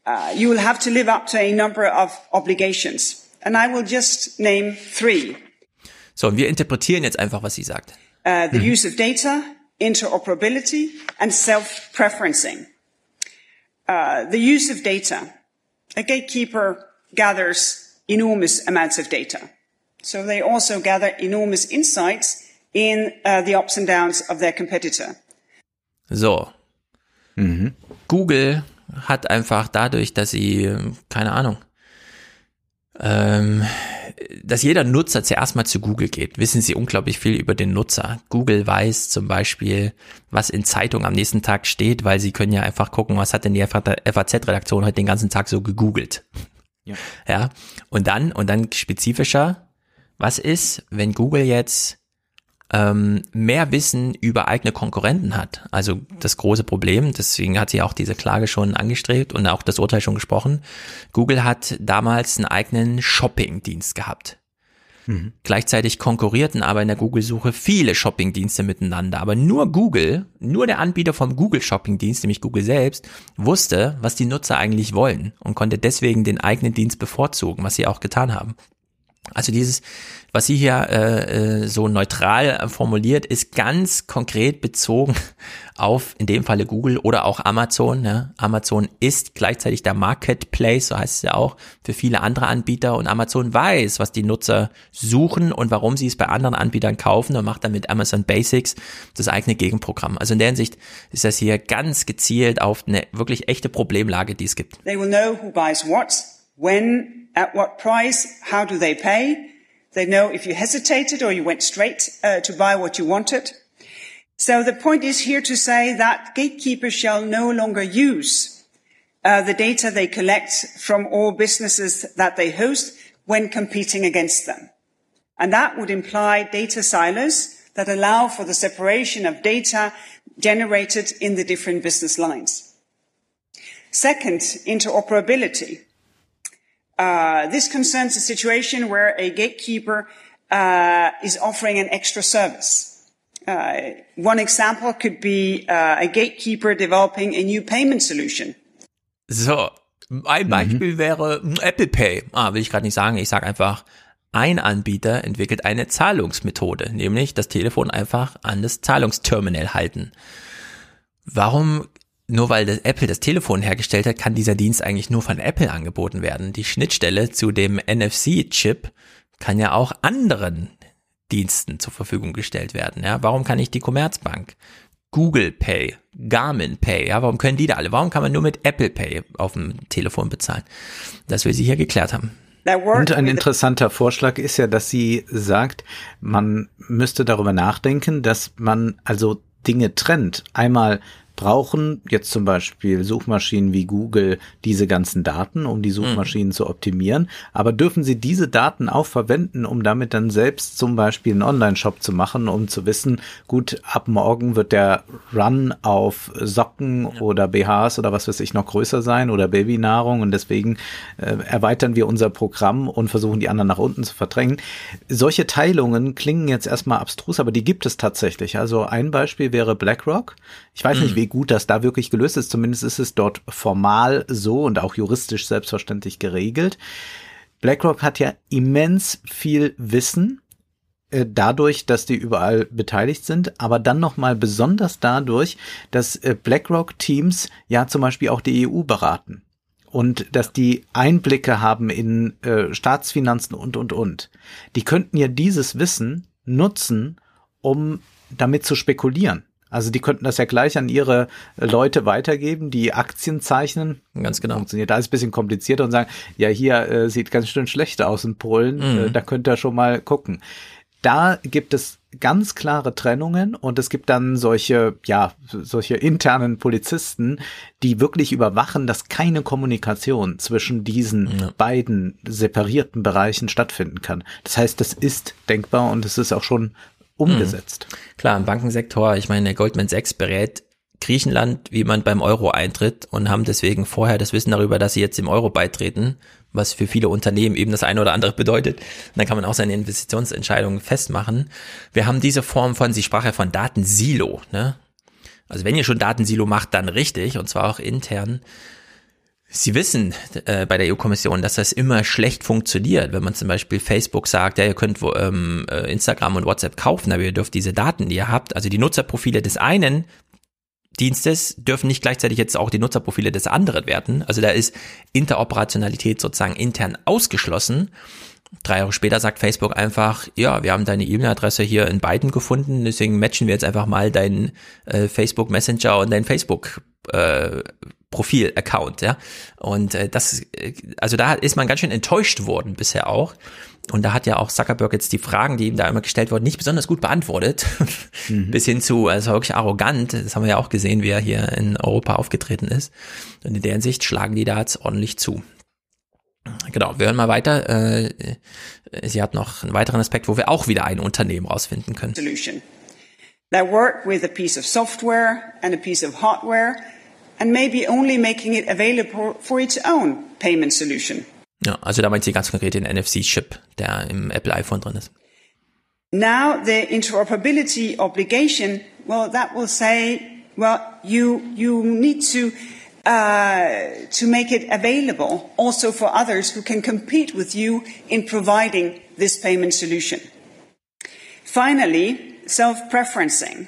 uh, you will have to live up to a number of obligations, and I will just name three. So, und wir interpretieren jetzt einfach, was sie sagt. Uh, the mhm. use of data, interoperability, and self-preferencing. Uh, the use of data. A gatekeeper gathers enormous amounts of data. So they also gather enormous insights in uh, the ups and downs of their competitor. So. Mhm. Google hat einfach dadurch, dass sie, keine Ahnung, ähm, dass jeder Nutzer zuerst mal zu Google geht, wissen sie unglaublich viel über den Nutzer. Google weiß zum Beispiel, was in Zeitungen am nächsten Tag steht, weil sie können ja einfach gucken, was hat denn die FAZ-Redaktion heute den ganzen Tag so gegoogelt. Ja. ja. Und dann, und dann spezifischer, was ist, wenn Google jetzt ähm, mehr Wissen über eigene Konkurrenten hat? Also das große Problem, deswegen hat sie auch diese Klage schon angestrebt und auch das Urteil schon gesprochen. Google hat damals einen eigenen Shopping-Dienst gehabt. Mhm. Gleichzeitig konkurrierten aber in der Google-Suche viele Shopping-Dienste miteinander. Aber nur Google, nur der Anbieter vom Google-Shopping-Dienst, nämlich Google selbst, wusste, was die Nutzer eigentlich wollen und konnte deswegen den eigenen Dienst bevorzugen, was sie auch getan haben. Also dieses, was sie hier äh, äh, so neutral äh, formuliert, ist ganz konkret bezogen auf in dem Falle Google oder auch Amazon. Ne? Amazon ist gleichzeitig der Marketplace, so heißt es ja auch, für viele andere Anbieter und Amazon weiß, was die Nutzer suchen und warum sie es bei anderen Anbietern kaufen und macht dann mit Amazon Basics das eigene Gegenprogramm. Also in der Hinsicht ist das hier ganz gezielt auf eine wirklich echte Problemlage, die es gibt. They will know who buys what, when At what price? How do they pay? They know if you hesitated or you went straight uh, to buy what you wanted. So the point is here to say that gatekeepers shall no longer use uh, the data they collect from all businesses that they host when competing against them. And that would imply data silos that allow for the separation of data generated in the different business lines. Second, interoperability. Uh, this concerns a situation where a gatekeeper uh, is offering an extra service. Uh, one example could be uh, a gatekeeper developing a new payment solution. So, ein Beispiel mhm. wäre Apple Pay. Ah, will ich gerade nicht sagen. Ich sage einfach, ein Anbieter entwickelt eine Zahlungsmethode, nämlich das Telefon einfach an das Zahlungsterminal halten. Warum nur weil das Apple das Telefon hergestellt hat, kann dieser Dienst eigentlich nur von Apple angeboten werden. Die Schnittstelle zu dem NFC-Chip kann ja auch anderen Diensten zur Verfügung gestellt werden. Ja, warum kann nicht die Commerzbank, Google Pay, Garmin Pay, ja, warum können die da alle? Warum kann man nur mit Apple Pay auf dem Telefon bezahlen? Das will sie hier geklärt haben. Und ein interessanter Vorschlag ist ja, dass sie sagt, man müsste darüber nachdenken, dass man also Dinge trennt. Einmal brauchen jetzt zum Beispiel Suchmaschinen wie Google diese ganzen Daten, um die Suchmaschinen mhm. zu optimieren. Aber dürfen sie diese Daten auch verwenden, um damit dann selbst zum Beispiel einen Online-Shop zu machen, um zu wissen, gut, ab morgen wird der Run auf Socken ja. oder BHs oder was weiß ich noch größer sein oder Babynahrung und deswegen äh, erweitern wir unser Programm und versuchen die anderen nach unten zu verdrängen. Solche Teilungen klingen jetzt erstmal abstrus, aber die gibt es tatsächlich. Also ein Beispiel wäre BlackRock. Ich weiß mhm. nicht, wie gut das da wirklich gelöst ist. Zumindest ist es dort formal so und auch juristisch selbstverständlich geregelt. BlackRock hat ja immens viel Wissen äh, dadurch, dass die überall beteiligt sind, aber dann nochmal besonders dadurch, dass äh, BlackRock-Teams ja zum Beispiel auch die EU beraten und dass die Einblicke haben in äh, Staatsfinanzen und, und, und. Die könnten ja dieses Wissen nutzen, um damit zu spekulieren. Also die könnten das ja gleich an ihre Leute weitergeben, die Aktien zeichnen. Ganz genau. Funktioniert alles bisschen komplizierter und sagen, ja, hier äh, sieht ganz schön schlecht aus in Polen, mhm. äh, da könnt ihr schon mal gucken. Da gibt es ganz klare Trennungen und es gibt dann solche, ja, solche internen Polizisten, die wirklich überwachen, dass keine Kommunikation zwischen diesen ja. beiden separierten Bereichen stattfinden kann. Das heißt, das ist denkbar und es ist auch schon umgesetzt. Mhm. Klar, im Bankensektor, ich meine, Goldman Sachs berät Griechenland, wie man beim Euro eintritt und haben deswegen vorher das Wissen darüber, dass sie jetzt im Euro beitreten, was für viele Unternehmen eben das eine oder andere bedeutet. Und dann kann man auch seine Investitionsentscheidungen festmachen. Wir haben diese Form von, sie sprach ja von Datensilo, ne? Also wenn ihr schon Datensilo macht, dann richtig, und zwar auch intern. Sie wissen äh, bei der EU-Kommission, dass das immer schlecht funktioniert, wenn man zum Beispiel Facebook sagt, ja, ihr könnt ähm, äh, Instagram und WhatsApp kaufen, aber ihr dürft diese Daten, die ihr habt, also die Nutzerprofile des einen Dienstes dürfen nicht gleichzeitig jetzt auch die Nutzerprofile des anderen werden. Also da ist Interoperationalität sozusagen intern ausgeschlossen. Drei Jahre später sagt Facebook einfach, ja, wir haben deine E-Mail-Adresse hier in beiden gefunden, deswegen matchen wir jetzt einfach mal deinen äh, Facebook Messenger und dein Facebook äh, Profil-Account, ja. Und äh, das, äh, also da ist man ganz schön enttäuscht worden bisher auch. Und da hat ja auch Zuckerberg jetzt die Fragen, die ihm da immer gestellt wurden, nicht besonders gut beantwortet. Mhm. Bis hin zu, also wirklich arrogant. Das haben wir ja auch gesehen, wie er hier in Europa aufgetreten ist. Und in der Hinsicht schlagen die da jetzt ordentlich zu. Genau, wir hören mal weiter. Äh, sie hat noch einen weiteren Aspekt, wo wir auch wieder ein Unternehmen rausfinden können. Solution. That work with a piece of software and a piece of hardware and maybe only making it available for its own payment solution. Ja, also da meint sie ganz konkret den NFC-Chip, der im Apple iPhone drin ist. Now the interoperability obligation, well, that will say, well, you you need to uh, to make it available also for others who can compete with you in providing this payment solution. Finally, self-preferencing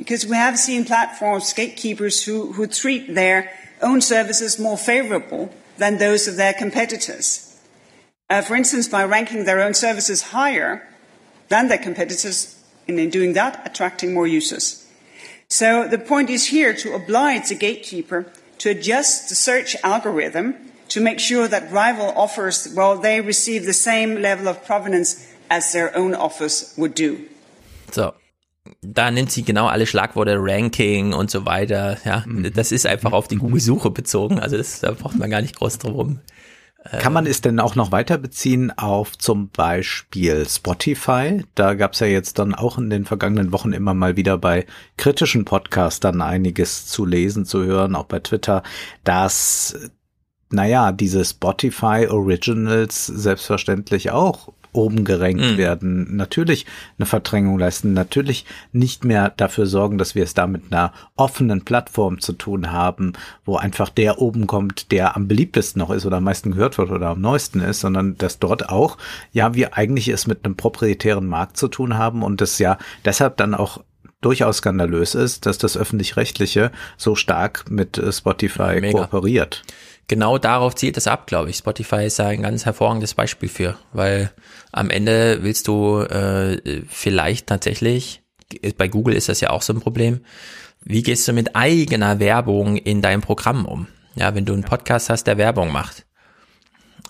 because we have seen platforms, gatekeepers who, who treat their own services more favorable than those of their competitors. Uh, for instance, by ranking their own services higher than their competitors, and in doing that, attracting more users. So the point is here to oblige the gatekeeper to adjust the search algorithm to make sure that rival offers, well, they receive the same level of provenance as their own offers would do. So, da nimmt sie genau alle Schlagworte, Ranking und so weiter. Ja, das ist einfach auf die Google-Suche bezogen. Also das, da braucht man gar nicht groß drum rum. Kann man es denn auch noch weiter beziehen auf zum Beispiel Spotify? Da gab es ja jetzt dann auch in den vergangenen Wochen immer mal wieder bei kritischen Podcastern einiges zu lesen, zu hören, auch bei Twitter, dass, naja, diese Spotify Originals selbstverständlich auch oben gerenkt Mhm. werden, natürlich eine Verdrängung leisten, natürlich nicht mehr dafür sorgen, dass wir es da mit einer offenen Plattform zu tun haben, wo einfach der oben kommt, der am beliebtesten noch ist oder am meisten gehört wird oder am neuesten ist, sondern dass dort auch, ja, wir eigentlich es mit einem proprietären Markt zu tun haben und es ja deshalb dann auch durchaus skandalös ist, dass das öffentlich-rechtliche so stark mit äh, Spotify Mega. kooperiert. Genau darauf zielt es ab, glaube ich. Spotify ist da ein ganz hervorragendes Beispiel für, weil am Ende willst du äh, vielleicht tatsächlich, bei Google ist das ja auch so ein Problem, wie gehst du mit eigener Werbung in deinem Programm um? Ja, wenn du einen Podcast hast, der Werbung macht,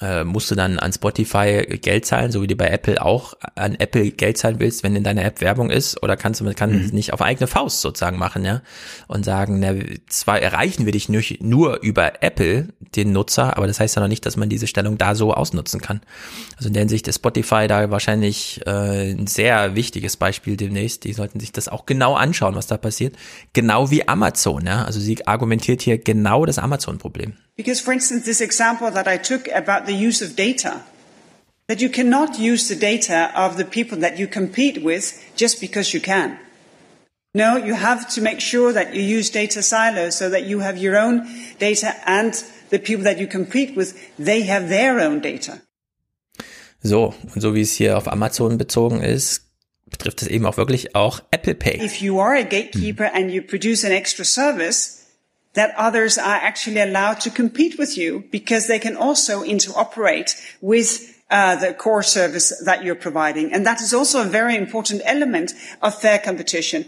äh, musst du dann an Spotify Geld zahlen, so wie du bei Apple auch an Apple Geld zahlen willst, wenn in deiner App Werbung ist, oder kannst du kann es nicht auf eigene Faust sozusagen machen, ja, und sagen, na, zwar erreichen wir dich nicht nur über Apple, den Nutzer, aber das heißt ja noch nicht, dass man diese Stellung da so ausnutzen kann. Also in der Hinsicht ist Spotify da wahrscheinlich äh, ein sehr wichtiges Beispiel demnächst. Die sollten sich das auch genau anschauen, was da passiert. Genau wie Amazon, ja. Also sie argumentiert hier genau das Amazon-Problem. Because, for instance, this example that I took about the use of data, that you cannot use the data of the people that you compete with just because you can. No, you have to make sure that you use data silos so that you have your own data and the people that you compete with, they have their own data. So, und so wie es hier auf Amazon bezogen ist, betrifft es eben auch wirklich auch Apple Pay. If you are a gatekeeper hm. and you produce an extra service, that others are actually allowed to compete with you because they can also interoperate with uh, the core service that you're providing. And that is also a very important element of fair competition.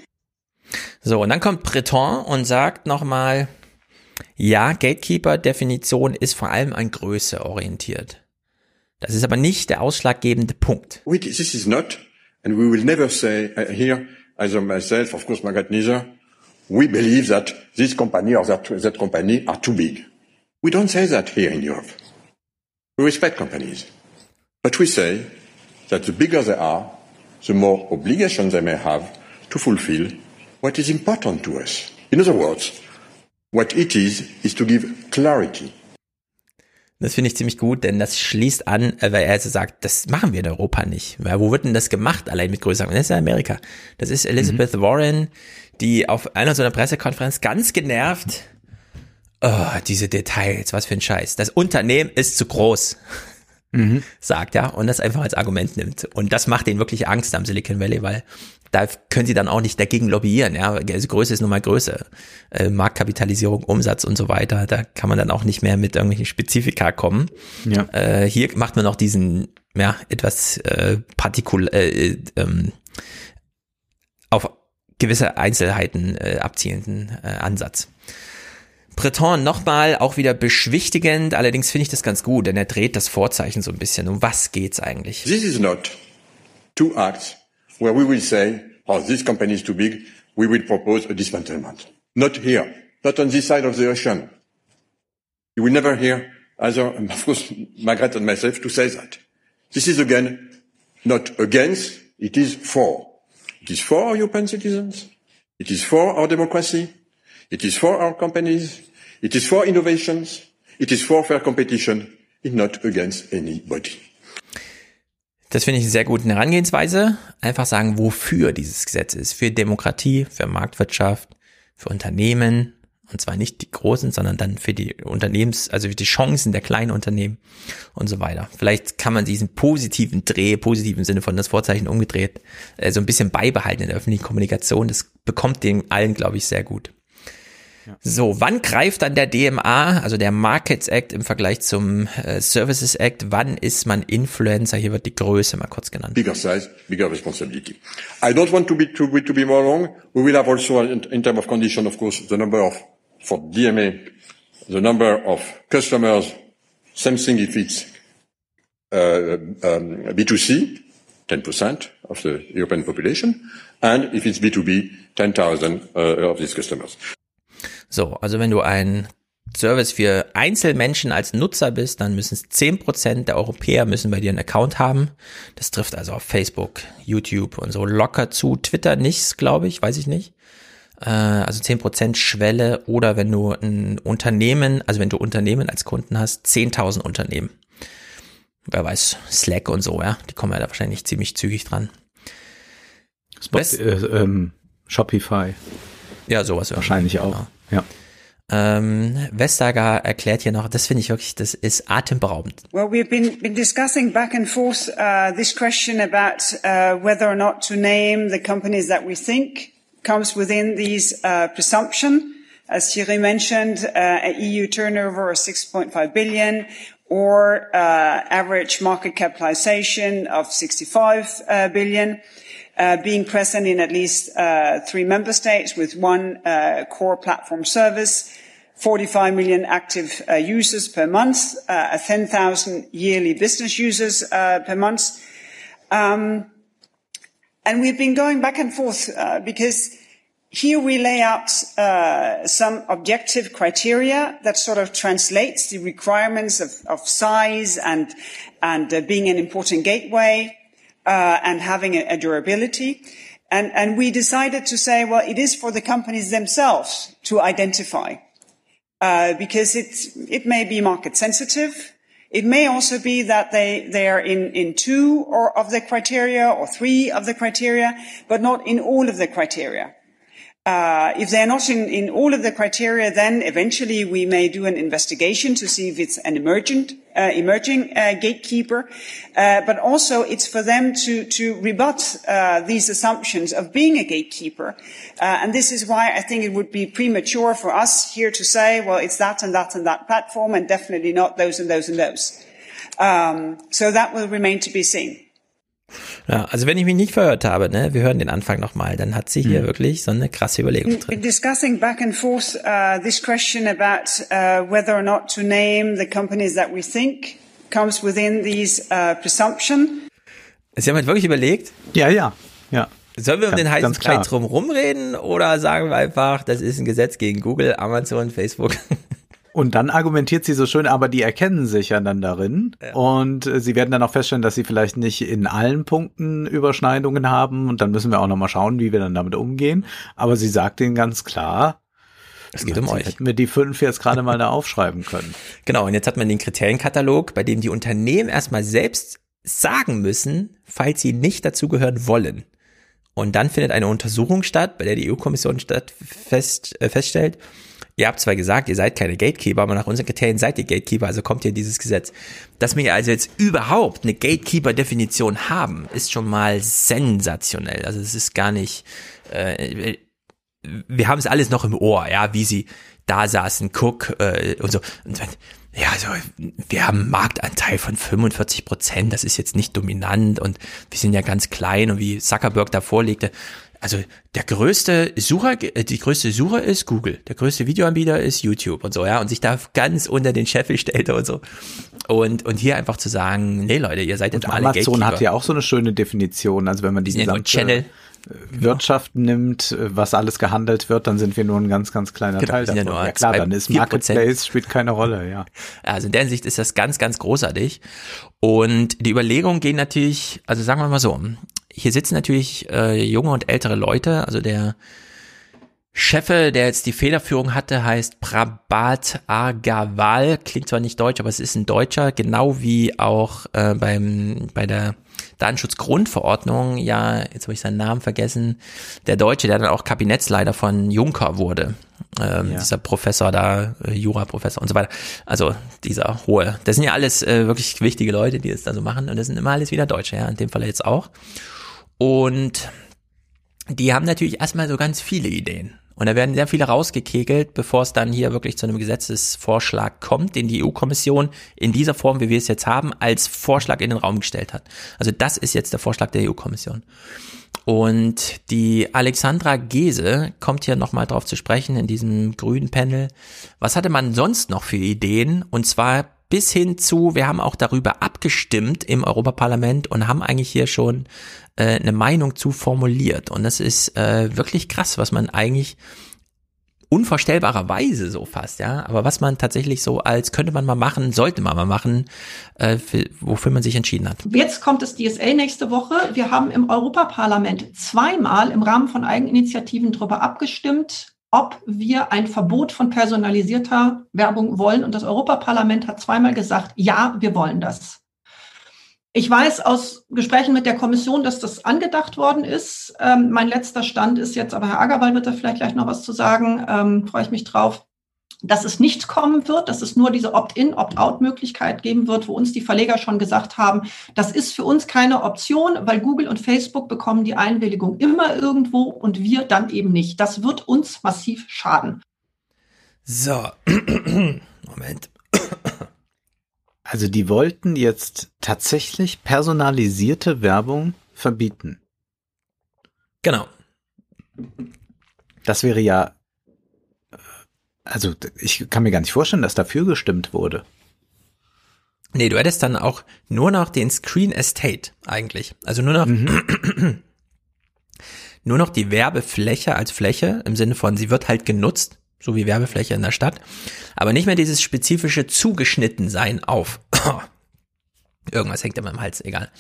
So, und dann kommt Breton und sagt nochmal, ja, Gatekeeper-Definition ist vor allem an Größe orientiert. Das ist aber nicht der ausschlaggebende Punkt. We, this is not, and we will never say uh, here, either myself, of course, Margaret neither, we believe that this company or that, that company are too big. We don't say that here in Europe. We respect companies. But we say that the bigger they are, the more obligations they may have to fulfill what is important to us. In other words, what it is, is to give clarity. Das finde ich ziemlich gut, denn das schließt an, weil er also sagt, das machen wir in Europa nicht. Weil wo wird denn das gemacht, allein mit größeren? Das ist ja Amerika. Das ist Elizabeth Warren, die auf einer so einer Pressekonferenz ganz genervt, oh, diese Details, was für ein Scheiß. Das Unternehmen ist zu groß. sagt ja, und das einfach als Argument nimmt. Und das macht ihnen wirklich Angst am Silicon Valley, weil da können sie dann auch nicht dagegen lobbyieren. Ja, also Größe ist nun mal Größe, äh, Marktkapitalisierung, Umsatz und so weiter. Da kann man dann auch nicht mehr mit irgendwelchen Spezifika kommen. Ja. Äh, hier macht man noch diesen, ja, etwas äh, partikul, äh, ähm, auf gewisse Einzelheiten äh, abzielenden äh, Ansatz. Breton nochmal auch wieder beschwichtigend, allerdings finde ich das ganz gut, denn er dreht das Vorzeichen so ein bisschen. Um was geht's eigentlich? This is not two acts where we will say, oh, this company is too big, we will propose a dismantlement. Not here, not on this side of the ocean. You will never hear either, um, of course, Margaret and myself to say that. This is again not against, it is for. It is for our European citizens. It is for our democracy. It is for our companies. It is for innovations. It is for fair competition. It's not against anybody. Das finde ich eine sehr gute Herangehensweise. Einfach sagen, wofür dieses Gesetz ist. Für Demokratie, für Marktwirtschaft, für Unternehmen. Und zwar nicht die großen, sondern dann für die Unternehmens, also für die Chancen der kleinen Unternehmen und so weiter. Vielleicht kann man diesen positiven Dreh, positiven Sinne von das Vorzeichen umgedreht, äh, so ein bisschen beibehalten in der öffentlichen Kommunikation. Das bekommt den allen, glaube ich, sehr gut. So, wann greift dann der DMA, also der Markets Act im Vergleich zum äh, Services Act? Wann ist man Influencer? Hier wird die Größe mal kurz genannt. Bigger size, bigger responsibility. I don't want to be to, be to be more long. We will have also in, in terms of condition, of course, the number of for DMA, the number of customers. Same thing if it's uh, um, B2C, 10% of the European population. And if it's B2B, 10,000 uh, of these customers. So, also wenn du ein Service für Einzelmenschen als Nutzer bist, dann müssen es 10% der Europäer müssen bei dir einen Account haben. Das trifft also auf Facebook, YouTube und so locker zu. Twitter nichts, glaube ich, weiß ich nicht. Äh, also 10% Schwelle oder wenn du ein Unternehmen, also wenn du Unternehmen als Kunden hast, 10.000 Unternehmen. Wer weiß, Slack und so, ja, die kommen ja da wahrscheinlich ziemlich zügig dran. Spot, äh, ähm, Shopify. Ja, sowas wahrscheinlich auch. Genau. Ja. Ähm, Vestager erklärt hier noch, das finde ich wirklich, das ist atemberaubend. Well, we've been, been discussing back and forth uh, this question about uh, whether or not to name the companies that we think comes within these uh, presumption. As Thierry mentioned, uh, EU turnover of 6.5 billion or uh, average market capitalization of 65 uh, billion. Uh, being present in at least uh, three member states with one uh, core platform service, 45 million active uh, users per month, uh, 10,000 yearly business users per month. Um, and we've been going back and forth uh, because here we lay out uh, some objective criteria that sort of translates the requirements of, of size and and uh, being an important gateway uh, and having a, a durability. And, and we decided to say, well, it is for the companies themselves to identify uh, because it, it may be market sensitive. It may also be that they, they are in, in two or of the criteria or three of the criteria, but not in all of the criteria. Uh, if they're not in, in all of the criteria, then eventually we may do an investigation to see if it's an emergent, uh, emerging uh, gatekeeper. Uh, but also it's for them to, to rebut uh, these assumptions of being a gatekeeper. Uh, and this is why I think it would be premature for us here to say, well, it's that and that and that platform and definitely not those and those and those. Um, so that will remain to be seen. Ja, also wenn ich mich nicht verhört habe, ne, wir hören den Anfang nochmal, dann hat sie hier Mhm. wirklich so eine krasse Überlegung drin. Discussing back and forth uh, this question about uh, whether or not to name the companies that we think comes within these uh, presumption. Sie haben halt wirklich überlegt? Ja, ja, ja. Sollen wir um Ganz- den heißen. Brei drum rumreden oder sagen wir einfach, das ist ein Gesetz gegen Google, Amazon, Facebook? Und dann argumentiert sie so schön, aber die erkennen sich ja dann darin. Und äh, sie werden dann auch feststellen, dass sie vielleicht nicht in allen Punkten Überschneidungen haben. Und dann müssen wir auch nochmal schauen, wie wir dann damit umgehen. Aber sie sagt ihnen ganz klar, es geht um euch. Hätten wir die fünf jetzt gerade mal da aufschreiben können. Genau, und jetzt hat man den Kriterienkatalog, bei dem die Unternehmen erstmal selbst sagen müssen, falls sie nicht dazugehören wollen. Und dann findet eine Untersuchung statt, bei der die EU-Kommission statt fest, äh, feststellt, ihr habt zwar gesagt, ihr seid keine Gatekeeper, aber nach unseren Kriterien seid ihr Gatekeeper, also kommt ihr in dieses Gesetz. Dass wir also jetzt überhaupt eine Gatekeeper-Definition haben, ist schon mal sensationell. Also es ist gar nicht, äh, wir haben es alles noch im Ohr, ja, wie sie da saßen, Cook äh, und so. Und dann, ja, also wir haben einen Marktanteil von 45 Prozent, das ist jetzt nicht dominant und wir sind ja ganz klein und wie Zuckerberg da vorlegte, also der größte Sucher, äh, die größte Sucher ist Google, der größte Videoanbieter ist YouTube und so, ja, und sich da ganz unter den Scheffel stellte und so. Und, und hier einfach zu sagen, nee Leute, ihr seid jetzt alle Amazon Gatekeeper. hat ja auch so eine schöne Definition. Also wenn man die sind ja nur gesamte Channel. Wirtschaft nimmt, äh, was alles gehandelt wird, dann sind wir nur ein ganz, ganz kleiner Genau, Teil ja davon. nur Ja klar, dann ist 4%. Marketplace spielt keine Rolle, ja. Also in der Hinsicht ist das ganz, ganz großartig. Und die Überlegungen gehen natürlich, also sagen wir mal so, hier sitzen natürlich äh, junge und ältere Leute, also der Chefe, der jetzt die Federführung hatte, heißt Prabhat Agarwal. Klingt zwar nicht deutsch, aber es ist ein Deutscher, genau wie auch äh, beim bei der Datenschutzgrundverordnung, ja, jetzt habe ich seinen Namen vergessen, der Deutsche, der dann auch Kabinettsleiter von Juncker wurde. Ähm, Ja. Dieser Professor da, äh, Juraprofessor und so weiter. Also dieser hohe. Das sind ja alles äh, wirklich wichtige Leute, die das da so machen und das sind immer alles wieder Deutsche, ja, in dem Fall jetzt auch. Und die haben natürlich erstmal so ganz viele Ideen. Und da werden sehr viele rausgekegelt, bevor es dann hier wirklich zu einem Gesetzesvorschlag kommt, den die EU-Kommission in dieser Form, wie wir es jetzt haben, als Vorschlag in den Raum gestellt hat. Also das ist jetzt der Vorschlag der EU-Kommission. Und die Alexandra Gese kommt hier nochmal drauf zu sprechen in diesem grünen Panel. Was hatte man sonst noch für Ideen? Und zwar bis hin zu, wir haben auch darüber abgestimmt im Europaparlament und haben eigentlich hier schon äh, eine Meinung zu formuliert. Und das ist äh, wirklich krass, was man eigentlich unvorstellbarerweise so fast, ja. Aber was man tatsächlich so als könnte man mal machen, sollte man mal machen, äh, für, wofür man sich entschieden hat. Jetzt kommt das DSA nächste Woche. Wir haben im Europaparlament zweimal im Rahmen von Eigeninitiativen darüber abgestimmt, ob wir ein Verbot von personalisierter Werbung wollen. Und das Europaparlament hat zweimal gesagt, ja, wir wollen das. Ich weiß aus Gesprächen mit der Kommission, dass das angedacht worden ist. Ähm, mein letzter Stand ist jetzt, aber Herr Agerwald wird da vielleicht gleich noch was zu sagen, ähm, freue ich mich drauf, dass es nicht kommen wird, dass es nur diese Opt-in, Opt-out-Möglichkeit geben wird, wo uns die Verleger schon gesagt haben, das ist für uns keine Option, weil Google und Facebook bekommen die Einwilligung immer irgendwo und wir dann eben nicht. Das wird uns massiv schaden. So, Moment. Also die wollten jetzt tatsächlich personalisierte Werbung verbieten. Genau. Das wäre ja, also ich kann mir gar nicht vorstellen, dass dafür gestimmt wurde. Nee, du hättest dann auch nur noch den Screen Estate eigentlich. Also nur noch, mhm. nur noch die Werbefläche als Fläche im Sinne von, sie wird halt genutzt so wie Werbefläche in der Stadt, aber nicht mehr dieses spezifische Zugeschnittensein auf. Irgendwas hängt immer im Hals, egal.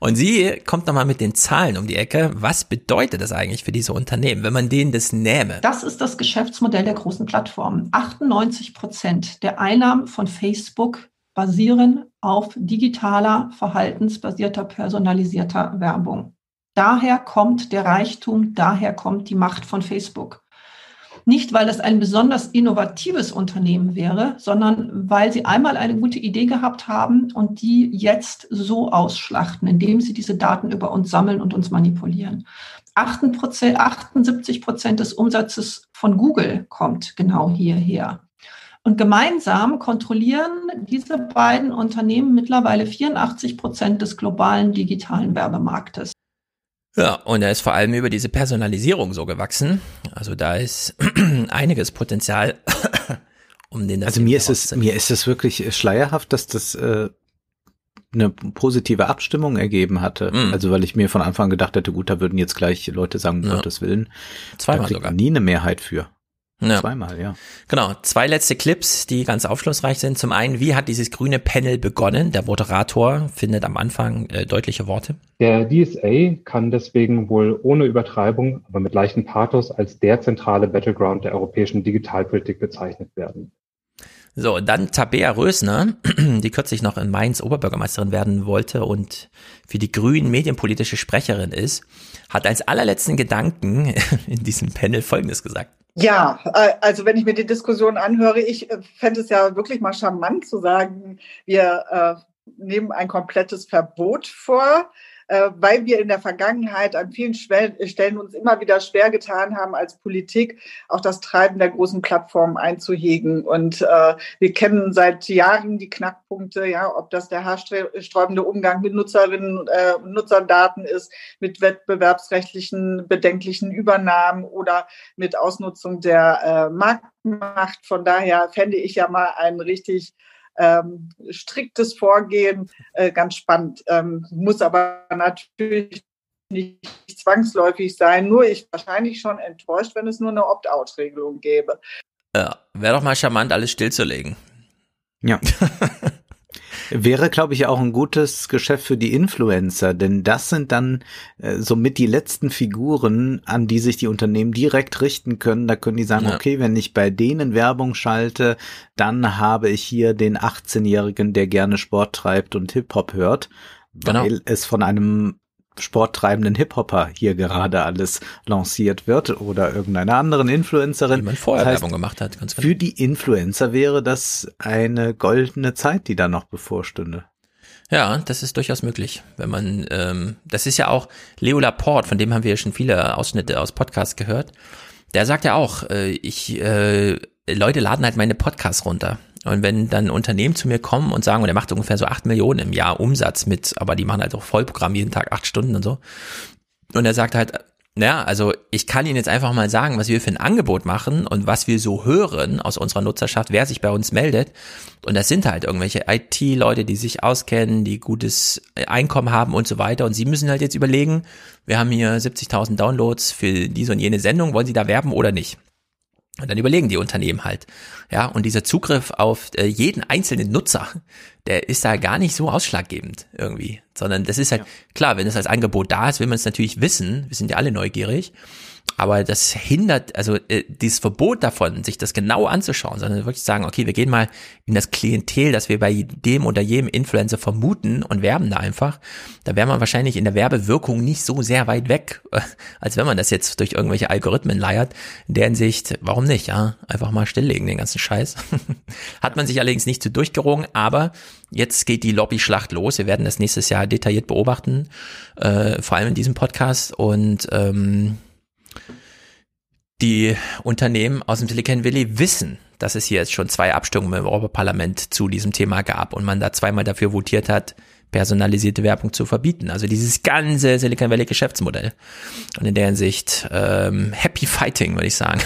Und sie kommt nochmal mit den Zahlen um die Ecke. Was bedeutet das eigentlich für diese Unternehmen, wenn man denen das nähme? Das ist das Geschäftsmodell der großen Plattformen. 98 Prozent der Einnahmen von Facebook basieren auf digitaler, verhaltensbasierter, personalisierter Werbung. Daher kommt der Reichtum, daher kommt die Macht von Facebook. Nicht, weil es ein besonders innovatives Unternehmen wäre, sondern weil sie einmal eine gute Idee gehabt haben und die jetzt so ausschlachten, indem sie diese Daten über uns sammeln und uns manipulieren. 78 Prozent des Umsatzes von Google kommt genau hierher. Und gemeinsam kontrollieren diese beiden Unternehmen mittlerweile 84 Prozent des globalen digitalen Werbemarktes. Ja, und er ist vor allem über diese Personalisierung so gewachsen. Also da ist einiges Potenzial, um den. Also mir ist es mir ist es wirklich schleierhaft, dass das äh, eine positive Abstimmung ergeben hatte. Mm. Also weil ich mir von Anfang gedacht hätte, gut, da würden jetzt gleich Leute sagen, um ja. Gottes Willen, zweimal sogar nie eine Mehrheit für. Ja. Zweimal, ja. Genau. Zwei letzte Clips, die ganz aufschlussreich sind. Zum einen, wie hat dieses grüne Panel begonnen? Der Moderator findet am Anfang äh, deutliche Worte. Der DSA kann deswegen wohl ohne Übertreibung, aber mit leichtem Pathos als der zentrale Battleground der europäischen Digitalpolitik bezeichnet werden. So, dann Tabea Rösner, die kürzlich noch in Mainz Oberbürgermeisterin werden wollte und für die Grünen medienpolitische Sprecherin ist, hat als allerletzten Gedanken in diesem Panel Folgendes gesagt. Ja, äh, also wenn ich mir die Diskussion anhöre, ich äh, fände es ja wirklich mal charmant zu sagen, wir äh, nehmen ein komplettes Verbot vor weil wir in der Vergangenheit an vielen Stellen uns immer wieder schwer getan haben, als Politik auch das Treiben der großen Plattformen einzuhegen. Und äh, wir kennen seit Jahren die Knackpunkte, ja, ob das der haarsträubende Umgang mit Nutzerinnen und äh, Nutzerdaten ist, mit wettbewerbsrechtlichen bedenklichen Übernahmen oder mit Ausnutzung der äh, Marktmacht. Von daher fände ich ja mal einen richtig ähm, striktes Vorgehen, äh, ganz spannend. Ähm, muss aber natürlich nicht zwangsläufig sein. Nur ich wahrscheinlich schon enttäuscht, wenn es nur eine Opt-out-Regelung gäbe. Ja, wäre doch mal charmant, alles stillzulegen. Ja. Wäre, glaube ich, auch ein gutes Geschäft für die Influencer, denn das sind dann äh, somit die letzten Figuren, an die sich die Unternehmen direkt richten können. Da können die sagen, ja. okay, wenn ich bei denen Werbung schalte, dann habe ich hier den 18-Jährigen, der gerne Sport treibt und Hip-Hop hört, genau. weil es von einem sporttreibenden Hip-Hopper hier gerade alles lanciert wird oder irgendeiner anderen Influencerin. Die man vorher das heißt, Werbung gemacht hat, ganz genau. Für die Influencer wäre das eine goldene Zeit, die da noch bevorstünde. Ja, das ist durchaus möglich, wenn man, ähm, das ist ja auch Leo Laporte, von dem haben wir ja schon viele Ausschnitte aus Podcasts gehört. Der sagt ja auch, äh, ich, äh, Leute laden halt meine Podcasts runter. Und wenn dann Unternehmen zu mir kommen und sagen, und er macht ungefähr so acht Millionen im Jahr Umsatz mit, aber die machen halt auch Vollprogramm jeden Tag acht Stunden und so. Und er sagt halt, Ja, also ich kann Ihnen jetzt einfach mal sagen, was wir für ein Angebot machen und was wir so hören aus unserer Nutzerschaft, wer sich bei uns meldet. Und das sind halt irgendwelche IT-Leute, die sich auskennen, die gutes Einkommen haben und so weiter. Und Sie müssen halt jetzt überlegen, wir haben hier 70.000 Downloads für diese und jene Sendung, wollen Sie da werben oder nicht? Und dann überlegen die Unternehmen halt. Ja, und dieser Zugriff auf äh, jeden einzelnen Nutzer, der ist da gar nicht so ausschlaggebend irgendwie, sondern das ist halt, ja. klar, wenn es als Angebot da ist, will man es natürlich wissen. Wir sind ja alle neugierig. Aber das hindert, also äh, dieses Verbot davon, sich das genau anzuschauen, sondern wirklich sagen, okay, wir gehen mal in das Klientel, das wir bei dem oder jedem Influencer vermuten und werben da einfach, da wäre man wahrscheinlich in der Werbewirkung nicht so sehr weit weg, als wenn man das jetzt durch irgendwelche Algorithmen leiert. In der Hinsicht, warum nicht, ja? Einfach mal stilllegen, den ganzen Scheiß. Hat man sich allerdings nicht zu durchgerungen, aber jetzt geht die Lobby-Schlacht los. Wir werden das nächstes Jahr detailliert beobachten, äh, vor allem in diesem Podcast und ähm, die Unternehmen aus dem Silicon Valley wissen, dass es hier jetzt schon zwei Abstimmungen im Europaparlament zu diesem Thema gab und man da zweimal dafür votiert hat, personalisierte Werbung zu verbieten. Also dieses ganze Silicon Valley Geschäftsmodell. Und in der Hinsicht ähm, Happy Fighting, würde ich sagen.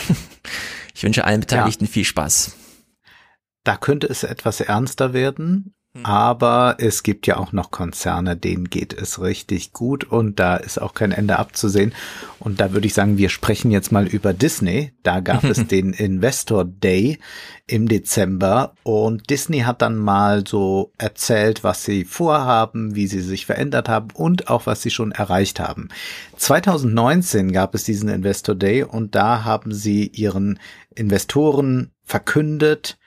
Ich wünsche allen Beteiligten ja. viel Spaß. Da könnte es etwas ernster werden. Hm. Aber es gibt ja auch noch Konzerne, denen geht es richtig gut und da ist auch kein Ende abzusehen. Und da würde ich sagen, wir sprechen jetzt mal über Disney. Da gab es den Investor Day im Dezember und Disney hat dann mal so erzählt, was sie vorhaben, wie sie sich verändert haben und auch was sie schon erreicht haben. 2019 gab es diesen Investor Day und da haben sie ihren Investoren verkündet,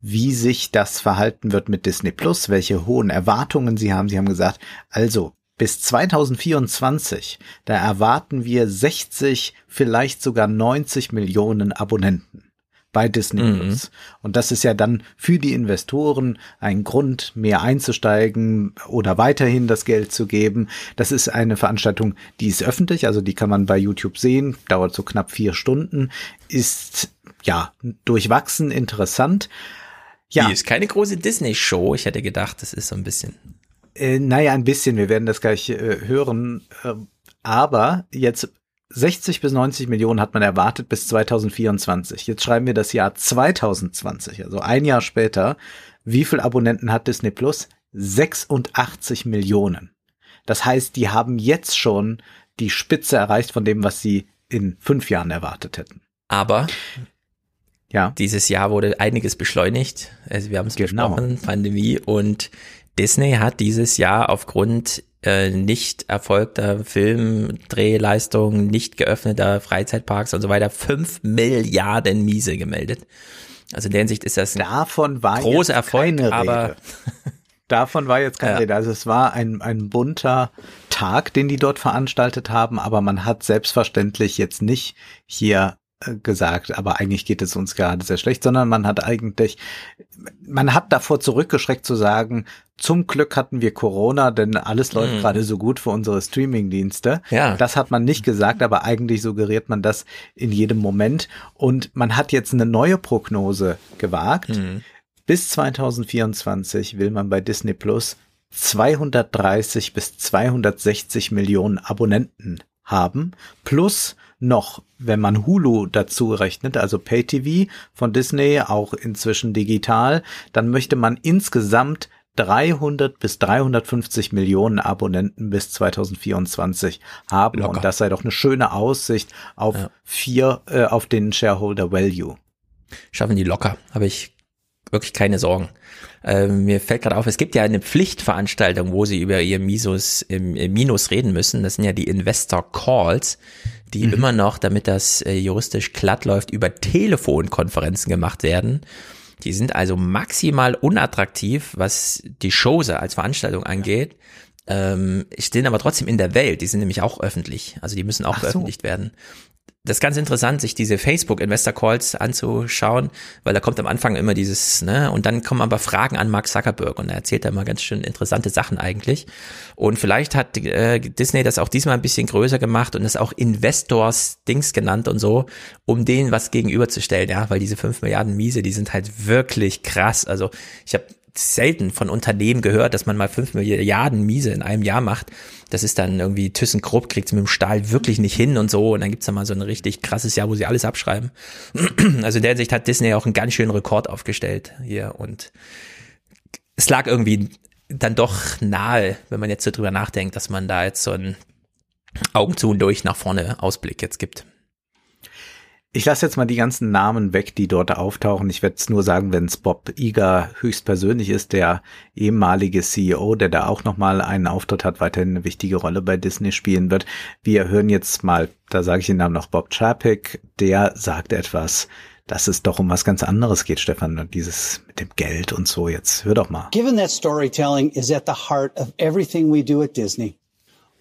wie sich das verhalten wird mit Disney Plus, welche hohen Erwartungen sie haben. Sie haben gesagt, also bis 2024, da erwarten wir 60, vielleicht sogar 90 Millionen Abonnenten bei Disney mhm. Plus. Und das ist ja dann für die Investoren ein Grund, mehr einzusteigen oder weiterhin das Geld zu geben. Das ist eine Veranstaltung, die ist öffentlich, also die kann man bei YouTube sehen, dauert so knapp vier Stunden, ist ja durchwachsen interessant. Ja. Die ist keine große Disney-Show. Ich hätte gedacht, das ist so ein bisschen. Äh, naja, ein bisschen. Wir werden das gleich äh, hören. Äh, aber jetzt 60 bis 90 Millionen hat man erwartet bis 2024. Jetzt schreiben wir das Jahr 2020, also ein Jahr später. Wie viel Abonnenten hat Disney Plus? 86 Millionen. Das heißt, die haben jetzt schon die Spitze erreicht von dem, was sie in fünf Jahren erwartet hätten. Aber ja. Dieses Jahr wurde einiges beschleunigt. Also wir haben es genau. besprochen, Pandemie und Disney hat dieses Jahr aufgrund äh, nicht erfolgter Filmdrehleistungen, nicht geöffneter Freizeitparks und so weiter fünf Milliarden Miese gemeldet. Also in der Hinsicht ist das ein Davon war großer Erfolg, aber Davon war jetzt keine ja. Rede. Also es war ein, ein bunter Tag, den die dort veranstaltet haben, aber man hat selbstverständlich jetzt nicht hier gesagt, aber eigentlich geht es uns gerade sehr schlecht, sondern man hat eigentlich, man hat davor zurückgeschreckt zu sagen, zum Glück hatten wir Corona, denn alles läuft mhm. gerade so gut für unsere Streaming-Dienste. Ja. Das hat man nicht gesagt, aber eigentlich suggeriert man das in jedem Moment. Und man hat jetzt eine neue Prognose gewagt. Mhm. Bis 2024 will man bei Disney Plus 230 bis 260 Millionen Abonnenten haben, plus noch, wenn man Hulu dazu rechnet, also Pay-TV von Disney, auch inzwischen digital, dann möchte man insgesamt 300 bis 350 Millionen Abonnenten bis 2024 haben Locker. und das sei doch eine schöne Aussicht auf ja. vier äh, auf den Shareholder Value. Schaffen die locker, habe ich wirklich keine Sorgen. Äh, mir fällt gerade auf, es gibt ja eine Pflichtveranstaltung, wo sie über ihr Misus, äh, Minus reden müssen. Das sind ja die Investor Calls die mhm. immer noch, damit das äh, juristisch glatt läuft, über Telefonkonferenzen gemacht werden. Die sind also maximal unattraktiv, was die Shows als Veranstaltung angeht. Ähm, stehen aber trotzdem in der Welt. Die sind nämlich auch öffentlich. Also die müssen auch Ach veröffentlicht so. werden das ist ganz interessant, sich diese Facebook Investor Calls anzuschauen, weil da kommt am Anfang immer dieses, ne, und dann kommen aber Fragen an Mark Zuckerberg und er erzählt da mal ganz schön interessante Sachen eigentlich. Und vielleicht hat äh, Disney das auch diesmal ein bisschen größer gemacht und das auch Investors Dings genannt und so, um denen was gegenüberzustellen, ja, weil diese fünf Milliarden Miese, die sind halt wirklich krass. Also ich habe selten von Unternehmen gehört, dass man mal fünf Milliarden Miese in einem Jahr macht. Das ist dann irgendwie ThyssenKrupp kriegt es mit dem Stahl wirklich nicht hin und so. Und dann gibt's da mal so ein richtig krasses Jahr, wo sie alles abschreiben. Also in der Sicht hat Disney auch einen ganz schönen Rekord aufgestellt hier. Und es lag irgendwie dann doch nahe, wenn man jetzt so drüber nachdenkt, dass man da jetzt so einen Augen zu und durch nach vorne Ausblick jetzt gibt. Ich lasse jetzt mal die ganzen Namen weg, die dort auftauchen. Ich werde es nur sagen, wenn es Bob Iger höchstpersönlich ist, der ehemalige CEO, der da auch nochmal einen Auftritt hat, weiterhin eine wichtige Rolle bei Disney spielen wird. Wir hören jetzt mal, da sage ich den Namen noch, Bob Chapek, der sagt etwas, dass es doch um was ganz anderes geht, Stefan, dieses mit dem Geld und so. Jetzt hör doch mal. Given that storytelling is at the heart of everything we do at Disney,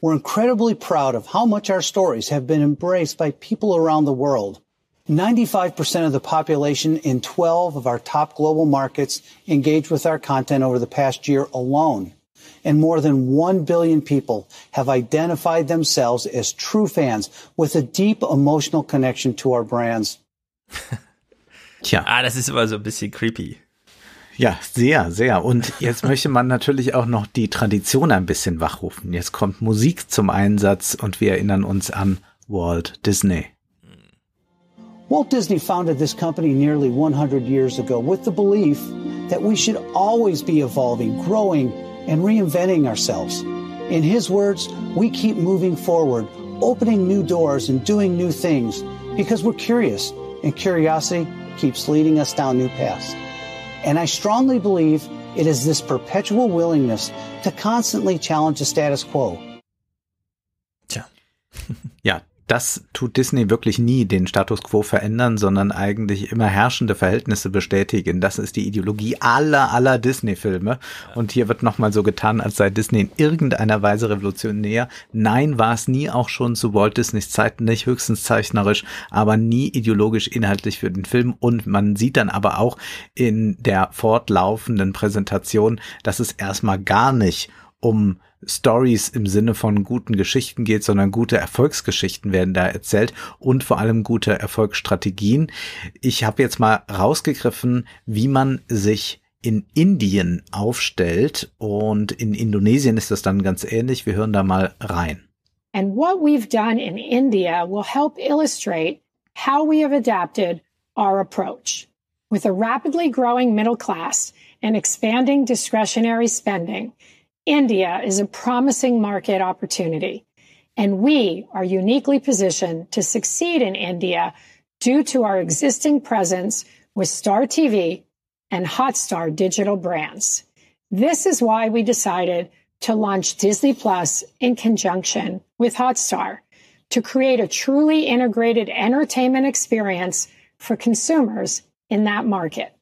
we're incredibly proud of how much our stories have been embraced by people around the world. 95% of the population in 12 of our top global markets engaged with our content over the past year alone. And more than 1 billion people have identified themselves as true fans with a deep emotional connection to our brands. Tja. Ah, das ist immer so ein bisschen creepy. Ja, sehr, sehr. Und jetzt möchte man natürlich auch noch die Tradition ein bisschen wachrufen. Jetzt kommt Musik zum Einsatz und wir erinnern uns an Walt Disney. Walt Disney founded this company nearly 100 years ago with the belief that we should always be evolving, growing, and reinventing ourselves. In his words, we keep moving forward, opening new doors and doing new things because we're curious, and curiosity keeps leading us down new paths. And I strongly believe it is this perpetual willingness to constantly challenge the status quo. Tja. ja, das tut Disney wirklich nie, den Status quo verändern, sondern eigentlich immer herrschende Verhältnisse bestätigen. Das ist die Ideologie aller, aller Disney-Filme. Und hier wird nochmal so getan, als sei Disney in irgendeiner Weise revolutionär. Nein, war es nie auch schon zu Walt Disneys Zeiten nicht, höchstens zeichnerisch, aber nie ideologisch inhaltlich für den Film. Und man sieht dann aber auch in der fortlaufenden Präsentation, dass es erstmal gar nicht um Stories im Sinne von guten Geschichten geht, sondern gute Erfolgsgeschichten werden da erzählt und vor allem gute Erfolgsstrategien. Ich habe jetzt mal rausgegriffen, wie man sich in Indien aufstellt und in Indonesien ist das dann ganz ähnlich. Wir hören da mal rein. And what we've done in India will help illustrate how we have adapted our approach. With a rapidly growing middle class and expanding discretionary spending, India is a promising market opportunity, and we are uniquely positioned to succeed in India due to our existing presence with Star TV and Hotstar digital brands. This is why we decided to launch Disney Plus in conjunction with Hotstar to create a truly integrated entertainment experience for consumers in that market.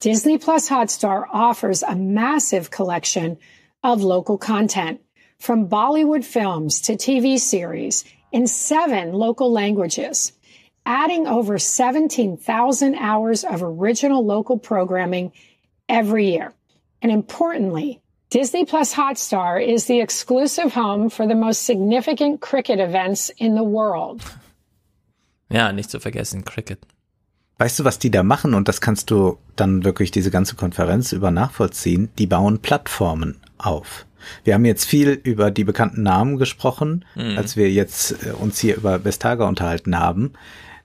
Disney Plus Hotstar offers a massive collection of local content, from Bollywood films to TV series in seven local languages, adding over 17,000 hours of original local programming every year. And importantly, Disney Plus Hotstar is the exclusive home for the most significant cricket events in the world. Ja, nicht zu vergessen, Cricket. Weißt du, was die da machen? Und das kannst du dann wirklich diese ganze Konferenz über nachvollziehen. Die bauen Plattformen auf. Wir haben jetzt viel über die bekannten Namen gesprochen, mhm. als wir jetzt äh, uns hier über Vestager unterhalten haben.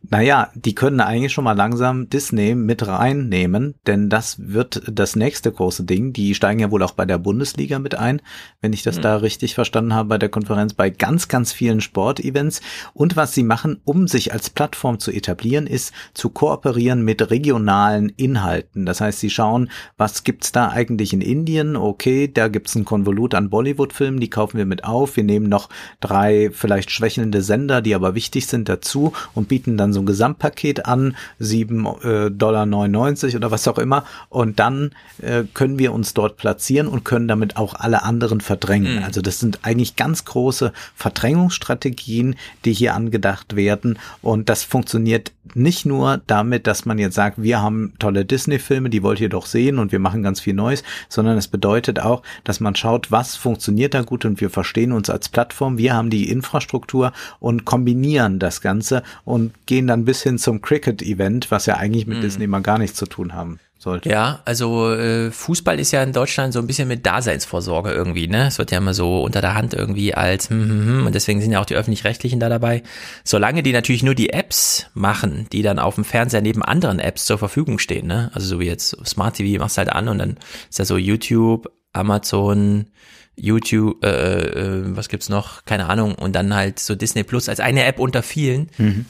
Naja, die können eigentlich schon mal langsam Disney mit reinnehmen, denn das wird das nächste große Ding. Die steigen ja wohl auch bei der Bundesliga mit ein, wenn ich das mhm. da richtig verstanden habe bei der Konferenz, bei ganz, ganz vielen Sportevents. Und was sie machen, um sich als Plattform zu etablieren, ist zu kooperieren mit regionalen Inhalten. Das heißt, sie schauen, was gibt's da eigentlich in Indien? Okay, da gibt's ein Konvolut an Bollywood-Filmen, die kaufen wir mit auf. Wir nehmen noch drei vielleicht schwächelnde Sender, die aber wichtig sind dazu und bieten dann so ein Gesamtpaket an, 7,99 äh, Dollar oder was auch immer. Und dann äh, können wir uns dort platzieren und können damit auch alle anderen verdrängen. Mhm. Also das sind eigentlich ganz große Verdrängungsstrategien, die hier angedacht werden. Und das funktioniert nicht nur damit, dass man jetzt sagt, wir haben tolle Disney-Filme, die wollt ihr doch sehen und wir machen ganz viel Neues, sondern es bedeutet auch, dass man schaut, was funktioniert da gut und wir verstehen uns als Plattform, wir haben die Infrastruktur und kombinieren das Ganze und gehen dann bis hin zum Cricket-Event, was ja eigentlich mit mhm. Disney mal gar nichts zu tun haben sollte. Ja, also äh, Fußball ist ja in Deutschland so ein bisschen mit Daseinsvorsorge irgendwie, ne? Es wird ja immer so unter der Hand irgendwie als hm, hm, hm, und deswegen sind ja auch die öffentlich-rechtlichen da dabei. Solange die natürlich nur die Apps machen, die dann auf dem Fernseher neben anderen Apps zur Verfügung stehen, ne? Also so wie jetzt Smart TV machst halt an und dann ist ja so YouTube, Amazon, YouTube, äh, äh, was gibt's noch? Keine Ahnung. Und dann halt so Disney Plus als eine App unter vielen. Mhm.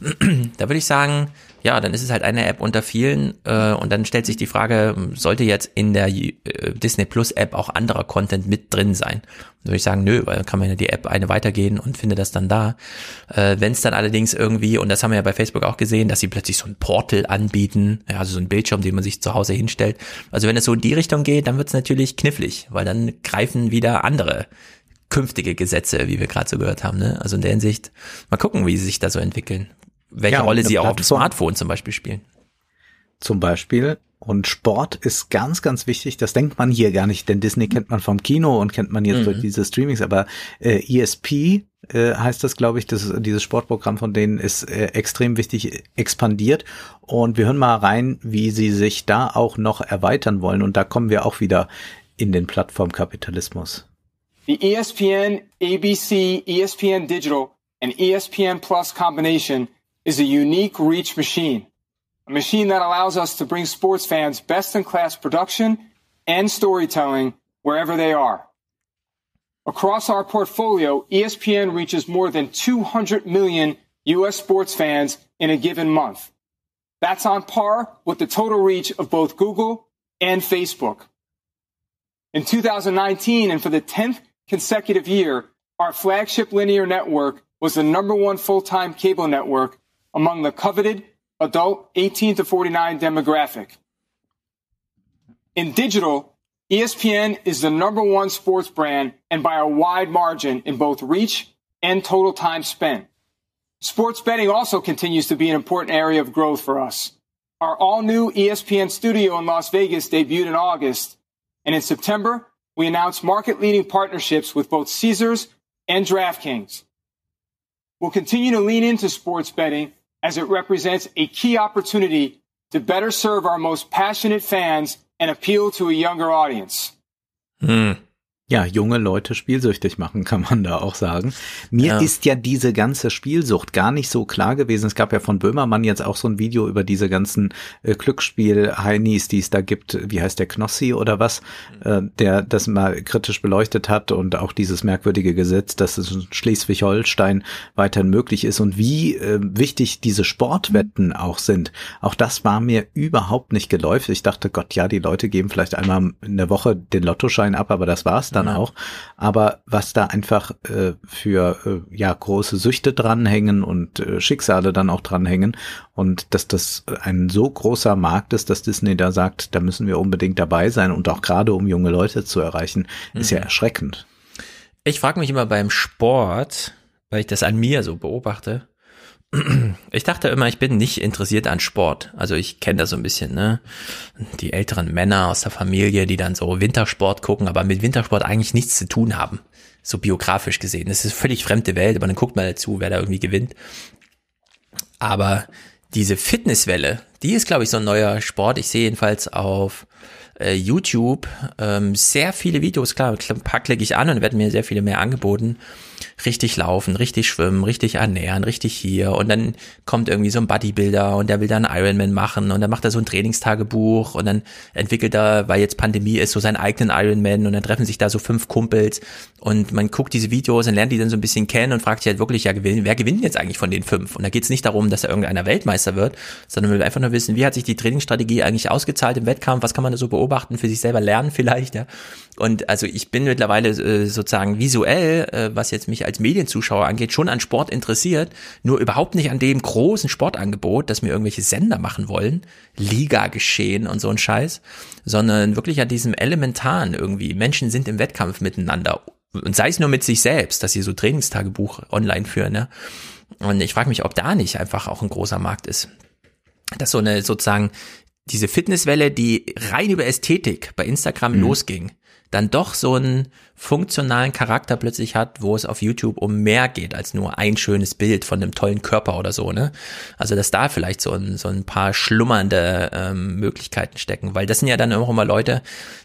Da würde ich sagen, ja, dann ist es halt eine App unter vielen. Äh, und dann stellt sich die Frage, sollte jetzt in der äh, Disney Plus App auch anderer Content mit drin sein? Da würde ich sagen, nö, weil dann kann man ja die App eine weitergehen und finde das dann da. Äh, Wenn es dann allerdings irgendwie, und das haben wir ja bei Facebook auch gesehen, dass sie plötzlich so ein Portal anbieten, ja, also so ein Bildschirm, den man sich zu Hause hinstellt. Also wenn es so in die Richtung geht, dann wird es natürlich knifflig, weil dann greifen wieder andere künftige Gesetze, wie wir gerade so gehört haben. Ne? Also in der Hinsicht, mal gucken, wie sie sich da so entwickeln. Welche Ja, und Rolle sie auch auf dem Smartphone zum Beispiel spielen. zum Beispiel. Und Sport ist ganz, ganz wichtig. Das denkt man hier gar nicht, denn Disney kennt man vom Kino und kennt man jetzt Mhm. durch diese Streamings. Aber äh, ESP äh, heißt das, glaube ich, das, dieses Sportprogramm von denen ist äh, extrem wichtig expandiert. Und wir hören mal rein, wie sie sich da auch noch erweitern wollen. Und da kommen wir auch wieder in den Plattformkapitalismus. The E ESPN, ABC, ESPN Digital, and E ESPN Plus combination is a unique reach machine. A machine that allows us to bring sports fans best in class production and storytelling wherever they are. Across our portfolio, ESPN reaches more than 200 million U.S. sports fans in a given month. That's on par with the total reach of both Google and Facebook. In 2019 and for the 10th consecutive year, our flagship linear network was the number one full-time cable network among the coveted adult 18 to 49 demographic. In digital, ESPN is the number one sports brand and by a wide margin in both reach and total time spent. Sports betting also continues to be an important area of growth for us. Our all new ESPN studio in Las Vegas debuted in August, and in September, we announced market leading partnerships with both Caesars and DraftKings. We'll continue to lean into sports betting as it represents a key opportunity to better serve our most passionate fans and appeal to a younger audience. Hm. Ja, junge Leute spielsüchtig machen, kann man da auch sagen. Mir Ja. ist ja diese ganze Spielsucht gar nicht so klar gewesen. Es gab ja von Böhmermann jetzt auch so ein Video über diese ganzen äh, Glücksspiel-Heinis, die es da gibt. Wie heißt der Knossi oder was? Äh, der das mal kritisch beleuchtet hat und auch dieses merkwürdige Gesetz, dass es in Schleswig-Holstein weiterhin möglich ist und wie äh, wichtig diese Sportwetten auch sind. Auch das war mir überhaupt nicht geläufig. Ich dachte, Gott, ja, die Leute geben vielleicht einmal in der Woche den Lottoschein ab, aber das war's dann Ja. auch. Aber was da einfach äh, für äh, ja große Süchte dranhängen und äh, Schicksale dann auch dranhängen und dass das ein so großer Markt ist, dass Disney da sagt, da müssen wir unbedingt dabei sein und auch gerade um junge Leute zu erreichen, ist ja Mhm. erschreckend. Ich frage mich immer beim Sport, weil ich das an mir so beobachte. Ich dachte immer, ich bin nicht interessiert an Sport. Also ich kenne das so ein bisschen, ne? Die älteren Männer aus der Familie, die dann so Wintersport gucken, aber mit Wintersport eigentlich nichts zu tun haben. So biografisch gesehen. Das ist völlig fremde Welt, aber dann guckt mal dazu, wer da irgendwie gewinnt. Aber diese Fitnesswelle, die ist, glaube ich, so ein neuer Sport. Ich sehe jedenfalls auf äh, YouTube ähm, sehr viele Videos, klar, ein paar klicke ich an und werden mir sehr viele mehr angeboten. Richtig laufen, richtig schwimmen, richtig ernähren, richtig hier. Und dann kommt irgendwie so ein Bodybuilder und der will dann Ironman machen und dann macht er so ein Trainingstagebuch und dann entwickelt er, weil jetzt Pandemie ist, so seinen eigenen Ironman und dann treffen sich da so fünf Kumpels und man guckt diese Videos und lernt die dann so ein bisschen kennen und fragt sich halt wirklich, ja, wer gewinnt jetzt eigentlich von den fünf? Und da geht es nicht darum, dass da irgendeiner Weltmeister wird, sondern man will einfach nur wissen, wie hat sich die Trainingsstrategie eigentlich ausgezahlt im Wettkampf, was kann man da so beobachten, für sich selber lernen vielleicht, ja. Und also ich bin mittlerweile äh, sozusagen visuell, äh, was jetzt mich als Medienzuschauer angeht, schon an Sport interessiert, nur überhaupt nicht an dem großen Sportangebot, das mir irgendwelche Sender machen wollen, Liga geschehen und so ein Scheiß, sondern wirklich an diesem elementaren irgendwie. Menschen sind im Wettkampf miteinander und sei es nur mit sich selbst, dass sie so Trainingstagebuch online führen, ne? Und ich frage mich, ob da nicht einfach auch ein großer Markt ist. Dass so eine sozusagen diese Fitnesswelle, die rein über Ästhetik bei Instagram losging, dann doch so einen funktionalen Charakter plötzlich hat, wo es auf YouTube um mehr geht als nur ein schönes Bild von einem tollen Körper oder so, ne? Also dass da vielleicht so ein, so ein paar schlummernde ähm, Möglichkeiten stecken, weil das sind ja dann auch immer Leute,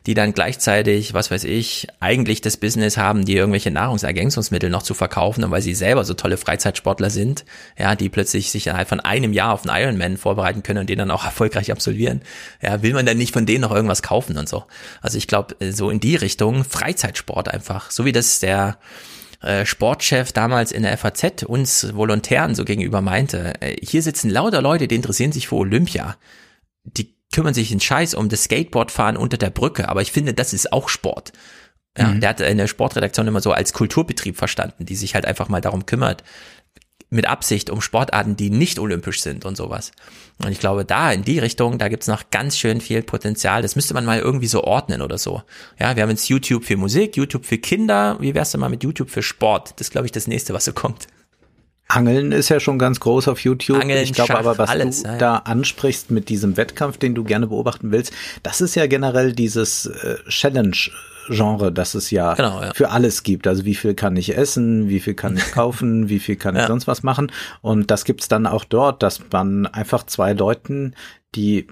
die dann gleichzeitig, was weiß ich, eigentlich das Business haben, die irgendwelche Nahrungsergänzungsmittel noch zu verkaufen und weil sie selber so tolle Freizeitsportler sind, ja, die plötzlich sich innerhalb von einem Jahr auf einen Ironman vorbereiten können und den dann auch erfolgreich absolvieren, ja, will man dann nicht von denen noch irgendwas kaufen und so. Also ich glaube, so in die Richtung Freizeitsport einfach, so wie das der äh, Sportchef damals in der FAZ uns Volontären so gegenüber meinte, äh, hier sitzen lauter Leute, die interessieren sich für Olympia. Die kümmern sich in Scheiß um das Skateboardfahren unter der Brücke, aber ich finde, das ist auch Sport. Ja, mhm. Der hat in der Sportredaktion immer so als Kulturbetrieb verstanden, die sich halt einfach mal darum kümmert, mit Absicht um Sportarten, die nicht olympisch sind und sowas. Und ich glaube, da in die Richtung, da gibt's noch ganz schön viel Potenzial. Das müsste man mal irgendwie so ordnen oder so. Ja, wir haben jetzt YouTube für Musik, YouTube für Kinder. Wie wär's denn mal mit YouTube für Sport? Das ist, glaube ich, das nächste, was so kommt. Angeln ist ja schon ganz groß auf YouTube. Angeln, ich glaube aber, was alles, du ja. da ansprichst mit diesem Wettkampf, den du gerne beobachten willst, das ist ja generell dieses äh, Challenge Genre, das es ja, genau, ja, für alles gibt. Also wie viel kann ich essen, wie viel kann ich kaufen, wie viel kann ich ja. sonst was machen. Und das gibt's dann auch dort, dass man einfach zwei Leuten, die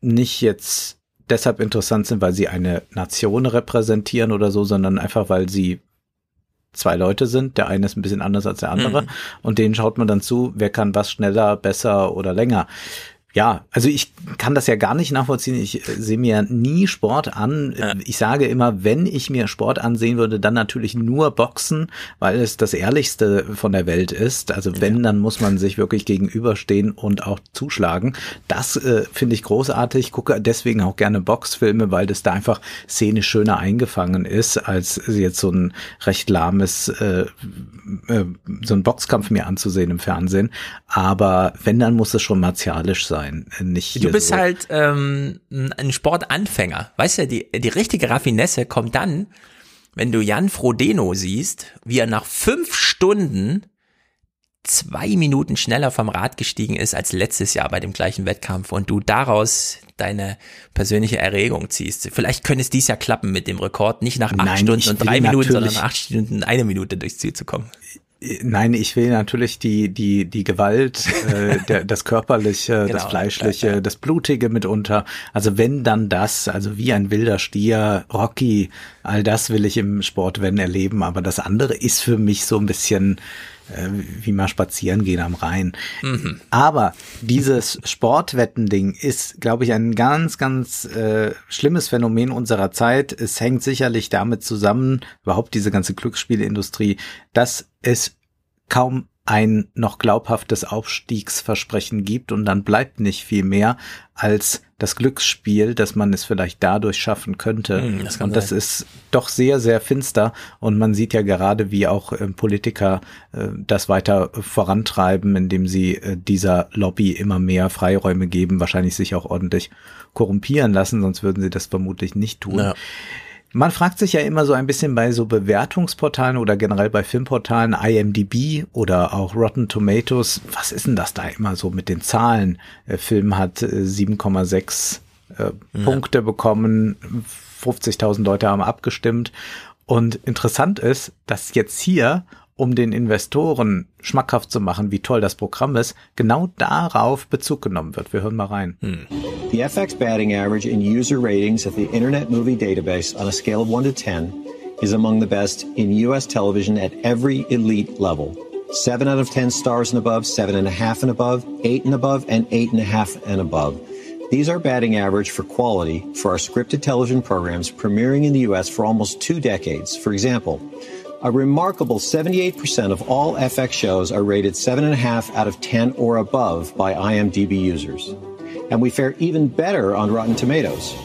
nicht jetzt deshalb interessant sind, weil sie eine Nation repräsentieren oder so, sondern einfach, weil sie zwei Leute sind. Der eine ist ein bisschen anders als der andere. Mhm. Und denen schaut man dann zu, wer kann was schneller, besser oder länger ja, also ich kann das ja gar nicht nachvollziehen. Ich äh, sehe mir nie Sport an. Ja. Ich sage immer, wenn ich mir Sport ansehen würde, dann natürlich nur Boxen, weil es das ehrlichste von der Welt ist. Also wenn, ja. dann muss man sich wirklich gegenüberstehen und auch zuschlagen. Das äh, finde ich großartig. Ich gucke deswegen auch gerne Boxfilme, weil das da einfach szenisch schöner eingefangen ist, als jetzt so ein recht lahmes, äh, äh, so ein Boxkampf mir anzusehen im Fernsehen. Aber wenn, dann muss es schon martialisch sein sein, nicht Du bist so. halt ähm, ein Sportanfänger. Weißt du, die, die richtige Raffinesse kommt dann, wenn du Jan Frodeno siehst, wie er nach fünf Stunden zwei Minuten schneller vom Rad gestiegen ist als letztes Jahr bei dem gleichen Wettkampf und du daraus deine persönliche Erregung ziehst. Vielleicht könnte es dies Jahr klappen mit dem Rekord, nicht nach acht Nein, Stunden und drei Minuten, sondern nach acht Stunden eine Minute durchs Ziel zu kommen. Nein, ich will natürlich die die die Gewalt, äh, der, das körperliche, genau, das fleischliche, das blutige mitunter. Also wenn dann das, also wie ein wilder Stier, Rocky, all das will ich im Sport wenn erleben. Aber das andere ist für mich so ein bisschen äh, wie mal spazieren gehen am Rhein. Mhm. Aber dieses Sportwetten-Ding ist, glaube ich, ein ganz, ganz äh, schlimmes Phänomen unserer Zeit. Es hängt sicherlich damit zusammen, überhaupt diese ganze Glücksspielindustrie, dass es kaum ein noch glaubhaftes Aufstiegsversprechen gibt und dann bleibt nicht viel mehr als das Glücksspiel, dass man es vielleicht dadurch schaffen könnte. Mm, das und das sein. ist doch sehr, sehr finster und man sieht ja gerade, wie auch äh, Politiker äh, das weiter vorantreiben, indem sie äh, dieser Lobby immer mehr Freiräume geben, wahrscheinlich sich auch ordentlich korrumpieren lassen, sonst würden sie das vermutlich nicht tun. Ja. Man fragt sich ja immer so ein bisschen bei so Bewertungsportalen oder generell bei Filmportalen IMDb oder auch Rotten Tomatoes, was ist denn das da immer so mit den Zahlen? Der Film hat 7,6 äh, äh, ja. Punkte bekommen, 50.000 Leute haben abgestimmt und interessant ist, dass jetzt hier um den Investoren schmackhaft zu machen, wie toll das Programm ist, genau darauf Bezug genommen wird. Wir hören mal rein. Hm. The FX batting average in user ratings at the Internet Movie Database on a scale of 1 to 10 is among the best in US television at every elite level. 7 out of 10 stars and above, 7.5 and above, 8 and above, and 8.5 and above. These are batting average for quality for our scripted television programs premiering in the US for almost two decades. For example, A remarkable 78% of all FX shows are rated 7.5 out of 10 or above by IMDb users. And we fare even better on Rotten Tomatoes.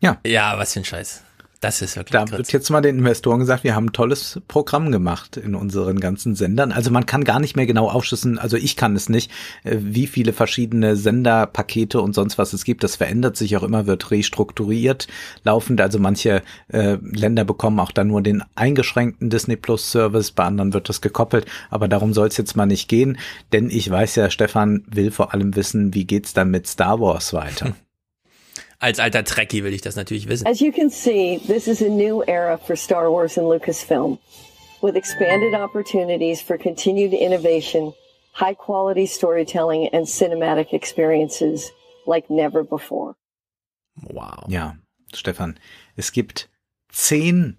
Ja. Ja, was für ein Scheiß. Das ist wirklich. Da Gritz. wird jetzt mal den Investoren gesagt, wir haben ein tolles Programm gemacht in unseren ganzen Sendern. Also man kann gar nicht mehr genau aufschlüsseln, also ich kann es nicht, äh, wie viele verschiedene Senderpakete und sonst was es gibt. Das verändert sich auch immer, wird restrukturiert laufend. Also manche äh, Länder bekommen auch dann nur den eingeschränkten Disney Plus Service, bei anderen wird das gekoppelt. Aber darum soll es jetzt mal nicht gehen, denn ich weiß ja, Stefan will vor allem wissen, wie geht's dann mit Star Wars weiter. Als alter Trekkie will ich das natürlich wissen. As you can see, this is a new era for Star Wars and Lucasfilm, with expanded opportunities for continued innovation, high quality storytelling and cinematic experiences like never before. Wow. Ja, Stefan, es gibt zehn,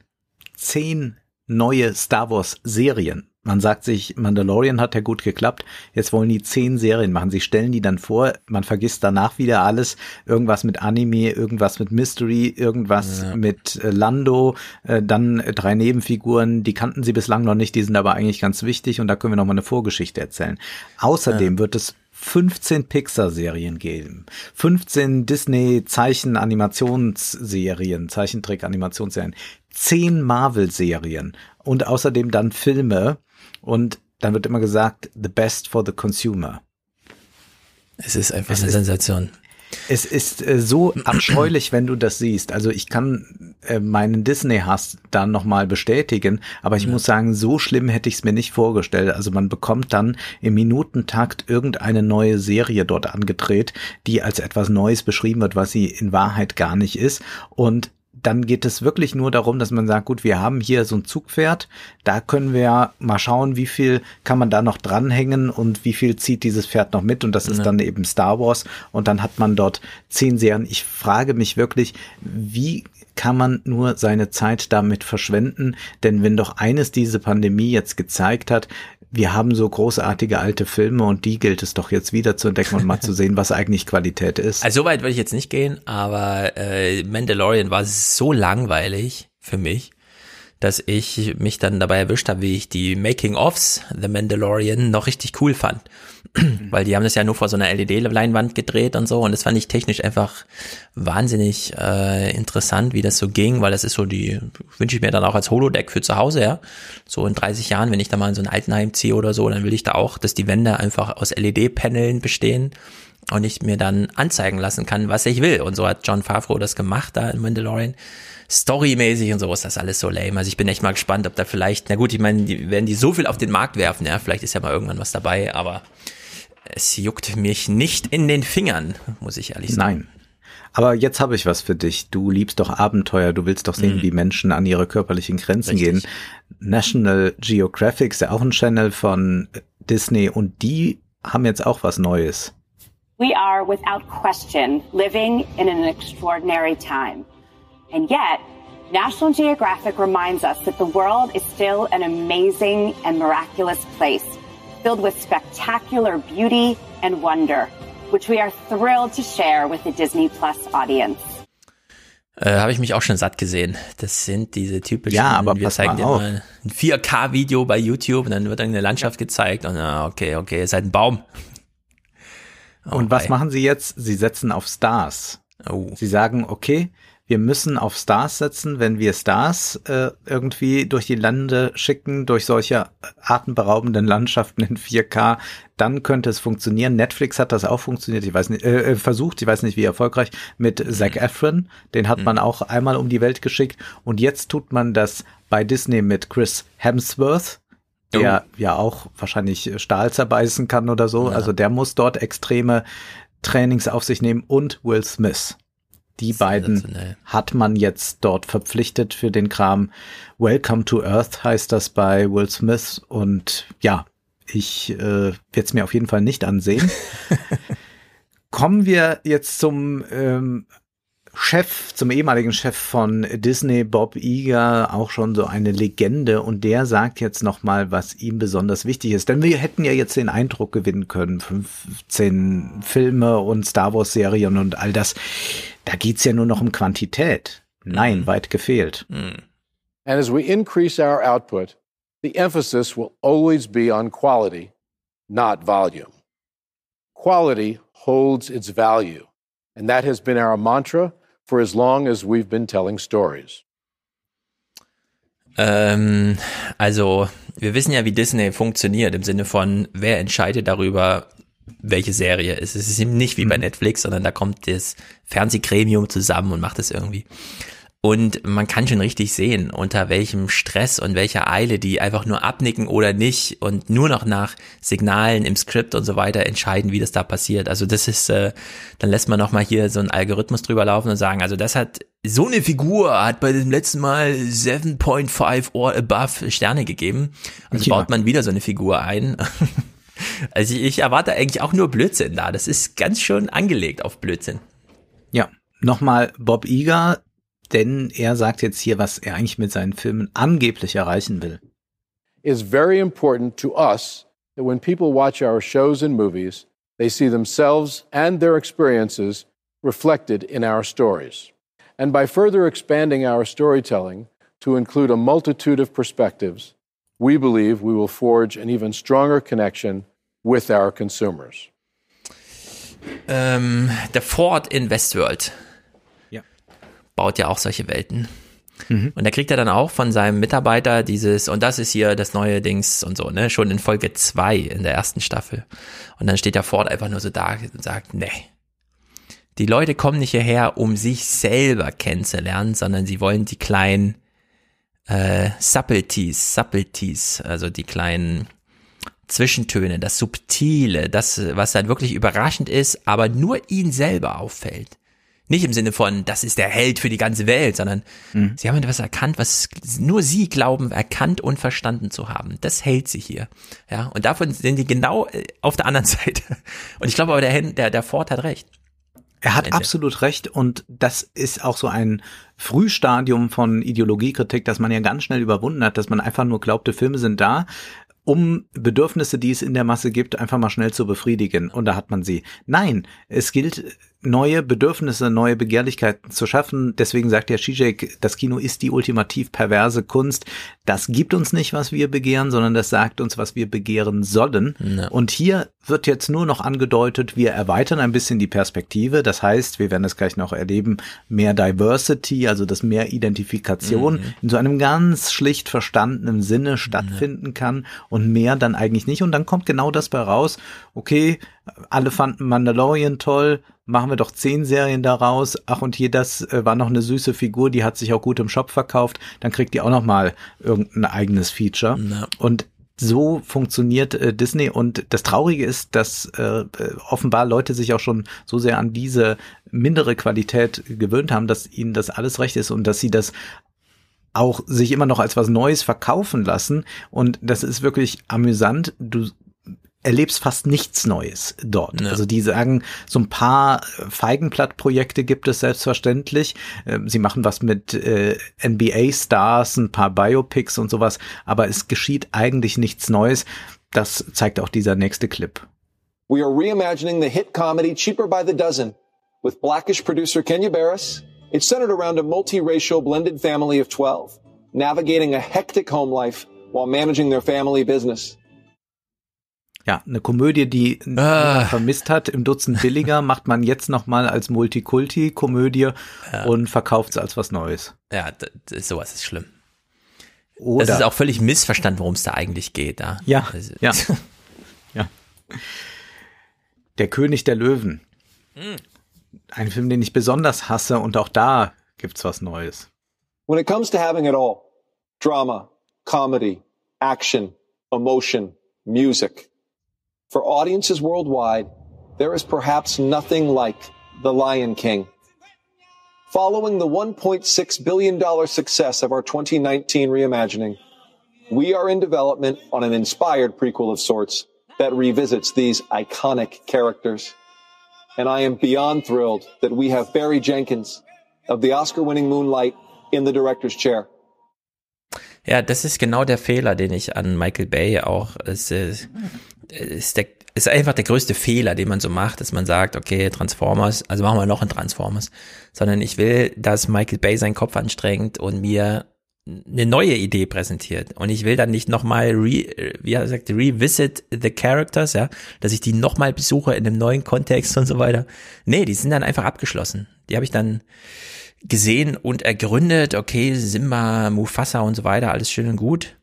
zehn neue Star Wars Serien. Man sagt sich, Mandalorian hat ja gut geklappt, jetzt wollen die zehn Serien machen. Sie stellen die dann vor, man vergisst danach wieder alles, irgendwas mit Anime, irgendwas mit Mystery, irgendwas Ja. mit äh, Lando, äh, dann drei Nebenfiguren, die kannten sie bislang noch nicht, die sind aber eigentlich ganz wichtig. Und da können wir nochmal eine Vorgeschichte erzählen. Außerdem wird es 15 Pixar-Serien geben, 15 Disney-Zeichen-Animationsserien, Zeichentrick-Animationsserien, 10 Marvel-Serien. Und außerdem dann Filme und dann wird immer gesagt, the best for the consumer. Es ist einfach Es eine ist- Sensation. Es ist äh, so abscheulich, wenn du das siehst. Also ich kann äh, meinen Disney-Hass dann nochmal bestätigen, aber ich muss sagen, so schlimm hätte ich es mir nicht vorgestellt. Also man bekommt dann im Minutentakt irgendeine neue Serie dort angedreht, die als etwas Neues beschrieben wird, was sie in Wahrheit gar nicht ist. Und dann geht es wirklich nur darum, dass man sagt, gut, wir haben hier so ein Zugpferd, da können wir mal schauen, wie viel kann man da noch dranhängen und wie viel zieht dieses Pferd noch mit und das ist Ja. dann eben Star Wars und dann hat man dort zehn Serien. Ich frage mich wirklich, wie kann man nur seine Zeit damit verschwenden? Denn wenn doch eines diese Pandemie jetzt gezeigt hat, wir haben so großartige alte Filme und die gilt es doch jetzt wieder zu entdecken und mal zu sehen, was eigentlich Qualität ist. Also so weit würde ich jetzt nicht gehen, aber äh, Mandalorian war so langweilig für mich, dass ich mich dann dabei erwischt habe, wie ich die Making-ofs The Mandalorian noch richtig cool fand. Weil die haben das ja nur vor so einer LED-Leinwand gedreht und so und das fand ich technisch einfach wahnsinnig äh, interessant, wie das so ging, weil das ist so die, wünsche ich mir dann auch als Holodeck für zu Hause, ja. So in 30 Jahren, wenn ich da mal in so ein Altenheim ziehe oder so, dann will ich da auch, dass die Wände einfach aus LED-Paneln bestehen und ich mir dann anzeigen lassen kann, was ich will. Und so hat John Favreau das gemacht da in Mandalorian. Storymäßig und so ist das alles so lame. Also ich bin echt mal gespannt, ob da vielleicht, na gut, ich meine, die werden die so viel auf den Markt werfen, ja, vielleicht ist ja mal irgendwann was dabei, aber es juckt mich nicht in den Fingern, muss ich ehrlich sagen. Nein. Aber jetzt habe ich was für dich. Du liebst doch Abenteuer. Du willst doch sehen, Mhm. wie Menschen an ihre körperlichen Grenzen Richtig. gehen. National Geographic ist ja auch ein Channel von Disney und die haben jetzt auch was Neues. We are, without question, living in an extraordinary time. And yet, National Geographic reminds us that the world is still an amazing and miraculous place, filled with spectacular beauty and wonder, which we are thrilled to share with the Disney Plus audience. Äh, Habe ich mich auch schon satt gesehen. Das sind diese typischen, Ja, aber wir zeigen dir mal ein 4K-Video bei YouTube und dann wird eine Landschaft gezeigt und ah, okay, okay, ist halt ein Baum. Oh, und was machen sie jetzt? Sie setzen auf Stars. Oh. Sie sagen, okay, wir müssen auf Stars setzen, wenn wir Stars äh, irgendwie durch die Lande schicken, durch solche atemberaubenden Landschaften in 4K, dann könnte es funktionieren. Netflix hat das auch funktioniert, ich weiß nicht, äh, äh, versucht, ich weiß nicht wie erfolgreich, mit Zac Efron, den hat man auch einmal um die Welt geschickt. Und jetzt tut man das bei Disney mit Chris Hemsworth, der ja auch wahrscheinlich Stahl zerbeißen kann oder so, also der muss dort extreme Trainings auf sich nehmen. Und Will Smith. Die beiden hat man jetzt dort verpflichtet für den Kram. Welcome to Earth heißt das bei Will Smith und ja, ich äh, werde es mir auf jeden Fall nicht ansehen. Kommen wir jetzt zum ähm, Chef, zum ehemaligen Chef von Disney, Bob Iger, auch schon so eine Legende und der sagt jetzt nochmal, was ihm besonders wichtig ist. Denn wir hätten ja jetzt den Eindruck gewinnen können, 15 Filme und Star Wars Serien und all das, da geht's ja nur noch um Quantität. Nein, weit gefehlt. Hm. And as we increase our output, the emphasis will always be on quality, not volume. Quality holds its value, and that has been our mantra for as long as we've been telling stories. Ähm, also, wir wissen ja, wie Disney funktioniert, im Sinne von, wer entscheidet darüber, welche Serie es ist. Es ist eben nicht wie bei Netflix, sondern da kommt das Fernsehgremium zusammen und macht es irgendwie. Und man kann schon richtig sehen, unter welchem Stress und welcher Eile die einfach nur abnicken oder nicht und nur noch nach Signalen im Skript und so weiter entscheiden, wie das da passiert. Also das ist, äh, dann lässt man nochmal hier so einen Algorithmus drüber laufen und sagen, also das hat, so eine Figur hat bei dem letzten Mal 7.5 or above Sterne gegeben. Also ja. baut man wieder so eine Figur ein. Also ich erwarte eigentlich auch nur Blödsinn da. Das ist ganz schön angelegt auf Blödsinn. Ja, nochmal Bob Iger, denn er sagt jetzt hier, was er eigentlich mit seinen Filmen angeblich erreichen will. It's very important to us that when people watch our shows and movies, they see themselves and their experiences reflected in our stories. And by further expanding our storytelling to include a multitude of perspectives, we believe we will forge an even stronger connection with our consumers. Ähm, der Ford in Westworld ja. baut ja auch solche Welten. Mhm. Und da kriegt er dann auch von seinem Mitarbeiter dieses, und das ist hier das neue Dings und so, ne, schon in Folge zwei in der ersten Staffel. Und dann steht der Ford einfach nur so da und sagt, nee. Die Leute kommen nicht hierher, um sich selber kennenzulernen, sondern sie wollen die kleinen äh, Subtleties, Subtleties, also die kleinen Zwischentöne, das Subtile, das, was dann wirklich überraschend ist, aber nur ihn selber auffällt. Nicht im Sinne von, das ist der Held für die ganze Welt, sondern mhm. sie haben etwas erkannt, was nur sie glauben, erkannt und verstanden zu haben. Das hält sie hier. Ja, und davon sind die genau äh, auf der anderen Seite. Und ich glaube aber, der, der, der Ford hat recht. Er hat absolut recht und das ist auch so ein Frühstadium von Ideologiekritik, dass man ja ganz schnell überwunden hat, dass man einfach nur glaubte, Filme sind da, um Bedürfnisse, die es in der Masse gibt, einfach mal schnell zu befriedigen. Und da hat man sie. Nein, es gilt neue Bedürfnisse, neue Begehrlichkeiten zu schaffen. Deswegen sagt ja Zizek, das Kino ist die ultimativ perverse Kunst. Das gibt uns nicht, was wir begehren, sondern das sagt uns, was wir begehren sollen. Ja. Und hier wird jetzt nur noch angedeutet, wir erweitern ein bisschen die Perspektive. Das heißt, wir werden es gleich noch erleben, mehr Diversity, also dass mehr Identifikation mhm. in so einem ganz schlicht verstandenen Sinne stattfinden ja. kann und mehr dann eigentlich nicht. Und dann kommt genau das bei raus. Okay, alle fanden Mandalorian toll, machen wir doch zehn Serien daraus. Ach und hier das äh, war noch eine süße Figur, die hat sich auch gut im Shop verkauft. Dann kriegt die auch noch mal irgendein eigenes Feature. Ja. Und so funktioniert äh, Disney und das Traurige ist, dass äh, offenbar Leute sich auch schon so sehr an diese mindere Qualität gewöhnt haben, dass ihnen das alles recht ist und dass sie das auch sich immer noch als was Neues verkaufen lassen. Und das ist wirklich amüsant. Du erlebst fast nichts Neues dort. Ja. Also die sagen, so ein paar Feigenblattprojekte gibt es selbstverständlich. Ähm, sie machen was mit äh, NBA-Stars, ein paar Biopics und sowas, aber es geschieht eigentlich nichts Neues. Das zeigt auch dieser nächste Clip. We are reimagining the hit comedy Cheaper by the Dozen with Blackish producer Kenya Barris. It's centered around a multiracial blended family of 12, navigating a hectic home life while managing their family business. Ja, eine Komödie, die ah. vermisst hat im Dutzend billiger, macht man jetzt nochmal als Multikulti-Komödie ja. und verkauft es als was Neues. Ja, das, sowas ist schlimm. Oder das ist auch völlig missverstanden, worum es da eigentlich geht. Ja, ja, also, ja. ja. Der König der Löwen. Hm. Ein Film, den ich besonders hasse und auch da gibt's was Neues. When it comes to having it all, drama, comedy, action, emotion, music, For audiences worldwide, there is perhaps nothing like The Lion King. Following the $1.6 billion success of our 2019 reimagining, we are in development on an inspired prequel of sorts that revisits these iconic characters. And I am beyond thrilled that we have Barry Jenkins of the Oscar winning Moonlight in the director's chair. Ja, das ist genau der Fehler, den ich an Michael Bay auch, es, ist der ist einfach der größte Fehler, den man so macht, dass man sagt, okay, Transformers, also machen wir noch ein Transformers, sondern ich will, dass Michael Bay seinen Kopf anstrengt und mir eine neue Idee präsentiert und ich will dann nicht nochmal re, wie er sagt, revisit the characters, ja, dass ich die nochmal besuche in einem neuen Kontext und so weiter. Nee, die sind dann einfach abgeschlossen. Die habe ich dann gesehen und ergründet, okay, Simba, Mufasa und so weiter, alles schön und gut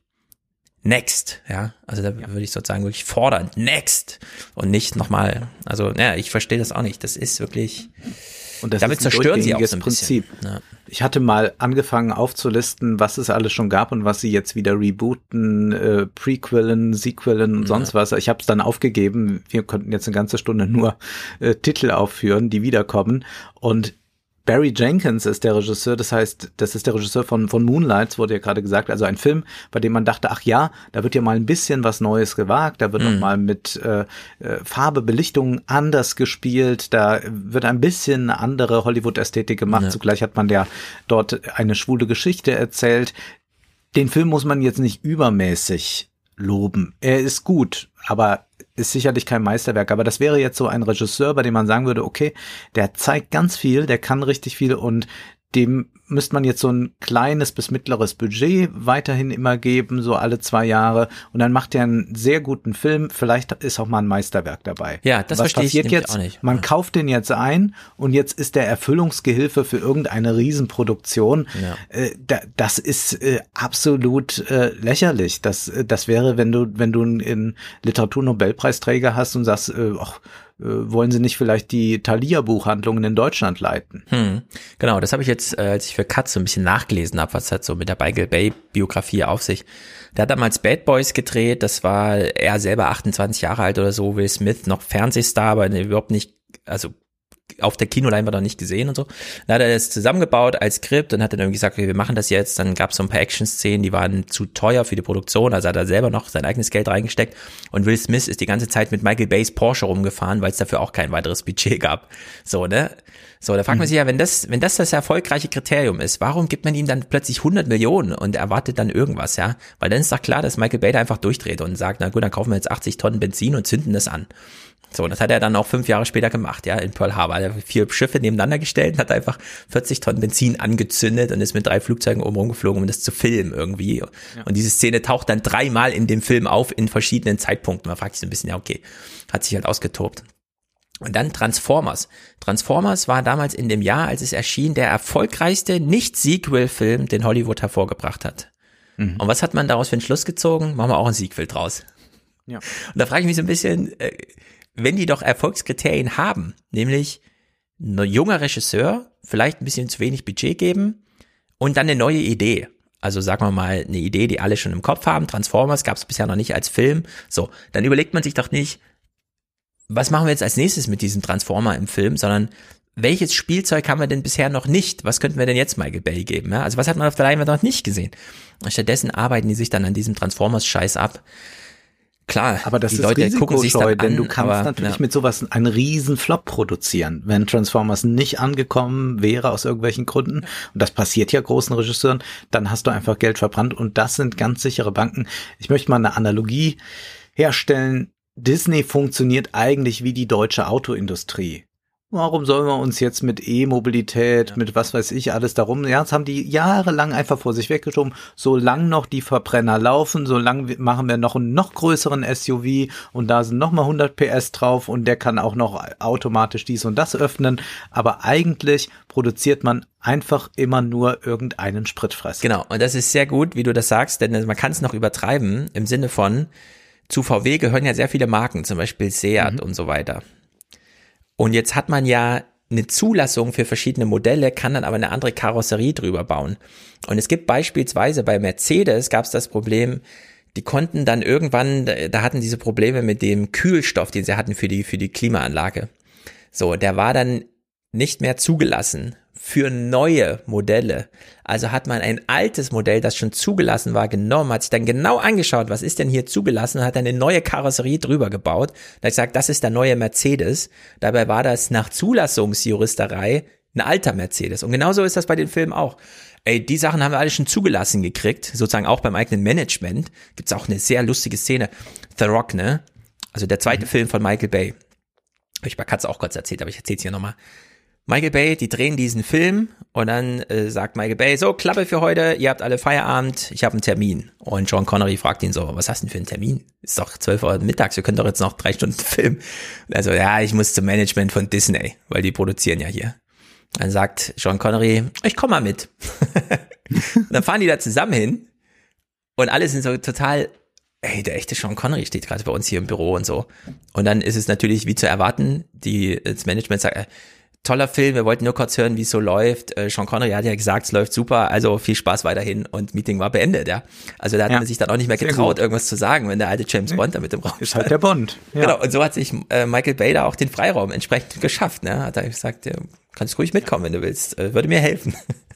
next, ja. Also da ja. würde ich sozusagen wirklich fordern, next und nicht nochmal, also ja, ich verstehe das auch nicht. Das ist wirklich, Und das Damit ist ein zerstören sie auch so ein. Prinzip. Ja. Ich hatte mal angefangen aufzulisten, was es alles schon gab und was sie jetzt wieder rebooten, äh, Prequellen, Sequellen und Ja. sonst was. Ich habe es dann aufgegeben. Wir konnten jetzt eine ganze Stunde nur äh, Titel aufführen, die wiederkommen. Und Barry Jenkins ist der Regisseur, das heißt, das ist der Regisseur von, von Moonlights, wurde ja gerade gesagt, also ein Film, bei dem man dachte, ach ja, da wird ja mal ein bisschen was Neues gewagt, da wird Mhm. noch mal mit äh, äh, Farbe, Belichtung anders gespielt, da wird ein bisschen eine andere Hollywood-Ästhetik gemacht, Ja. zugleich hat man ja dort eine schwule Geschichte erzählt. Den Film muss man jetzt nicht übermäßig loben. Er ist gut, aber ist sicherlich kein Meisterwerk. Aber das wäre jetzt so ein Regisseur, bei dem man sagen würde, okay, der zeigt ganz viel, der kann richtig viel und dem müsste man jetzt so ein kleines bis mittleres Budget weiterhin immer geben, so alle zwei Jahre. Und dann macht er einen sehr guten Film. Vielleicht ist auch mal ein Meisterwerk dabei. Ja, das Was verstehe ich passiert nämlich jetzt? auch nicht. Man kauft den jetzt ein und jetzt ist der Erfüllungsgehilfe für irgendeine Riesenproduktion. Ja. Äh, da, das ist äh, absolut äh, lächerlich. Das, das wäre, wenn du, wenn du einen, Literaturnobelpreisträger hast und sagst, ach, wollen sie nicht vielleicht die Thalia-Buchhandlungen in Deutschland leiten? Hm. Genau, das habe ich jetzt, äh, als ich für Katz so ein bisschen nachgelesen habe, was hat so mit der Michael Bay Biografie auf sich. Der hat damals Bad Boys gedreht, das war er selber 28 Jahre alt oder so, Will Smith noch Fernsehstar, aber überhaupt nicht, also auf der Kinoleinwand noch nicht gesehen und so. Dann hat er das zusammengebaut als Skript und hat dann irgendwie gesagt, okay, wir machen das jetzt. Dann gab es so ein paar Action-Szenen, die waren zu teuer für die Produktion, also hat er selber noch sein eigenes Geld reingesteckt. Und Will Smith ist die ganze Zeit mit Michael Bays Porsche rumgefahren, weil es dafür auch kein weiteres Budget gab. So, ne? So, da fragt man sich ja, wenn das, wenn das das erfolgreiche Kriterium ist, warum gibt man ihm dann plötzlich 100 Millionen und erwartet dann irgendwas, ja? Weil dann ist doch klar, dass Michael Bay da einfach durchdreht und sagt, na gut, dann kaufen wir jetzt 80 Tonnen Benzin und zünden das an. So, und das hat er dann auch fünf Jahre später gemacht, ja, in Pearl Harbor. Er hat vier Schiffe nebeneinander gestellt und hat einfach 40 Tonnen Benzin angezündet und ist mit drei Flugzeugen oben rumgeflogen, um das zu filmen irgendwie. Und diese Szene taucht dann dreimal in dem Film auf in verschiedenen Zeitpunkten. Man fragt sich so ein bisschen, ja, okay, hat sich halt ausgetobt. Und dann Transformers. Transformers war damals in dem Jahr, als es erschien, der erfolgreichste Nicht-Sequel-Film, den Hollywood hervorgebracht hat. Mhm. Und was hat man daraus für einen Schluss gezogen? Machen wir auch ein Sequel draus. Ja. Und da frage ich mich so ein bisschen, äh, wenn die doch Erfolgskriterien haben, nämlich ein junger Regisseur, vielleicht ein bisschen zu wenig Budget geben und dann eine neue Idee. Also sagen wir mal eine Idee, die alle schon im Kopf haben. Transformers gab es bisher noch nicht als Film. So, dann überlegt man sich doch nicht, was machen wir jetzt als nächstes mit diesem Transformer im Film, sondern welches Spielzeug haben wir denn bisher noch nicht? Was könnten wir denn jetzt Michael Bay geben? Ja? Also was hat man auf der Leinwand noch nicht gesehen? Stattdessen arbeiten die sich dann an diesem Transformers-Scheiß ab. Klar, Aber das die ist Leute sich risikoscheu, dann an, denn du kannst aber, natürlich ja. mit sowas einen riesen Flop produzieren, wenn Transformers nicht angekommen wäre aus irgendwelchen Gründen. Und das passiert ja großen Regisseuren, dann hast du einfach Geld verbrannt und das sind ganz sichere Banken. Ich möchte mal eine Analogie herstellen. Disney funktioniert eigentlich wie die deutsche Autoindustrie. Warum sollen wir uns jetzt mit E-Mobilität, mit was weiß ich alles darum, ja, das haben die jahrelang einfach vor sich weggeschoben. Solange noch die Verbrenner laufen, solange machen wir noch einen noch größeren SUV und da sind noch mal 100 PS drauf und der kann auch noch automatisch dies und das öffnen. Aber eigentlich produziert man einfach immer nur irgendeinen Spritfresser. Genau, und das ist sehr gut, wie du das sagst, denn man kann es noch übertreiben im Sinne von, zu VW gehören ja sehr viele Marken, zum Beispiel Seat und so weiter. Und jetzt hat man ja eine Zulassung für verschiedene Modelle, kann dann aber eine andere Karosserie drüber bauen. Und es gibt beispielsweise bei Mercedes gab es das Problem, die konnten dann irgendwann, da hatten diese Probleme mit dem Kühlstoff, den sie hatten für die, für die Klimaanlage. So, der war dann nicht mehr zugelassen für neue Modelle. Also hat man ein altes Modell, das schon zugelassen war, genommen, hat sich dann genau angeschaut, was ist denn hier zugelassen und hat dann eine neue Karosserie drüber gebaut. Da hat gesagt, das ist der neue Mercedes. Dabei war das nach Zulassungsjuristerei ein alter Mercedes. Und genauso ist das bei den Filmen auch. Ey, die Sachen haben wir alle schon zugelassen gekriegt, sozusagen auch beim eigenen Management. Gibt's auch eine sehr lustige Szene. The Rock, ne? Also der zweite Film von Michael Bay. Habe ich bei Katz auch kurz erzählt, aber ich erzähl's hier nochmal. Michael Bay, die drehen diesen Film und dann äh, sagt Michael Bay, so, Klappe für heute, ihr habt alle Feierabend, ich habe einen Termin. Und John Connery fragt ihn so, was hast du denn für einen Termin? Ist doch 12 Uhr mittags, wir können doch jetzt noch drei Stunden filmen. Also, ja, ich muss zum Management von Disney, weil die produzieren ja hier. Dann sagt John Connery, ich komm mal mit. dann fahren die da zusammen hin und alle sind so total, ey, der echte Sean Connery steht gerade bei uns hier im Büro und so. Und dann ist es natürlich wie zu erwarten, die, das Management sagt, äh, toller Film, wir wollten nur kurz hören, wie es so läuft. Äh, Sean Connery hat ja gesagt, es läuft super, also viel Spaß weiterhin und Meeting war beendet, ja. Also da hat Ja. man sich dann auch nicht mehr getraut, irgendwas zu sagen, wenn der alte James Bond da mit dem Raum Ist halt der Bond. Ja. Genau, und so hat sich äh, Michael Bay da auch den Freiraum entsprechend geschafft, ne? Hat er gesagt, ja, kannst ruhig mitkommen, wenn du willst, äh, würde mir helfen.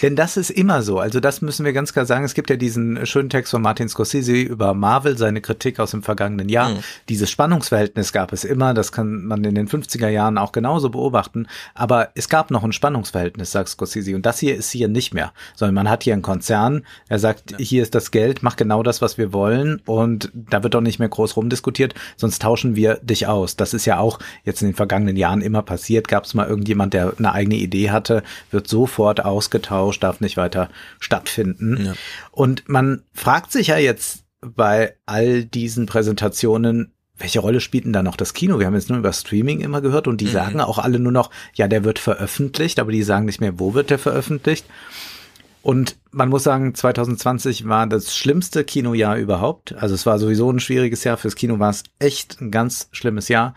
Denn das ist immer so. Also das müssen wir ganz klar sagen. Es gibt ja diesen schönen Text von Martin Scorsese über Marvel, seine Kritik aus dem vergangenen Jahr. Mhm. Dieses Spannungsverhältnis gab es immer. Das kann man in den 50er Jahren auch genauso beobachten. Aber es gab noch ein Spannungsverhältnis, sagt Scorsese. Und das hier ist hier nicht mehr. Sondern man hat hier einen Konzern. Er sagt, hier ist das Geld, mach genau das, was wir wollen. Und da wird doch nicht mehr groß rumdiskutiert. Sonst tauschen wir dich aus. Das ist ja auch jetzt in den vergangenen Jahren immer passiert. Gab es mal irgendjemand, der eine eigene Idee hatte, wird sofort ausgetauscht, darf nicht weiter stattfinden. Und man fragt sich ja jetzt bei all diesen Präsentationen, welche Rolle spielt denn da noch das Kino? Wir haben jetzt nur über Streaming immer gehört und die sagen auch alle nur noch, ja, der wird veröffentlicht, aber die sagen nicht mehr, wo wird der veröffentlicht. Und man muss sagen, 2020 war das schlimmste Kinojahr überhaupt. Also es war sowieso ein schwieriges Jahr. Fürs Kino war es echt ein ganz schlimmes Jahr.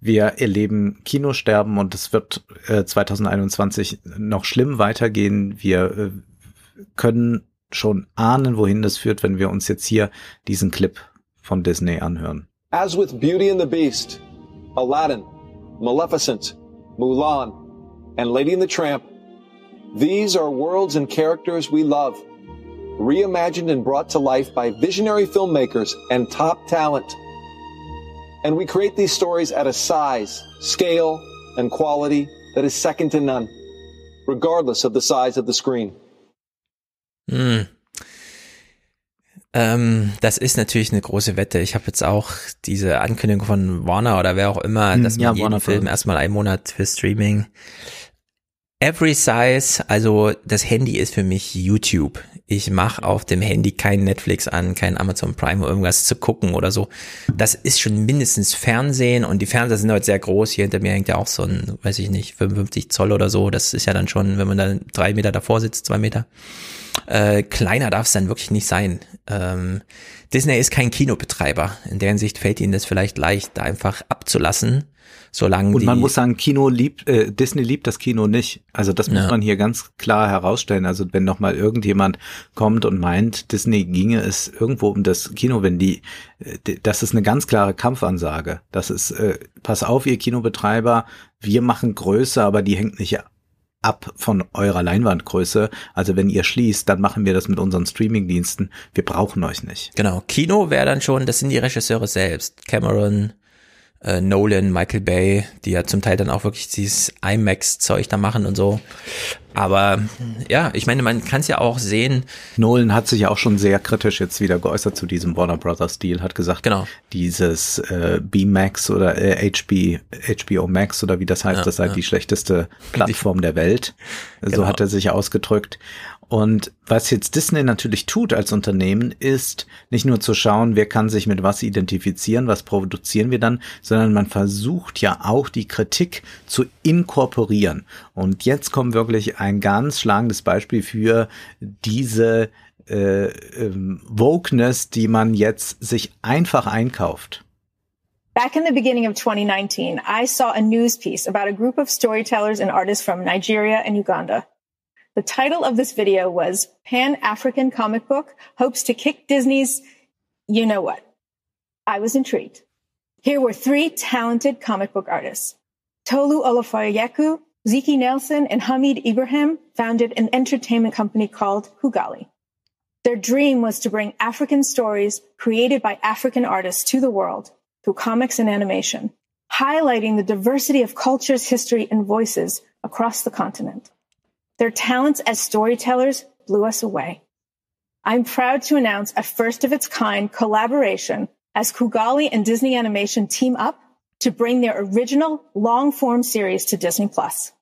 Wir erleben Kinosterben und es wird äh, 2021 noch schlimm weitergehen. Wir äh, können schon ahnen, wohin das führt, wenn wir uns jetzt hier diesen Clip von Disney anhören. As with Beauty and the Beast, Aladdin, Maleficent, Mulan, and Lady and the Tramp, these are worlds and characters we love, reimagined and brought to life by visionary filmmakers and top talent. And we create these stories at a size, scale, and quality that is second to none, regardless of the size of the screen. Hm. Ähm, das ist natürlich eine große Wette. Ich habe jetzt auch diese Ankündigung von Warner oder wer auch immer, Hm, dass man ja, jeden Warner Film erstmal einen Monat für Streaming. Every Size, also das Handy ist für mich YouTube. Ich mache auf dem Handy kein Netflix an, kein Amazon Prime, um irgendwas zu gucken oder so. Das ist schon mindestens Fernsehen und die Fernseher sind heute sehr groß. Hier hinter mir hängt ja auch so ein, weiß ich nicht, 55 Zoll oder so. Das ist ja dann schon, wenn man dann drei Meter davor sitzt, zwei Meter. Äh, kleiner darf es dann wirklich nicht sein. Ähm, Disney ist kein Kinobetreiber. In der Hinsicht fällt ihnen das vielleicht leicht, da einfach abzulassen, solange Und die, man muss sagen, Kino liebt, äh, Disney liebt das Kino nicht. Also das muss Ja. man hier ganz klar herausstellen. Also wenn noch mal irgendjemand kommt und meint, Disney ginge es irgendwo um das Kino, wenn die, äh, die- das ist eine ganz klare Kampfansage. Das ist, äh, pass auf, ihr Kinobetreiber, wir machen Größe, aber die hängt nicht ab von eurer Leinwandgröße. Also wenn ihr schließt, dann machen wir das mit unseren Streamingdiensten. Wir brauchen euch nicht. Genau, Kino wäre dann schon, das sind die Regisseure selbst. Cameron, äh, Nolan, Michael Bay, die ja zum Teil dann auch wirklich dieses IMAX-Zeug da machen und so. Aber ja, ich meine, man kann es ja auch sehen. Nolan hat sich ja auch schon sehr kritisch jetzt wieder geäußert zu diesem Warner Brothers Deal, hat gesagt, genau. dieses äh, B-Max oder äh, HB, HBO Max oder wie das heißt, Ja, das sei ja. die schlechteste Plattform der Welt. So Genau. hat er sich ausgedrückt. Und was jetzt Disney natürlich tut als Unternehmen, ist nicht nur zu schauen, wer kann sich mit was identifizieren, was produzieren wir dann, sondern man versucht ja auch die Kritik zu inkorporieren. Und jetzt kommt wirklich ein ganz schlagendes Beispiel für diese äh, ähm, Wokeness, die man jetzt sich einfach einkauft. Back in the beginning of 2019, I saw a news piece about a group of storytellers and artists from Nigeria and Uganda. The title of this video was Pan African Comic Book Hopes to Kick Disney's You Know What. I was intrigued. Here were three talented comic book artists. Tolu Olafoyeku, Ziki Nelson, and Hamid Ibrahim founded an entertainment company called Hugali. Their dream was to bring African stories created by African artists to the world through comics and animation, highlighting the diversity of cultures, history, and voices across the continent. Their talents as storytellers blew us away. I'm proud to announce a first of its kind collaboration as Kugali and Disney Animation team up to bring their original long form series to Disney Plus.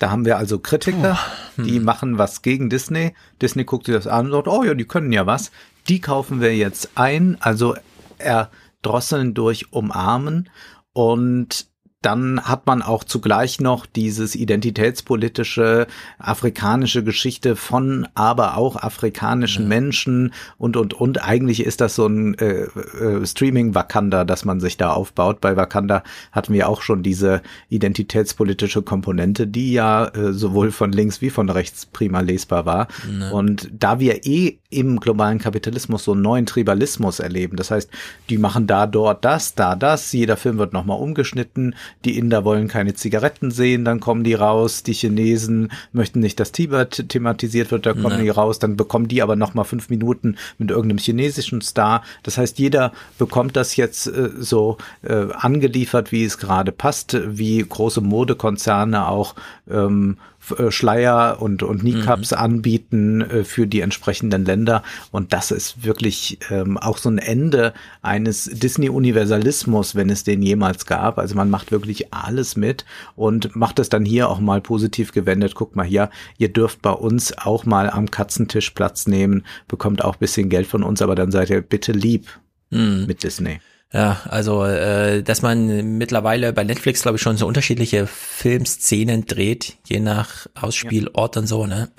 Da haben wir also Kritiker, die machen was gegen Disney. Disney guckt sich das an und sagt, oh ja, die können ja was. Die kaufen wir jetzt ein, also erdrosseln durch umarmen. Und dann hat man auch zugleich noch dieses identitätspolitische afrikanische Geschichte von aber auch afrikanischen ja. Menschen und und und eigentlich ist das so ein äh, äh, Streaming Wakanda, das man sich da aufbaut. Bei Wakanda hatten wir auch schon diese identitätspolitische Komponente, die ja äh, sowohl von links wie von rechts prima lesbar war. Ja. Und da wir eh im globalen Kapitalismus so einen neuen Tribalismus erleben, das heißt, die machen da dort das, da das, jeder Film wird nochmal umgeschnitten, die Inder wollen keine Zigaretten sehen, dann kommen die raus, die Chinesen möchten nicht, dass Tibet thematisiert wird, dann kommen ja. die raus, dann bekommen die aber noch mal fünf Minuten mit irgendeinem chinesischen Star. Das heißt, jeder bekommt das jetzt äh, so äh, angeliefert, wie es gerade passt, wie große Modekonzerne auch ähm, äh, Schleier und, und Kneecaps mhm. anbieten äh, für die entsprechenden Länder. Und das ist wirklich ähm, auch so ein Ende eines Disney-Universalismus, wenn es den jemals gab. Also man macht wirklich alles mit und macht es dann hier auch mal positiv gewendet. Guckt mal hier, ihr dürft bei uns auch mal am Katzentisch Platz nehmen, bekommt auch bisschen Geld von uns, aber dann seid ihr bitte lieb mhm. mit Disney. Ja, also äh, dass man mittlerweile bei Netflix, glaube ich, schon so unterschiedliche Filmszenen dreht, je nach Ausspielort ja. und so, ne?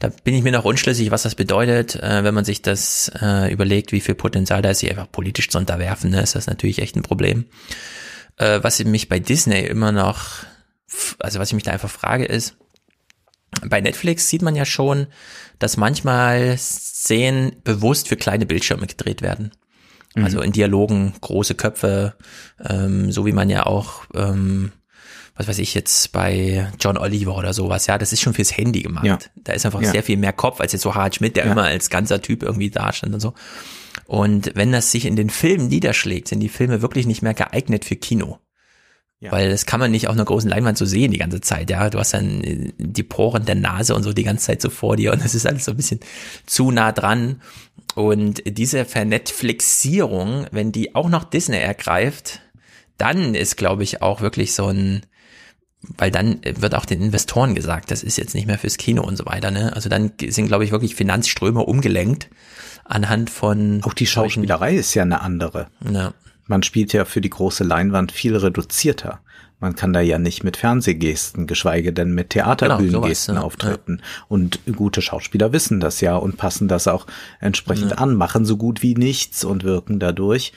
Da bin ich mir noch unschlüssig, was das bedeutet, äh, wenn man sich das äh, überlegt, wie viel Potenzial da ist, sich einfach politisch zu unterwerfen, ne? ist das natürlich echt ein Problem. Äh, was mich bei Disney immer noch, also was ich mich da einfach frage, ist, bei Netflix sieht man ja schon, dass manchmal Szenen bewusst für kleine Bildschirme gedreht werden. Mhm. Also in Dialogen große Köpfe, ähm, so wie man ja auch, ähm, was weiß ich jetzt bei John Oliver oder sowas, ja, das ist schon fürs Handy gemacht. Ja. Da ist einfach ja. sehr viel mehr Kopf als jetzt so Harald Schmidt, der ja. immer als ganzer Typ irgendwie dastand und so. Und wenn das sich in den Filmen niederschlägt, sind die Filme wirklich nicht mehr geeignet für Kino. Ja. Weil das kann man nicht auf einer großen Leinwand so sehen die ganze Zeit, ja. Du hast dann äh, die Poren der Nase und so die ganze Zeit so vor dir und das ist alles so ein bisschen zu nah dran. Und diese Vernetflixierung, wenn die auch noch Disney ergreift, dann ist, glaube ich, auch wirklich so ein, weil dann wird auch den Investoren gesagt, das ist jetzt nicht mehr fürs Kino und so weiter, ne? Also dann sind, glaube ich, wirklich Finanzströme umgelenkt anhand von. Auch die Schauspielerei ist ja eine andere. Ja. Man spielt ja für die große Leinwand viel reduzierter. Man kann da ja nicht mit Fernsehgesten, geschweige denn mit Theaterbühnengesten genau, ja. auftreten. Und gute Schauspieler wissen das ja und passen das auch entsprechend ja. an, machen so gut wie nichts und wirken dadurch.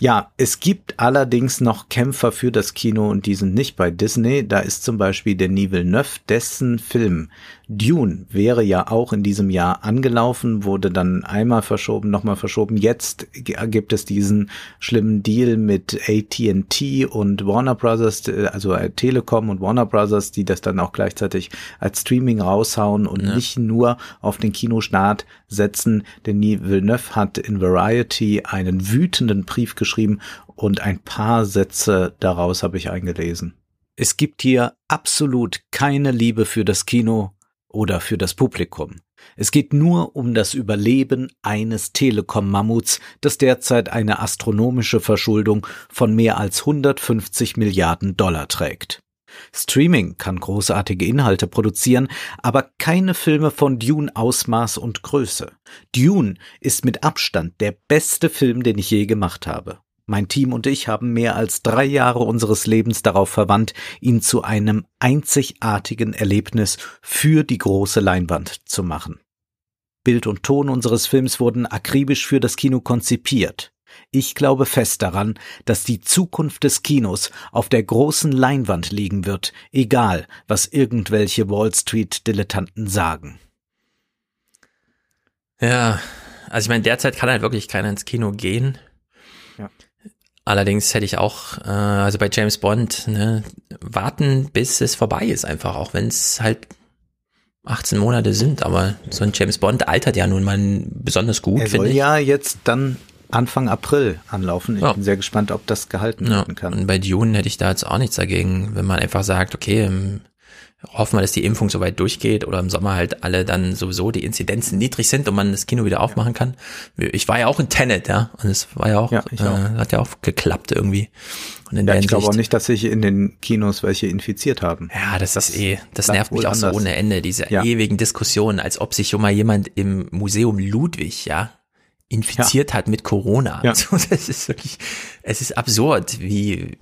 Ja, es gibt allerdings noch Kämpfer für das Kino und die sind nicht bei Disney. Da ist zum Beispiel der Denis Neuf, dessen Film Dune wäre ja auch in diesem Jahr angelaufen, wurde dann einmal verschoben, nochmal verschoben. Jetzt gibt es diesen schlimmen Deal mit AT&T und Warner Brothers, also Telekom und Warner Brothers, die das dann auch gleichzeitig als Streaming raushauen und ja. nicht nur auf den Kinostart setzen. Denis Villeneuve hat in Variety einen wütenden Brief geschrieben und ein paar Sätze daraus habe ich eingelesen. Es gibt hier absolut keine Liebe für das Kino oder für das Publikum. Es geht nur um das Überleben eines Telekom-Mammuts, das derzeit eine astronomische Verschuldung von mehr als 150 Milliarden Dollar trägt. Streaming kann großartige Inhalte produzieren, aber keine Filme von Dune Ausmaß und Größe. Dune ist mit Abstand der beste Film, den ich je gemacht habe. Mein Team und ich haben mehr als drei Jahre unseres Lebens darauf verwandt, ihn zu einem einzigartigen Erlebnis für die große Leinwand zu machen. Bild und Ton unseres Films wurden akribisch für das Kino konzipiert. Ich glaube fest daran, dass die Zukunft des Kinos auf der großen Leinwand liegen wird, egal was irgendwelche Wall Street Dilettanten sagen. Ja, also ich meine, derzeit kann halt wirklich keiner ins Kino gehen. Allerdings hätte ich auch, äh, also bei James Bond, ne, warten, bis es vorbei ist, einfach, auch wenn es halt 18 Monate sind, aber so ein James Bond altert ja nun mal besonders gut, finde ich. soll ja jetzt dann Anfang April anlaufen. Ich ja. bin sehr gespannt, ob das gehalten ja. werden kann. Und bei Dune hätte ich da jetzt auch nichts dagegen, wenn man einfach sagt, okay, im hoffen wir, dass die Impfung soweit durchgeht oder im Sommer halt alle dann sowieso die Inzidenzen niedrig sind und man das Kino wieder aufmachen kann. Ich war ja auch in Tenet, ja, und es war ja auch, ja, äh, hat ja auch geklappt irgendwie. Und in ja, ich glaube auch nicht, dass sich in den Kinos welche infiziert haben. Ja, das, das ist eh, das nervt mich auch anders. so ohne Ende, diese ja. ewigen Diskussionen, als ob sich schon mal jemand im Museum Ludwig, ja, infiziert ja. hat mit Corona. Ja. das ist wirklich, es ist absurd, wie,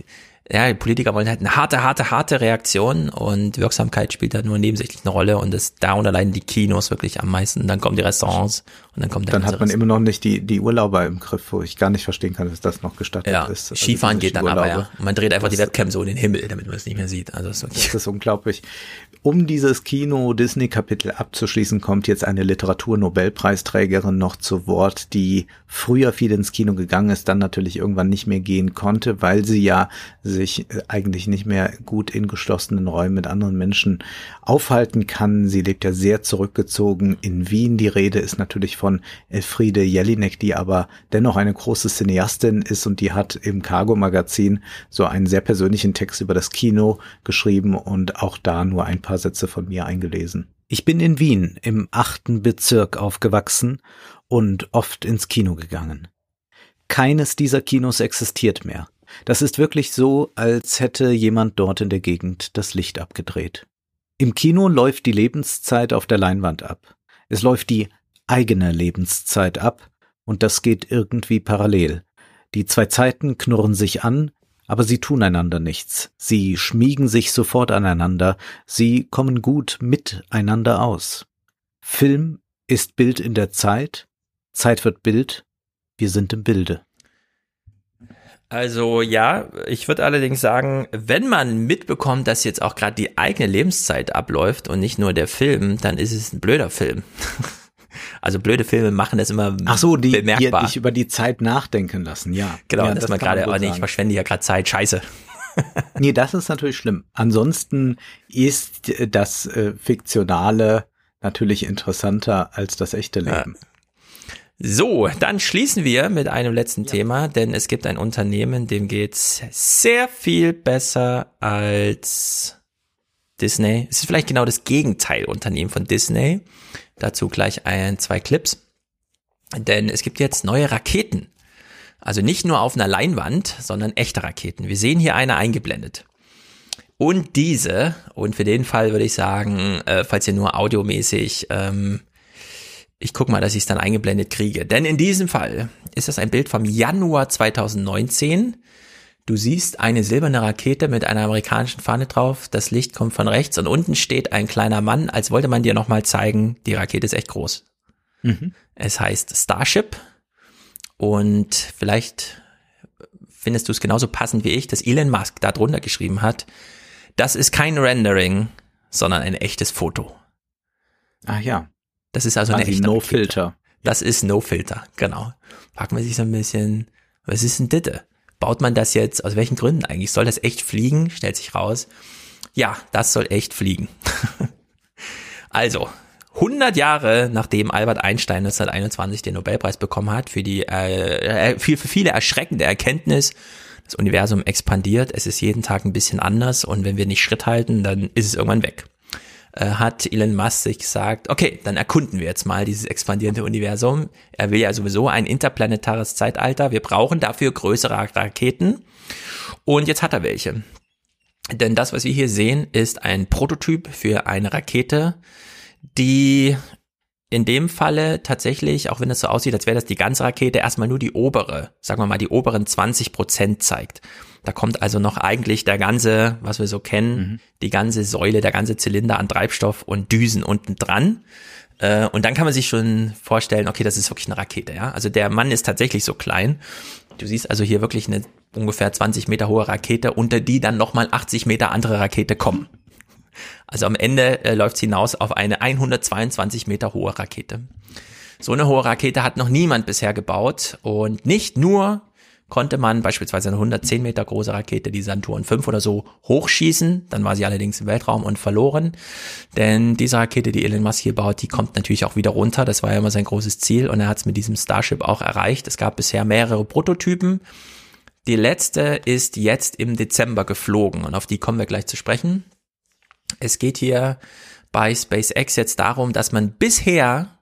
ja, die Politiker wollen halt eine harte, harte, harte Reaktion und Wirksamkeit spielt da nur nebensächlich eine Rolle und das darunter leiden die Kinos wirklich am meisten. Dann kommen die Restaurants und dann kommt der Dann hat man immer noch nicht die, die Urlauber im Griff, wo ich gar nicht verstehen kann, dass das noch gestattet ja, ist. Also Skifahren geht dann aber ja. Und man dreht einfach die Das- Webcam so in den Himmel, damit man es nicht mehr sieht. Also das Das ist unglaublich. Um dieses Kino-Disney-Kapitel abzuschließen, kommt jetzt eine Literatur-Nobelpreisträgerin noch zu Wort, die früher viel ins Kino gegangen ist, dann natürlich irgendwann nicht mehr gehen konnte, weil sie ja sich äh, eigentlich nicht mehr gut in geschlossenen Räumen mit anderen Menschen aufhalten kann. Sie lebt ja sehr zurückgezogen in Wien. Die Rede ist natürlich von Elfriede Jelinek, die aber dennoch eine große Cineastin ist und die hat im Cargo-Magazin so einen sehr persönlichen Text über das Kino geschrieben und auch da nur ein paar Sätze von mir eingelesen. Ich bin in Wien im achten Bezirk aufgewachsen und oft ins Kino gegangen. Keines dieser Kinos existiert mehr. Das ist wirklich so, als hätte jemand dort in der Gegend das Licht abgedreht. Im Kino läuft die Lebenszeit auf der Leinwand ab. Es läuft die eigene Lebenszeit ab und das geht irgendwie parallel. Die zwei Zeiten knurren sich an, aber sie tun einander nichts. Sie schmiegen sich sofort aneinander, sie kommen gut miteinander aus. Film ist Bild in der Zeit, Zeit wird Bild, wir sind im Bilde. Also ja, ich würde allerdings sagen, wenn man mitbekommt, dass jetzt auch gerade die eigene Lebenszeit abläuft und nicht nur der Film, dann ist es ein blöder Film. Also blöde Filme machen das immer Ach so, die, die bemerkbar. dich über die Zeit nachdenken lassen, ja. genau, ja, dass das man gerade, oh nee, ich verschwende ja gerade Zeit, scheiße. Nee, das ist natürlich schlimm. Ansonsten ist äh, das äh, Fiktionale natürlich interessanter als das echte Leben. So, dann schließen wir mit einem letzten Thema, denn es gibt ein Unternehmen, dem geht's sehr viel besser als Disney. Es ist vielleicht genau das Gegenteilunternehmen von Disney. Dazu gleich ein, zwei Clips. Denn es gibt jetzt neue Raketen. Also nicht nur auf einer Leinwand, sondern echte Raketen. Wir sehen hier eine eingeblendet. Und diese, und für den Fall würde ich sagen, äh, falls ihr nur audiomäßig, ähm, ich gucke mal, dass ich es dann eingeblendet kriege. Denn in diesem Fall ist das ein Bild vom Januar 2019. Du siehst eine silberne Rakete mit einer amerikanischen Fahne drauf. Das Licht kommt von rechts und unten steht ein kleiner Mann, als wollte man dir nochmal zeigen, die Rakete ist echt groß. Mhm. Es heißt Starship und vielleicht findest du es genauso passend wie ich, dass Elon Musk da drunter geschrieben hat. Das ist kein Rendering, sondern ein echtes Foto. Ach ja. Das ist also eine Quasi echte No Rakete. Filter. Das ist No Filter, genau. Fragt man sich so ein bisschen, was ist denn Ditte? Baut man das jetzt, aus welchen Gründen eigentlich? Soll das echt fliegen? Stellt sich raus. Ja, das soll echt fliegen. also, 100 Jahre nachdem Albert Einstein 1921 den Nobelpreis bekommen hat für die äh, äh, für, für viele erschreckende Erkenntnis, das Universum expandiert, es ist jeden Tag ein bisschen anders und wenn wir nicht Schritt halten, dann ist es irgendwann weg. Äh, hat Elon Musk sich gesagt, okay, dann erkunden wir jetzt mal dieses expandierende Universum. Er will ja sowieso ein interplanetares Zeitalter. Wir brauchen dafür größere Raketen. Und jetzt hat er welche. Denn das, was wir hier sehen, ist ein Prototyp für eine Rakete, die in dem Falle tatsächlich, auch wenn es so aussieht, als wäre das die ganze Rakete, erstmal nur die obere, sagen wir mal, die oberen 20 Prozent zeigt. Da kommt also noch eigentlich der ganze, was wir so kennen, die ganze Säule, der ganze Zylinder an Treibstoff und Düsen unten dran. Äh, und dann kann man sich schon vorstellen, okay, das ist wirklich eine Rakete, ja. Also der Mann ist tatsächlich so klein. Du siehst also hier wirklich eine ungefähr 20 Meter hohe Rakete, unter die dann nochmal 80 Meter andere Rakete kommen. Also am Ende äh, läuft es hinaus auf eine 122 Meter hohe Rakete. So eine hohe Rakete hat noch niemand bisher gebaut und nicht nur konnte man beispielsweise eine 110 Meter große Rakete, die Saturn 5 oder so, hochschießen. Dann war sie allerdings im Weltraum und verloren. Denn diese Rakete, die Elon Musk hier baut, die kommt natürlich auch wieder runter. Das war ja immer sein großes Ziel und er hat es mit diesem Starship auch erreicht. Es gab bisher mehrere Prototypen. Die letzte ist jetzt im Dezember geflogen und auf die kommen wir gleich zu sprechen. Es geht hier bei SpaceX jetzt darum, dass man bisher,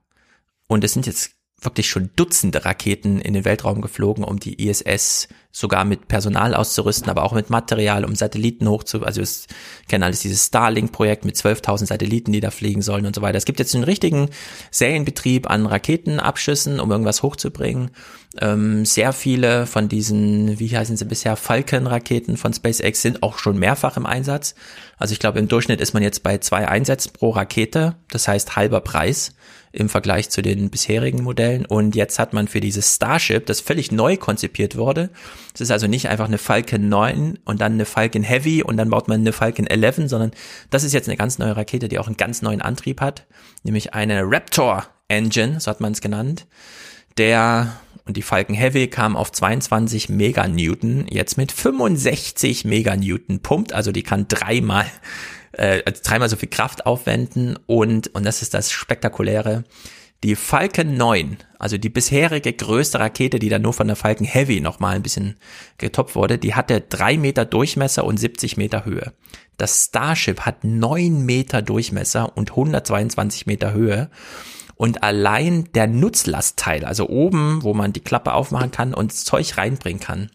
und es sind jetzt wirklich schon Dutzende Raketen in den Weltraum geflogen, um die ISS sogar mit Personal auszurüsten, aber auch mit Material, um Satelliten hochzu, also es kennen alles dieses Starlink-Projekt mit 12.000 Satelliten, die da fliegen sollen und so weiter. Es gibt jetzt einen richtigen Serienbetrieb an Raketenabschüssen, um irgendwas hochzubringen. Ähm, sehr viele von diesen, wie heißen sie bisher, Falcon-Raketen von SpaceX sind auch schon mehrfach im Einsatz. Also ich glaube, im Durchschnitt ist man jetzt bei zwei Einsätzen pro Rakete, das heißt halber Preis im Vergleich zu den bisherigen Modellen. Und jetzt hat man für dieses Starship, das völlig neu konzipiert wurde, es ist also nicht einfach eine Falcon 9 und dann eine Falcon Heavy und dann baut man eine Falcon 11, sondern das ist jetzt eine ganz neue Rakete, die auch einen ganz neuen Antrieb hat, nämlich eine Raptor Engine, so hat man es genannt, der und die Falcon Heavy kam auf 22 Meganewton, jetzt mit 65 Meganewton pumpt, also die kann dreimal äh, dreimal so viel Kraft aufwenden und, und das ist das Spektakuläre, die Falcon 9, also die bisherige größte Rakete, die dann nur von der Falcon Heavy nochmal ein bisschen getoppt wurde, die hatte drei Meter Durchmesser und 70 Meter Höhe. Das Starship hat neun Meter Durchmesser und 122 Meter Höhe. Und allein der Nutzlastteil, also oben, wo man die Klappe aufmachen kann und Zeug reinbringen kann,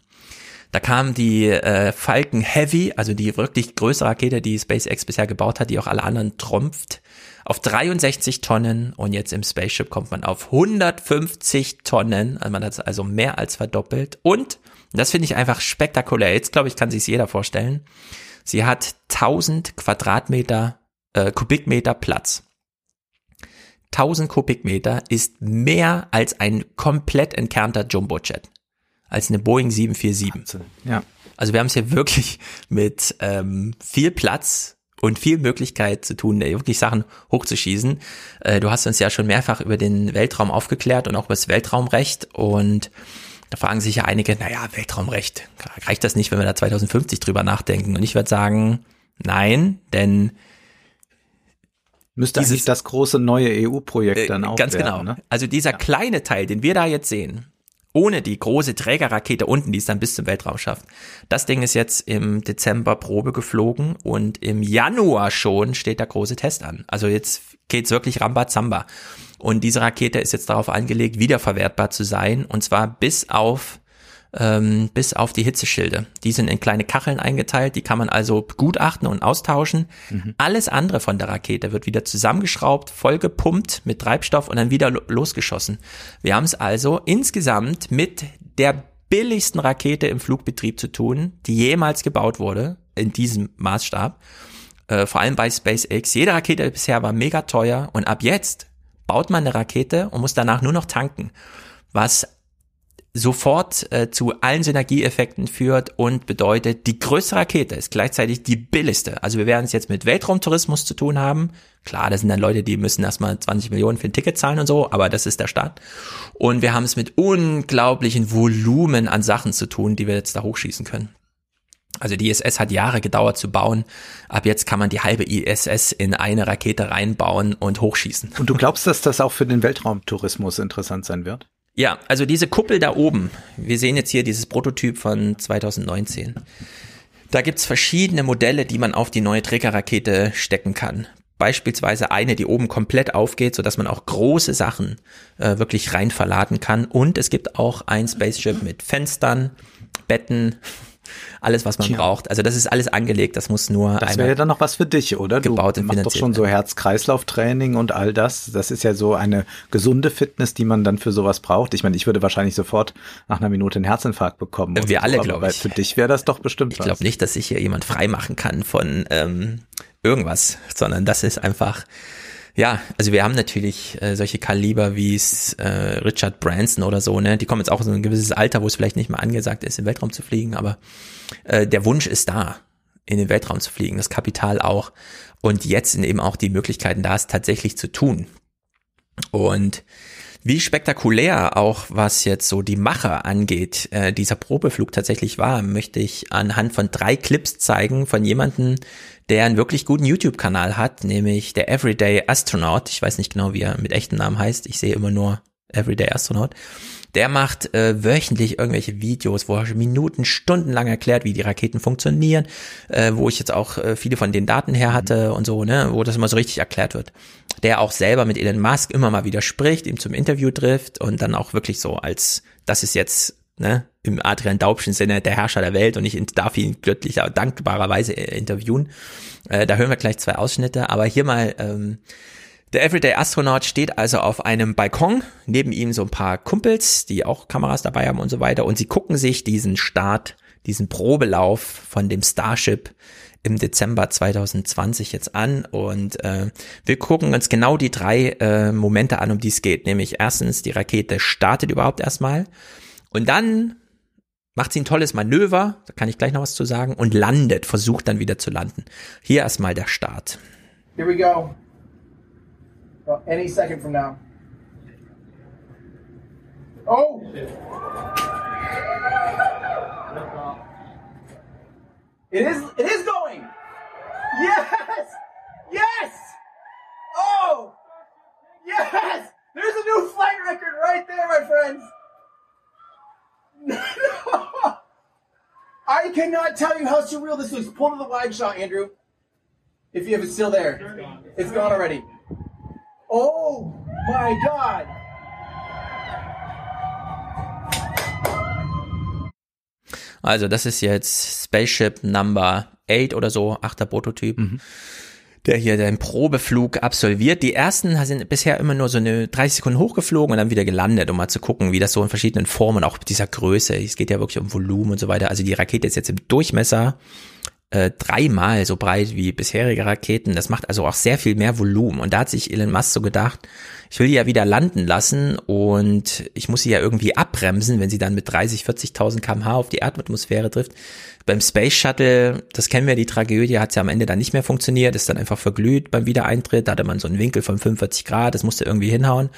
da kam die äh, Falcon Heavy, also die wirklich größte Rakete, die SpaceX bisher gebaut hat, die auch alle anderen trumpft, auf 63 Tonnen und jetzt im Spaceship kommt man auf 150 Tonnen. Also man hat es also mehr als verdoppelt. Und, das finde ich einfach spektakulär, jetzt glaube ich, kann sich jeder vorstellen, sie hat 1000 Quadratmeter, äh, Kubikmeter Platz. 1000 Kubikmeter ist mehr als ein komplett entkernter Jumbojet als eine Boeing 747. Ja. Also wir haben es hier wirklich mit ähm, viel Platz und viel Möglichkeit zu tun, wirklich Sachen hochzuschießen. Äh, du hast uns ja schon mehrfach über den Weltraum aufgeklärt und auch über das Weltraumrecht und da fragen sich ja einige, naja, Weltraumrecht, reicht das nicht, wenn wir da 2050 drüber nachdenken? Und ich würde sagen, nein, denn Müsste dieses, eigentlich das große neue EU-Projekt dann auch Ganz werden, genau. Ne? Also dieser ja. kleine Teil, den wir da jetzt sehen, ohne die große Trägerrakete unten, die es dann bis zum Weltraum schafft. Das Ding ist jetzt im Dezember Probe geflogen und im Januar schon steht der große Test an. Also jetzt geht's wirklich Rambazamba. Und diese Rakete ist jetzt darauf angelegt, wiederverwertbar zu sein und zwar bis auf ähm, bis auf die Hitzeschilde. Die sind in kleine Kacheln eingeteilt, die kann man also begutachten und austauschen. Mhm. Alles andere von der Rakete wird wieder zusammengeschraubt, vollgepumpt mit Treibstoff und dann wieder losgeschossen. Wir haben es also insgesamt mit der billigsten Rakete im Flugbetrieb zu tun, die jemals gebaut wurde, in diesem Maßstab. Äh, vor allem bei SpaceX. Jede Rakete bisher war mega teuer und ab jetzt baut man eine Rakete und muss danach nur noch tanken. Was sofort äh, zu allen Synergieeffekten führt und bedeutet, die größte Rakete ist gleichzeitig die billigste. Also wir werden es jetzt mit Weltraumtourismus zu tun haben. Klar, das sind dann Leute, die müssen erstmal 20 Millionen für ein Ticket zahlen und so, aber das ist der Start. Und wir haben es mit unglaublichen Volumen an Sachen zu tun, die wir jetzt da hochschießen können. Also die ISS hat Jahre gedauert zu bauen. Ab jetzt kann man die halbe ISS in eine Rakete reinbauen und hochschießen. Und du glaubst, dass das auch für den Weltraumtourismus interessant sein wird? Ja, also diese Kuppel da oben, wir sehen jetzt hier dieses Prototyp von 2019. Da gibt's verschiedene Modelle, die man auf die neue Trägerrakete stecken kann. Beispielsweise eine, die oben komplett aufgeht, sodass man auch große Sachen äh, wirklich rein verladen kann. Und es gibt auch ein Spaceship mit Fenstern, Betten, alles, was man Tja. braucht. Also das ist alles angelegt, das muss nur Das wäre ja dann noch was für dich, oder? Du machst doch schon so Herz-Kreislauf-Training und all das. Das ist ja so eine gesunde Fitness, die man dann für sowas braucht. Ich meine, ich würde wahrscheinlich sofort nach einer Minute einen Herzinfarkt bekommen. Wir so, alle, glaube ich. Für dich wäre das doch bestimmt Ich glaube nicht, dass sich hier jemand freimachen kann von ähm, irgendwas, sondern das ist einfach ja, also wir haben natürlich äh, solche Kaliber wie es äh, Richard Branson oder so, ne? Die kommen jetzt auch in so ein gewisses Alter, wo es vielleicht nicht mehr angesagt ist, im Weltraum zu fliegen, aber äh, der Wunsch ist da, in den Weltraum zu fliegen, das Kapital auch. Und jetzt sind eben auch die Möglichkeiten da, es tatsächlich zu tun. Und wie spektakulär auch, was jetzt so die Macher angeht, äh, dieser Probeflug tatsächlich war, möchte ich anhand von drei Clips zeigen von jemandem, der einen wirklich guten YouTube-Kanal hat, nämlich der Everyday Astronaut. Ich weiß nicht genau, wie er mit echten Namen heißt. Ich sehe immer nur Everyday Astronaut. Der macht äh, wöchentlich irgendwelche Videos, wo er Minuten, Stunden lang erklärt, wie die Raketen funktionieren, äh, wo ich jetzt auch äh, viele von den Daten her hatte und so, ne, wo das immer so richtig erklärt wird. der auch selber mit Elon Musk immer mal wieder spricht, ihm zum Interview trifft und dann auch wirklich so als, das ist jetzt ne, im Adrian Daubschen Sinne der Herrscher der Welt und ich darf ihn göttlicher, dankbarerweise interviewen. Äh, da hören wir gleich zwei Ausschnitte, aber hier mal, ähm, der Everyday Astronaut steht also auf einem Balkon, neben ihm so ein paar Kumpels, die auch Kameras dabei haben und so weiter und sie gucken sich diesen Start, diesen Probelauf von dem Starship im Dezember 2020 jetzt an und äh, wir gucken uns genau die drei äh, Momente an, um die es geht. Nämlich erstens, die Rakete startet überhaupt erstmal und dann macht sie ein tolles Manöver, da kann ich gleich noch was zu sagen, und landet, versucht dann wieder zu landen. Hier erstmal der Start. Here we go. Well, any second from now. Oh! It is it is going! Yes! Yes! Oh! Yes! There's a new flight record right there, my friends! I cannot tell you how surreal this was. Pull to the wide shot, Andrew. If you have it still there. It's gone, it's gone already. Oh my god! Also das ist jetzt Spaceship Number 8 oder so, achter Prototyp. Mhm der hier den Probeflug absolviert. Die ersten sind bisher immer nur so eine 30 Sekunden hochgeflogen und dann wieder gelandet, um mal zu gucken, wie das so in verschiedenen Formen, auch dieser Größe, es geht ja wirklich um Volumen und so weiter. Also die Rakete ist jetzt im Durchmesser äh, dreimal so breit wie bisherige Raketen. Das macht also auch sehr viel mehr Volumen. Und da hat sich Elon Musk so gedacht, ich will die ja wieder landen lassen und ich muss sie ja irgendwie abbremsen, wenn sie dann mit 30, 40.000 kmh auf die Erdatmosphäre trifft. Beim Space Shuttle, das kennen wir, die Tragödie hat ja am Ende dann nicht mehr funktioniert, ist dann einfach verglüht beim Wiedereintritt, da hatte man so einen Winkel von 45 Grad, das musste irgendwie hinhauen.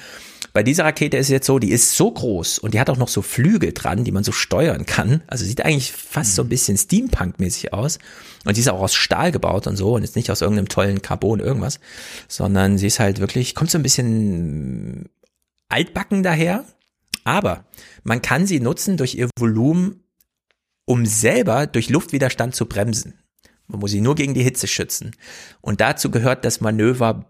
Bei dieser Rakete ist es jetzt so, die ist so groß und die hat auch noch so Flügel dran, die man so steuern kann. Also sieht eigentlich fast so ein bisschen Steampunk-mäßig aus. Und die ist auch aus Stahl gebaut und so und ist nicht aus irgendeinem tollen Carbon irgendwas, sondern sie ist halt wirklich, kommt so ein bisschen altbacken daher. Aber man kann sie nutzen durch ihr Volumen, um selber durch Luftwiderstand zu bremsen. Man muss sie nur gegen die Hitze schützen. Und dazu gehört das Manöver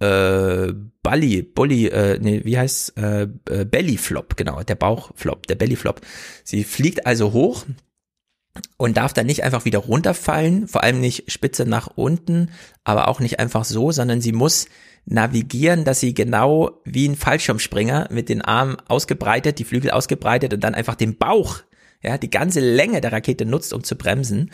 äh, Bully, Bully, äh, nee, wie heißt äh, äh, Bellyflop, genau, der Bauchflop, der Bellyflop. Sie fliegt also hoch und darf dann nicht einfach wieder runterfallen, vor allem nicht spitze nach unten, aber auch nicht einfach so, sondern sie muss navigieren, dass sie genau wie ein Fallschirmspringer mit den Armen ausgebreitet, die Flügel ausgebreitet und dann einfach den Bauch, ja, die ganze Länge der Rakete nutzt, um zu bremsen.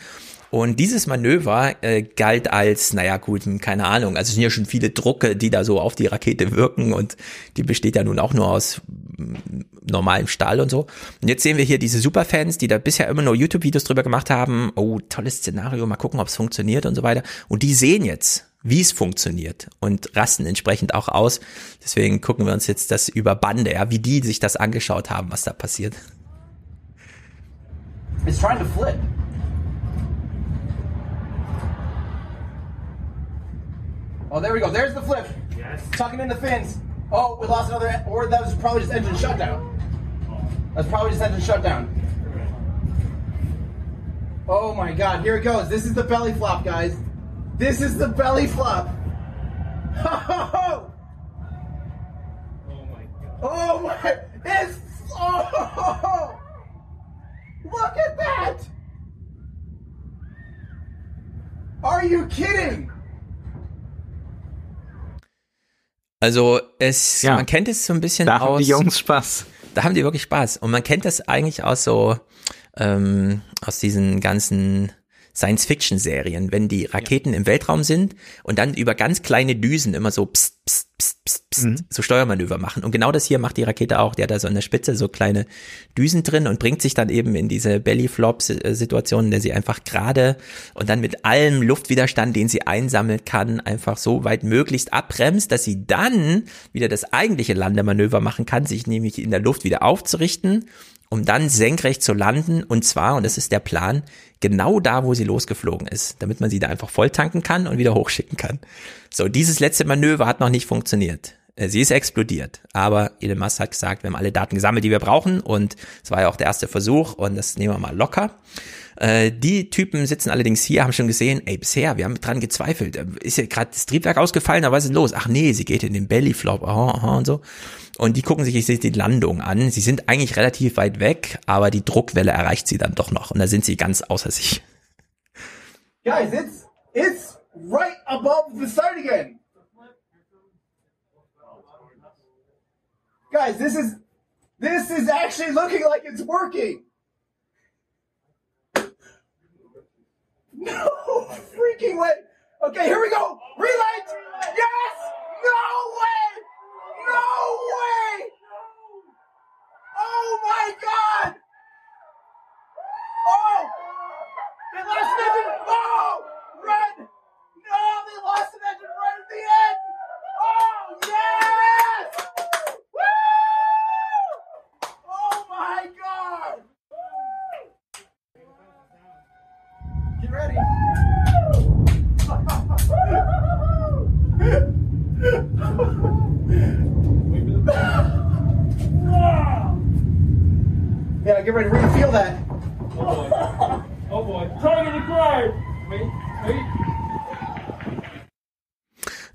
Und dieses Manöver äh, galt als, naja gut, hm, keine Ahnung, also es sind ja schon viele Drucke, die da so auf die Rakete wirken und die besteht ja nun auch nur aus hm, normalem Stahl und so. Und jetzt sehen wir hier diese Superfans, die da bisher immer nur YouTube-Videos drüber gemacht haben, oh, tolles Szenario, mal gucken, ob es funktioniert und so weiter. Und die sehen jetzt, wie es funktioniert und rasten entsprechend auch aus. Deswegen gucken wir uns jetzt das über Bande, ja, wie die sich das angeschaut haben, was da passiert. It's trying to flip. Oh, there we go. There's the flip. Yes. Tucking in the fins. Oh, we lost another, or that was probably just engine shutdown. That's probably just engine shutdown. Oh my god, here it goes. This is the belly flop, guys. This is the belly flop. Oh, oh my god. Oh my, it's, oh, look at that. Are you kidding? Also es, ja. man kennt es so ein bisschen da aus. Da haben die Jungs Spaß. Da haben die wirklich Spaß. Und man kennt das eigentlich aus so, ähm, aus diesen ganzen Science-Fiction-Serien, wenn die Raketen ja. im Weltraum sind und dann über ganz kleine Düsen immer so pst, pst, pst, pst, pst, mhm. so Steuermanöver machen. Und genau das hier macht die Rakete auch. Die hat da so an der Spitze so kleine Düsen drin und bringt sich dann eben in diese Belly-Flop-Situation, in der sie einfach gerade und dann mit allem Luftwiderstand, den sie einsammeln kann, einfach so weit möglichst abbremst, dass sie dann wieder das eigentliche Landemanöver machen kann, sich nämlich in der Luft wieder aufzurichten um dann senkrecht zu landen und zwar, und das ist der Plan, genau da, wo sie losgeflogen ist, damit man sie da einfach voll tanken kann und wieder hochschicken kann. So, dieses letzte Manöver hat noch nicht funktioniert. Äh, sie ist explodiert, aber Elon Musk hat gesagt, wir haben alle Daten gesammelt, die wir brauchen und es war ja auch der erste Versuch und das nehmen wir mal locker. Äh, die Typen sitzen allerdings hier, haben schon gesehen, ey, bisher, wir haben dran gezweifelt. Äh, ist ja gerade das Triebwerk ausgefallen, aber was ist los? Ach nee, sie geht in den Bellyflop, aha, aha und so. Und die gucken sich jetzt die Landung an. Sie sind eigentlich relativ weit weg, aber die Druckwelle erreicht sie dann doch noch. Und da sind sie ganz außer sich. Guys, it's it's right above the start again. Guys, this is this is actually looking like it's working. No freaking way. Okay, here we go. Relight. Yes. No way. No way. Oh my god. Oh. They lost an engine. Oh. Run. No, they lost an engine right at the end. Oh yes. Yeah, get ready. We're gonna feel that. Oh boy. Target acquired. Wait, wait.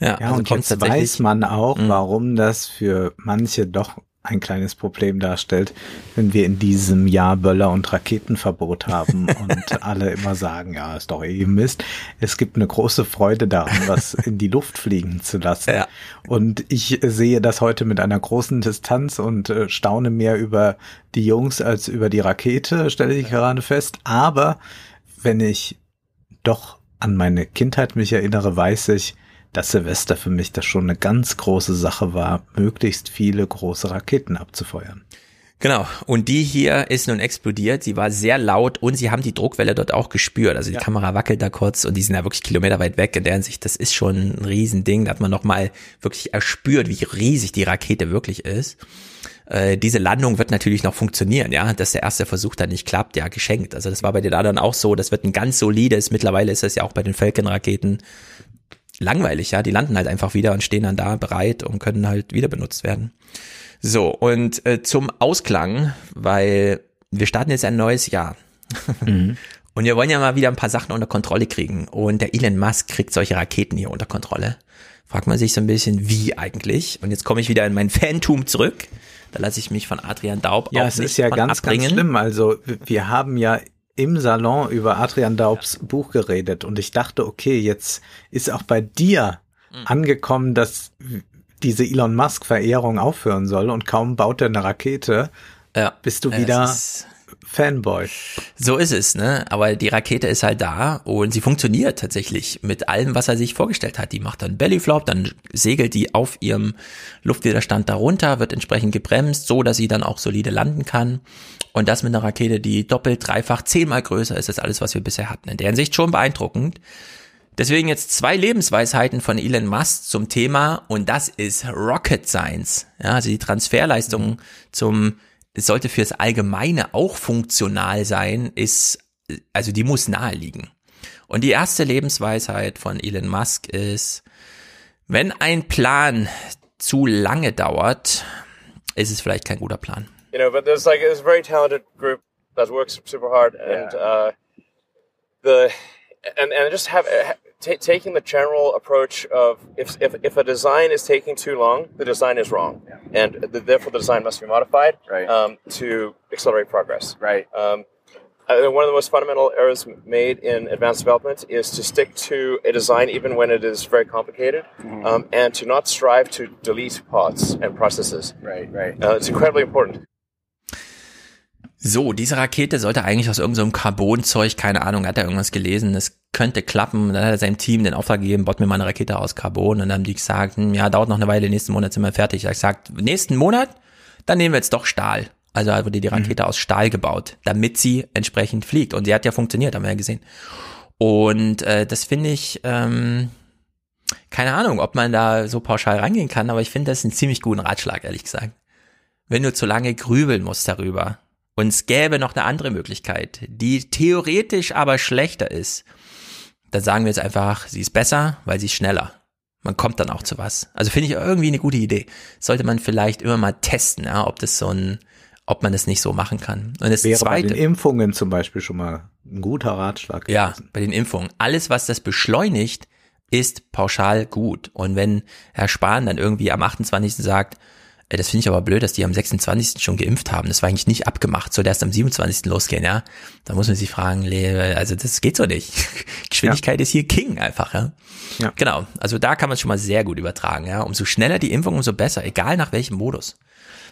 Ja, Ja, also und jetzt weiß man auch, Mhm. warum das für manche doch ein kleines Problem darstellt, wenn wir in diesem Jahr Böller- und Raketenverbot haben und alle immer sagen, ja, ist doch eh Mist. Es gibt eine große Freude daran, was in die Luft fliegen zu lassen. Und ich sehe das heute mit einer großen Distanz und äh, staune mehr über die Jungs als über die Rakete, stelle ich gerade fest. Aber wenn ich doch an meine Kindheit mich erinnere, weiß ich, dass Silvester für mich das schon eine ganz große Sache war, möglichst viele große Raketen abzufeuern. Genau. Und die hier ist nun explodiert. Sie war sehr laut und sie haben die Druckwelle dort auch gespürt. Also die Kamera wackelt da kurz und die sind ja wirklich Kilometer weit weg. In der Hinsicht, das ist schon ein Riesending. Da hat man nochmal wirklich erspürt, wie riesig die Rakete wirklich ist. Äh, diese Landung wird natürlich noch funktionieren, ja. Dass der erste Versuch dann nicht klappt, ja, geschenkt. Also das war bei den anderen auch so. Das wird ein ganz solides. Mittlerweile ist das ja auch bei den Falcon-Raketen langweilig, ja. Die landen halt einfach wieder und stehen dann da bereit und können halt wieder benutzt werden. So, und äh, zum Ausklang, weil wir starten jetzt ein neues Jahr. Und wir wollen ja mal wieder ein paar Sachen unter Kontrolle kriegen. Und der Elon Musk kriegt solche Raketen hier unter Kontrolle. Fragt man sich so ein bisschen, wie eigentlich? Und jetzt komme ich wieder in mein Fantum zurück. Da lasse ich mich von Adrian Daub Ja, auch es nicht ist ja ganz, abbringen. ganz schlimm. Also wir haben ja im Salon über Adrian Daubs Buch geredet und ich dachte, okay, jetzt ist auch bei dir Hm. angekommen, dass diese Elon Musk Verehrung aufhören soll und kaum baut er eine Rakete, bist du Ja, wieder Fanboy. So ist es, ne? Aber die Rakete ist halt da und sie funktioniert tatsächlich mit allem, was er sich vorgestellt hat. Die macht dann Bellyflop, dann segelt die auf ihrem Luftwiderstand darunter, wird entsprechend gebremst, so dass sie dann auch solide landen kann. Und das mit einer Rakete, die doppelt, dreifach, zehnmal größer ist als alles, was wir bisher hatten. In der Hinsicht schon beeindruckend. Deswegen jetzt zwei Lebensweisheiten von Elon Musk zum Thema und das ist Rocket Science. Ja, also die Transferleistung zum, es sollte fürs Allgemeine auch funktional sein, ist, also die muss naheliegen. Und die erste Lebensweisheit von Elon Musk ist, wenn ein Plan zu lange dauert, ist es vielleicht kein guter Plan. you know, but there's like it's a very talented group that works super hard, and uh, the and and just have ta taking the general approach of if, if if a design is taking too long, the design is wrong, and th therefore the design must be modified um, to accelerate progress. Right. Um, one of the most fundamental errors made in advanced development is to stick to a design even when it is very complicated, um, and to not strive to delete parts and processes. Right, right. Uh, it's incredibly important. So, diese Rakete sollte eigentlich aus irgendeinem so Carbonzeug, keine Ahnung, hat er irgendwas gelesen, das könnte klappen. Dann hat er seinem Team den Auftrag gegeben, baut mir mal eine Rakete aus Carbon. Und dann haben die gesagt, hm, ja, dauert noch eine Weile, nächsten Monat sind wir fertig. Er hat gesagt, nächsten Monat, dann nehmen wir jetzt doch Stahl. Also wurde die Rakete aus Stahl gebaut, damit sie entsprechend fliegt. Und sie hat ja funktioniert, haben wir ja gesehen. Und äh, das finde ich, ähm, keine Ahnung, ob man da so pauschal rangehen kann, aber ich finde das einen ziemlich guten Ratschlag, ehrlich gesagt. Wenn du zu lange grübeln musst darüber, und es gäbe noch eine andere Möglichkeit, die theoretisch aber schlechter ist, dann sagen wir jetzt einfach, sie ist besser, weil sie ist schneller. Man kommt dann auch zu was. Also finde ich irgendwie eine gute Idee. Sollte man vielleicht immer mal testen, ja, ob das so ein, ob man das nicht so machen kann. Und das Wäre zweite. bei den Impfungen zum Beispiel schon mal ein guter Ratschlag. Ja, bei den Impfungen. Alles, was das beschleunigt, ist pauschal gut. Und wenn Herr Spahn dann irgendwie am 28. sagt, das finde ich aber blöd, dass die am 26. schon geimpft haben. Das war eigentlich nicht abgemacht. Soll erst am 27. losgehen, ja? Da muss man sich fragen, also das geht so nicht. Geschwindigkeit ja. ist hier King einfach, ja? ja. Genau. Also da kann man es schon mal sehr gut übertragen, ja? Umso schneller die Impfung, umso besser, egal nach welchem Modus.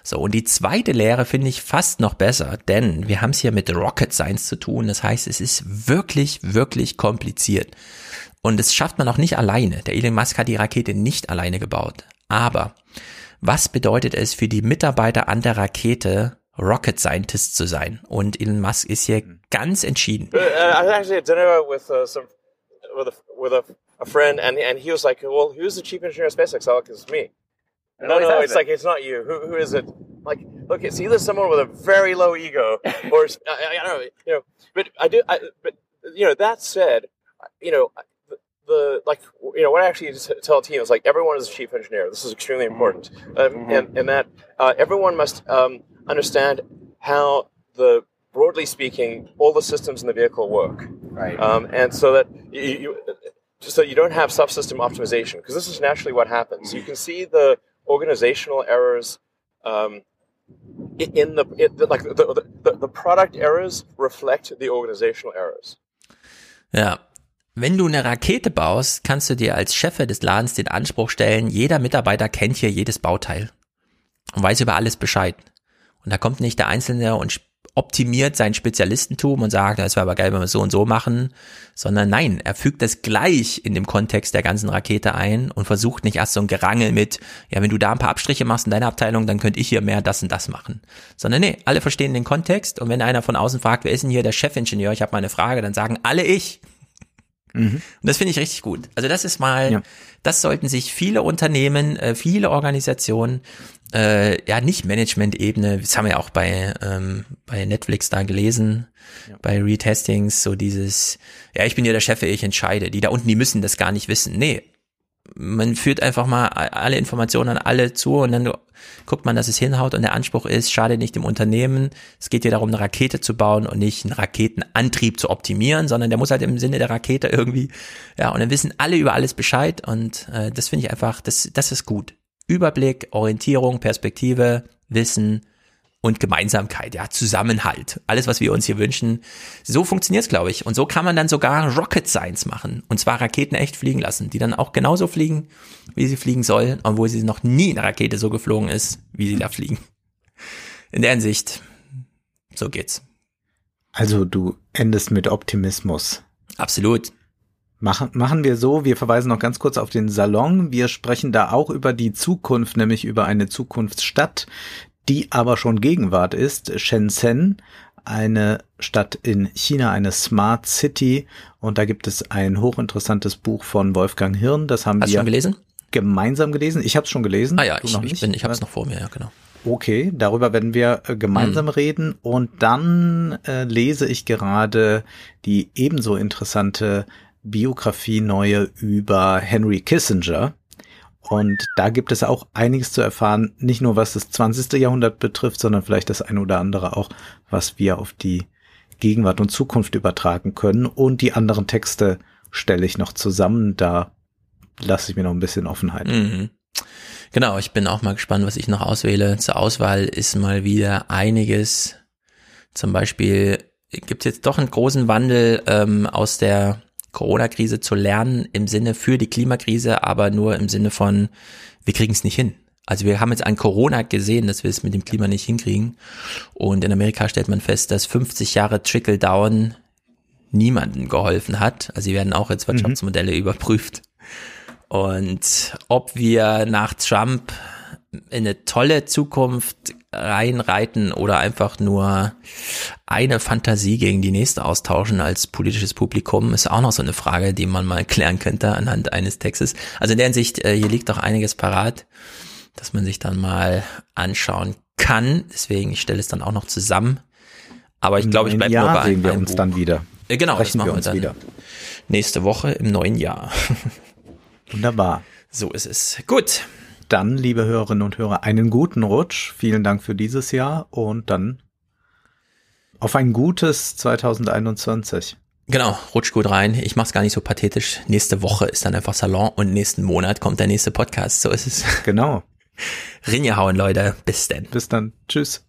So, und die zweite Lehre finde ich fast noch besser, denn wir haben es hier mit Rocket Science zu tun. Das heißt, es ist wirklich, wirklich kompliziert. Und das schafft man auch nicht alleine. Der Elon Musk hat die Rakete nicht alleine gebaut. Aber was bedeutet es für die Mitarbeiter an der Rakete, Rocket Scientist zu sein? Und Elon Musk ist hier ganz entschieden. Uh, I was actually at dinner with uh, some with a, with a, a friend, and and he was like, "Well, who's the chief engineer of SpaceX?" I'm like, "It's me." No, no, it's like it's not you. Who, who is it? Like, look, it's either someone with a very low ego, or I, I don't know, you know. But I do. I, but you know, that said, you know, the like you know what I actually tell teams like everyone is a chief engineer. This is extremely important, um, mm-hmm. and and that uh, everyone must um, understand how the broadly speaking all the systems in the vehicle work, right? Um, and so that you, you so you don't have subsystem optimization because this is naturally what happens. You can see the organizational errors. Um, in the, in the like the, the, the product errors reflect the organizational errors. Yeah, Wenn du eine Rakete baust, kannst du dir als Chef des Ladens den Anspruch stellen, jeder Mitarbeiter kennt hier jedes Bauteil und weiß über alles Bescheid. Und da kommt nicht der Einzelne und optimiert sein Spezialistentum und sagt, es wäre aber geil, wenn wir es so und so machen, sondern nein, er fügt das gleich in dem Kontext der ganzen Rakete ein und versucht nicht erst so ein Gerangel mit, ja, wenn du da ein paar Abstriche machst in deiner Abteilung, dann könnte ich hier mehr das und das machen. Sondern nee, alle verstehen den Kontext und wenn einer von außen fragt, wer ist denn hier der Chefingenieur, ich habe mal eine Frage, dann sagen alle ich. Mhm. Und das finde ich richtig gut. Also das ist mal, ja. das sollten sich viele Unternehmen, äh, viele Organisationen, äh, ja nicht Management-Ebene, das haben wir ja auch bei, ähm, bei Netflix da gelesen, ja. bei Retestings, so dieses, ja, ich bin ja der Chef, ich entscheide. Die da unten, die müssen das gar nicht wissen. Nee, man führt einfach mal alle Informationen an alle zu und dann guckt man, dass es hinhaut und der Anspruch ist, schade nicht dem Unternehmen. Es geht hier darum, eine Rakete zu bauen und nicht einen Raketenantrieb zu optimieren, sondern der muss halt im Sinne der Rakete irgendwie, ja, und dann wissen alle über alles Bescheid und äh, das finde ich einfach, das, das ist gut. Überblick, Orientierung, Perspektive, Wissen, und Gemeinsamkeit, ja, Zusammenhalt. Alles, was wir uns hier wünschen. So funktioniert es, glaube ich. Und so kann man dann sogar Rocket Science machen. Und zwar Raketen echt fliegen lassen, die dann auch genauso fliegen, wie sie fliegen sollen, obwohl sie noch nie eine Rakete so geflogen ist, wie sie da fliegen. In der Hinsicht, so geht's. Also du endest mit Optimismus. Absolut. Machen, machen wir so, wir verweisen noch ganz kurz auf den Salon. Wir sprechen da auch über die Zukunft, nämlich über eine Zukunftsstadt, die aber schon Gegenwart ist. Shenzhen, eine Stadt in China, eine Smart City. Und da gibt es ein hochinteressantes Buch von Wolfgang Hirn. Das haben Hast wir schon gelesen? gemeinsam gelesen. Ich habe es schon gelesen. Ah ja, ich, ich, bin, ich habe es noch vor mir, ja genau. Okay, darüber werden wir äh, gemeinsam hm. reden. Und dann äh, lese ich gerade die ebenso interessante Biografie neue über Henry Kissinger. Und da gibt es auch einiges zu erfahren, nicht nur was das 20. Jahrhundert betrifft, sondern vielleicht das eine oder andere auch, was wir auf die Gegenwart und Zukunft übertragen können. Und die anderen Texte stelle ich noch zusammen. Da lasse ich mir noch ein bisschen Offenheit. Mhm. Genau, ich bin auch mal gespannt, was ich noch auswähle. Zur Auswahl ist mal wieder einiges. Zum Beispiel gibt es jetzt doch einen großen Wandel ähm, aus der Corona-Krise zu lernen im Sinne für die Klimakrise, aber nur im Sinne von, wir kriegen es nicht hin. Also wir haben jetzt an Corona gesehen, dass wir es mit dem Klima nicht hinkriegen. Und in Amerika stellt man fest, dass 50 Jahre Trickle-Down niemandem geholfen hat. Also sie werden auch jetzt mhm. Wirtschaftsmodelle mhm. überprüft. Und ob wir nach Trump in eine tolle Zukunft reinreiten oder einfach nur eine Fantasie gegen die nächste austauschen als politisches Publikum, ist auch noch so eine Frage, die man mal klären könnte anhand eines Textes. Also in der Hinsicht, äh, hier liegt doch einiges parat, dass man sich dann mal anschauen kann. Deswegen, ich stelle es dann auch noch zusammen. Aber ich glaube, ich bleibe nur bei sehen wir uns Buch. dann wieder. Äh, genau, Sprechen das machen wir, wir dann wieder. nächste Woche im neuen Jahr. Wunderbar. So ist es. Gut. Dann, liebe Hörerinnen und Hörer, einen guten Rutsch. Vielen Dank für dieses Jahr und dann auf ein gutes 2021. Genau, rutsch gut rein. Ich mach's gar nicht so pathetisch. Nächste Woche ist dann einfach Salon und nächsten Monat kommt der nächste Podcast. So ist es. Genau. Rinje hauen, Leute. Bis denn. Bis dann. Tschüss.